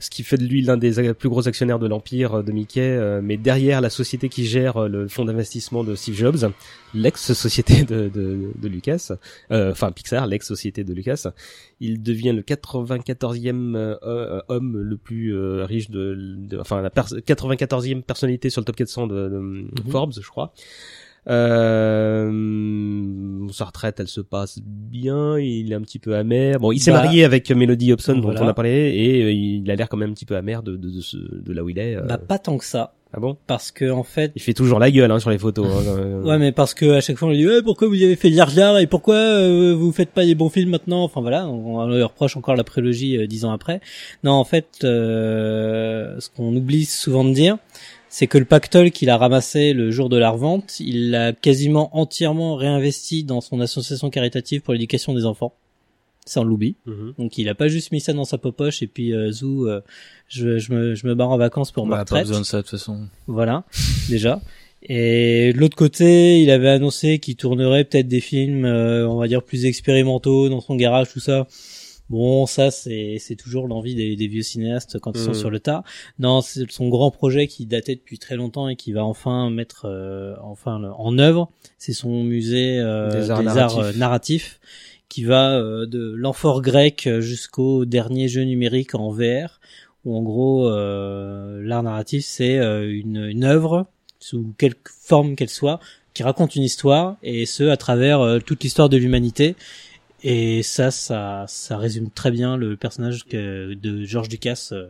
ce qui fait de lui l'un des plus gros actionnaires de l'empire euh, de Mickey. euh, mais derrière la société qui gère euh, le fonds d'investissement de Steve Jobs, l'ex-société de, de, de Lucas, euh, enfin Pixar, l'ex-société de Lucas, il devient le 94e euh, euh, homme le plus euh, riche de, de- enfin la pers- 94e personnalité sur le top 400 de, de Forbes, je crois. Euh, sa retraite, elle se passe bien. Il est un petit peu amer. Bon, il s'est Bah, marié avec Melody Hobson, dont voilà. on a parlé, et euh, il a l'air quand même un petit peu amer de de, de, ce- de là où il est. euh. Bah pas tant que ça, ah bon? Parce que en fait Il fait toujours la gueule hein, sur les photos. hein. Ouais, mais parce que à chaque fois on lui dit pourquoi vous y avez fait Jar et pourquoi euh, vous faites pas des bons films maintenant? Enfin voilà, on, on lui reproche encore la prélogie euh, dix ans après. Non, en fait, euh, ce qu'on oublie souvent de dire, c'est que le pactole qu'il a ramassé le jour de la revente, il l'a quasiment entièrement réinvesti dans son association caritative pour l'éducation des enfants. Ça on l'oublie. Donc il a pas juste mis ça dans sa poche et puis euh, zou, euh, je, je, me, je me barre en vacances pour ma Bah, pas retraite. besoin de ça de toute façon. Voilà, déjà. Et de l'autre côté, il avait annoncé qu'il tournerait peut-être des films, euh, on va dire plus expérimentaux dans son garage, tout ça. Bon, ça c'est c'est toujours l'envie des, des vieux cinéastes quand ils sont Mhm. sur le tas. Non, c'est son grand projet qui datait depuis très longtemps et qui va enfin mettre euh, enfin le- en œuvre. C'est son musée euh, Des arts narratifs. euh, narratifs qui va euh, de l'amphore grec jusqu'au dernier jeu numérique en VR où en gros euh, l'art narratif c'est euh, une, une œuvre sous quelque forme qu'elle soit qui raconte une histoire et ce à travers toute l'histoire de l'humanité et ça ça ça résume très bien le personnage que, de George Lucas euh,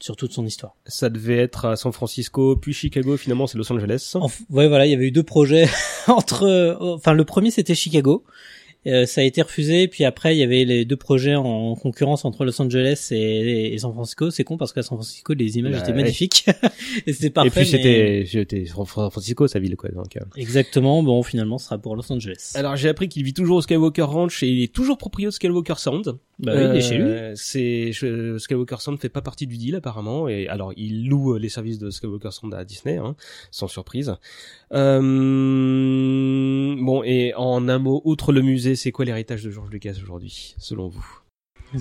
sur toute son histoire. Ça devait être à San Francisco, puis Chicago. Finalement, c'est Los Angeles. Enf- ouais voilà, il y avait eu deux projets entre euh, enfin le premier c'était Chicago. Euh, ça a été refusé, puis après il y avait les deux projets en concurrence entre Los Angeles et, et San Francisco. C'est con parce qu'à San Francisco les images Bah, étaient ouais. magnifiques et c'était parfait. Et puis mais- c'était, c'était San Francisco, sa ville, quoi. Donc. euh. Exactement, bon finalement ce sera pour Los Angeles. Alors j'ai appris qu'il vit toujours au Skywalker Ranch et il est toujours proprio de Skywalker Sound. Bah oui, il est chez lui. Euh, C'est je- Skywalker Sound fait pas partie du deal apparemment et alors il loue euh, les services de Skywalker Sound à Disney, hein, sans surprise. Euh, bon et en un mot, outre le musée, c'est quoi l'héritage de George Lucas aujourd'hui, selon vous?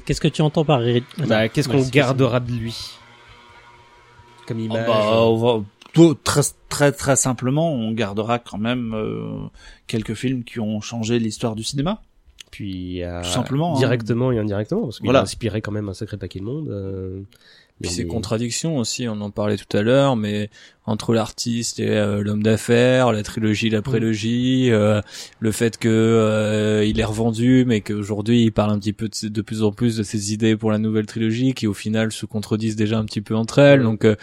Qu'est-ce que tu entends par Bah, qu'est-ce qu'on gardera de lui? Comme Ah image. bah, on va- tout- très, très très simplement, on gardera quand même euh, quelques films qui ont changé l'histoire du cinéma. Puis euh, tout simplement, hein. directement et indirectement parce qu'il Voilà. a inspiré quand même un sacré paquet de monde. Euh, Puis mais- ces contradictions aussi, on en parlait tout à l'heure, mais entre l'artiste et euh, l'homme d'affaires, la trilogie, la prélogie, euh, le fait que euh, il est revendu, mais qu'aujourd'hui il parle un petit peu de, plus en plus de ses idées pour la nouvelle trilogie, qui au final se contredisent déjà un petit peu entre elles. Donc euh,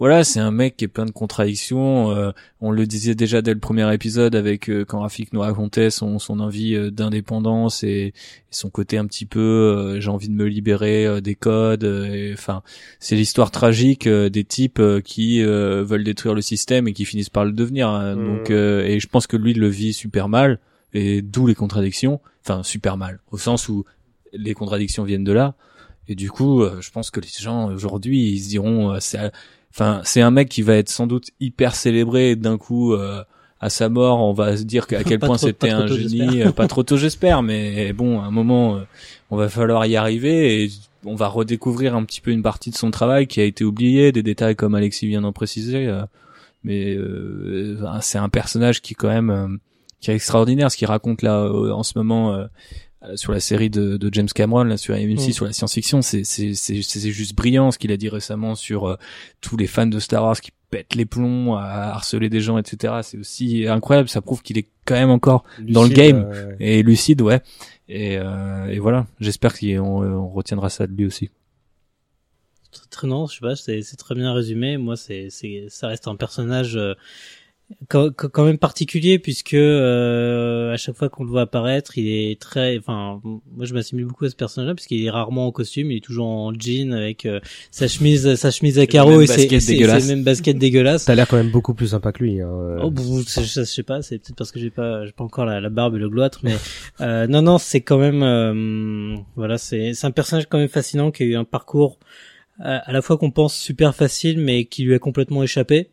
voilà, c'est un mec qui est plein de contradictions. euh, on le disait déjà dès le premier épisode avec quand Rafik nous racontait son son envie d'indépendance et, et son côté un petit peu j'ai envie de me libérer des codes. Enfin, c'est l'histoire tragique des types qui veulent détruire le système et qui finissent par le devenir. hein. Mhm. Donc, euh, et je pense que lui le vit super mal et d'où les contradictions. Enfin, super mal au sens où les contradictions viennent de là. Et du coup, euh, je pense que les gens aujourd'hui, ils se diront, euh, c'est, enfin, c'est un mec qui va être sans doute hyper célébré et d'un coup. euh, à sa mort, on va se dire qu'à quel point c'était un tôt, génie, pas trop tôt j'espère, mais bon, à un moment, on va falloir y arriver et on va redécouvrir un petit peu une partie de son travail qui a été oubliée, des détails comme Alexis vient d'en préciser. euh, mais euh, c'est un personnage qui quand même euh, qui est extraordinaire, ce qu'il raconte là euh, en ce moment sur la série de, de James Cameron, là sur AMC Mm. sur la science-fiction, c'est c'est c'est c'est juste brillant ce qu'il a dit récemment sur euh, tous les fans de Star Wars qui pètent les plombs à harceler des gens, etc. C'est aussi incroyable, ça prouve qu'il est quand même encore dans le game. euh, et lucide, ouais. Et, euh, et voilà, j'espère qu'on on retiendra ça de lui aussi. Très, très non, je sais pas, c'est c'est très bien résumé. Moi, c'est c'est ça reste un personnage euh, quand, quand même particulier puisque euh, à chaque fois qu'on le voit apparaître, il est très, enfin, moi je m'assimile beaucoup à ce personnage-là puisqu'il est rarement en costume, il est toujours en jean avec euh, sa chemise, sa chemise à carreaux et ses, mêmes baskets dégueulasses. T'as l'air quand même beaucoup plus sympa que lui. Hein. Oh, bon, je, je sais pas, c'est peut-être parce que j'ai pas, j'ai pas encore la, la barbe et le gloître, mais euh, non, non, c'est quand même, euh, voilà, c'est, c'est un personnage quand même fascinant qui a eu un parcours euh, à la fois qu'on pense super facile, mais qui lui a complètement échappé.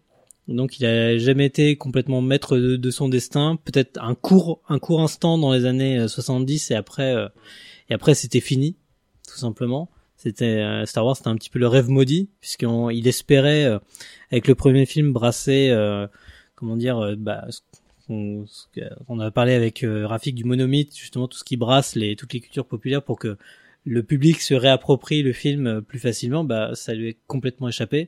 Donc, il a jamais été complètement maître de, son destin. Peut-être un court, un court instant dans les années euh, 70 et après, euh, et après c'était fini, tout simplement. C'était euh, Star Wars, c'était un petit peu le rêve maudit puisqu'il espérait euh, avec le premier film brasser, euh, comment dire, euh, bah, ce qu'on on a parlé avec euh, Rafik du monomythe, justement tout ce qui brasse les toutes les cultures populaires pour que le public se réapproprie le film euh, plus facilement, bah ça lui est complètement échappé.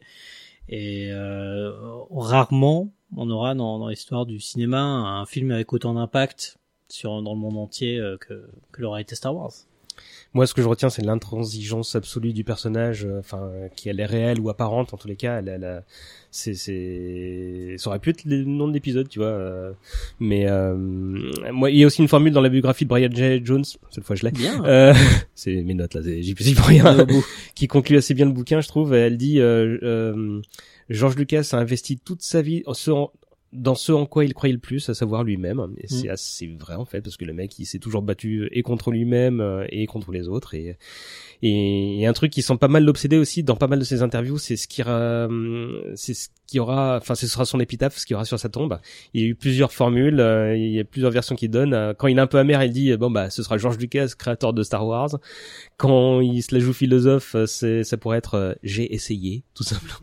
Et euh, rarement on aura dans, l'histoire du cinéma un film avec autant d'impact sur dans le monde entier euh, que que l'aura été Star Wars. Moi, ce que je retiens, c'est l'intransigeance absolue du personnage, euh, enfin, euh, qui elle est réelle ou apparente, en tous les cas, elle, elle a- c'est, c'est, ça aurait pu être le nom de l'épisode, tu vois. euh, mais euh, moi, il y a aussi une formule dans la biographie de Brian J. Jones, cette fois je l'ai. Bien. Euh, c'est mes notes là, j'y j'y peux rien. qui conclut assez bien le bouquin, je trouve. Elle dit euh, euh, George Lucas a investi toute sa vie en- dans ce en quoi il croyait le plus, à savoir lui-même. Et c'est assez vrai en fait, parce que le mec, il s'est toujours battu et contre lui-même euh, et contre les autres. Et, et, et un truc qui semble pas mal l'obséder aussi dans pas mal de ses interviews, c'est ce qui, ra- c'est ce qui aura, enfin, ce sera son épitaphe, ce qu'il y aura sur sa tombe. Il y a eu plusieurs formules, euh, il y a plusieurs versions qu'il donne. Euh, Quand il est un peu amer, il dit bon bah, ce sera George Lucas, créateur de Star Wars. Quand il se la joue philosophe, euh, ça pourrait être euh, j'ai essayé, tout simplement.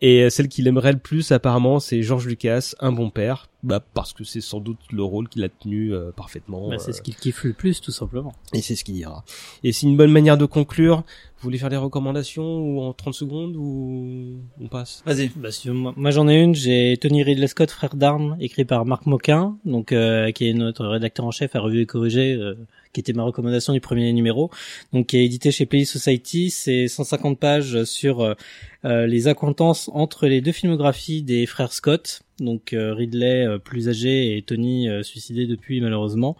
Et euh, celle qu'il aimerait le plus, apparemment, c'est George Lucas, un bon père, bah parce que c'est sans doute le rôle qu'il a tenu euh, parfaitement. Bah, euh, c'est ce qu'il kiffe le plus, tout simplement. et c'est ce qu'il dira. Et c'est une bonne manière de conclure. Vous voulez faire des recommandations ou en 30 secondes ou on passe? Vas-y. Bah, si moi, moi, j'en ai une, j'ai Tony Ridley Scott, frère d'armes, écrit par Marc Moquin, donc euh, qui est notre rédacteur en chef à Revue et Corrigé, euh, qui était ma recommandation du premier numéro, donc qui est édité chez Play Society. C'est 150 pages sur euh, euh, les acquaintances entre les deux filmographies des frères Scott, donc euh, Ridley plus âgé et Tony suicidé depuis malheureusement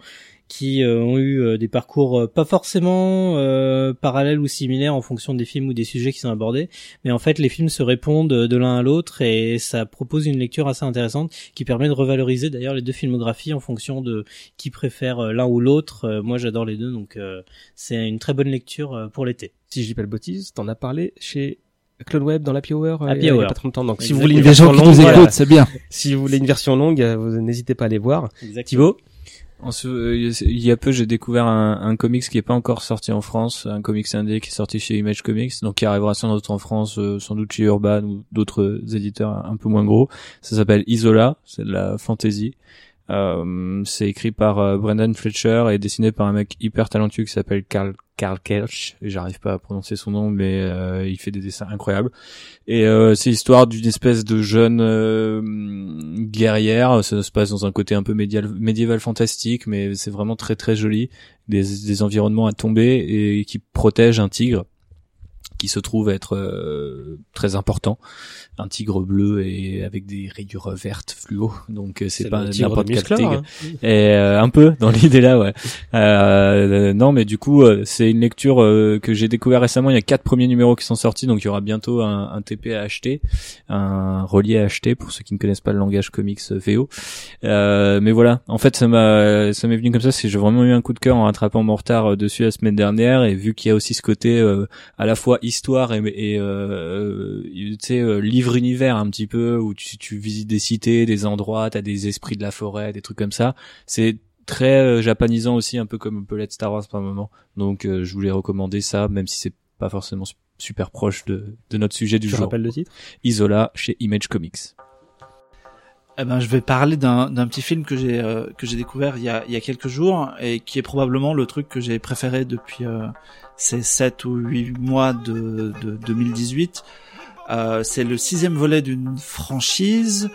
qui euh, ont eu euh, des parcours euh, pas forcément euh, parallèles ou similaires en fonction des films ou des sujets qui sont abordés, mais en fait les films se répondent de l'un à l'autre et ça propose une lecture assez intéressante qui permet de revaloriser d'ailleurs les deux filmographies en fonction de qui préfère l'un ou l'autre. Moi j'adore les deux donc euh, c'est une très bonne lecture pour l'été. Si je dis pas le bêtise, t'en as parlé chez Claude Web dans l'Happy Hour euh, Happy il y a pas trop longtemps. Donc si vous voulez une version longue, c'est bien. si vous voulez une version longue, euh, vous n'hésitez pas à aller voir. Exactement. Thibaut? Il y a peu, j'ai découvert un, comics qui est pas encore sorti en France, un comics indé qui est sorti chez Image Comics, donc qui arrivera sans doute en France, euh, sans doute chez Urban ou d'autres éditeurs un peu moins gros. Ça s'appelle Isola, c'est de la fantasy. Euh, c'est écrit par euh, Brendan Fletcher et dessiné par un mec hyper talentueux qui s'appelle Carl Carl Kelch. J'arrive pas à prononcer son nom, mais euh, il fait des dessins incroyables. Et c'est l'histoire d'une espèce de jeune guerrière. Ça se passe dans un côté un peu médiéval fantastique, mais c'est vraiment très très joli. Des, des environnements à tomber et qui protège un tigre qui se trouve être euh, très important, un tigre bleu et avec des rayures vertes fluo. Donc euh, c'est pas n'importe quel tigre. hein. Et euh, un peu dans l'idée là, ouais. Euh, non, mais du coup, euh, c'est une lecture euh, que j'ai découvert récemment. Il y a quatre premiers numéros qui sont sortis, donc il y aura bientôt un, un TP à acheter, un relié à acheter pour ceux qui ne connaissent pas le langage comics VO. Euh, mais voilà, en fait, ça m'a, ça m'est venu comme ça. C'est j'ai vraiment eu un coup de cœur en rattrapant mon retard dessus la semaine dernière, et vu qu'il y a aussi ce côté euh, à la fois histoire et, et euh, euh, tu sais euh, livre univers un petit peu où tu, tu visites des cités, des endroits, t'as des esprits de la forêt, des trucs comme ça. C'est très euh, japonisant aussi, un peu comme peut l'être Star Wars par moment. Donc euh, je voulais recommander ça, même si c'est pas forcément su- super proche de, de notre sujet du Tu jour. rappelles le titre? Isola chez Image Comics. Eh ben, je vais parler d'un petit film que j'ai euh, que j'ai découvert il y a il y a quelques jours et qui est probablement le truc que j'ai préféré depuis euh, ces sept ou huit mois de, de 2018. Euh, c'est le sixième volet d'une franchise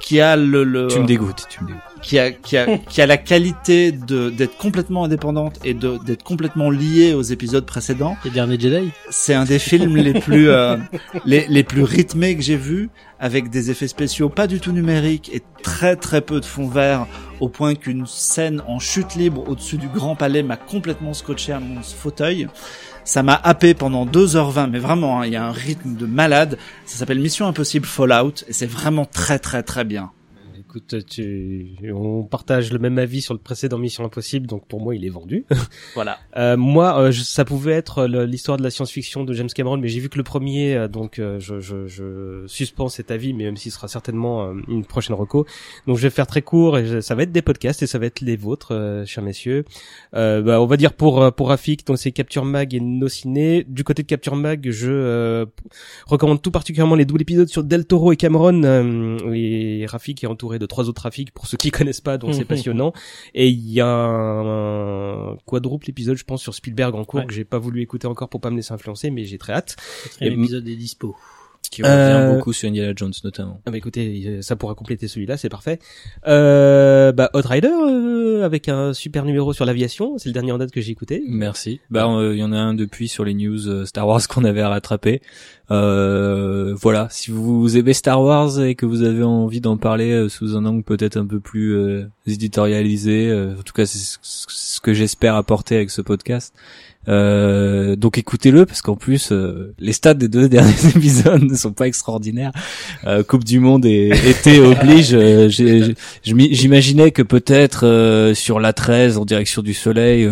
qui a le, le Tu me dégoûtes, tu me dégoûtes. qui a qui a qui a la qualité de d'être complètement indépendante et de d'être complètement liée aux épisodes précédents. Les derniers Jedi. C'est un des films les plus euh, les, les plus rythmés que j'ai vus, avec des effets spéciaux pas du tout numériques et très très peu de fond vert, au point qu'une scène en chute libre au-dessus du Grand Palais m'a complètement scotché à mon fauteuil. Ça m'a happé pendant 2h20, mais vraiment, hein, il y a un rythme de malade. Ça s'appelle Mission Impossible Fallout, et c'est vraiment très très très bien. Écoute, tu... on partage le même avis sur le précédent Mission Impossible, donc pour moi il est vendu. Voilà. Euh, moi, euh, je- ça pouvait être l'histoire de la science-fiction de James Cameron, mais j'ai vu que le premier, euh, donc euh, je, je, je suspends cet avis, mais même s'il sera certainement euh, une prochaine reco. Donc je vais faire très court, et je- ça va être des podcasts et ça va être les vôtres, euh, chers messieurs. Euh, bah, on va dire pour pour Rafik, donc c'est Capture Mag et No Ciné. Du côté de Capture Mag, je euh, recommande tout particulièrement les doubles épisodes sur Del Toro et Cameron. euh, et Rafik est entouré de trois autres Rafik pour ceux qui connaissent pas, donc c'est passionnant. Et il y a un, quadruple épisode, je pense, sur Spielberg en cours Ouais. que j'ai pas voulu écouter encore pour pas me laisser influencer, mais j'ai très hâte. Quatrième Et- épisode est dispo. Qui revient Euh, beaucoup sur Indiana Jones notamment. Ah bah écoutez, ça pourra compléter celui-là, c'est parfait. Euh, bah Hot Rider euh, avec un super numéro sur l'aviation, c'est le dernier en date que j'ai écouté. Merci. Bah, euh, il y en a un depuis sur les news euh, Star Wars qu'on avait à rattraper. Euh, voilà. Si vous aimez Star Wars et que vous avez envie d'en parler sous un angle peut-être un peu plus euh, éditorialisé, euh, en tout cas c'est ce- ce que j'espère apporter avec ce podcast. Euh, donc écoutez-le parce qu'en plus euh, les stats des deux derniers épisodes ne sont pas extraordinaires. Euh, coupe du Monde et été oblige. euh, J'imaginais que peut-être euh, sur la 13 en direction du soleil,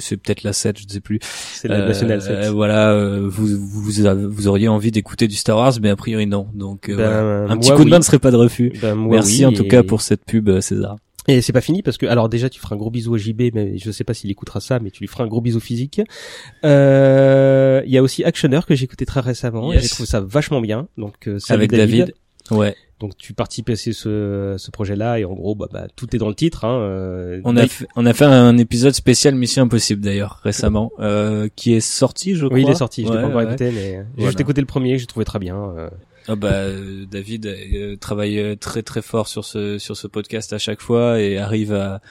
c'est peut-être la 7, je ne sais plus. C'est la nationale 7. euh, voilà, euh, vous, vous vous auriez envie d'écouter du Star Wars, mais a priori non. Donc euh, Ben, voilà. un petit coup de main ne serait pas de refus. Ben, Merci oui, en tout et- cas pour cette pub, César. Et c'est pas fini parce que alors déjà tu feras un gros bisou à JB, mais je sais pas s'il écoutera ça, mais tu lui feras un gros bisou physique. Euh, Il y a aussi Actioner que j'ai écouté très récemment et j'ai trouvé ça vachement bien. Donc euh, Avec David. Ouais. Donc tu participes à ce, ce projet-là et en gros bah, bah, tout est dans le titre. Hein, euh, On a, fait, on a fait un épisode spécial Mission Impossible d'ailleurs récemment, euh, qui est sorti, je crois. Oui, il est sorti. Je l'ai Ouais, pas encore ouais. écouté, mais j'ai Voilà. juste écouté le premier que j'ai trouvé très bien. euh. Ah bah euh, David euh, travaille euh, très très fort sur ce sur ce podcast à chaque fois et arrive à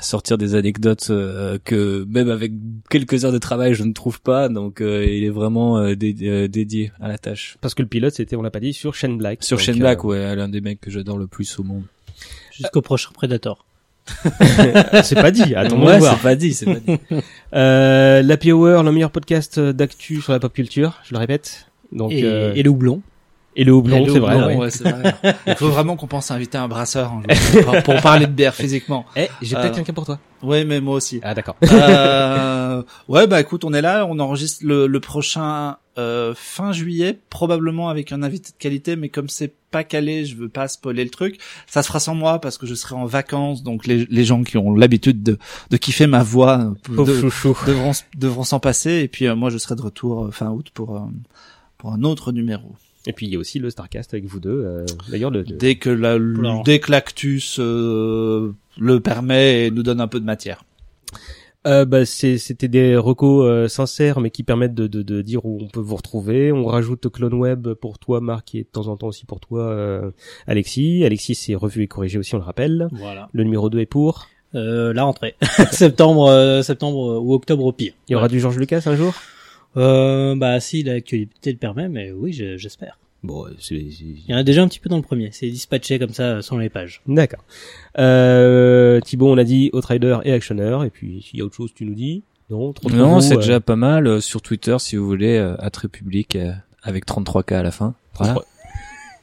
sortir des anecdotes euh, que même avec quelques heures de travail je ne trouve pas donc euh, il est vraiment euh, dé- euh, dédié à la tâche. Parce que le pilote c'était, on l'a pas dit, sur Shane Black. Sur Donc, Shane euh, Black, ouais, l'un des mecs que j'adore le plus au monde. Jusqu'au prochain Predator. c'est pas dit. Attends, ouais, voir. c'est pas dit, c'est pas dit. Euh, l'Happy Hour, le meilleur podcast d'actu sur la pop culture. Je le répète. Donc et, euh, et le houblon. Et le houblon, c'est vrai. ouais. ouais, c'est vrai. Il faut vraiment qu'on pense à inviter un brasseur un jour, pour, pour parler de bière physiquement. Eh, j'ai Euh, peut-être quelqu'un pour toi. Ouais, mais moi aussi. Ah d'accord. Euh, ouais, bah écoute, on est là, on enregistre le, le prochain euh, fin juillet, probablement avec un invité de qualité, mais comme c'est pas calé, je veux pas spoiler le truc. Ça se fera sans moi parce que je serai en vacances, donc les, les gens qui ont l'habitude de, de kiffer ma voix euh, de- chouchou. devront, devront s'en passer, et puis euh, moi je serai de retour euh, fin août pour euh, pour un autre numéro. Et puis il y a aussi le Starcast avec vous deux. euh, D'ailleurs, le, le- Dès que la, Alors. dès que l'actus euh, le permet et nous donne un peu de matière. Euh, bah, c'est- c'était des recos euh, sincères, mais qui permettent de, de, de dire où on peut vous retrouver. On rajoute Clone Web pour toi, Marc, et de temps en temps aussi pour toi, euh, Alexis. Alexis, c'est revu et corrigé aussi, on le rappelle. Voilà. Le numéro 2 est pour. Euh, la rentrée. septembre, euh, septembre ou octobre au pire. Il y aura du George Lucas un jour? Euh, bah si l'actualité le permet, mais oui, je- j'espère. Bon, euh, c'est... Il y en a déjà un petit peu dans le premier. C'est dispatché comme ça euh, sur les pages. D'accord. Euh, Thibaut, on a dit Outrider et Actioner, et puis s'il y a autre chose, tu nous dis Non, Non, c'est euh, déjà pas mal. euh, Sur Twitter, si vous voulez, euh, at République, euh, avec 33K à la fin. Voilà.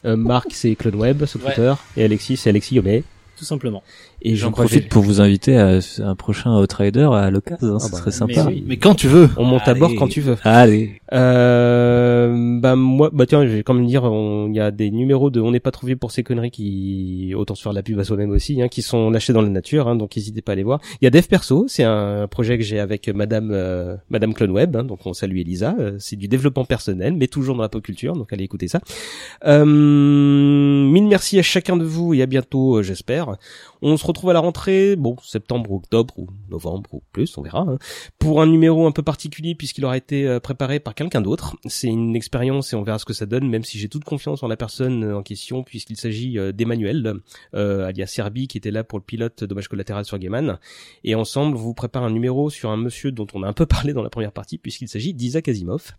euh, Marc, c'est Clone Web sur Ouais. Twitter, et Alexis, c'est Alexis Yomé. Tout simplement. Et J'en je profite pour vous inviter à un prochain Outrider à l'occasion, hein, Ah ce bah, serait sympa. mais oui. Mais quand tu veux. On monte à bord quand tu veux. Allez. Euh, bah moi, bah tiens, je vais quand même dire, on- il y a des numéros de On n'est pas trouvé pour ces conneries qui, autant se faire la pub à soi-même aussi, hein, qui sont lâchés dans la nature, hein, donc n'hésitez pas à les voir. Il y a Dev Perso, c'est un projet que j'ai avec Madame euh, Madame Clone Web, hein, donc on salue Elisa. euh, c'est du développement personnel, mais toujours dans la pop culture, donc allez écouter ça. Euh, mille merci à chacun de vous et à bientôt, euh, j'espère. On se retrouve à la rentrée, bon, septembre, octobre ou novembre ou plus, on verra, hein, pour un numéro un peu particulier puisqu'il aura été euh, préparé par quelqu'un d'autre. C'est une expérience et on verra ce que ça donne, même si j'ai toute confiance en la personne euh, en question puisqu'il s'agit euh, d'Emmanuel, euh, alias Serbi, qui était là pour le pilote Dommage collatéral sur Gaiman. Et ensemble, vous prépare un numéro sur un monsieur dont on a un peu parlé dans la première partie puisqu'il s'agit d'Isaac Asimov.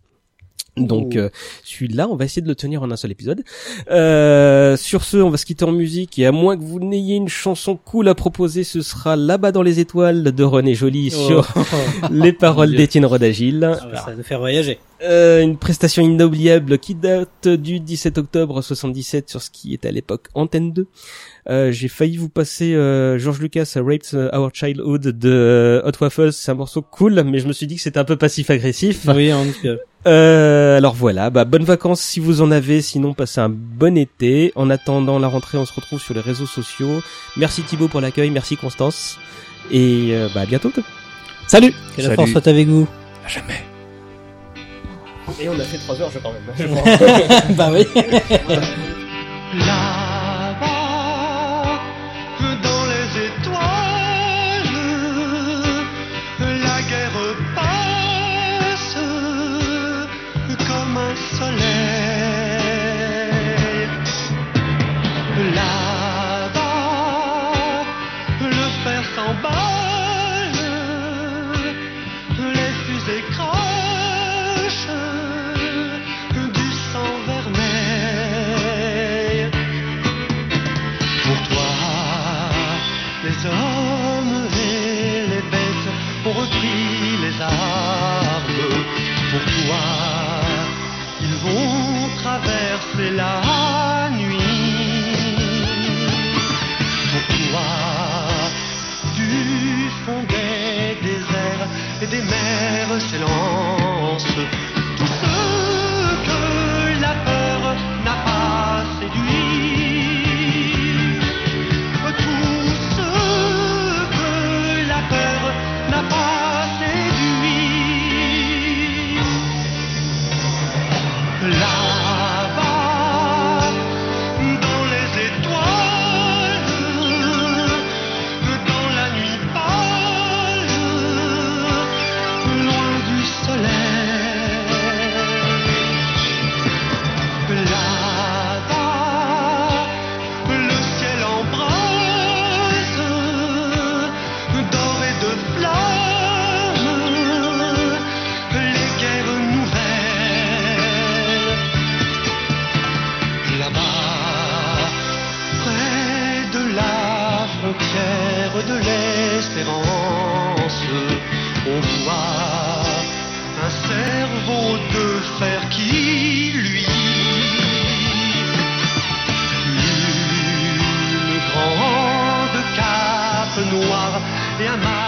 Donc euh, celui-là, on va essayer de le tenir en un seul épisode. Euh, sur ce, on va se quitter en musique et à moins que vous n'ayez une chanson cool à proposer, ce sera là-bas dans les étoiles de René Joly sur les paroles d'Étienne Rodagil. Ah ça va nous faire voyager. Euh, une prestation inoubliable qui date du 17 octobre 77 sur ce qui était à l'époque Antenne 2. Euh, j'ai failli vous passer euh, George Lucas Raped Our Childhood de euh, Hot Waffles, c'est un morceau cool, mais je me suis dit que c'était un peu passif-agressif. Oui, petit peu. Euh, alors voilà, bah bonnes vacances si vous en avez, sinon passez un bon été. En attendant la rentrée, on se retrouve sur les réseaux sociaux. Merci Thibaut pour l'accueil, merci Constance, et euh, bah à bientôt. Salut Que la force soit avec vous. À jamais. Et on a fait 3 heures, je quand même. bah oui. Traverser la nuit. Pour toi, du fond des déserts et des mers s'élance tout ce que la peur n'a pas séduit. Tout ce que la peur n'a pas séduit. de amar.